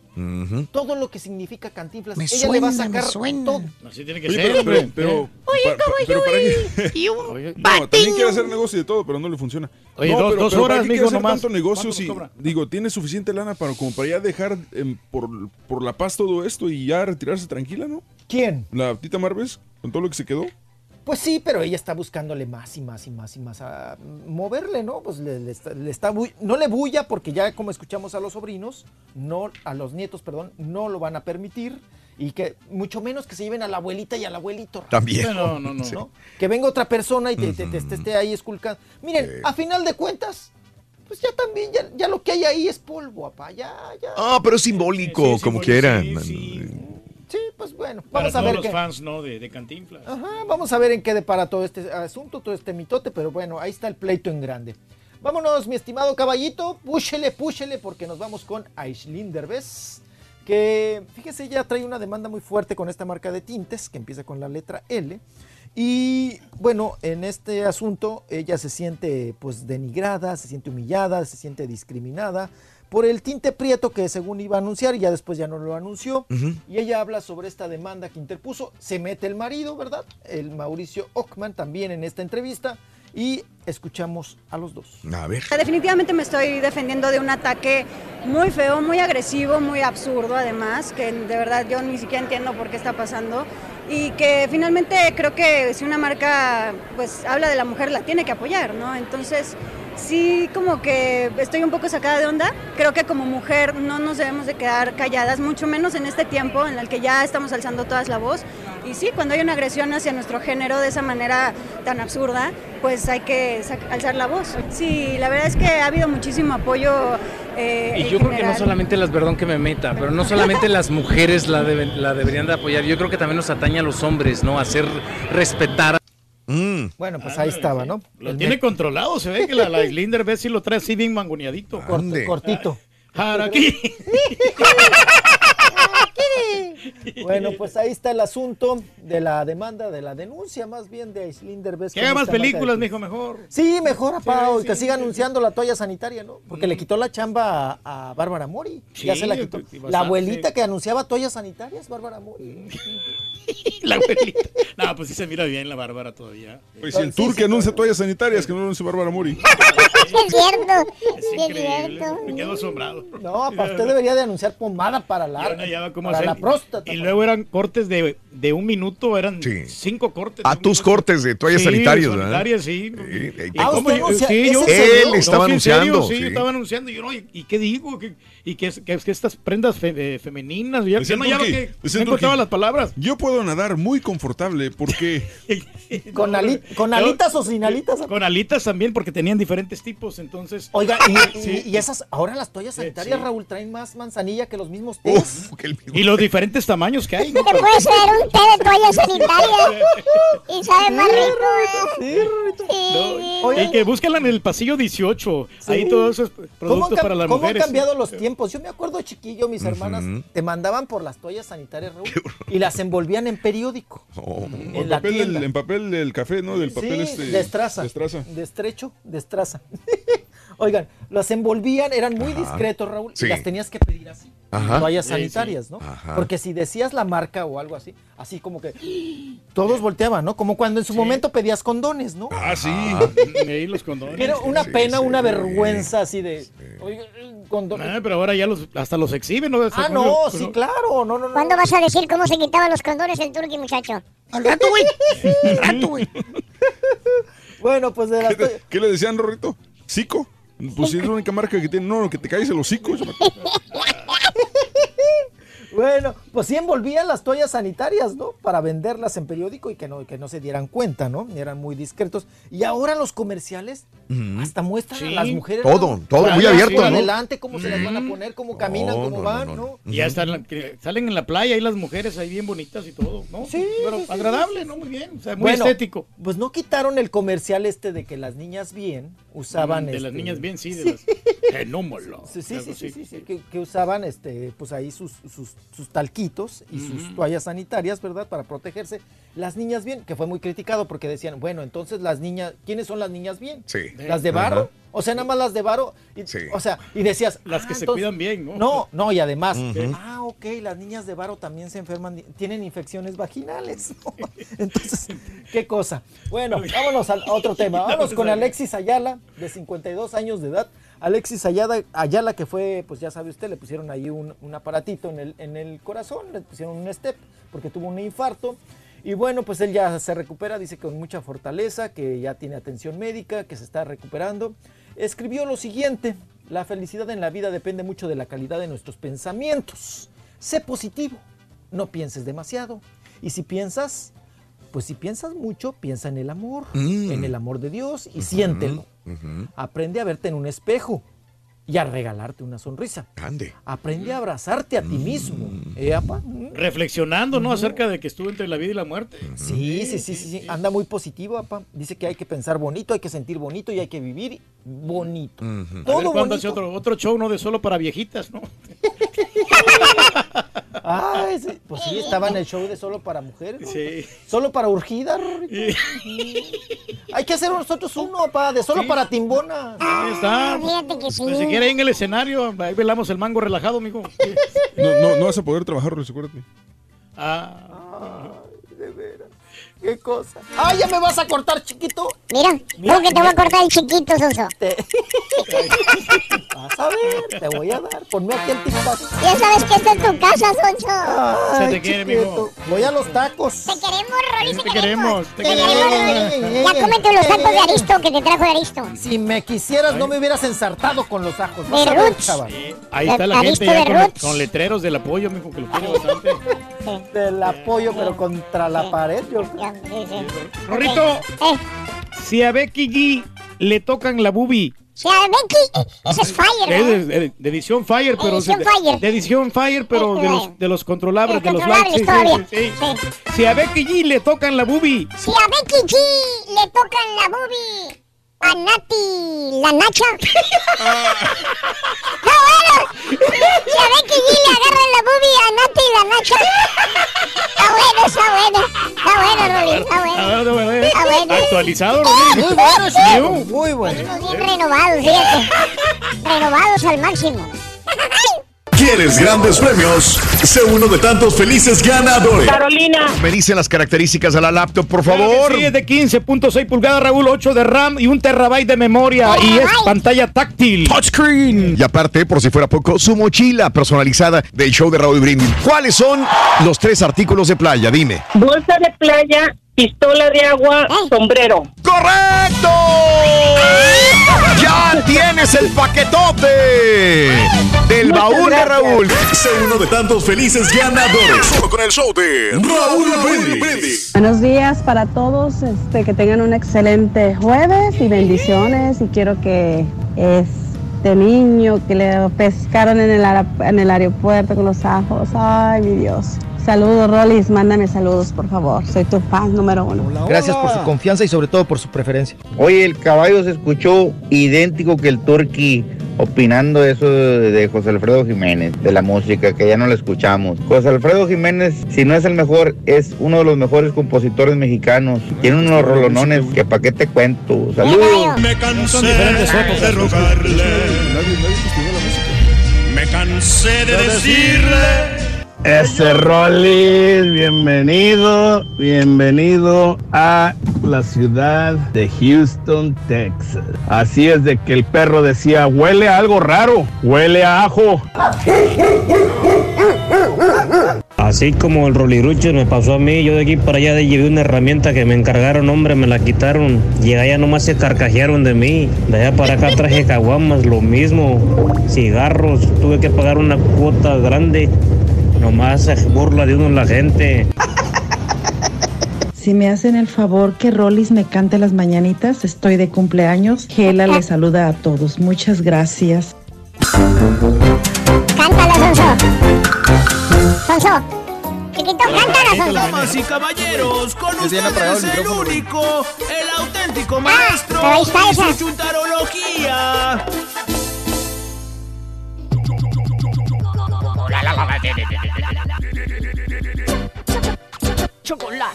Todo lo que significa Cantinflas, Me ella le va a me sacar suena. todo. Así tiene que Oye, ser, pero, hombre. pero, pero, Oye, pa- pa- pero ¿para qué? Y un Oye, No, también quiere hacer negocio de todo, pero no le funciona. Oye, no, dos- pero, dos pero ¿para horas, qué hacer nomás. tanto negocio ¿Cuánto si, digo, tiene suficiente lana para como para ya dejar em, por, por la paz todo esto y ya retirarse tranquila, ¿no? ¿Quién? La tita Marves, con todo lo que se quedó. Pues sí, pero ella está buscándole más y más y más y más a moverle, ¿no? Pues le, le está, le está no le bulla porque ya como escuchamos a los sobrinos, no a los nietos, perdón, no lo van a permitir y que mucho menos que se lleven a la abuelita y al abuelito. También. No, no, no. Sí. Que venga otra persona y te, te- te- te esté ahí esculcando. Miren, a final de cuentas, pues ya también, ya, ya lo que hay ahí es polvo, apá, ya, ya. Ah, pero es simbólico, como quieran. Sí, pues bueno, Para vamos a todos ver los qué. fans, ¿no? De, de Cantinflas. Ajá, vamos a ver en qué depara todo este asunto, todo este mitote, pero bueno, ahí está el pleito en grande. Vámonos, mi estimado caballito, púchele, púchele, porque nos vamos con Aislinn Derbez, que fíjese, ya trae una demanda muy fuerte con esta marca de tintes, que empieza con la letra L. Y bueno, en este asunto ella se siente pues denigrada, se siente humillada, se siente discriminada por el tinte prieto que según iba a anunciar y ya después ya no lo anunció. Y ella habla sobre esta demanda que interpuso. Se mete el marido, ¿verdad? El Mauricio Ockman también en esta entrevista. Y escuchamos a los dos. A ver. Definitivamente me estoy defendiendo de un ataque muy feo, muy agresivo, muy absurdo además, que de verdad yo ni siquiera entiendo por qué está pasando y que finalmente creo que si una marca pues habla de la mujer la tiene que apoyar, ¿no? Entonces sí como que estoy un poco sacada de onda, creo que como mujer no nos debemos de quedar calladas, mucho menos en este tiempo en el que ya estamos alzando todas la voz y sí, cuando hay una agresión hacia nuestro género de esa manera tan absurda, pues hay que alzar la voz. Sí, la verdad es que ha habido muchísimo apoyo. eh, Y yo creo que no solamente las, perdón que me meta, pero no solamente las mujeres la, deben- la deberían de apoyar, yo creo que también nos atañe a los hombres, ¿no? Hacer respetar. Bueno, pues ahí estaba, ¿no? Lo El tiene me- controlado, se ve que la, la Islinder ves si lo trae así bien mangoneadito. Cortito. Aquí. Bueno, pues ahí está el asunto de la demanda, de la denuncia más bien de Aislinn Derbez. Que haga más películas, mijo, mejor. Sí, mejor, apá, Sí, que siga sí, anunciando la toalla sanitaria, ¿no? Porque le quitó la chamba a, a Bárbara Mori. ya se la quitó. bastante. La abuelita que anunciaba toallas sanitarias, Bárbara Mori. La abuelita. No, pues sí se mira bien la Bárbara todavía. Pues si el tour que anuncia toallas sanitarias, que no anuncia Bárbara Mori. es cierto. Es increíble. Me quedo asombrado. No, apá, usted debería de anunciar pomada para la, no cómo para hacer. la próstata. Y luego eran cortes de, de un minuto, eran cinco cortes. A tus cortes de toallas Sí, sanitarias, ¿verdad? sanitarias, sí. eh, ¿Y Ah, cómo usted yo- anuncia- sí, ¿es yo- en serio? Él estaba No, serio, anunciando, Sí, sí. yo estaba anunciando. Y yo, no, ¿y, y qué digo? ¿Qué- ¿Y que, es- que, es que estas prendas fe- eh, femeninas? Ya, ya no que no el encontraba las palabras. Yo puedo nadar muy confortable porque ¿Con, ali- con alitas o sin alitas? Con alitas también, porque tenían diferentes tipos, entonces... Oiga, y, Sí. y- y esas, ahora las toallas sanitarias, sí. Raúl, traen más manzanilla que los mismos tés. Y los diferentes tamaños que hay. ¿no? Te puedes traer un té de toalla sanitaria y sabe más rico, ¿eh? Sí. Y que búsquenla en el pasillo 18. Ahí todos esos ¿Cómo, productos para las cómo mujeres. han cambiado los tiempos? Yo me acuerdo chiquillo, mis hermanas te mandaban por las toallas sanitarias, Raúl, y las envolvían en periódico. Oh, En en, la papel del, tienda. en papel del café, ¿no? Del papel sí, este. destraza. destraza. De estrecho, destraza. Oigan, las envolvían, eran muy Ajá. discretos, Raúl, Sí. y las tenías que pedir así. Ajá. Toallas Sí, sanitarias, sí. ¿no? Ajá. Porque si decías la marca o algo así, así como que todos volteaban, ¿no? Como cuando en su momento pedías condones, ¿no? Ah, sí. Ahí los condones. Era una Sí, pena, sí. una vergüenza así de. Oiga, condón. Ah, pero ahora ya los, hasta los exhiben, ¿no? Ah, no, sí, claro. No, no, no. ¿Cuándo vas a decir cómo se quitaban los condones el turqui, muchacho? Al rato, güey. Al rato, güey. Bueno, pues de las ¿Qué, qué le decían, Rorrito? ¿Cico? Pues sí, es la única marca que tiene. No, que te caes el hocico. Bueno, pues sí envolvían las toallas sanitarias, ¿no? Para venderlas en periódico y que no, que no se dieran cuenta, ¿no? Eran muy discretos. Y ahora los comerciales hasta muestran Sí. a las mujeres. Todo, ¿no? todo muy abierto, ¿no? adelante, cómo se las van a poner, cómo caminan, No, cómo no, van, no, ¿no? no. Y ya están, salen en la playa ahí las mujeres ahí bien bonitas y todo, ¿no? Sí, Pero sí, sí, agradable, ¿no? Muy bien, o sea, muy Bueno, estético. Pues no quitaron el comercial este de que las niñas bien usaban. Mm, de las este, niñas bien, sí, de las genómolo. Sí, sí, sí, sí, así. sí, sí, que, que usaban este, pues ahí sus, sus, sus talquitos y sus toallas sanitarias, ¿verdad? Para protegerse. Las niñas bien, que fue muy criticado porque decían, bueno, entonces las niñas, ¿quiénes son las niñas bien? Sí. Las de Varo. Ajá. O sea, nada más las de Varo. y- O sea, y decías. Las que ah, se cuidan bien, ¿no? No, no, y además, ah, ok, las niñas de Varo también se enferman, tienen infecciones vaginales. ¿no? Entonces, qué cosa. Bueno, vámonos al- a otro tema. Vámonos con Alexis Ayala, de 52 años de edad. Alexis Ayala, Ayala, que fue, pues ya sabe usted, le pusieron ahí un, aparatito en el, en el corazón, le pusieron un step porque tuvo un infarto. Y bueno, pues él ya se recupera, dice con mucha fortaleza, que ya tiene atención médica, que se está recuperando. Escribió lo siguiente, la felicidad en la vida depende mucho de la calidad de nuestros pensamientos. Sé positivo, no pienses demasiado. Y si piensas, pues si piensas mucho, piensa en el amor, Mm. en el amor de Dios y siéntelo. Aprende a verte en un espejo y a regalarte una sonrisa. Grande. Aprende a abrazarte a ti mismo. Mm. ¿Eh, apa? Reflexionando, ¿no? Acerca de que estuvo entre la vida y la muerte. Sí, sí, sí, sí, sí. Anda muy positivo, apa. Dice que hay que pensar bonito, hay que sentir bonito y hay que vivir bonito. A ver Todo cuándo hace bonito. otro, otro show, ¿no? De solo para viejitas, ¿no? Ay, sí, pues sí, estaba en el show de solo para mujeres. ¿no? Sí. Solo para urgidas. Hay que hacer nosotros uno, pa, de solo para timbonas. Ahí está. Fíjate que sí. Pues si quiere ahí en el escenario, ahí velamos el mango relajado, mijo. No, no, no vas a poder trabajar, Rolis, acuérdate. Ah. De veras. Qué cosa. ¡Ah, ya me vas a cortar, chiquito! Mira, ¿cómo que te voy a cortar el chiquito, Sonso? Vas a ver, te voy a dar. Ponme aquí el TikTok. Ya sabes que esta es tu casa, Sonso. Ay, te quiere, chiquito. Voy a los tacos. Te queremos, Rolis, Te queremos, te Te queremos. queremos, Rolis. Ya cómete los tacos de Aristo que te trajo de Aristo. Si me quisieras, no me hubieras ensartado con los ajos. De. Ahí está la gente ya con, con letreros del apoyo, mijo, que lo quiere bastante. Del apoyo, pero contra la pared, yo. Rorrito, Eh, si a Becky G le tocan la boobie, si a Becky, ese es Fire, es ¿no? de, edición Fire, pero Edición de, Fire. de edición Fire, pero de los de los controlables, de los likes, sí, sí, sí. Si a Becky G le tocan la boobie, Si a Becky G le tocan la boobie a Nati, la Nacha. no, bueno. Si a Becky G le agarran la boobie a Nati, la Nacha. Está bueno, está bueno. Está bueno, Rolly, está a bueno. Está bueno. actualizado, Muy Rolly. bueno, sí. Muy bueno. Estamos bien renovados, fíjate. Renovados al máximo. ¿Quieres grandes premios? Sé uno de tantos felices ganadores. Carolina. Me dicen las características de la laptop, por favor. Sí, es de 15.6 pulgadas, Raúl, 8 de RAM y un terabyte de memoria. Y es pantalla táctil. Touchscreen. Y aparte, por si fuera poco, su mochila personalizada del show de Raúl Brindis. ¿Cuáles son los tres artículos de playa? Dime. Bolsa de playa, pistola de agua, sombrero. ¡Correcto! ¡Ya tienes el paquetote! Del Muchas baúl de. Raúl. Sé uno de tantos felices ganadores. Solo con el show de Raúl Brindis. Buenos días para todos, este, que tengan un excelente jueves y bendiciones. Y quiero que este niño que le pescaron en el, en el aeropuerto con los ajos, ay mi Dios. Saludos, Rolis, mándame saludos, por favor. Soy tu fan número uno. Gracias por su confianza y sobre todo por su preferencia. Oye, el caballo se escuchó idéntico que el turqui opinando eso de José Alfredo Jiménez, de la música, que ya no lo escuchamos. José Alfredo Jiménez, si no es el mejor, es uno de los mejores compositores mexicanos. Tiene unos rolonones que pa' qué te cuento. Saludos. Me cansé de rogarle. Me cansé de decirle. Ese Rollis, bienvenido, bienvenido a la ciudad de Houston, Texas. Así es de que el perro decía, huele a algo raro, huele a ajo. Así como el rolirucho me pasó a mí, yo de aquí para allá de- llevé una herramienta que me encargaron, hombre, me la quitaron. Y allá nomás se carcajearon de mí. De allá para acá traje caguamas, lo mismo. Cigarros, tuve que pagar una cuota grande. Nomás se burla de uno la gente. Si me hacen el favor que Rolis me cante las mañanitas, estoy de cumpleaños. Gela le saluda a todos. Muchas gracias. Cántala, Sonso. Sonso. Chiquito, cántala, Sonso. Damas y caballeros, con ustedes el el único, el auténtico maestro pero ahí está y esa. su chuntarología.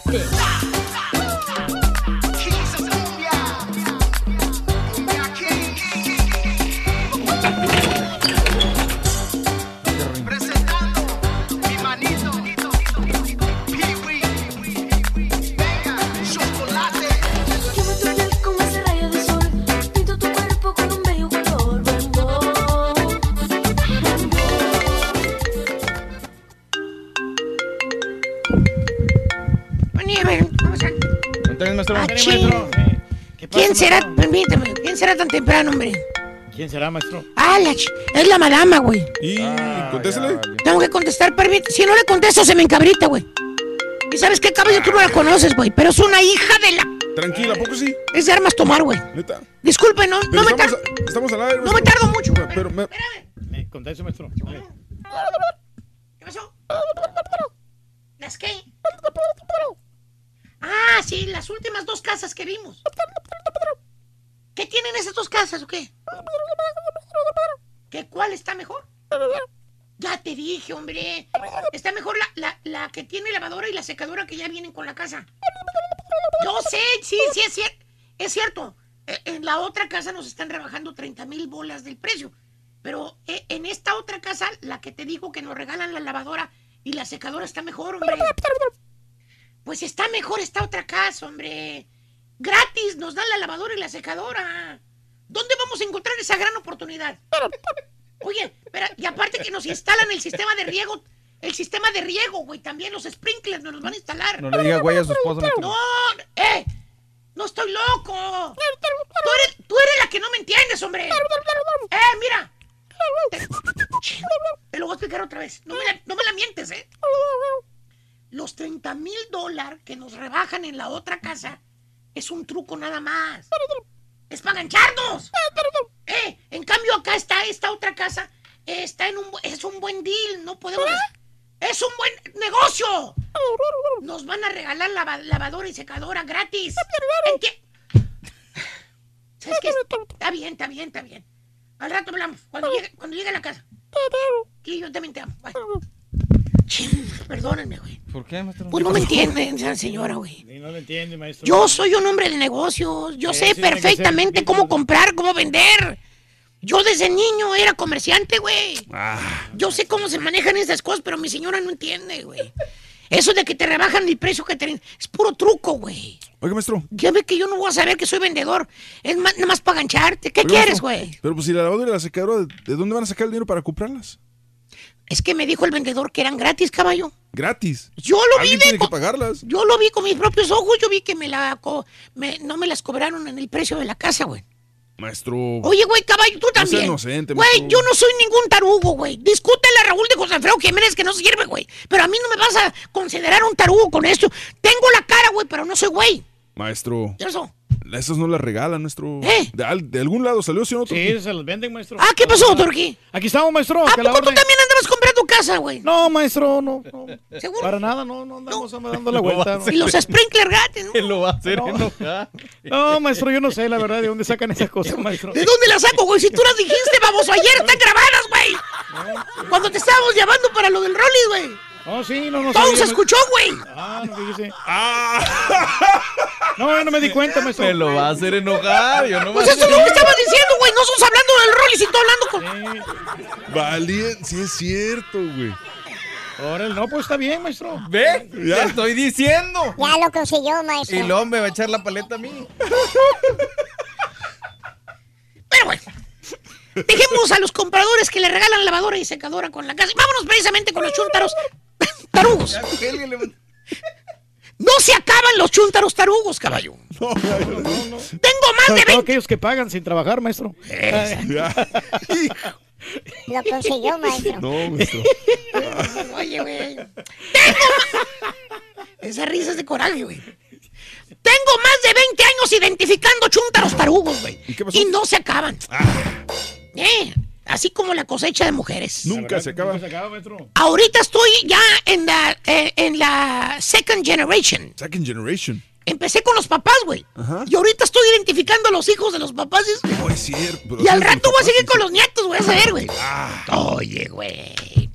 Chocolate. Yo será tan temprano, hombre? ¿Quién será, maestro? Ah, la ch- es la madama, güey. Y contéstale. Tengo que contestar, permíteme. Si no le contesto, se me encabrita, güey. ¿Y sabes qué, caballo? Tú no la conoces, güey, pero es una hija de la... Tranquila, ¿a poco sí? Es de armas tomar, güey. Neta. Disculpe, no, Pero no me estamos, tardo... estamos al aire. No me tardo mucho. Pero me- Eh, Conteste, maestro. ¿Qué pasó? ¿Las qué? Ah, sí, las últimas dos casas que vimos. ¿Qué tienen esas dos casas o qué? ¿Qué cuál está mejor? Ya te dije, hombre. Está mejor la, la, la que tiene lavadora y la secadora que ya vienen con la casa. Yo sé, sí, sí, es cierto. Es cierto. Eh, En la otra casa nos están rebajando 30 mil bolas del precio. Pero eh, en esta otra casa, la que te digo que nos regalan la lavadora y la secadora está mejor, hombre. Pues está mejor esta otra casa, hombre. Gratis nos dan la lavadora y la secadora. ¿Dónde vamos a encontrar esa gran oportunidad? Oye, espera, y aparte que nos instalan el sistema de riego, el sistema de riego, güey, también los sprinklers nos los van a instalar. No le diga güey a su esposa. maestro. No, eh, no estoy loco. Tú eres, tú eres la que no me entiendes, hombre. Eh, mira. Te, te lo voy a explicar otra vez. No me la, no me la mientes, eh. Los 30 mil dólares que nos rebajan en la otra casa es un truco nada más. Es para gancharnos. Eh, en cambio acá está esta otra casa. está en un, es un buen deal. No podemos. Es un buen negocio. Nos van a regalar lava- lavadora y secadora gratis. ¿Sabes qué? Está bien, está bien, está bien. Al rato hablamos. Cuando llegue, cuando llegue a la casa. Yo también te amo. Bye. Chin, perdónenme, güey. ¿Por qué, maestro? Pues no me entienden, esa señora, güey. No lo entiende, maestro. Yo soy un hombre de negocios. Yo sé perfectamente cómo comprar, cómo vender. Yo desde niño era comerciante, güey. Ah, Yo sé cómo se manejan esas cosas, pero mi señora no entiende, güey. Eso de que te rebajan el precio que te... Es puro truco, güey. Oiga, maestro. Ya ve que yo no voy a saber que soy vendedor. Es más, nada más para gancharte. ¿Qué Oiga, quieres, güey? Pero pues si la lavadora y la secadora, ¿de- ¿de dónde van a sacar el dinero para comprarlas? Es que me dijo el vendedor que eran gratis, caballo. Gratis. Yo lo vi de que pagarlas. Yo lo vi con mis propios ojos. Yo vi que me la... co- me- no me las cobraron en el precio de la casa, güey. Maestro. Oye, güey, caballo, tú No también. inocente, Güey, maestro. yo no soy ningún tarugo, güey. Discútele a Raúl de José Alfredo Jiménez que no sirve, güey. Pero a mí no me vas a considerar un tarugo con esto. Tengo la cara, güey, pero no soy güey. Maestro. ¿Qué pasó? Esas no las regalan, maestro. ¿Eh? De, al- de algún lado salió, ¿sí o no? Sí, se los venden, maestro. Ah, ¿qué pasó, Turquí? Aquí estamos, maestro. ¿A poco tú también andabas comprando casa, güey? No, maestro, no. no. ¿Seguro? Para nada, no, no andamos dando la Lo vuelta. hacer. Y los sprinklers gratis, ¿no? Lo va a hacer No. enojar. No, maestro, yo no sé, la verdad, de dónde sacan esas cosas, maestro. ¿De dónde las saco, güey? Si tú las dijiste, baboso, ayer están grabadas, güey. Cuando te estábamos llamando para lo del Rollis, güey. No, sí, no, no Todo sabía, se escuchó, güey. Ah, no, fíjese. No, yo no me di cuenta, maestro. Me lo va a hacer enojar. Yo no Pues eso es lo que estabas diciendo, güey. No estamos hablando del Rollis y tú hablando con... Valien, sí es cierto, güey. Órale, no, pues está bien, maestro. ¿Ve? Ya estoy diciendo. Ya lo consiguió, maestro. Y luego me va a echar la paleta a mí. Pero bueno, dejemos a los compradores que le regalan lavadora y secadora con la casa. Y vámonos precisamente con los chúntaros tarugos. No se acaban los chúntaros tarugos, caballo. Tengo más de todo 20. aquellos que pagan sin trabajar, maestro. Lo consiguió, maestro. No, maestro. Oye, güey. Tengo más. Esa risa es de coraje, güey. Tengo más de 20 años identificando chúntaros tarugos, güey. ¿Y qué pasó? Y no se acaban. Eh, así como la cosecha de mujeres. Nunca se acaba. Se acaba, maestro. Ahorita estoy ya en la, eh, en la second generation. Second generation. Empecé con los papás, güey. Ajá. Y ahorita estoy identificando a los hijos de los papás. es- No es cierto. Y al Ah. rato voy a seguir con los nietos, güey, a saber, güey. Oye, güey.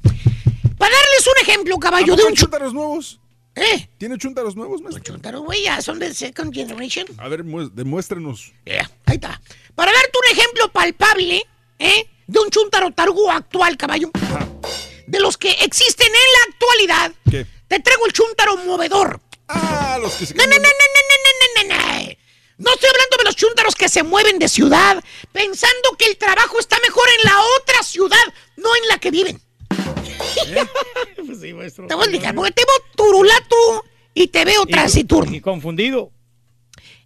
Para darles un ejemplo, ¿A caballo, de un chu- chúntaros nuevos? ¿Eh? ¿Tiene chúntaros nuevos, maestro? Chúntaros, güey, ya son de second generation. A ver, mu- demuéstrenos. Yeah, ahí está. Para darte un ejemplo palpable, ¿eh? de un chuntaro tarugo actual, caballo. De los que existen en la actualidad. ¿Qué? Te traigo el chuntaro movedor. Ah, los que se. No, no, no, no no, no, no, no, no. No estoy hablando de los chúntaros que se mueven de ciudad pensando que el trabajo está mejor en la otra ciudad, no en la que viven. ¿Eh? Pues sí. Te voy a indicar, porque te veo turulato y te veo transiturno. Y, confundido.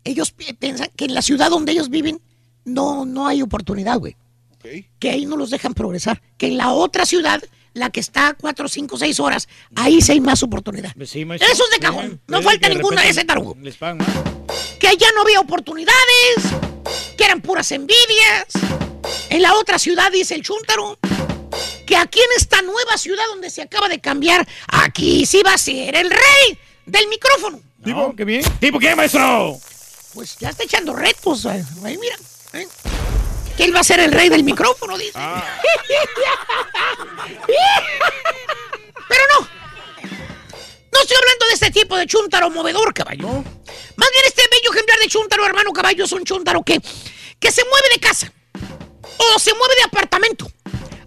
Ellos piensan que en la ciudad donde ellos viven no, no hay oportunidad, güey. Que ahí no los dejan progresar. Que en la otra ciudad, la que está a 4, 5, 6 horas, ahí sí hay más oportunidad. Sí, maestro. Eso es de cajón. Sí, No falta ninguna de ese tarugo. Les pagan más. Que allá no había oportunidades, que eran puras envidias. En la otra ciudad, dice el Chuntaro, que aquí en esta nueva ciudad donde se acaba de cambiar, aquí sí va a ser el rey del micrófono. ¿Tipo? ¿Qué bien? ¿Tipo qué, maestro? Pues ya está echando retos. eh. Ahí, mira. eh. Que él va a ser el rey del micrófono, dice. Ah. Pero no. No estoy hablando de este tipo de chúntaro movedor, caballo. Más bien este bello ejemplar de chúntaro, hermano caballo, es un chúntaro que, que se mueve de casa. O se mueve de apartamento.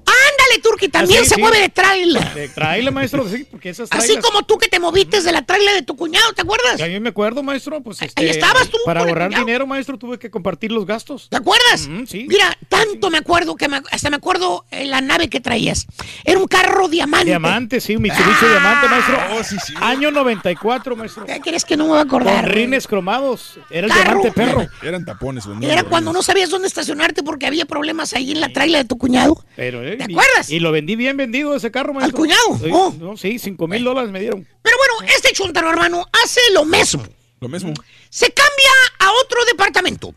Ándale, Turki, también Ah, sí, se sí. mueve de trailer. De trailer, maestro, sí, porque esas Así como tú que te moviste de la trailer de tu cuñado, ¿te acuerdas? A mí me acuerdo, maestro, pues este, ahí estabas tú Para ahorrar dinero, maestro, tuve que compartir los gastos. ¿Te acuerdas? sí. Mira, tanto me acuerdo que me- hasta me acuerdo eh, la nave que traías. Era un carro diamante. Diamante, sí, un Mitsubishi Diamante, maestro. Ah. Año 94, maestro. ¿Qué crees que no me voy a acordar? Con rines cromados. Era el Carro. Diamante perro. Eran tapones, güey. Era cuando no sabías dónde estacionarte porque había problemas ahí en la trailer de tu cuñado. Pero, eh, ¿Te y- acuerdas? Y lo vendí bien vendido ese carro, maestro. cuñado? Sí, Oh. no, sí, cinco mil dólares me dieron. Pero bueno, este chuntaro, hermano, hace lo mismo. Lo mismo. Se cambia a otro departamento.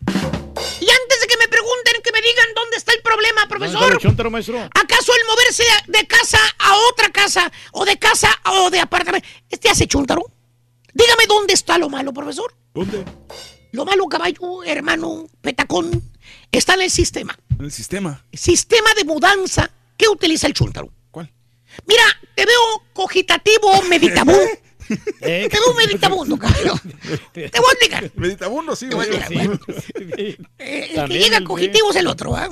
Y antes de que me pregunten, que me digan dónde está el problema, profesor. Chuntaro, maestro. ¿Acaso el moverse de casa a otra casa o de casa o de apartamento? ¿Este hace chuntaro? Dígame dónde está lo malo, profesor. ¿Dónde? Lo malo, caballo, hermano, petacón, está en el sistema. El sistema. Sistema de mudanza que utiliza el chúntaro. ¿Cuál? Mira, te veo cogitativo, meditabundo. Eh, Te veo meditabundo, caballo. Te voy a explicar. Meditabundo, sí, Te voy a bueno. Eh, el que llega cogitivo es el otro, ¿ah?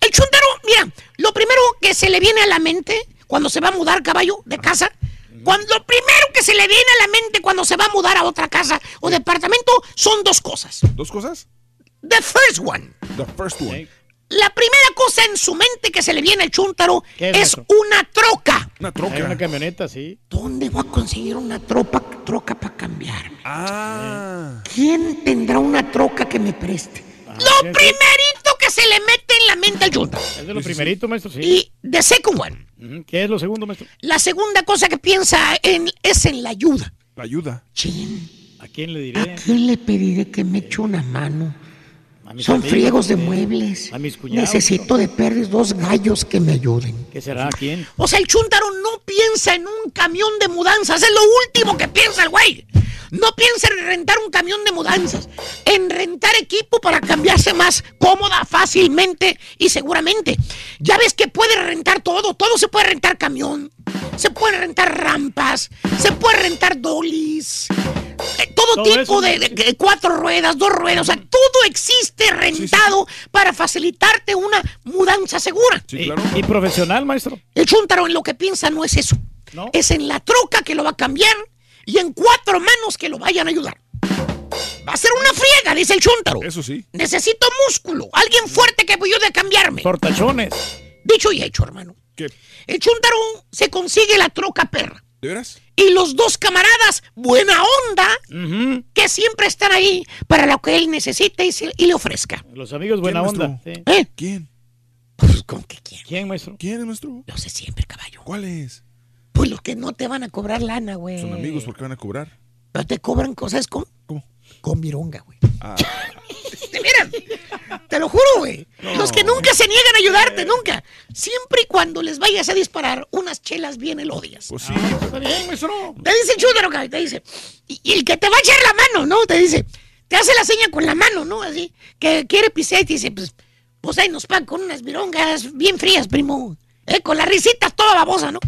El chuntaro, mira, lo primero que se le viene a la mente cuando se va a mudar caballo de casa, cuando lo primero que se le viene a la mente cuando se va a mudar a otra casa o departamento son dos cosas. ¿Dos cosas? The first one. The first one. La primera cosa en su mente que se le viene al chúntaro ¿Qué es, una troca. Una Hay una camioneta, sí. ¿Dónde voy a conseguir una tropa, troca para cambiarme? Ah. ¿Quién tendrá una troca que me preste? Ah, Lo primerito que se le mete en la mente al chúntaro. Es de lo primerito, maestro, sí. Y the second one. ¿Qué es lo segundo, maestro? La segunda cosa que piensa en, es en la ayuda. La ayuda. ¿A quién le ¿A diré? quién le pediré que me eche una mano? Son amigos, friegos de sí. muebles. A mis cuñados. Necesito de perder dos gallos que me ayuden. ¿Qué será? ¿A quién? O sea, el chúntaro no piensa en un camión de mudanzas. Es lo último que piensa el güey. No piensa en rentar un camión de mudanzas. En rentar equipo para cambiarse más cómoda, fácilmente y seguramente. Ya ves que puede rentar todo. Todo se puede rentar camión. Se puede rentar rampas. Se puede rentar dollies. eh, todo, Todo tipo de, cuatro ruedas, dos ruedas. O sea, todo existe rentado para facilitarte una mudanza segura. Y, y profesional, maestro. El chúntaro en lo que piensa no es eso. ¿No? Es en la troca que lo va a cambiar y en cuatro manos que lo vayan a ayudar. Va a ser una friega, dice el chúntaro. Eso sí. Necesito músculo, alguien fuerte que me ayude a cambiarme. Portachones. Dicho y hecho, hermano. ¿Qué? El chúntaro se consigue la troca perra. ¿De veras? Y los dos camaradas, buena onda, que siempre están ahí para lo que él necesite y, se- y le ofrezca. Los amigos buena ¿Quién, onda. maestro? sí. ¿Eh? ¿Quién? Pues, ¿con qué quién? ¿Quién, maestro? ¿Quién es nuestro? Lo sé siempre, caballo. ¿Cuál es? Pues los que no te van a cobrar lana, güey. Son amigos, ¿por qué van a cobrar? Pero te cobran cosas con... ¿Cómo? Con mironga, güey. Ah, De veras. Te lo juro, güey. Los que nunca se niegan a ayudarte, nunca. Siempre y cuando les vayas a disparar unas chelas bien elodias. pues sí. Está bien, maestro. Te dice chúndaro, cabrón, te dice. Y, y el que te va a echar la mano, ¿no? Te dice. Te hace la seña con la mano, ¿no? Así. Que quiere pisar y te dice, pues, pues ahí nos pagan con unas virongas bien frías, primo. Eh, con las risitas toda babosa, ¿no?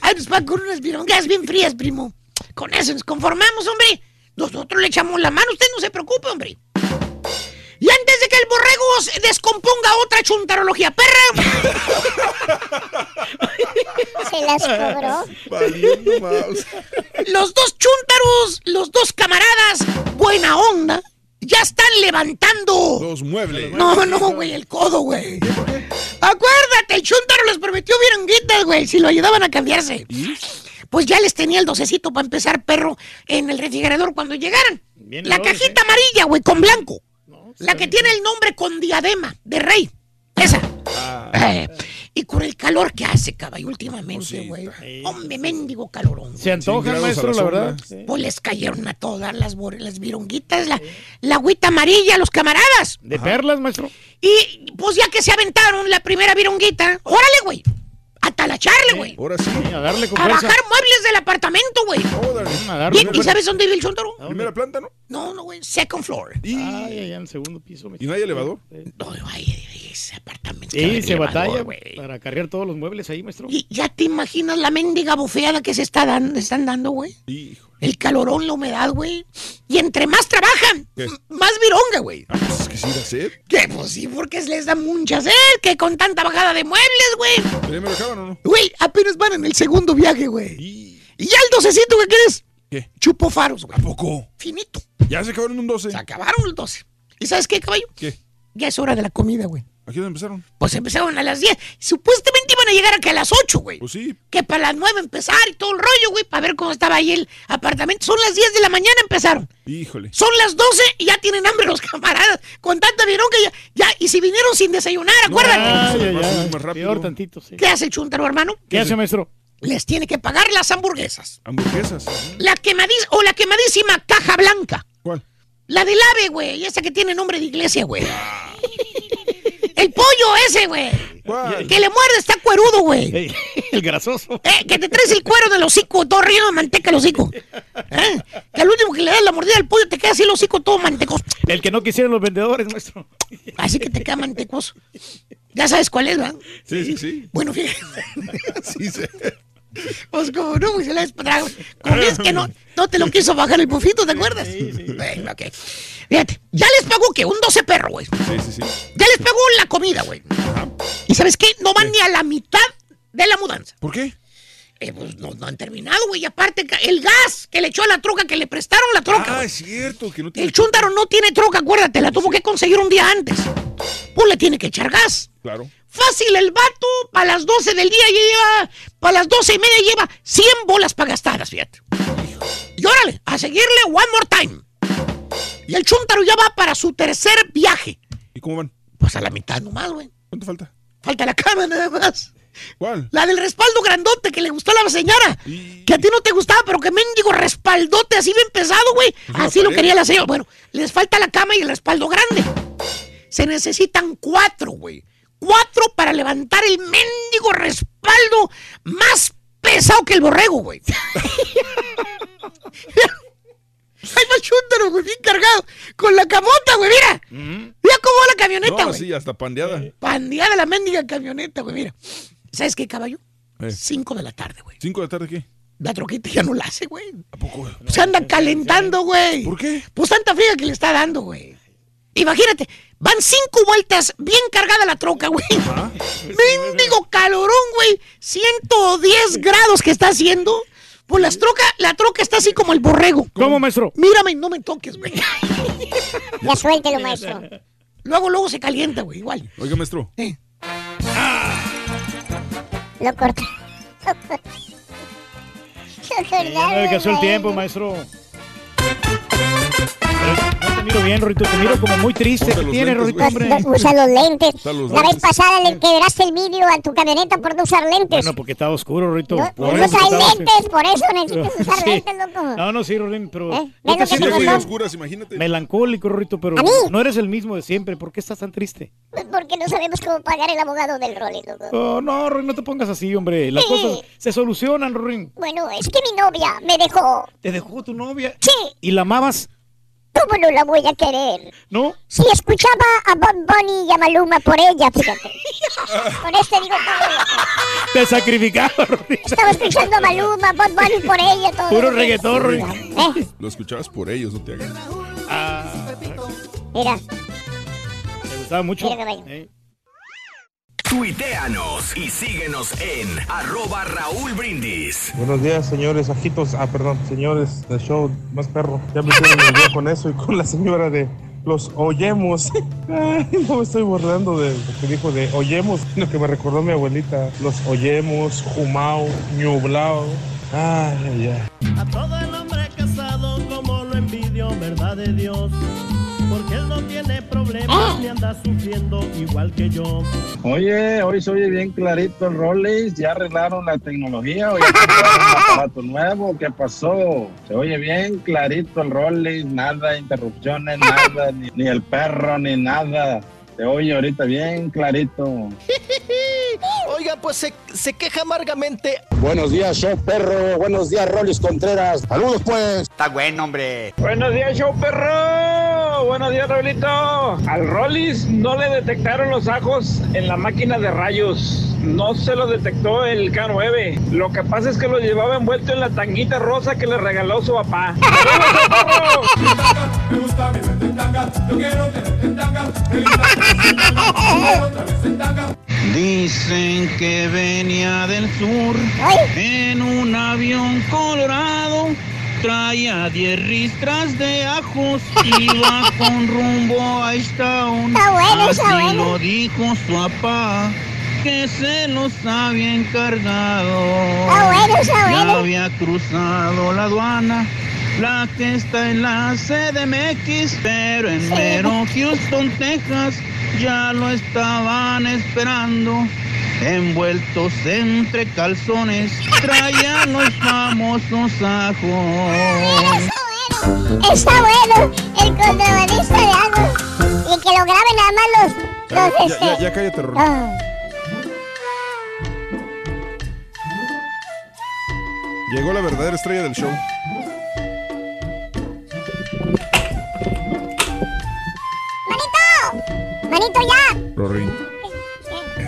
Ahí nos pagan con unas virongas bien frías, primo. Con eso nos conformamos, hombre. Nosotros le echamos la mano, usted no se preocupe, hombre. Y antes de que el borrego se descomponga otra chuntarología perra, Se las cobró. Los dos chúntaros, los dos camaradas, buena onda, ya están levantando. Los muebles. No, no, güey, el codo, güey. Acuérdate, el chúntaro les prometió vironguitas, güey, si lo ayudaban a cambiarse. pues ya les tenía el docecito para empezar, perro, en el refrigerador cuando llegaran. Bien la cajita amarilla, güey, con blanco. La que tiene el nombre con diadema de rey. Esa. Eh, y con el calor que hace, caballo, últimamente, güey. Hombre, mendigo calorón. Se antoja, maestro, la la verdad. sombra. Pues les cayeron a todas las, las vironguitas, la, la agüita amarilla, los camaradas. De perlas, maestro. Y pues ya que se aventaron la primera vironguita, órale, güey. A talacharle, güey. Ahora sí. A darle con A bajar muebles del apartamento, güey. A darle ¿Y, y sabes dónde vive el chontaro? Primera planta, ¿no? No, no, güey. Second floor. Y, Ay, allá en el segundo piso. ¿Y maestro. no hay elevador. No, ay, ese apartamento. Sí, se elevador, batalla güey. para cargar todos los muebles ahí, maestro. Y ya te imaginas la mendiga bofeada que se está dando, están dando, güey. Hijo. El calorón, la humedad, güey. Y entre más trabajan, ¿Qué? más vironga, güey. Ah, pues es que sí da sed. Que pues sí, porque les da mucha sed, que con tanta bajada de muebles, güey. ¿Pero ya me lo acaban o no? Güey, apenas van en el segundo viaje, güey. Y... Y ya el docecito que quieres, ¿Qué? chupo faros, güey. ¿A poco? Finito. Ya se acabaron un 12. Se acabaron el 12. ¿Y sabes qué, caballo? ¿Qué? Ya es hora de la comida, güey. ¿A qué hora empezaron? Pues empezaron a las 10. Supuestamente iban a llegar aquí a las 8, güey. Pues sí. Que para las 9 empezar y todo el rollo, güey, para ver cómo estaba ahí el apartamento. Son las 10 de la mañana empezaron. Híjole. Son las 12 y ya tienen hambre los camaradas. Con tanta virón que ya, ya. Y si vinieron sin desayunar, acuérdate. Ay, ay, Más- ay. más rápido. Peor tantito, sí. ¿Qué hace chuntaro, hermano? ¿Qué hace, maestro? Les tiene que pagar las hamburguesas. Hamburguesas. La quemadísima, o la quemadísima caja blanca. ¿Cuál? La del ave, güey. Esa que tiene nombre de iglesia, güey. El pollo ese, güey. Que le muerde, está cuerudo, güey. Ey, el grasoso. Eh, que te traes el cuero del hocico, todo relleno de manteca el hocico. Eh, Que al último que le das la mordida al pollo te queda así el hocico todo mantecoso. El que no quisieron los vendedores, maestro. Así que te queda mantecoso. Ya sabes cuál es, ¿verdad? Sí, sí, sí. Bueno, fíjate. Sí, sí. Pues como no, se la. Como es que no, no te lo quiso bajar el bufito, ¿te acuerdas? Bueno, ok. Fíjate, ya les pagó que un 12 perro, güey. Sí, sí, sí. Ya les pagó la comida, güey. ¿Y sabes qué? No van ni a la mitad de la mudanza. ¿Por qué? Eh, pues no, no han terminado, güey. Y aparte, el gas que le echó a la troca, que le prestaron la troca. Ah, es cierto. Que no tiene... El chúntaro no tiene troca, acuérdate, la tuvo que conseguir un día antes. Pues le tiene que echar gas. Claro. Fácil, el vato, para las 12 del día lleva, para las 12 y media lleva 100 bolas para gastadas, fíjate. Y órale, a seguirle one more time. Y el chúntaro ya va para su tercer viaje. ¿Y cómo van? Pues a la mitad nomás, güey. ¿Cuánto falta? Falta la cama nada más. ¿Cuál? La del respaldo grandote que le gustó a la señora. Y- Que a ti no te gustaba, pero que mendigo respaldote así bien pesado, güey. Así lo quería la señora. Bueno, les falta la cama y el respaldo grande. Se necesitan cuatro, güey. Cuatro para levantar el mendigo respaldo más pesado que el borrego, güey. Ay, más chúntaro, güey, bien cargado. Con la camota, güey, mira. Mira cómo va la camioneta, No, güey. sí, hasta pandeada. Pandeada la mendiga camioneta, güey, mira. ¿Sabes qué, caballo? Eh. Cinco de la tarde, güey. ¿Cinco de la tarde qué? La troquita ya no la hace, güey. ¿A poco? Se anda calentando, güey. ¿Por qué? Pues tanta fría que le está dando, güey. Imagínate, van cinco vueltas bien cargada la troca, güey. Mendigo calorón, güey. 110 grados que está haciendo. Pues las troca, la troca está así como el borrego. ¿Cómo, maestro? Mírame y no me toques, güey. Ya suéltelo, maestro. Luego, luego se calienta, güey, igual. Oiga, maestro. Eh. Lo corté. Lo Ya no alcanzó el tiempo, maestro. Te miro bien, Rorito. Te miro como muy triste. ¿Qué tienes, lentes, Rorito, Usa los lentes. Los La vez lentes. pasada le quebraste el vidrio a tu camioneta por no usar lentes. Bueno, porque estaba oscuro, Rorito. no, Por no eso trae estaba así. lentes, por eso necesitas usar Sí. lentes, loco. No, no, sí, Rorín, pero... ¿Eh? ¿no ¿Ves te lo que te pasó? oscuras, imagínate. melancólico, Rorito, pero ¿A mí? no eres el mismo de siempre. ¿Por qué estás tan triste? Pues Porque no sabemos cómo pagar el abogado del Rolly, loco. Oh, no, Rorín, no te pongas así, hombre. Las Sí. cosas se solucionan, Rorín. Bueno, es que mi novia me dejó. Te dejó tu novia Sí, y la amabas, ¿cómo no la voy a querer? ¿no? Si escuchaba a Bob Bunny y a Maluma por ella, fíjate. Con este digo todo. Te sacrificaba. Estaba escuchando a Maluma, Bob Bunny por ella, todo. Puro reggaetón. Eh, Lo escuchabas por ellos, no te hagas. Ah, mira, te gustaba mucho. Mira, caballo. Eh. Tuiteanos y síguenos en arroba Raúl Brindis. Buenos días, señores ajitos. Ah, perdón, señores del show más perro. Ya me hicieron el día con eso y con la señora de los oyemos. Ay, no me estoy burlando de lo que dijo de oyemos, lo que me recordó mi abuelita. Los oyemos, jumao, ñublao. Ay, ay. A todo el hombre casado como lo envidio, verdad de Dios. Tiene problemas ni anda sufriendo igual que yo. Oye, hoy se oye bien clarito el Rolex. ¿Ya arreglaron la tecnología o ya compraron un aparato nuevo? ¿Qué pasó? Se oye bien clarito el Rolex, nada de interrupciones, nada, ni, ni el perro, ni nada. Se oye ahorita bien clarito. Oiga, pues se, se queja amargamente. Buenos días, show perro. Buenos días, Rolis Contreras. Saludos, pues. Está bueno, hombre. Buenos días, show perro. Buenos días, Raulito. Al Rollis no le detectaron los ajos en la máquina de rayos. No se lo detectó el K9. Lo que pasa es que lo llevaba envuelto en la tanguita rosa que le regaló su papá. Dicen que venía del sur en un avión colorado. Traía 10 ristras de ajos, iba con rumbo a está Así bueno. lo dijo su papá, que se los había encargado. Ya había cruzado la aduana, la que está en la CDMX, pero en mero Houston, Texas, ya lo estaban esperando. Envueltos entre calzones, traían los famosos ajos. Está bueno el contrabandista de algo. Y que lo graben nada más los. Ya, los ya, este... ya, ya cállate. Ah. Llegó la verdadera estrella del show. ¡Manito! ¡Manito ya! Rorín.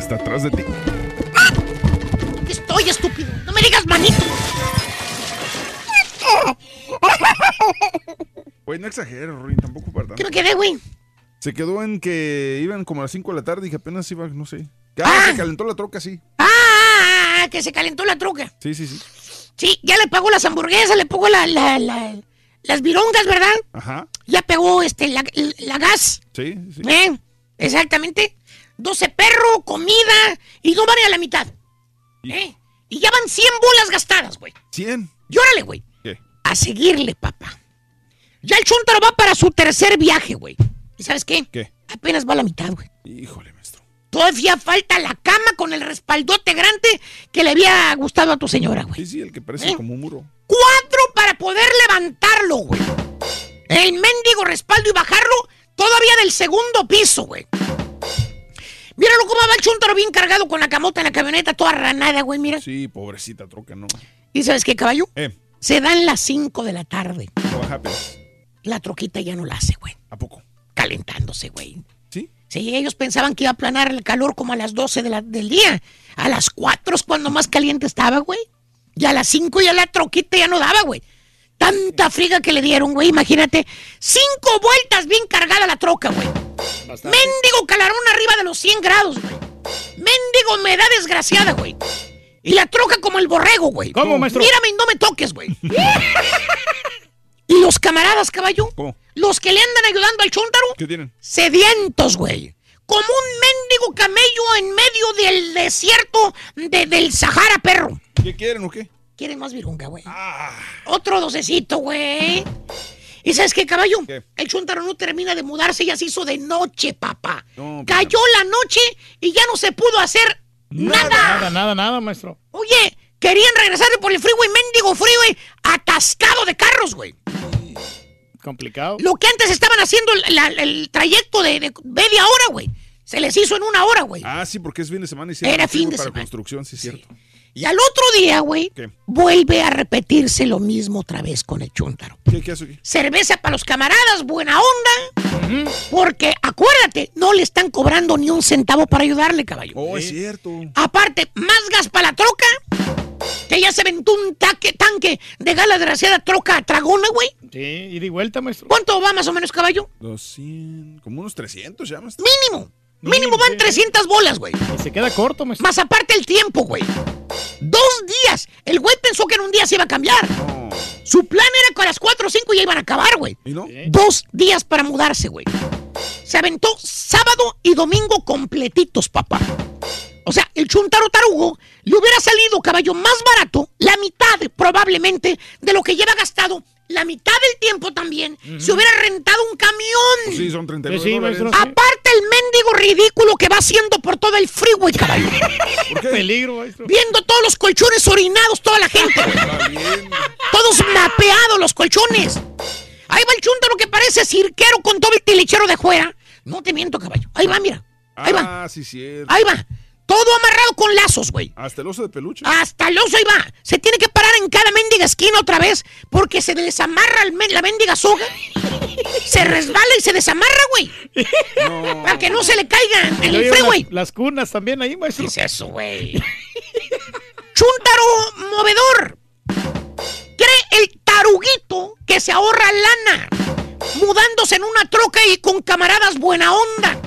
Está atrás de ti. Estoy, estúpido. No me digas manito. Güey, no exageres, Rorín, tampoco tanto. ¿Qué me quedé, güey? Se quedó en que iban como a las 5 de la tarde y que apenas iba, no sé. Ah, se calentó la troca, sí. Ah, que se calentó la troca. Sí, sí, sí. Sí, ya le pagó las hamburguesas, le pagó la, la, la- las virongas, ¿verdad? Ajá. Ya pegó este, la, la gas. Sí, sí. ¿Eh? Exactamente. 12 perro, comida y no van a la mitad. ¿Eh? Y ya van 100 bolas gastadas, güey. 100. Y órale, güey. ¿Qué? A seguirle, papá. Ya el Chuntaro va para su tercer viaje, güey. ¿Y sabes qué? ¿Qué? Apenas va a la mitad, güey. Híjole, maestro. Todavía falta la cama con el respaldote grande que le había gustado a tu señora, güey. Sí, sí, el que parece como un muro. Cuatro para poder levantarlo, güey. El mendigo respaldo y bajarlo todavía del segundo piso, güey. Míralo cómo va el chuntaro bien cargado con la camota en la camioneta, toda ranada, güey, mira. Sí, pobrecita troca, no. ¿Y sabes qué, caballo? Eh, Se dan las 5 de la tarde. La troquita ya no la hace, güey. ¿A poco? Calentándose, güey. ¿Sí? Sí, ellos pensaban que iba a planar el calor como a las 12 de la- del día. A las 4 es cuando más caliente estaba, güey. Y a las 5 ya la troquita ya no daba, güey. Tanta friga que le dieron, güey. Imagínate. Cinco vueltas bien cargada la troca, güey. Mendigo calarón arriba de los 100 grados, güey. Mendigo humedad desgraciada, güey. Y la troca como el borrego, güey. ¿Cómo, maestro? Mírame y no me toques, güey. y los camaradas, caballo. ¿Cómo? Los que le andan ayudando al chúntaro. ¿Qué tienen? Sedientos, güey. Como un mendigo camello en medio del desierto de- del Sahara, perro. ¿Qué quieren o qué? Quieren más virunga, güey. Otro docecito, güey. ¿Y sabes qué, caballo? El chuntaro no termina de mudarse, ya se hizo de noche, papá. No, pues, Cayó la noche y ya no se pudo hacer nada. Nada, nada, nada, maestro. Oye, querían regresar por el freeway, mendigo freeway, atascado de carros, güey. Complicado. Lo que antes estaban haciendo el, la- el trayecto de, de media hora, güey. Se les hizo en una hora, güey. Ah, sí, porque es fin de semana y Era fin de para semana. construcción, sí, cierto. Y al otro día, güey, vuelve a repetirse lo mismo otra vez con el chúntaro. ¿Qué, qué hace aquí? Cerveza para los camaradas, buena onda. Porque acuérdate, no le están cobrando ni un centavo para ayudarle, caballo. Oh, es cierto. Aparte, más gas para la troca. Que ya se aventó un taque, tanque de gala desgraciada troca tragona, güey. Sí, ida y vuelta, maestro. ¿Cuánto va más o menos, caballo? 200, como unos 300 ya, maestro. Mínimo. Mínimo van 300 bolas, güey. Y se queda corto, maestro. Más aparte el tiempo, güey. Dos días. El güey pensó que en un día se iba a cambiar. Su plan era que a las 4 o 5 ya iban a acabar, güey. ¿Y no? Dos días para mudarse, güey. Se aventó sábado y domingo completitos, papá. O sea, el chuntaro tarugo le hubiera salido, caballo, más barato, la mitad probablemente de lo que lleva gastado, la mitad del tiempo también, si hubiera rentado un camión. Pues sí, son 39 Pues sí, dólares. maestro, sí. Aparte el mendigo ridículo que va haciendo por todo el freeway, caballo. Peligro, maestro. Viendo todos los colchones orinados, toda la gente. Todos mapeados los colchones. Ahí va el chúntaro que parece cirquero con todo el tilichero de fuera. No te miento, caballo. Ahí va, mira. Ahí va. Ah, sí, cierto. Ahí va. Todo amarrado con lazos, güey. Hasta el oso de peluche. Hasta el oso ahí va. Se tiene que parar en cada mendiga esquina otra vez porque se desamarra la mendiga soga. Se resbala y se desamarra, güey. Para que no se le caiga en el freeway. Las, las cunas también ahí, maestro. ¿Qué es eso, güey? Chúntaro movedor. Cree el taruguito que se ahorra lana mudándose en una troca y con camaradas buena onda.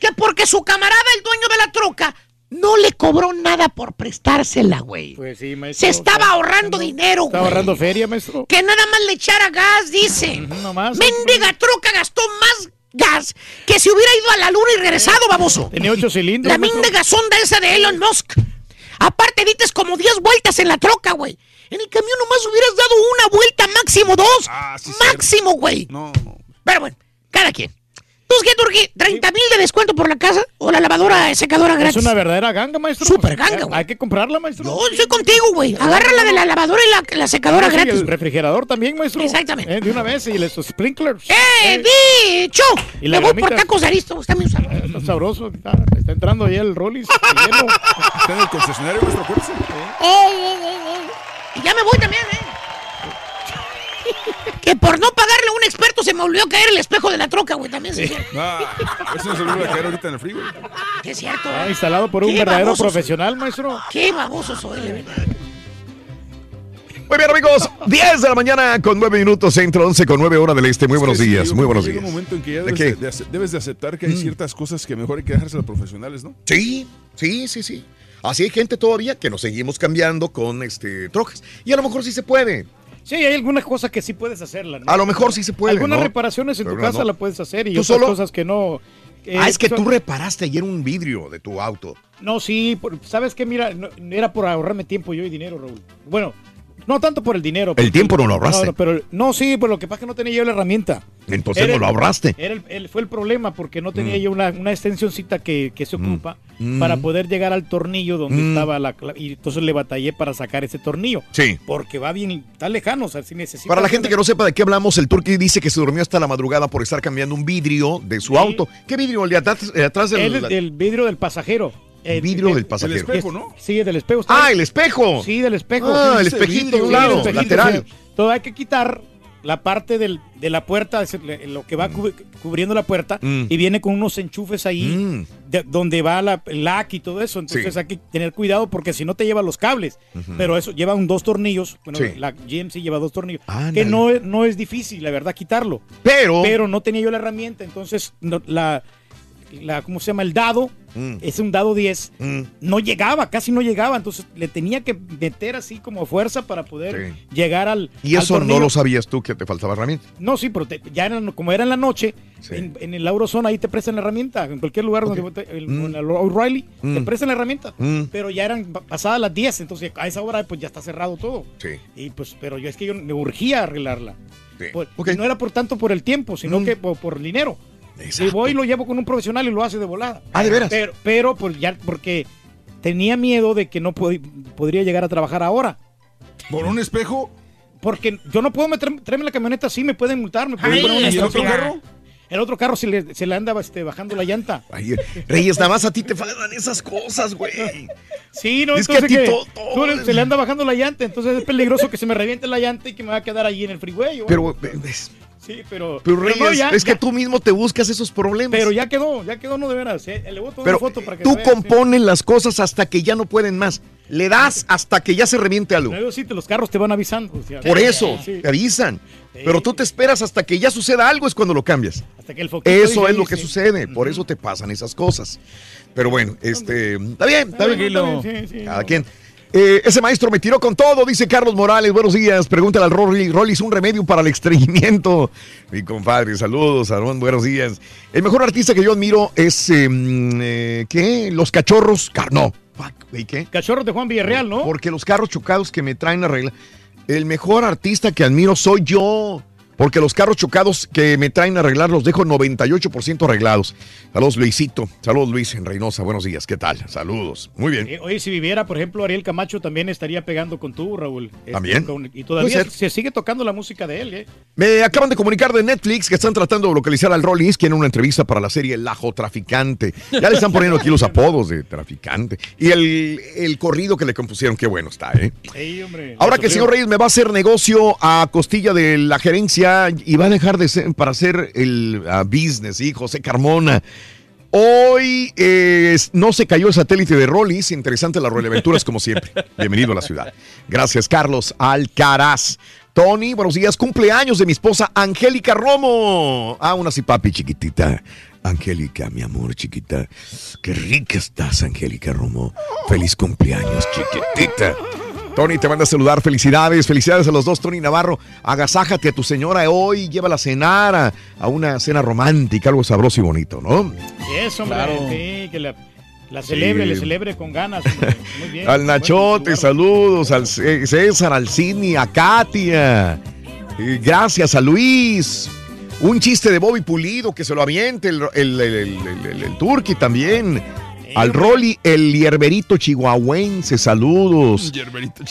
Que porque su camarada, el dueño de la troca, no le cobró nada por prestársela, güey. Pues sí, maestro. Se estaba ahorrando dinero, güey. ahorrando feria, maestro. Que nada más le echara gas, dice. nomás. Mendiga troca gastó más gas que si hubiera ido a la luna y regresado, baboso. Tenía ocho cilindros. La mendiga sonda esa de Elon Musk. Aparte, dites como 10 vueltas en la troca, güey. En el camión nomás hubieras dado una vuelta, máximo dos. máximo, güey. No. Pero bueno, cada quien. ¿Tú qué, Turquí? ¿30 mil de descuento por la casa o la lavadora secadora Es gratis? una verdadera ganga, maestro. Súper Pues, ganga, hay- Hay que comprarla, maestro. Yo estoy contigo, güey. Agarra la de la lavadora y la, la secadora Ah, sí, gratis. El refrigerador también, maestro. Exactamente. Eh, de una vez y los sprinklers. ¡Eh, bicho! Y la Me voy por tacos Aristo. Está muy sabroso. Está sabroso. Está, está entrando ya el Rollis. Está en el concesionario, maestro, acuérdese. Y ya me voy también, ¿eh? Que por no pagarle a un experto se me volvió a caer el espejo de la troca, güey. También sí. es cierto. Ah, eso no se vuelve a caer ahorita en el frío. Que es cierto. Ah, instalado por un verdadero baboso soy. profesional, maestro. Qué baboso soy, la verdad. Muy bien, amigos. 10 de la mañana con 9 minutos, centro 11 con 9 horas del este. Muy buenos sí, días, muy buenos llega días. un momento en que ya ¿De debes de, de ace- debes de aceptar que hay ciertas cosas que mejor hay que dejarse a los profesionales, ¿no? Sí, sí, sí, sí. Así hay gente todavía que nos seguimos cambiando con este trocas. Y a lo mejor sí se puede. Sí, hay algunas cosas que sí puedes hacerla. ¿no? A lo mejor sí se puede. Algunas ¿no? reparaciones en Pero tu casa no. la puedes hacer y ¿Tú otras solo? cosas que no. eh, ah, es que tú reparaste ayer un vidrio de tu auto. No, sí, por- ¿sabes qué? Mira, era por ahorrarme tiempo yo y dinero, Raúl. Bueno, no tanto por el dinero. El tiempo no lo ahorraste. No, pero, no, sí, pero lo que pasa es que no tenía yo la herramienta. Entonces Era no lo ahorraste. Era el- el- fue el problema porque no tenía Mm. yo una, una extensioncita que, que se ocupa Mm. para poder llegar al tornillo donde Mm. estaba la y entonces le batallé para sacar ese tornillo. Sí. Porque va bien, está lejano, o sea, si necesita. Para la gente que no sepa de qué hablamos, el Turqui dice que se durmió hasta la madrugada por estar cambiando un vidrio de su auto. ¿Qué vidrio? El de atrás, el atrás del... El, el vidrio del pasajero. El vidrio del pasajero. El espejo, ¿no? Sí, del espejo. Ah, el espejo. Sí, del espejo. Ah, el espejito, claro, el espejito, lateral. sí. Todo hay que quitar la parte del- de la puerta, es el- lo que va cu- cubriendo la puerta, Mm. y viene con unos enchufes ahí, de- donde va la, el lac y todo eso. Entonces Sí. hay que tener cuidado porque si no te lleva los cables. Pero eso lleva un dos tornillos. Bueno, Sí. la GMC lleva dos tornillos. Ándale. Que no, no es difícil, la verdad, quitarlo. Pero... Pero no tenía yo la herramienta, entonces no- la, la, ¿cómo se llama? El dado, Mm. es un dado 10, Mm. no llegaba, casi no llegaba, entonces le tenía que meter así como fuerza para poder Sí. llegar al Y al eso no lo sabías tú que te faltaba herramienta. No, sí, pero te- ya era- como era en la noche, en, en el Eurozone ahí te prestan la herramienta, en cualquier lugar donde te- el, en el O'Reilly te Mm. prestan la herramienta, Mm. pero ya eran pa- pasadas las 10, entonces a esa hora pues ya está cerrado todo. Sí. Y pues, pero yo es que yo me urgía arreglarla. Por- y no era por tanto por el tiempo, sino Mm. que por, por el dinero. Y voy y lo llevo con un profesional y lo hace de volada. Ah, ¿de veras? Pero, pero pues ya, porque tenía miedo de que no pod- podría llegar a trabajar ahora. ¿Por un espejo? Porque yo no puedo meter, traerme la camioneta así, me pueden multar, me pueden poner una ¿y el otro carro? El otro carro se le, se le anda este, bajando la llanta. Ay, Reyes, nada más a ti te faltan esas cosas, güey. Sí, no, Es que a entonces ti que todo- se le anda bajando la llanta, entonces es peligroso que se me reviente la llanta y que me va a quedar allí en el freeway. o Pero, es- sí, pero, pero pero Reyes, no, ya- es que ya- tú mismo te buscas esos problemas. pero ya quedó, ya quedó, no de veras. eh, Le voy a tomar Pero una foto para que tú sí. compones las cosas hasta que ya no pueden más. Le das hasta que ya se reviente algo. Sí, los carros te van avisando. o sea, Por eso, sí, te avisan. Pero tú te esperas hasta que ya suceda algo, es cuando lo cambias. hasta que el Eso dice es lo que sucede. Por eso te pasan esas cosas. Pero bueno, este, está bien, está bien. Cada quien. Eh, ese maestro me tiró con todo, dice Carlos Morales. Buenos días. Pregúntale al Rolly. Rolly es un remedio para el estreñimiento. Mi compadre, saludos, Aarón. Buenos días. El mejor artista que yo admiro es. eh, mm, eh, ¿Qué? Los cachorros. Car no. ¿y qué? Cachorros de Juan Villarreal, ¿no? Porque los carros chocados que me traen a regla. El mejor artista que admiro soy yo. Porque los carros chocados que me traen a arreglar los dejo 98% arreglados. Saludos, Luisito. Saludos, Luis en Reynosa. Buenos días. ¿Qué tal? Saludos. Muy bien. Eh, Oye, si viviera, por ejemplo, Ariel Camacho también estaría pegando con tú, Raúl. Este, ¿También? con- y todavía se sigue tocando la música de él, ¿eh? Me acaban de comunicar de Netflix que están tratando de localizar al Rollins, quieren una entrevista para la serie Lajo Traficante. Ya le están poniendo aquí los apodos de traficante. Y el, el corrido que le compusieron, qué bueno está, ¿eh? Ey, hombre, Ahora que el señor. Reyes me va a hacer negocio a costilla de la gerencia y va a dejar de ser para hacer el ah, business, ¿sí? José Carmona. Hoy eh, no se cayó el satélite de Rollis. Interesante las aventuras como siempre. Bienvenido a la ciudad. Gracias, Carlos Alcaraz. Tony, buenos días. Cumpleaños de mi esposa Angélica Romo. Ah, una sí, papi chiquitita. Angélica, mi amor chiquita. Qué rica estás, Angélica Romo. Feliz cumpleaños, chiquitita. Tony te manda a saludar. Felicidades, felicidades a los dos, Tony Navarro. Agasájate a tu señora hoy, llévala a cenar a, a una cena romántica, algo sabroso y bonito, ¿no? Eso, hombre. Claro. Sí, que la, la celebre, Sí. le celebre con ganas. hombre. Muy bien. Al Nachote, saludos, al César, al Sidney, a Katia. Gracias a Luis. Un chiste de Bobby Pulido que se lo aviente, el, el, el, el, el- el Turqui también. Al Rolly, el hierberito chihuahuense, saludos.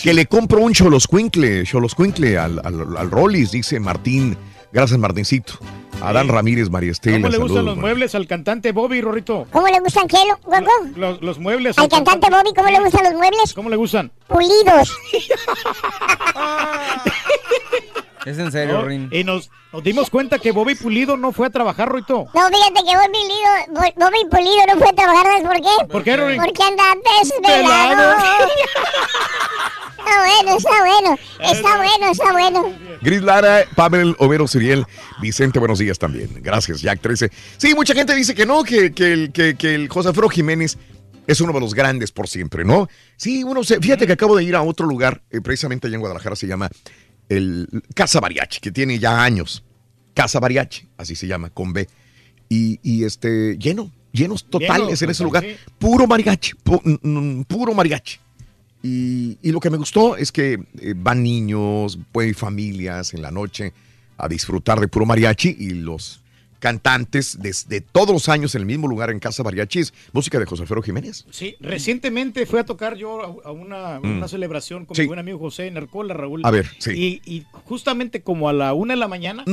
Que le compro un choloscuincle, choloscuincle al, al, al Rollis, dice Martín. Gracias, Martincito. Adán Ramírez, María Estela, ¿Cómo le gustan los muebles al cantante Bobby, Rorrito? ¿Cómo le gustan qué, lo- Gogo? Los, los muebles. Al cantante Bobby, ¿cómo le gustan los muebles? ¿Cómo le gustan? Pulidos. Es en serio, ¿No? Rin. Y nos, nos dimos cuenta que Bobby Pulido no fue a trabajar, Rorito. No, fíjate que Bobby Pulido, Bo- Bobby Pulido no fue a trabajar, ¿sabes por qué? ¿Por qué, Rory? Porque anda desvelado. Velado. Está bueno, está bueno, está bueno, está bueno. Gris Lara, Pavel Overo Suriel, Vicente, buenos días también. Gracias, Jack 13. Sí, mucha gente dice que no, que, que el, que, que el José Alfredo Jiménez es uno de los grandes por siempre, ¿no? Sí, uno se. Fíjate que acabo de ir a otro lugar, eh, precisamente allá en Guadalajara, se llama el Casa Mariachi, que tiene ya años. Casa Mariachi, así se llama, con B. Y, y este, lleno, llenos totales en ese lugar. sí. Puro mariachi, pu- puro mariachi. Y, y lo que me gustó es que eh, van niños, pueden ir familias en la noche a disfrutar de puro mariachi y los cantantes desde todos los años en el mismo lugar en Casa Mariachi es música de José Alfredo Jiménez. Sí, recientemente fui a tocar yo a, una, Mm. una celebración con Sí. mi buen amigo José en Arcola, Raúl. A ver, sí. Y, y justamente como a la una de la mañana,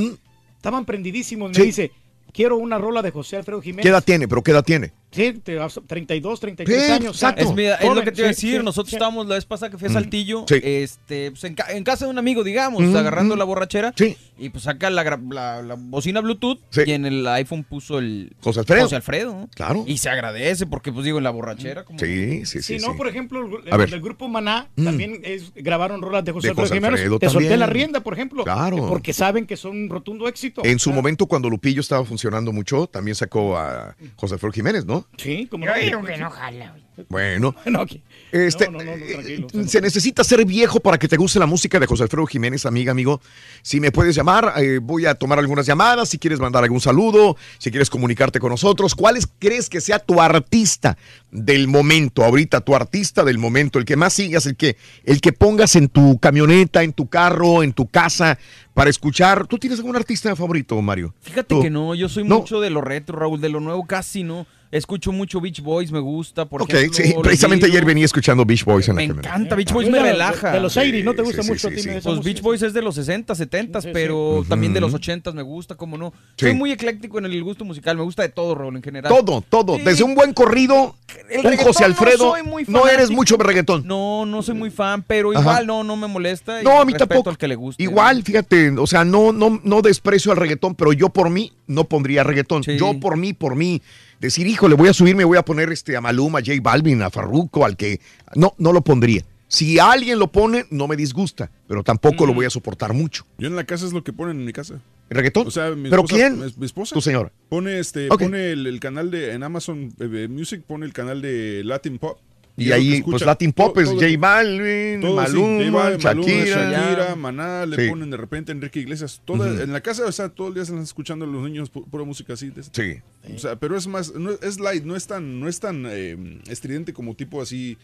estaban prendidísimos. Me Sí. dice, quiero una rola de José Alfredo Jiménez. ¿Qué edad tiene? ¿Pero qué edad tiene? Sí, te- 32, 33 Sí, años. exacto. Es, mira, es Joven, lo que te iba a decir. sí, Nosotros sí. estábamos la vez pasada que fui a. Saltillo, Sí. este, pues en, ca- en casa de un amigo, digamos, Mm, agarrando mm. la borrachera. Sí. Y pues saca la, la- la bocina Bluetooth Sí. y en el iPhone puso el José Alfredo. José Alfredo. ¿no? Claro. Y se agradece porque, pues digo, en la borrachera. Como... Sí, sí, sí. Sí, no, sí. por ejemplo, el, A ver. del grupo Maná Mm. también es- grabaron rolas de José De Alfredo José Jiménez. Alfredo Te solté la rienda, por ejemplo. Claro. Porque saben que son un rotundo éxito. En su momento, cuando Lupillo estaba funcionando mucho, también sacó a José Alfredo Jiménez, ¿no? Sí, como Yo digo que no jala, güey. Bueno. No, Este, no, no, no, no, tranquilo. eh, se necesita ser viejo para que te guste la música de José Alfredo Jiménez, amiga, amigo. Si me puedes llamar, eh, voy a tomar algunas llamadas. Si quieres mandar algún saludo, si quieres comunicarte con nosotros, ¿cuáles crees que sea tu artista del momento? Ahorita, tu artista del momento, el que más sigas, el que, el que pongas en tu camioneta, en tu carro, en tu casa para escuchar. ¿Tú tienes algún artista favorito, Mario? Fíjate ¿Tú? que no, yo soy No. mucho de lo retro, Raúl, de lo nuevo casi no. Escucho mucho Beach Boys, me gusta, por Ok, ejemplo. sí, precisamente ayer venía escuchando Beach Boys en la Me encanta, Beach Boys Es me de- relaja. de los 80s, ¿no te gusta sí, mucho sí, a ti? sí. Pues música? Beach Boys es de los 60, 70, Sí, sí, pero también de los Ujú. 80 me gusta, como no. Sí. Soy muy ecléctico en el gusto musical, me gusta de todo, Raúl, en general. Todo, todo. Sí. Desde un buen corrido, El un José Alfredo. No, soy muy No eres mucho de reggaetón. No, no soy muy fan, pero Ajá. igual no, no me molesta. y No, a mí tampoco. al que le guste. Igual, fíjate, o sea, no, no, no desprecio al reggaetón, pero yo por mí no pondría reggaetón. Sí. Yo por mí, por mí, decir, híjole, voy a subirme, voy a poner este a Maluma, a J Balvin, a Farruko, al que. No, no lo pondría. Si alguien lo pone, no me disgusta, pero tampoco lo voy a soportar mucho. Yo en la casa es lo que ponen en mi casa. ¿El reggaetón? O sea, mi ¿Pero esposa- quién? Mi, esposa. Tu señora. Pone este, pone el, el canal de en Amazon eh, Music pone el canal de Latin Pop. Y, ahí, escucha pues Latin Pop todo- es J Balvin, Todo, Maluma, Balvin, Maluma, Shakira. Shakira, Maná, le Sí. ponen de repente Enrique Iglesias. Toda. En la casa, o sea, todo el día están escuchando los niños pu- pura música así. de- Sí. O sea, pero es más, no, es light, no es tan, no es tan eh, estridente como tipo así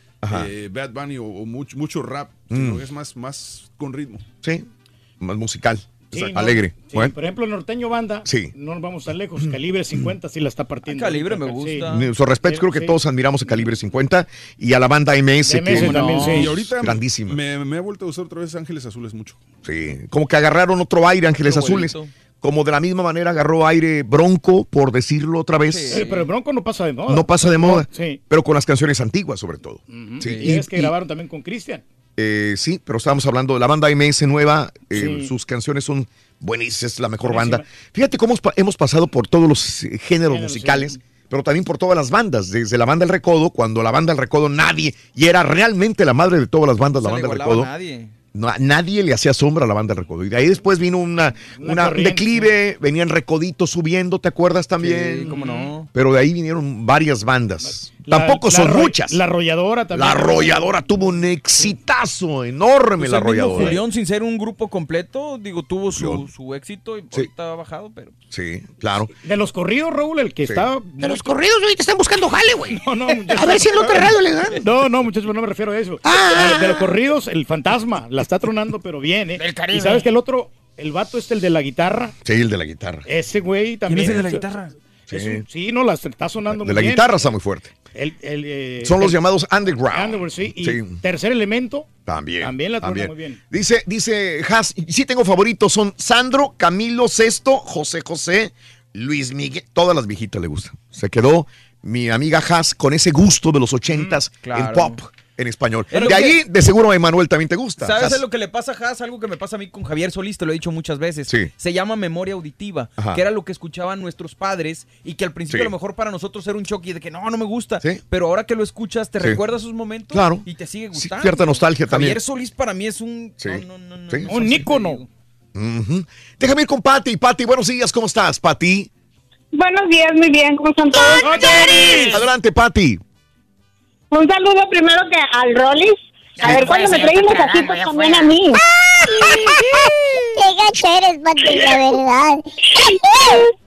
eh, Bad Bunny o, o mucho, mucho rap, sino Mm. es más, más con ritmo. Sí, más musical, Sí, no, alegre. sí, Bueno, Por ejemplo, el norteño banda, Sí. no nos vamos tan lejos. Calibre 50 sí la está partiendo. Ah, Calibre me sí. gusta. Nuestro respeto, creo que Sí. todos admiramos a Calibre 50 y a la banda MS, MS que también, sí. Y ahorita grandísima. me, me ha vuelto a usar otra vez Ángeles Azules mucho. Sí, como que agarraron otro aire Ángeles Qué Azules. bonito. Como de la misma manera agarró aire Bronco, por decirlo otra vez. Pero el Bronco no pasa de moda. No pasa de moda, Sí. pero con las canciones antiguas sobre todo. Sí, y, es que grabaron también con Cristian. Eh, sí, pero estábamos hablando de la banda MS nueva, eh, Sí. sus canciones son buenísimas, es la mejor Buenísima. banda. Fíjate cómo hemos pa- hemos pasado por todos los eh, géneros Géneros, musicales, pero también por todas las bandas, desde la banda El Recodo, cuando la banda El Recodo nadie, y era realmente la madre de todas las bandas, la No banda El Recodo. a nadie. No, nadie le hacía sombra a la banda del Recodo. Y de ahí después vino una, Una un declive, venían Recoditos subiendo, ¿te acuerdas también? Sí, cómo no. Pero de ahí vinieron varias bandas. La- Tampoco la son arro- muchas. La arrolladora también. La arrolladora tuvo un exitazo enorme, Pues la el arrolladora. Julián, sin ser un grupo completo, digo, tuvo su, su éxito y ahorita ha bajado, pero... Sí, claro. De los corridos, Raúl, el que está. De los corridos ahorita están buscando jale, güey. No, no, muchachos. A ver si en otro radio le dan. No, no, muchachos, no me refiero a eso. Ah, de los corridos, el fantasma la está tronando, pero bien, ¿eh? Del Caribe. Y sabes que el otro, el vato este, el de la guitarra, Sí, el de la guitarra. ese güey también. es el de la guitarra? Sí. un- sí, no, la está sonando De muy la bien. guitarra está muy fuerte. El- el, eh, Son los el- llamados underground. Underworld, sí. Y Sí. tercer elemento, También. también la también. muy bien. Dice, dice Has, sí tengo favoritos, son Sandro, Camilo Sesto, José José, Luis Miguel, todas las viejitas le gustan. Se quedó mi amiga Has con ese gusto de los ochentas en claro. pop, en español. Es lo De que- ahí, de seguro, a Emanuel también te gusta. ¿Sabes Has. lo que le pasa a Haas? Algo que me pasa a mí con Javier Solís, te lo he dicho muchas veces. Sí. Se llama memoria auditiva, Ajá. que era lo que escuchaban nuestros padres y que al principio Sí. a lo mejor para nosotros era un choque de que no, no me gusta. Sí. Pero ahora que lo escuchas, te Sí. recuerdas esos momentos Claro. y te sigue Sí, gustando. cierta nostalgia también. Javier Solís para mí es un... No, no, no, ícono. Déjame ir con Pati. Pati, buenos días, ¿cómo estás, Pati? Buenos días, muy bien, ¿cómo están todos? Adelante, Pati. Un saludo primero que al Rollis. A ver, cuando me traen unos taquitos también a mí. Qué gacha eres, Pati, la verdad.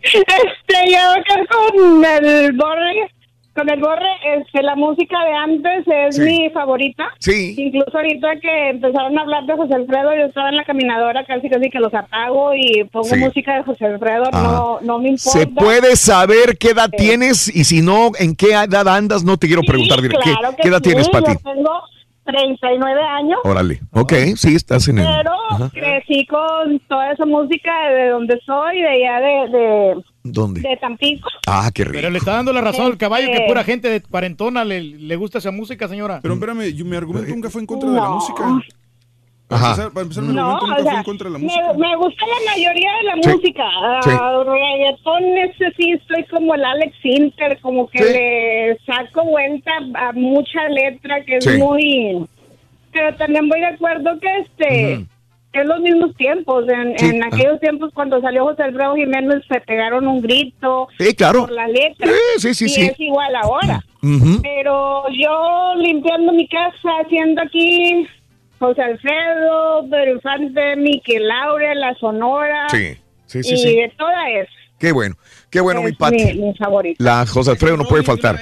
Este, yo acá con el borre, con el borre, este, la música de antes es Sí. mi favorita. Sí. Incluso ahorita que empezaron a hablar de José Alfredo, yo estaba en la caminadora casi casi que los apago y pongo Sí. música de José Alfredo, no, no me importa. ¿Se puede saber qué edad tienes? Y si no, ¿en qué edad andas? No te quiero preguntar. directo. ¿Qué, Claro que qué edad sí, tienes, Pati? Yo tengo 39 años. Órale. Ok, sí, estás en el... Pero Ajá. crecí con toda esa música de donde soy, de allá de, de, ¿Dónde? de Tampico. Ah, qué rico. Pero le está dando la razón al caballo que pura gente de cuarentona le, le gusta esa música, señora. Pero espérame, yo, mi argumento nunca fue en contra de la música. Para Ajá. empezar, para empezar, mi No, argumento nunca o sea, fue en contra de la música. me, me gusta la mayoría de la Sí. música. Sí. Ah, reggaetón, ese sí, estoy como el Alex Inter, como que Sí. le saco vuelta a mucha letra que es Sí. muy... Pero también voy de acuerdo que este... Es los mismos tiempos. En, Sí, en ah. aquellos tiempos, cuando salió José Alfredo Jiménez, se pegaron un grito Sí, claro. por la letra. Sí, sí, sí, y sí. es igual ahora. Pero yo limpiando mi casa, haciendo aquí José Alfredo, Pedro Infante, Miquel Laure, La Sonora. Sí, sí, sí, y sí. de toda es. Qué bueno. Qué bueno, mi Pati. mi, mi favorito. La José Alfredo no puede faltar.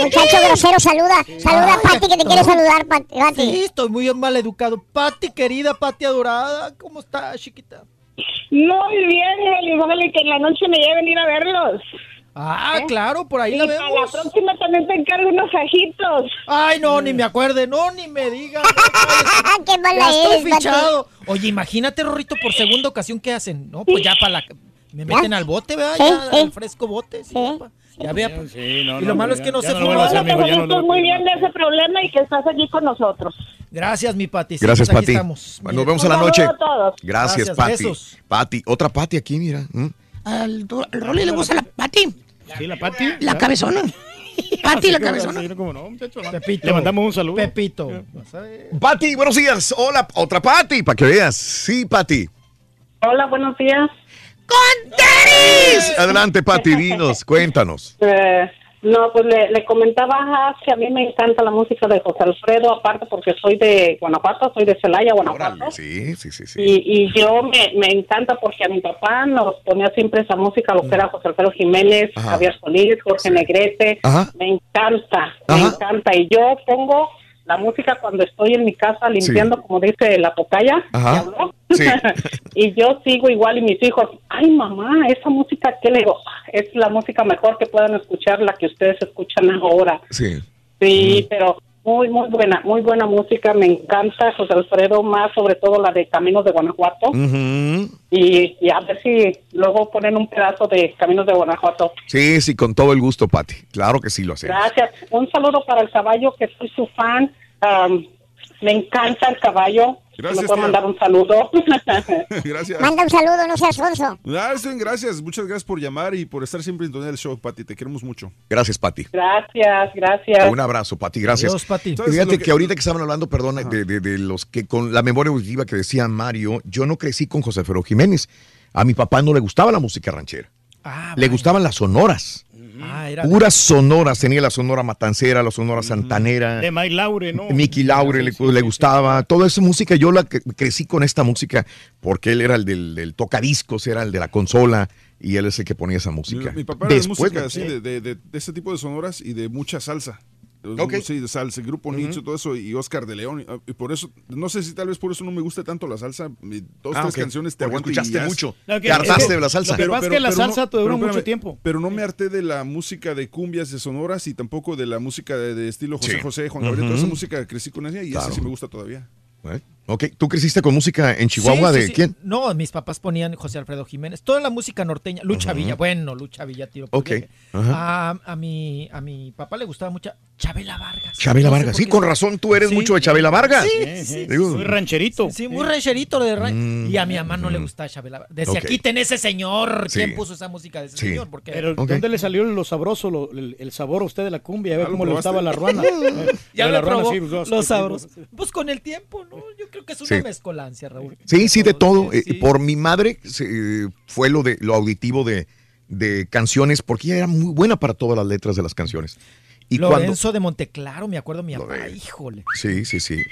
Muchacho grosero, saluda. Saluda a Pati que te quiere saludar, Pati. Sí, estoy muy mal educado. Pati, querida, Pati adorada, ¿cómo estás, chiquita? Muy bien, Eli, ojalá que en la noche me lleven a ir a verlos. Ah, ¿Eh? claro, por ahí Y la para la vemos. próxima también te encargo unos ajitos. Ay, no, ni me acuerde, no, ni me diga. Qué mala Ya estoy eres, Pati. fichado. Oye, imagínate, Rorrito, por segunda ocasión, ¿qué hacen? No, pues ya para la... Me meten al bote, ¿verdad? Sí, Ya, sí. al fresco bote. Sí, pa. Ya vea. pues. Sí, no, Y lo malo es ya- que no se a Ojalá amigo, que muy bien de ese problema y que estás allí con nosotros. Gracias, mi Pati. Sí, Gracias, pues aquí Pati. Bueno, nos vemos en la noche. a. Gracias, Gracias, Pati. besos. Pati, otra Pati aquí, mira. ¿Mm? Al, Rolly le gusta la Pati. Sí, la Pati. La cabezona. Pati, la cabezona. Pepito. Le mandamos un saludo. Pepito. A. Pati, buenos días. Hola, otra Pati, para que veas. Sí, Pati. Hola, buenos días. Adelante, Pati, dinos, cuéntanos. Eh, No, pues le, le comentaba que a mí me encanta la música de José Alfredo, aparte porque soy de Guanajuato, soy de Celaya, Guanajuato. Sí, sí, sí, sí. Y, y yo me, me encanta porque a mi papá nos ponía siempre esa música, lo que era José Alfredo Jiménez, Ajá. Javier Solís, Jorge Negrete. Ajá. Me encanta, me encanta. Y yo pongo la música cuando estoy en mi casa limpiando, como dice la tocaya. Sí. y yo sigo igual y mis hijos, ay mamá, esa música, ¿qué le digo? Es la música mejor que puedan escuchar, la que ustedes escuchan ahora. Sí. Sí, pero muy, muy buena, muy buena música, me encanta José Alfredo, más sobre todo la de Caminos de Guanajuato. Ujú. y, y a ver si luego ponen un pedazo de Caminos de Guanajuato. Sí, sí, con todo el gusto, Pati. Claro que sí lo hacemos. Gracias. Un saludo para el caballo, que soy su fan. Am, me encanta el caballo. Gracias, ¿Me puedo mandar un saludo? Gracias. Manda un saludo, no seas sonso. Ah, bien, gracias. Muchas gracias por llamar y por estar siempre en sintonía del show, Pati. Te queremos mucho. Gracias, Pati. gracias, gracias. Un abrazo, Pati, gracias. Adiós, Pati. ¿Sabes Fíjate que, que- ahorita que estaban hablando, perdón, de, de- de los que con la memoria auditiva que decía Mario, yo no crecí con José Alfredo Jiménez. A mi papá no le gustaba la música ranchera. le gustaban las sonoras. Ah, era Puras sonoras. Tenía la sonora matancera, la sonora santanera. de Mike Laure, ¿no? Mickey Laure le, le gustaba, toda esa música, yo la cre- crecí con esta música porque él era el del, del tocadiscos, era el de la consola y él es el que ponía esa música. Mi papá era de Después música de- así, de, de, de- de ese tipo de sonoras y de mucha salsa. Ok. Sí, de salsa, el grupo Nicho, todo eso, y Oscar de León. y- ah, Y por eso, no sé si tal vez por eso no me gusta tanto la salsa. mi- Dos, Ah, tres canciones te aguanto escuchaste mucho. Que de la salsa. Lo que pasa es que la salsa te duró mucho tiempo. Pero no me harté de la música de cumbias, de sonoras y tampoco de la música de, de estilo José Sí. José, Juan Gabriel. Toda esa música crecí con ella y Claro. esa sí me gusta todavía. ¿Eh? Ok, ¿tú creciste con música en Chihuahua Sí, sí, de sí. quién? No, mis papás ponían José Alfredo Jiménez, toda la música norteña, Lucha. Villa, bueno, Lucha Villa, tiro por Ok. A, a mi, a mi papá le gustaba mucho Chabela Vargas. Chabela No sé Vargas. Sí, con razón, tú eres Sí. mucho de Chabela Vargas. Sí, sí, sí. Digo, Muy rancherito. Sí, muy rancherito de ra- Mm, Y a mi mamá no le gustaba Chabela Vargas. Decía, Ok. quiten ese señor. Sí. ¿Quién puso esa música de ese Sí. señor? Porque Pero. ¿dónde le salió lo sabroso, lo- el, el sabor a usted de la cumbia? A ver Ah, ¿lo cómo le gustaba la ruana. Eh, ya ruana, probó sí, pues, los sí, sabrosos. Pues con el tiempo, ¿no? Yo creo que es una Sí. mezcolancia, Raúl. Sí, sí, de todo. Sí, Eh, sí. Por mi madre se- fue lo de lo auditivo de, de canciones, porque ella era muy buena para todas las letras de las canciones. Y cuando, Lorenzo de Monteclaro, me acuerdo mi papá, híjole. Sí, sí, sí.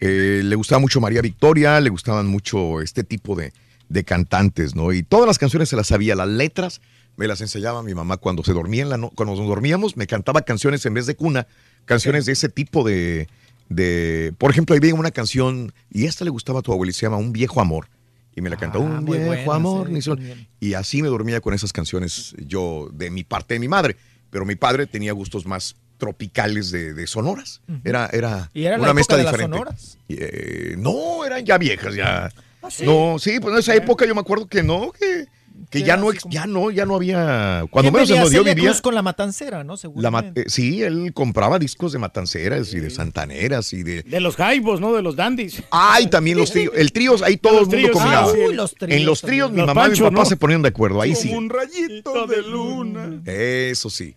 Eh, le gustaba mucho María Victoria, le gustaban mucho este tipo de, de cantantes, ¿no? Y todas las canciones se las sabía, las letras me las enseñaba mi mamá cuando se dormía en la no- cuando nos dormíamos, me cantaba canciones en vez de cuna, canciones de ese tipo de, de, por ejemplo, ahí veía una canción y esta le gustaba a tu abuela y se llama Un viejo amor. Y me la cantó Un Ah, muy viejo buena, amor. sí, ni sol". también. Y así me dormía con esas canciones yo de mi parte de mi madre. Pero mi padre tenía gustos más tropicales de, de sonoras. Era, era ¿Y una mezcla de las diferente. sonoras? Eh, no, eran ya viejas, ya. ¿Ah, sí? No, sí, pues en esa época yo me acuerdo que no, que, que Que ya no, como- ya no, ya no había. Cuando ¿Quién menos en donde yo vivía. Cruz con la matancera, ¿no? la ma- eh, sí, él compraba discos de matanceras y de santaneras y de. De los jaibos, ¿no? De los dandies. Ay, también los tríos. El tríos, ahí todo el mundo combinaba. ah, sí. Uy, los tríos en los tríos, mi Los mamá y mi papá ¿no? se ponían de acuerdo. Ahí sí. Un rayito de luna. Eso sí.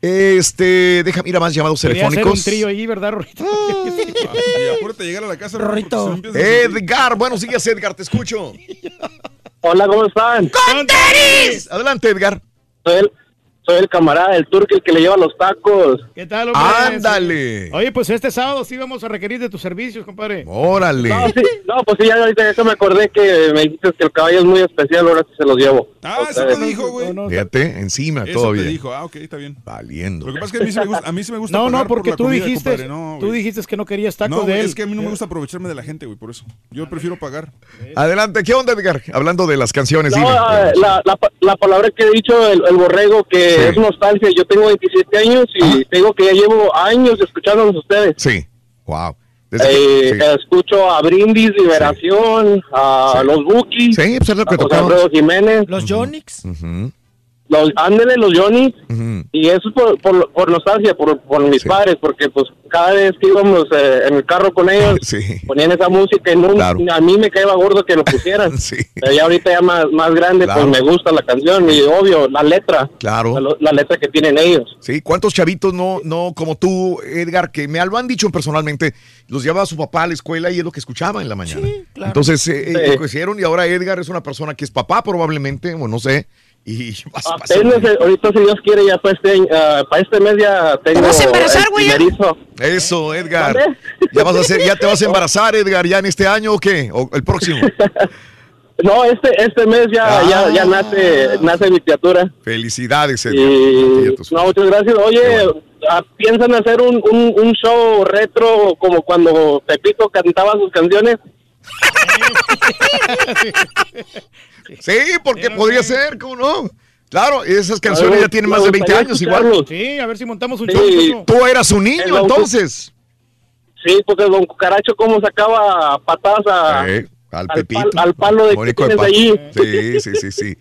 Este, déjame ir a más llamados telefónicos. un trío ahí, ¿verdad, Rorito? Y acuérdate de llegar a la casa. A sentir- Edgar, buenos días, Edgar, te escucho. Hola, ¿cómo están? Adelante, Edgar. Soy el, soy el camarada del turco, el que le lleva los tacos. ¿Qué tal, hombre? Ándale. Oye, pues este sábado sí vamos a requerir de tus servicios, compadre. Órale. No, sí, no, pues sí, ya ahorita ya me acordé que me dijiste que el caballo es muy especial, ahora sí se los llevo. Ah, eso te dijo, güey. No, no, Fíjate, encima Eso todavía. te dijo. Ah, ok, está bien. Valiendo. Lo que pasa es que a mí sí me gusta, a mí sí me gusta no, no, por porque la tú comida, dijiste, compadre, no, tú dijiste que no querías tacos No, de él. es que a mí no me gusta aprovecharme de la gente, güey, por eso. Yo prefiero pagar. Adelante, ¿qué onda, Edgar? Hablando de las canciones, No, dime. ah, la, la, la palabra que he dicho, el, el borrego, que Sí. es nostalgia. Yo tengo 27 años y te digo que ya llevo años escuchándolos a ustedes. Sí. Wow. Eh, que- sí. Escucho a Brindis, Liberación, a Sí. los Bookies, Sí, pues es lo que a José Jiménez, Los Jonix. Ujú, los Ándele, los Johnny. ujú. Y eso es por, por, por nostalgia, por, por mis Sí. padres, porque pues cada vez que íbamos eh, en el carro con ellos, Sí. ponían esa música y no, Claro. a mí me caía gordo que lo pusieran. Sí. Pero ya ahorita ya más, más grande, Claro. pues me gusta la canción y obvio, la letra, Claro. la, la letra que tienen ellos. Sí, ¿cuántos chavitos no, no como tú, Edgar, que me lo han dicho personalmente, los llevaba su papá a la escuela y es lo que escuchaba en la mañana? Sí, claro. Entonces, eh, Sí. eh, crecieron y ahora Edgar es una persona que es papá probablemente, o no sé, Y vas a pasar Apenas, eh, ahorita si Dios quiere, ya para este, ah, para este mes ya tengo vas a embarazar, güey. Eso, Edgar. ¿Ya vas a hacer, ya te vas a embarazar, Edgar, ya en este año o qué? ¿O el próximo? No, este, este mes ya, ya, Ah. ya nace, nace mi criatura. Felicidades, Edgar. Y, no, muchas gracias. Oye, ah, ¿piensan hacer un, un, un show retro como cuando Pepito cantaba sus canciones? Sí, porque podría ser, ¿cómo no? Claro, esas canciones ya tienen más de 20 años igual. Sí, a ver si montamos un Sí. show. Tú eras un niño El don- entonces. Sí, porque Don Cucaracho cómo sacaba patadas a, Eh, al al, Pepito. pal- al palo de que de tienes allí. Sí, sí, sí, sí.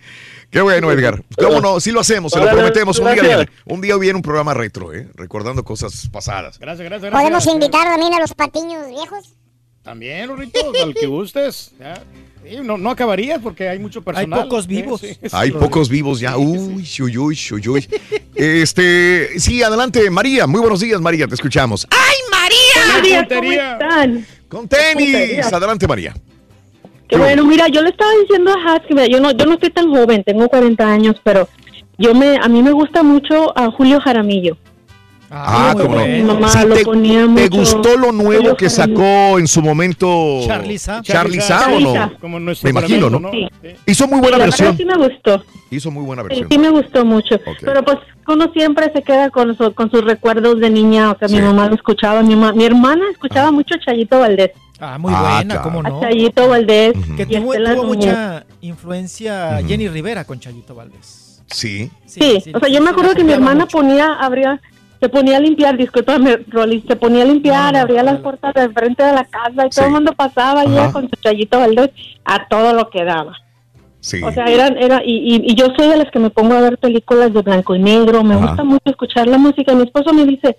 Qué bueno, Edgar. ¿Cómo no? Sí lo hacemos, se lo prometemos. Un día viene, un día viene un programa retro, ¿eh? Recordando cosas pasadas. Gracias, gracias, ¿Podemos gracias. invitar también a los patiños viejos? También, Rorrito, al que gustes. Ya. Sí, no, no acabarías porque hay mucho personal. pocos Sí, vivos. sí, sí, Hay pocos vivos ya. Uy, uy, uy, uy, uy. Este, sí, adelante, María. Muy buenos días, María, te escuchamos. ¡Ay, María! María, ¿cómo están? Con tenis. puntería. Adelante, María. Qué bueno, mira, yo le estaba diciendo a Hats que mira, yo no, yo no estoy tan joven, tengo 40 años, pero yo me, a mí me gusta mucho a Julio Jaramillo. Ah, muy cómo no. bueno. Mi mamá Sí, lo te, ponía te mucho. gustó lo nuevo que sacó en su momento. Charly Sa, ¿o no? Como nuestro Me imagino, ¿no? Sí. Hizo muy Sí, buena la versión. sí me gustó. Hizo muy buena Sí, versión. sí me gustó mucho. Pero pues uno siempre se queda con, su- con sus recuerdos de niña. O sea, mi mamá lo escuchaba, mi, ma- mi hermana escuchaba mucho a Chayito Valdés. Ah, muy Ah, buena, claro. ¿cómo no? A Chayito Valdés. Que tuvo, mucha influencia. Jenny Rivera con Chayito Valdés. Sí. Sí, o sea, yo me acuerdo que mi hermana ponía, abría, se ponía a limpiar, discúlpame, Rolly, se ponía a limpiar, abría las puertas de frente de la casa y todo el mundo pasaba y Ajá. ella con su chayito Valdés a todo lo que daba. Sí. O sea, eran, era, y, y, y yo soy de las que me pongo a ver películas de blanco y negro, me Ajá. gusta mucho escuchar la música. Mi esposo me dice,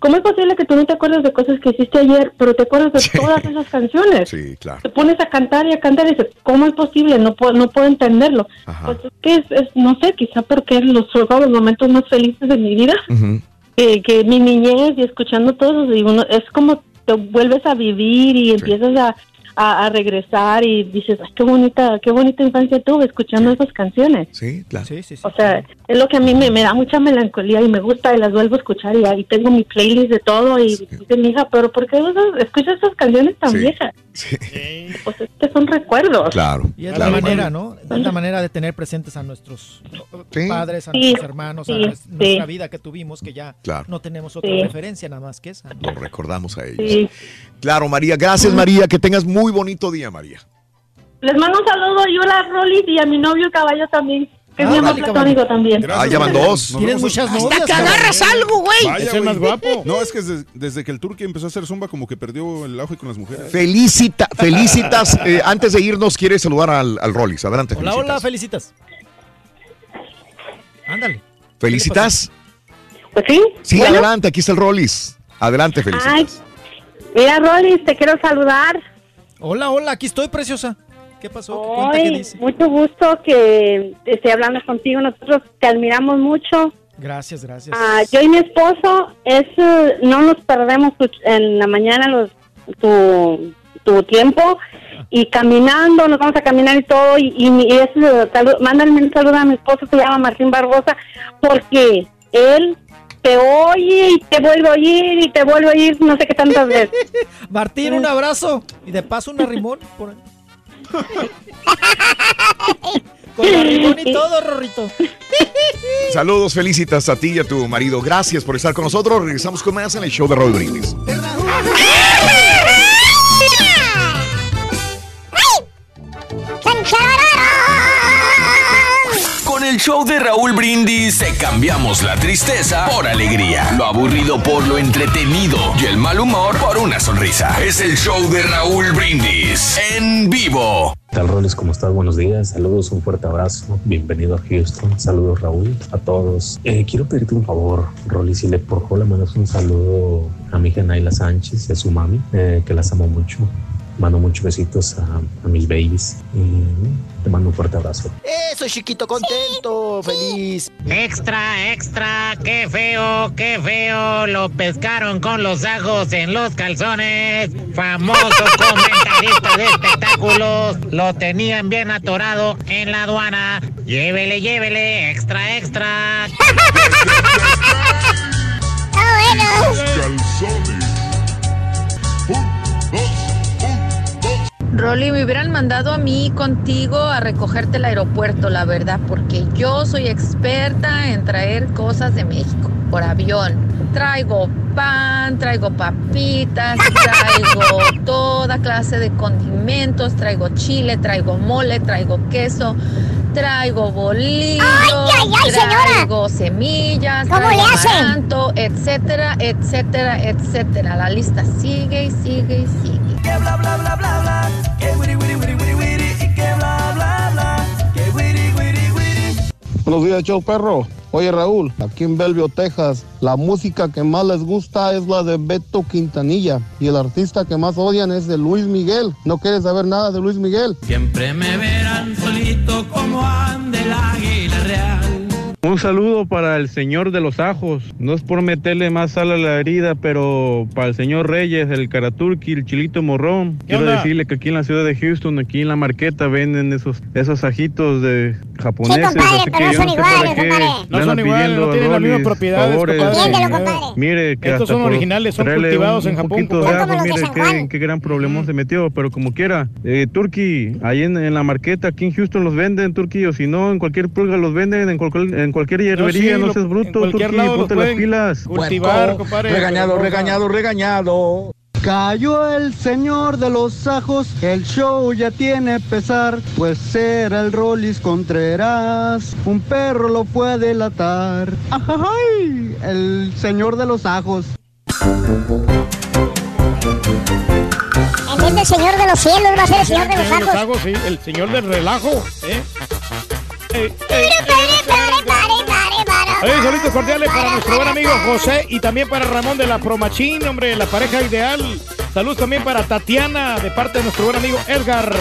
¿cómo es posible que tú no te acuerdas de cosas que hiciste ayer, pero te acuerdas de todas esas canciones? Sí, claro. Te pones a cantar y a cantar y dices, ¿cómo es posible? No puedo, no puedo entenderlo. Pues es que es, es- no sé, quizá porque los, los momentos más felices de mi vida, Ujú. Que, que mi niñez y escuchando todo eso, digo, no, es como te vuelves a vivir y empiezas a, a, a regresar y dices, ay, qué bonita, qué bonita infancia tuve escuchando esas canciones. Sí, claro. O sea, es lo que a mí me, me da mucha melancolía y me gusta y las vuelvo a escuchar y ahí tengo mi playlist de todo y dice mi hija, pero ¿por qué escuchas esas canciones tan Sí. viejas? Pues es que son recuerdos. Claro. Y es claro. la manera, ¿no? Es la manera de tener presentes a nuestros padres, a Sí, nuestros hermanos, a sí, nues- sí. nuestra vida que tuvimos, que ya Claro. no tenemos otra Sí. referencia nada más que esa. Lo recordamos a ellos. Sí. Claro, María. Gracias, María. Que tengas muy bonito día, María. Les mando un saludo yo a Rolis y a mi novio caballo también, que es mi platónico también. Ah, ya van dos. Tienes muchas Hasta novias. que agarras algo, güey. Vaya, Es el más guapo. No, es que desde, desde que el turque empezó a hacer zumba, como que perdió el auge con las mujeres. Felicita, felicitas. eh, antes de irnos, quiere saludar al, al Rollins. Adelante, Hola, felicitas. hola, felicitas. Ándale. ¿Felicitas? Pues sí. Sí, Bueno. adelante, aquí está el Rollis. Adelante, felicitas. Ay, mira, Rolis, te quiero saludar. Hola, hola, aquí estoy, preciosa. ¿Qué pasó? ¿Qué cuenta? ¿Qué Hoy, dice? mucho gusto que esté hablando contigo. Nosotros te admiramos mucho. Gracias, gracias. Ah, yo y mi esposo, es, eh, no nos perdemos tu- en la mañana los, tu, tu tiempo y caminando, nos vamos a caminar y todo. Y, y, mi- y es, eh, salu- mándale un saludo a mi esposo, se llama Martín Barbosa, porque él te oye y te vuelve a oír y te vuelve a oír no sé qué tantas veces. Martín, un abrazo. Y de paso un arrimón. Por... Con arrimón y todo, Rorrito. Saludos, felicitas a ti y a tu marido. Gracias por estar con nosotros. Regresamos con más en el show de Raúl Brindis. Show de Raúl Brindis te cambiamos la tristeza por alegría, lo aburrido por lo entretenido y el mal humor por una sonrisa. Es el show de Raúl Brindis en vivo. ¿Qué tal, Roles? ¿Cómo estás? Buenos días. Saludos, un fuerte abrazo. Bienvenido a Houston. Saludos, Raúl, a todos. Eh, quiero pedirte un favor, Rolly, si le por favor le mandas un saludo a mi hija Naila Sánchez y a su mami, eh, que las amo mucho. Mando muchos besitos a, a mis babies y te mando un fuerte abrazo. Eso, chiquito, contento, feliz. Extra, extra, qué feo, qué feo, lo pescaron con los ajos en los calzones. Famoso comentarista de espectáculos, lo tenían bien atorado en la aduana. Llévele, llévele, extra, extra. Rolly, me hubieran mandado a mí contigo a recogerte el aeropuerto, la verdad, porque yo soy experta en traer cosas de México por avión. Traigo pan, traigo papitas, traigo toda clase de condimentos, traigo chile, traigo mole, traigo queso, traigo bolillos, ay, ay, señora! traigo semillas, ¿Cómo traigo le hacen? etcétera, etcétera, etcétera. La lista sigue y sigue y sigue. Que bla bla bla bla bla. Que wiri wiri wiri wiri wiri. Y que bla bla bla. Que wiri wiri wiri. Buenos días, show perro. Oye, Raúl, aquí en Belleville, Texas, la música que más les gusta es la de Beto Quintanilla y el artista que más odian es de Luis Miguel. ¿No quieres saber nada de Luis Miguel? Siempre me verán solito como ande. Un saludo para el señor de los ajos. No es por meterle más sal a la herida, pero para el señor Reyes, el Caraturki, el Chilito Morrón. Quiero onda? decirle que aquí en la ciudad de Houston, aquí en la marqueta, venden esos, esos ajitos de japoneses. compadre, así pero que no yo son iguales, compadre. No son iguales, no tienen las mismas propiedades, compadre. Compadre. Mire, que Estos son originales, son cultivados un, en Japón, de mire qué, qué gran problemón se metió, pero como quiera. Eh, Turkey, ahí en, en la marqueta, aquí en Houston los venden, Turkey, o si no, en cualquier pulga los venden, en, cualquier- en cualquier hierbería, sí, no, seas bruto, los ponte las pilas. Cultivar, compadre. regañado, regañado, regañado. Cayó el señor de los ajos, el show ya tiene pesar, pues era el Rollis Contreras, un perro lo fue a delatar. ¡Ay! El señor de los ajos. En vez del señor de los cielos va a ser el señor de los Señor ajos. sí, el señor del relajo. ¿eh? Ey, saludos cordiales para nuestro buen amigo José y también para Ramón de la Promachín, hombre, la pareja ideal. Saludos también para Tatiana de parte de nuestro buen amigo Edgar.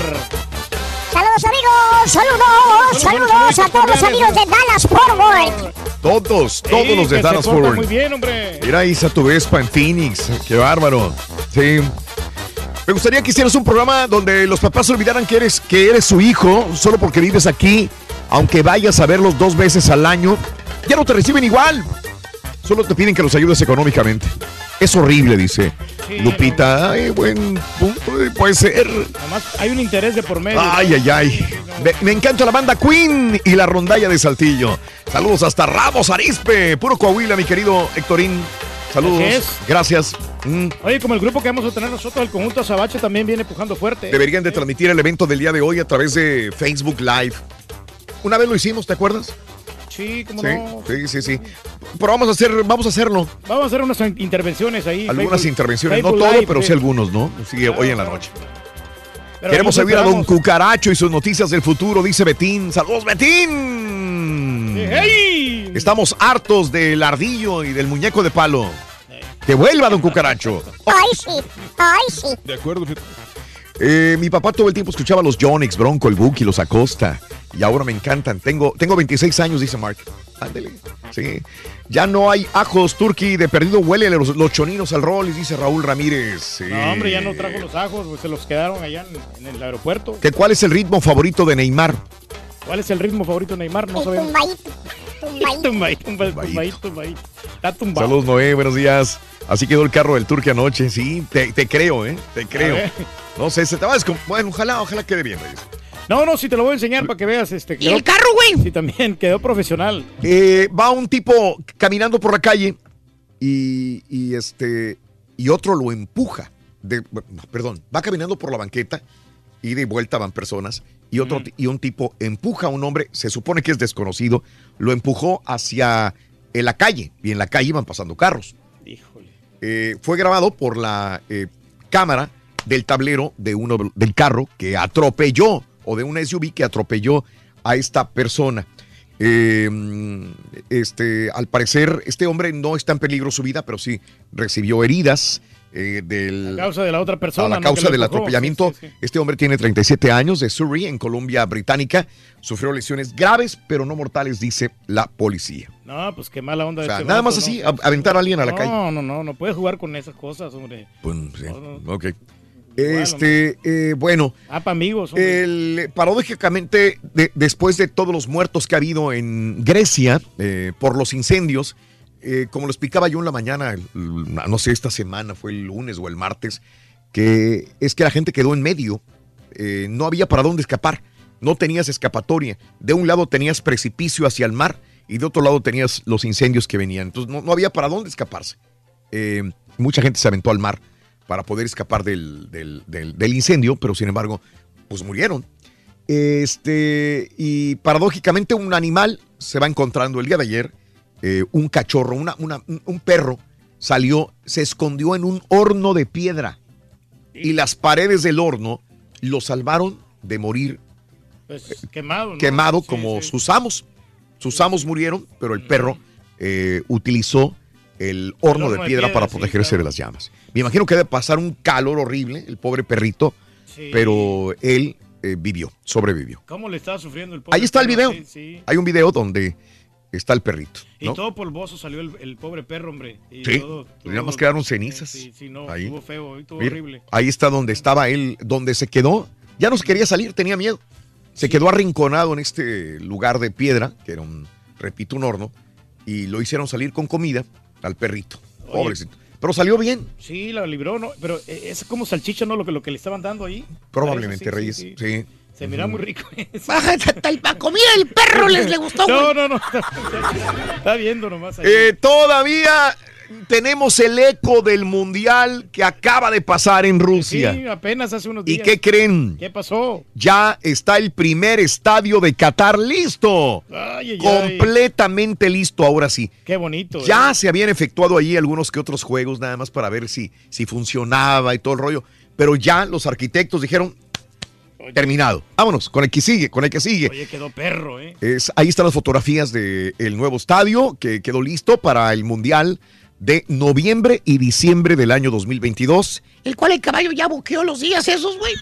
Saludos amigos, saludos, saludos a todos los amigos de Dallas Forward. Todos, todos Sí, los de Dallas Forward. Muy bien, hombre. Mira, Isa, tu Vespa en Phoenix. Qué bárbaro. Sí. Me gustaría que hicieras un programa donde los papás olvidaran que eres, que eres su hijo solo porque vives aquí, aunque vayas a verlos dos veces al año. Ya no te reciben igual. Solo te piden que los ayudes económicamente. Es horrible, dice Lupita. Ay, buen punto. Puede ser. Además, hay un interés de por medio. Ay, ay, ay. Me, me encanta la banda Queen y la rondalla de Saltillo. Saludos hasta Ramos Arispe, puro Coahuila, mi querido Héctorín. Saludos. Gracias. Mm, Oye, como el grupo que vamos a tener nosotros, el conjunto Azabache, también viene pujando fuerte. Deberían de transmitir el evento del día de hoy a través de Facebook Live. Una vez lo hicimos, ¿te acuerdas? Sí, como Sí, no. sí, sí, sí. Pero vamos a hacer, vamos a hacerlo. Vamos a hacer unas intervenciones ahí. Algunas Facebook- intervenciones, no todo, Live, pero sí sí. algunos, ¿no? Sí, hoy en la noche. Pero Queremos oír a Don. Cucaracho y sus noticias del futuro, dice Betín. ¡Saludos, Betín! ¡Hey! Estamos hartos del ardillo y del muñeco de palo. Que vuelva, Don Cucaracho. Ay, sí, ay, sí. De acuerdo. Eh, mi papá todo el tiempo escuchaba los Jonix, Bronco, el Buki, los Acosta. Y ahora me encantan. Tengo, tengo 26 años, dice Mark. Ándele. Sí. Ya no hay ajos, turkey de perdido. Huele los, los choninos al rol, dice Raúl Ramírez. Sí. No, hombre, ya no trajo los ajos, pues se los quedaron allá en, en el aeropuerto. ¿Que ¿Cuál es el ritmo favorito de Neymar? ¿Cuál es el ritmo favorito de Neymar? No sabemos. Tumbadito. Tumbadito, tumbadito. Está tumbado. Saludos, Noé, buenos días. Así quedó el carro del turque anoche. Sí, te, te creo, ¿eh? Te creo. No sé, se te va a descom- Bueno, ojalá, ojalá quede bien, Reyes. No, no, sí te lo voy a enseñar para que veas. Este, ¿Y el carro, güey? Sí, también quedó profesional. Eh, va un tipo caminando por la calle y, y este y otro lo empuja. De, perdón, va caminando por la banqueta y de vuelta van personas y otro y un tipo empuja a un hombre, se supone que es desconocido, lo empujó hacia eh, la calle y en la calle iban pasando carros. Eh, fue grabado por la eh, cámara del tablero de uno del carro que atropelló o de una SUV que atropelló a esta persona. Eh, este, al parecer, este hombre no está en peligro su vida, pero sí recibió heridas. Eh, del... A causa de la otra persona. a la causa del atropellamiento. Sí, sí, sí. Este hombre tiene 37 años de Surrey, en Columbia Británica. Sufrió lesiones graves, pero no mortales, dice la policía. No, pues qué mala onda. O de sea, este nada más así, ¿no? a- aventar a alguien a la no, calle. No, no, no, no puedes jugar con esas cosas, hombre. Pues, sí, ok. Este, eh, bueno. Ah, para amigos. hombre. El, paradójicamente, de- después de todos los muertos que ha habido en Grecia eh, por los incendios, eh, como lo explicaba yo en la mañana, no sé, esta semana, fue el lunes o el martes, que es que la gente quedó en medio, eh, no había para dónde escapar, no tenías escapatoria. De un lado tenías precipicio hacia el mar y de otro lado tenías los incendios que venían. Entonces no, no había para dónde escaparse. Eh, mucha gente se aventó al mar para poder escapar del, del- del- del incendio, pero sin embargo, pues murieron. Este, y paradójicamente un animal se va encontrando el día de ayer, eh, un cachorro, una, una- un- perro salió, se escondió en un horno de piedra y las paredes del horno lo salvaron de morir Pues quemado. ¿no? quemado Sí, como sí. sus amos. Sus amos murieron, pero el perro eh, utilizó el horno, de, piedra para protegerse de las llamas. Me imagino que debe pasar un calor horrible, el pobre perrito, pero él eh, vivió, sobrevivió. ¿Cómo le estaba sufriendo el pobre Ahí está el video. Hay un video donde está el perrito. Y todo polvoso salió el, el pobre perro, hombre. Y Sí, todo- y nada más quedaron cenizas. Sí, sí, no, Ahí. estuvo feo, estuvo Mira, horrible. ahí está donde estaba él, donde se quedó. Ya no se quería salir, tenía miedo. Se quedó arrinconado en este lugar de piedra, que era un, repito, un horno, y lo hicieron salir con comida al perrito. Oye. Pobrecito. Pero salió bien, Sí, la libró, ¿no? Pero eh, es como salchicha, ¿no? Lo que, lo que le estaban dando ahí. probablemente, Reyes. sí, Sí. Se mira muy rico. La comida del perro les le gustó, No, güey. no, no. Está viendo nomás ahí. Eh, todavía tenemos el eco del mundial que acaba de pasar en Rusia. Sí, apenas hace unos ¿Y días. qué creen? ¿Qué pasó? Ya está el primer estadio de Qatar listo. Ay, ay, ay. Completamente listo, ahora sí. Qué bonito. Ya eh. se habían efectuado allí algunos que otros juegos, nada más para ver si, si funcionaba y todo el rollo. Pero ya los arquitectos dijeron, terminado. Vámonos, con el que sigue, con el que sigue. Oye, quedó perro, ¿eh? Es- ahí están las fotografías del nuevo estadio que quedó listo para el Mundial de noviembre y diciembre del año 2022. El cual el caballo ya boqueó los días esos, güey.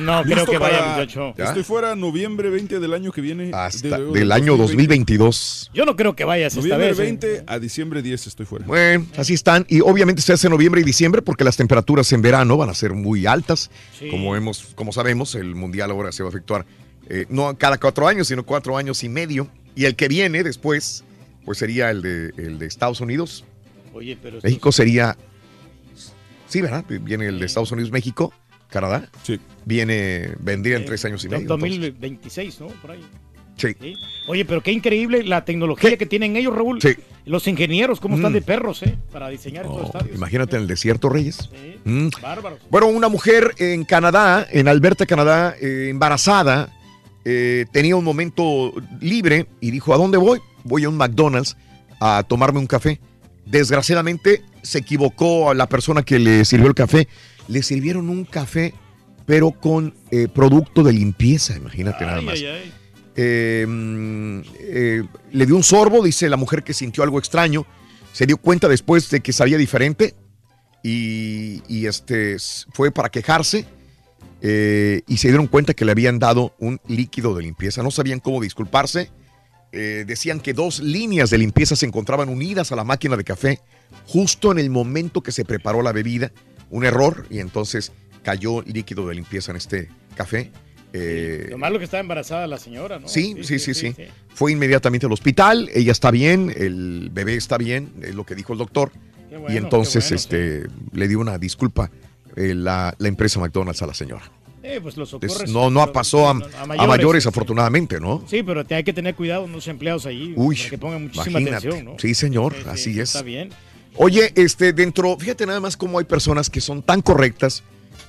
No creo que vaya, para- muchacho. ¿Ya? Estoy fuera noviembre 20 del año que viene. Hasta de- del año 2022. Yo no creo que vayas esta Noviembre vez. ¿eh? 20 a diciembre 10 estoy fuera. Bueno, así están. Y obviamente se hace noviembre y diciembre porque las temperaturas en verano van a ser muy altas. Sí. Como, hemos, como sabemos, el mundial ahora se va a efectuar eh, no cada cuatro años, sino cuatro años y medio. Y el que viene después, pues sería el de, el de Estados Unidos. Oye, pero. esto- México sería. Sí, ¿verdad? Viene el de Estados Unidos, México, Canadá. Sí. Viene, vendría en tres años y medio. entonces. 2026, ¿no? Por ahí. Sí. Sí. Oye, pero qué increíble la tecnología que tienen ellos, Raúl. Sí. Los ingenieros, cómo están Mm. de perros, ¿eh? Para diseñar estos estadios. Imagínate en el desierto, Reyes. Mm. Bárbaros. Bueno, una mujer en Canadá, en Alberta, Canadá, eh, embarazada, eh, tenía un momento libre y dijo, ¿a dónde voy? Voy a un McDonald's a tomarme un café. Desgraciadamente se equivocó a la persona que le sirvió el café. Le sirvieron un café, pero con eh, producto de limpieza, imagínate nada más. Ay, ay. Eh, eh, le dio un sorbo, dice la mujer que sintió algo extraño. Se dio cuenta después de que sabía diferente y, y, este fue para quejarse y se dieron cuenta que le habían dado un líquido de limpieza. No sabían cómo disculparse. Eh, decían que dos líneas de limpieza se encontraban unidas a la máquina de café justo en el momento que se preparó la bebida. Un error y entonces cayó líquido de limpieza en este café. Eh, Lo malo que estaba embarazada la señora, ¿no? Sí, sí, sí, sí, Fue inmediatamente al hospital, ella está bien, el bebé está bien, es lo que dijo el doctor. Bueno, y entonces bueno, este, le dio una disculpa eh, la, la empresa McDonald's a la señora. Eh, pues los Es- no, no pasó a, a mayores, afortunadamente, ¿no? Sí, pero te- hay que tener cuidado los empleados ahí. Uy, para que pongan muchísima imagínate. atención, ¿no? Sí, señor, Sí, sí, así es. Está bien. Oye, este, dentro, fíjate nada más cómo hay personas que son tan correctas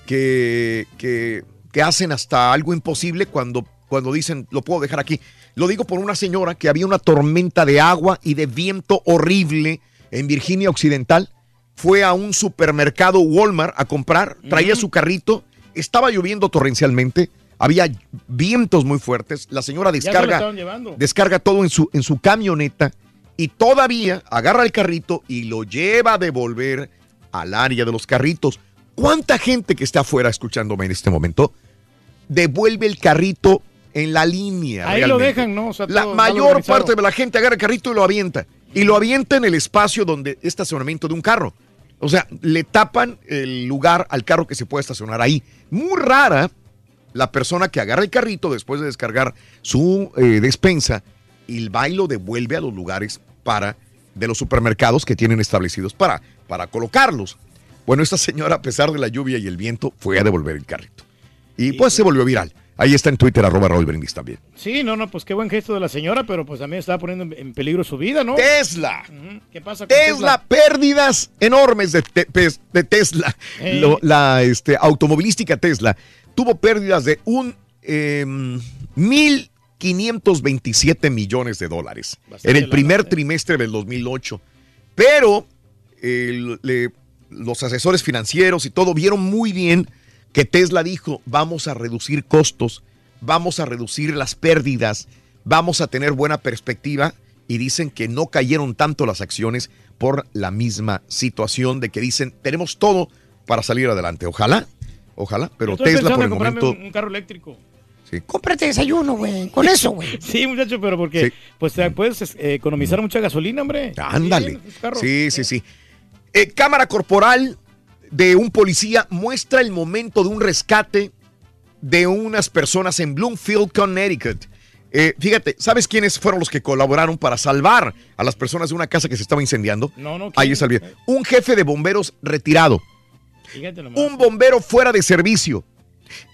que, que, que hacen hasta algo imposible cuando, cuando dicen, lo puedo dejar aquí. Lo digo por una señora que había una tormenta de agua y de viento horrible en Virginia Occidental. Fue a un supermercado Walmart a comprar, traía su carrito, estaba lloviendo torrencialmente, había vientos muy fuertes. La señora se descarga, descarga todo en su, en su camioneta y todavía agarra el carrito y lo lleva a devolver al área de los carritos. ¿Cuánta gente que está afuera escuchándome en este momento devuelve el carrito en la línea? Ahí lo dejan, ¿no? O sea, la mayor parte de la gente agarra el carrito y lo avienta. Y lo avienta en el espacio donde es estacionamiento de un carro. O sea, le tapan el lugar al carro que se puede estacionar ahí. Muy rara la persona que agarra el carrito después de descargar su eh, despensa y va devuelve a los lugares para de los supermercados que tienen establecidos para, para colocarlos. Bueno, esta señora, a pesar de la lluvia y el viento, fue a devolver el carrito. Y pues se volvió viral. Ahí está en Twitter, arroba Raúl Brindis también. Sí, no, no, pues qué buen gesto de la señora, pero pues también estaba poniendo en- peligro su vida, ¿no? Tesla. ¿Qué pasa con Tesla, pérdidas enormes de, te- pes- de Tesla. Eh. Lo- la este, automovilística Tesla tuvo pérdidas de un em, 1.527 millones de dólares Bastante en el lana, primer ¿eh? trimestre del 2008. Pero le- los asesores financieros y todo vieron muy bien que Tesla dijo, vamos a reducir costos, vamos a reducir las pérdidas, vamos a tener buena perspectiva y dicen que no cayeron tanto las acciones por la misma situación de que dicen, tenemos todo para salir adelante. Ojalá, ojalá, pero Estoy Tesla por el momento... un, un carro eléctrico. sí. Cómprate desayuno, güey. Con eso, güey. Sí, muchacho, pero porque pues te puedes eh, economizar mucha gasolina, hombre. Ándale. Sí. Sí, sí, sí. Eh, cámara corporal de un policía muestra el momento de un rescate de unas personas en Bloomfield, Connecticut. Eh, fíjate, ¿sabes quiénes fueron los que colaboraron para salvar a las personas de una casa que se estaba incendiando? No, no, Ahí está el video. Un jefe de bomberos retirado, un bombero fuera de servicio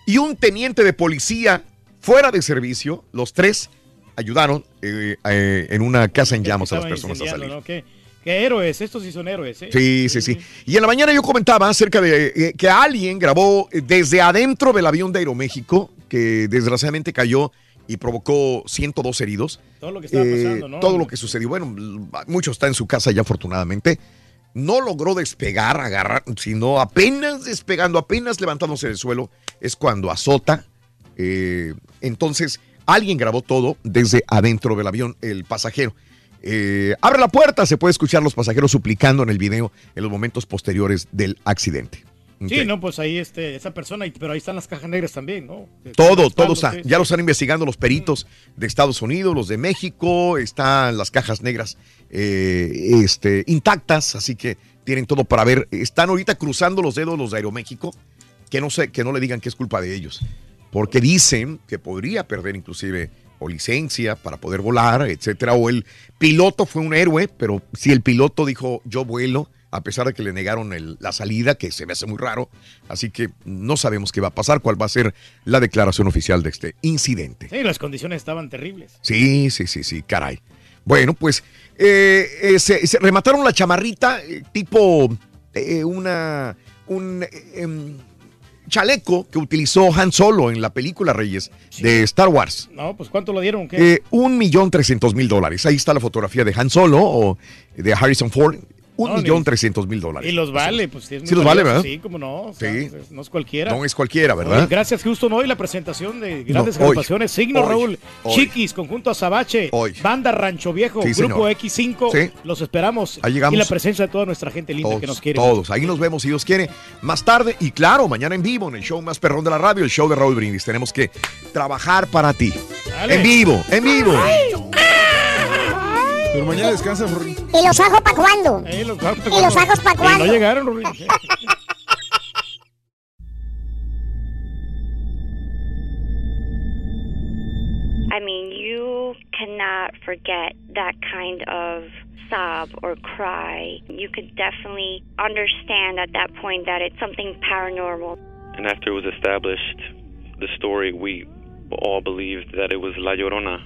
y un teniente de policía fuera de servicio. Los tres ayudaron eh, eh, en una casa en llamas a las personas a salir. ¿no? ¿Qué, héroes, estos sí son héroes, ¿eh? Sí, sí, sí. Y en la mañana yo comentaba acerca de eh, que alguien grabó eh, desde adentro del avión de Aeroméxico, que desgraciadamente cayó y provocó 102 heridos. Todo lo que estaba Eh, pasando, ¿no? Todo lo que sucedió. Bueno, mucho está en su casa ya afortunadamente. No logró despegar, agarrar, sino apenas despegando, apenas levantándose del suelo, es cuando azota. Entonces, alguien grabó todo desde adentro del avión, el pasajero. Eh, abre la puerta, se puede escuchar los pasajeros suplicando en el video en los momentos posteriores del accidente. Sí, no, pues ahí este, esa persona, pero ahí están las cajas negras también, ¿no? Todo, todo está. Ya lo están investigando los peritos de Estados Unidos, los de México, están las cajas negras eh, este, intactas, así que tienen todo para ver. Están ahorita cruzando los dedos los de Aeroméxico, que no sé, que no le digan que es culpa de ellos, porque dicen que podría perder inclusive o licencia para poder volar, etcétera, o el piloto fue un héroe, pero si el piloto dijo yo vuelo, a pesar de que le negaron el- la salida, que se me hace muy raro, así que no sabemos qué va a pasar, cuál va a ser la declaración oficial de este incidente. Sí, las condiciones estaban terribles. Sí, sí, sí, sí, caray. Bueno, pues eh, eh, se, se remataron la chamarrita eh, tipo eh, una un em, chaleco que utilizó Han Solo en la película Reyes de Star Wars. No, pues ¿cuánto lo dieron? ¿Qué? Eh, un millón trescientos mil dólares. Ahí está la fotografía de Han Solo o de Harrison Ford. Un No, millón trescientos mil dólares. Y los vale, pues sí, Sí los vale, ¿verdad? Sí, como no. o sea, Sí. es- no es cualquiera. No es cualquiera, ¿verdad? Oye, gracias, Houston. Hoy la presentación de grandes No, agrupaciones. Signo Hoy. Raúl, Hoy. Chiquis, Conjunto Azabache, Hoy. Banda Rancho Viejo, Sí, Grupo señor. X5. Sí. Los esperamos. Ahí llegamos. Y la presencia de toda nuestra gente linda que nos quiere. todos. Ahí nos vemos si Dios quiere. Más tarde y claro, mañana en vivo en el show más perrón de la radio, el show de Raúl Brindis. Tenemos que trabajar para ti. Dale. En vivo, en vivo. Pero mañana descansa, ¿Y los ajos para cuándo? Eh, los ajos ¿Y los ajos para Y cuándo? no llegaron, Rubén. I mean, you cannot forget that kind of sob or cry. You could definitely understand at that point that it's something paranormal. And after it was established, the story, we all believed that it was La Llorona.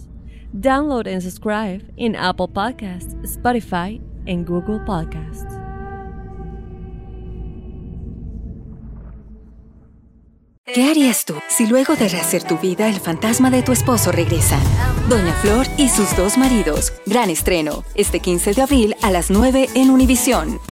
Download and subscribe in Apple Podcasts, Spotify, and Google Podcasts. ¿Qué harías tú si luego de rehacer tu vida el fantasma de tu esposo regresa? Doña Flor y sus dos maridos. Gran estreno, este 15 de abril a las 9 en Univisión.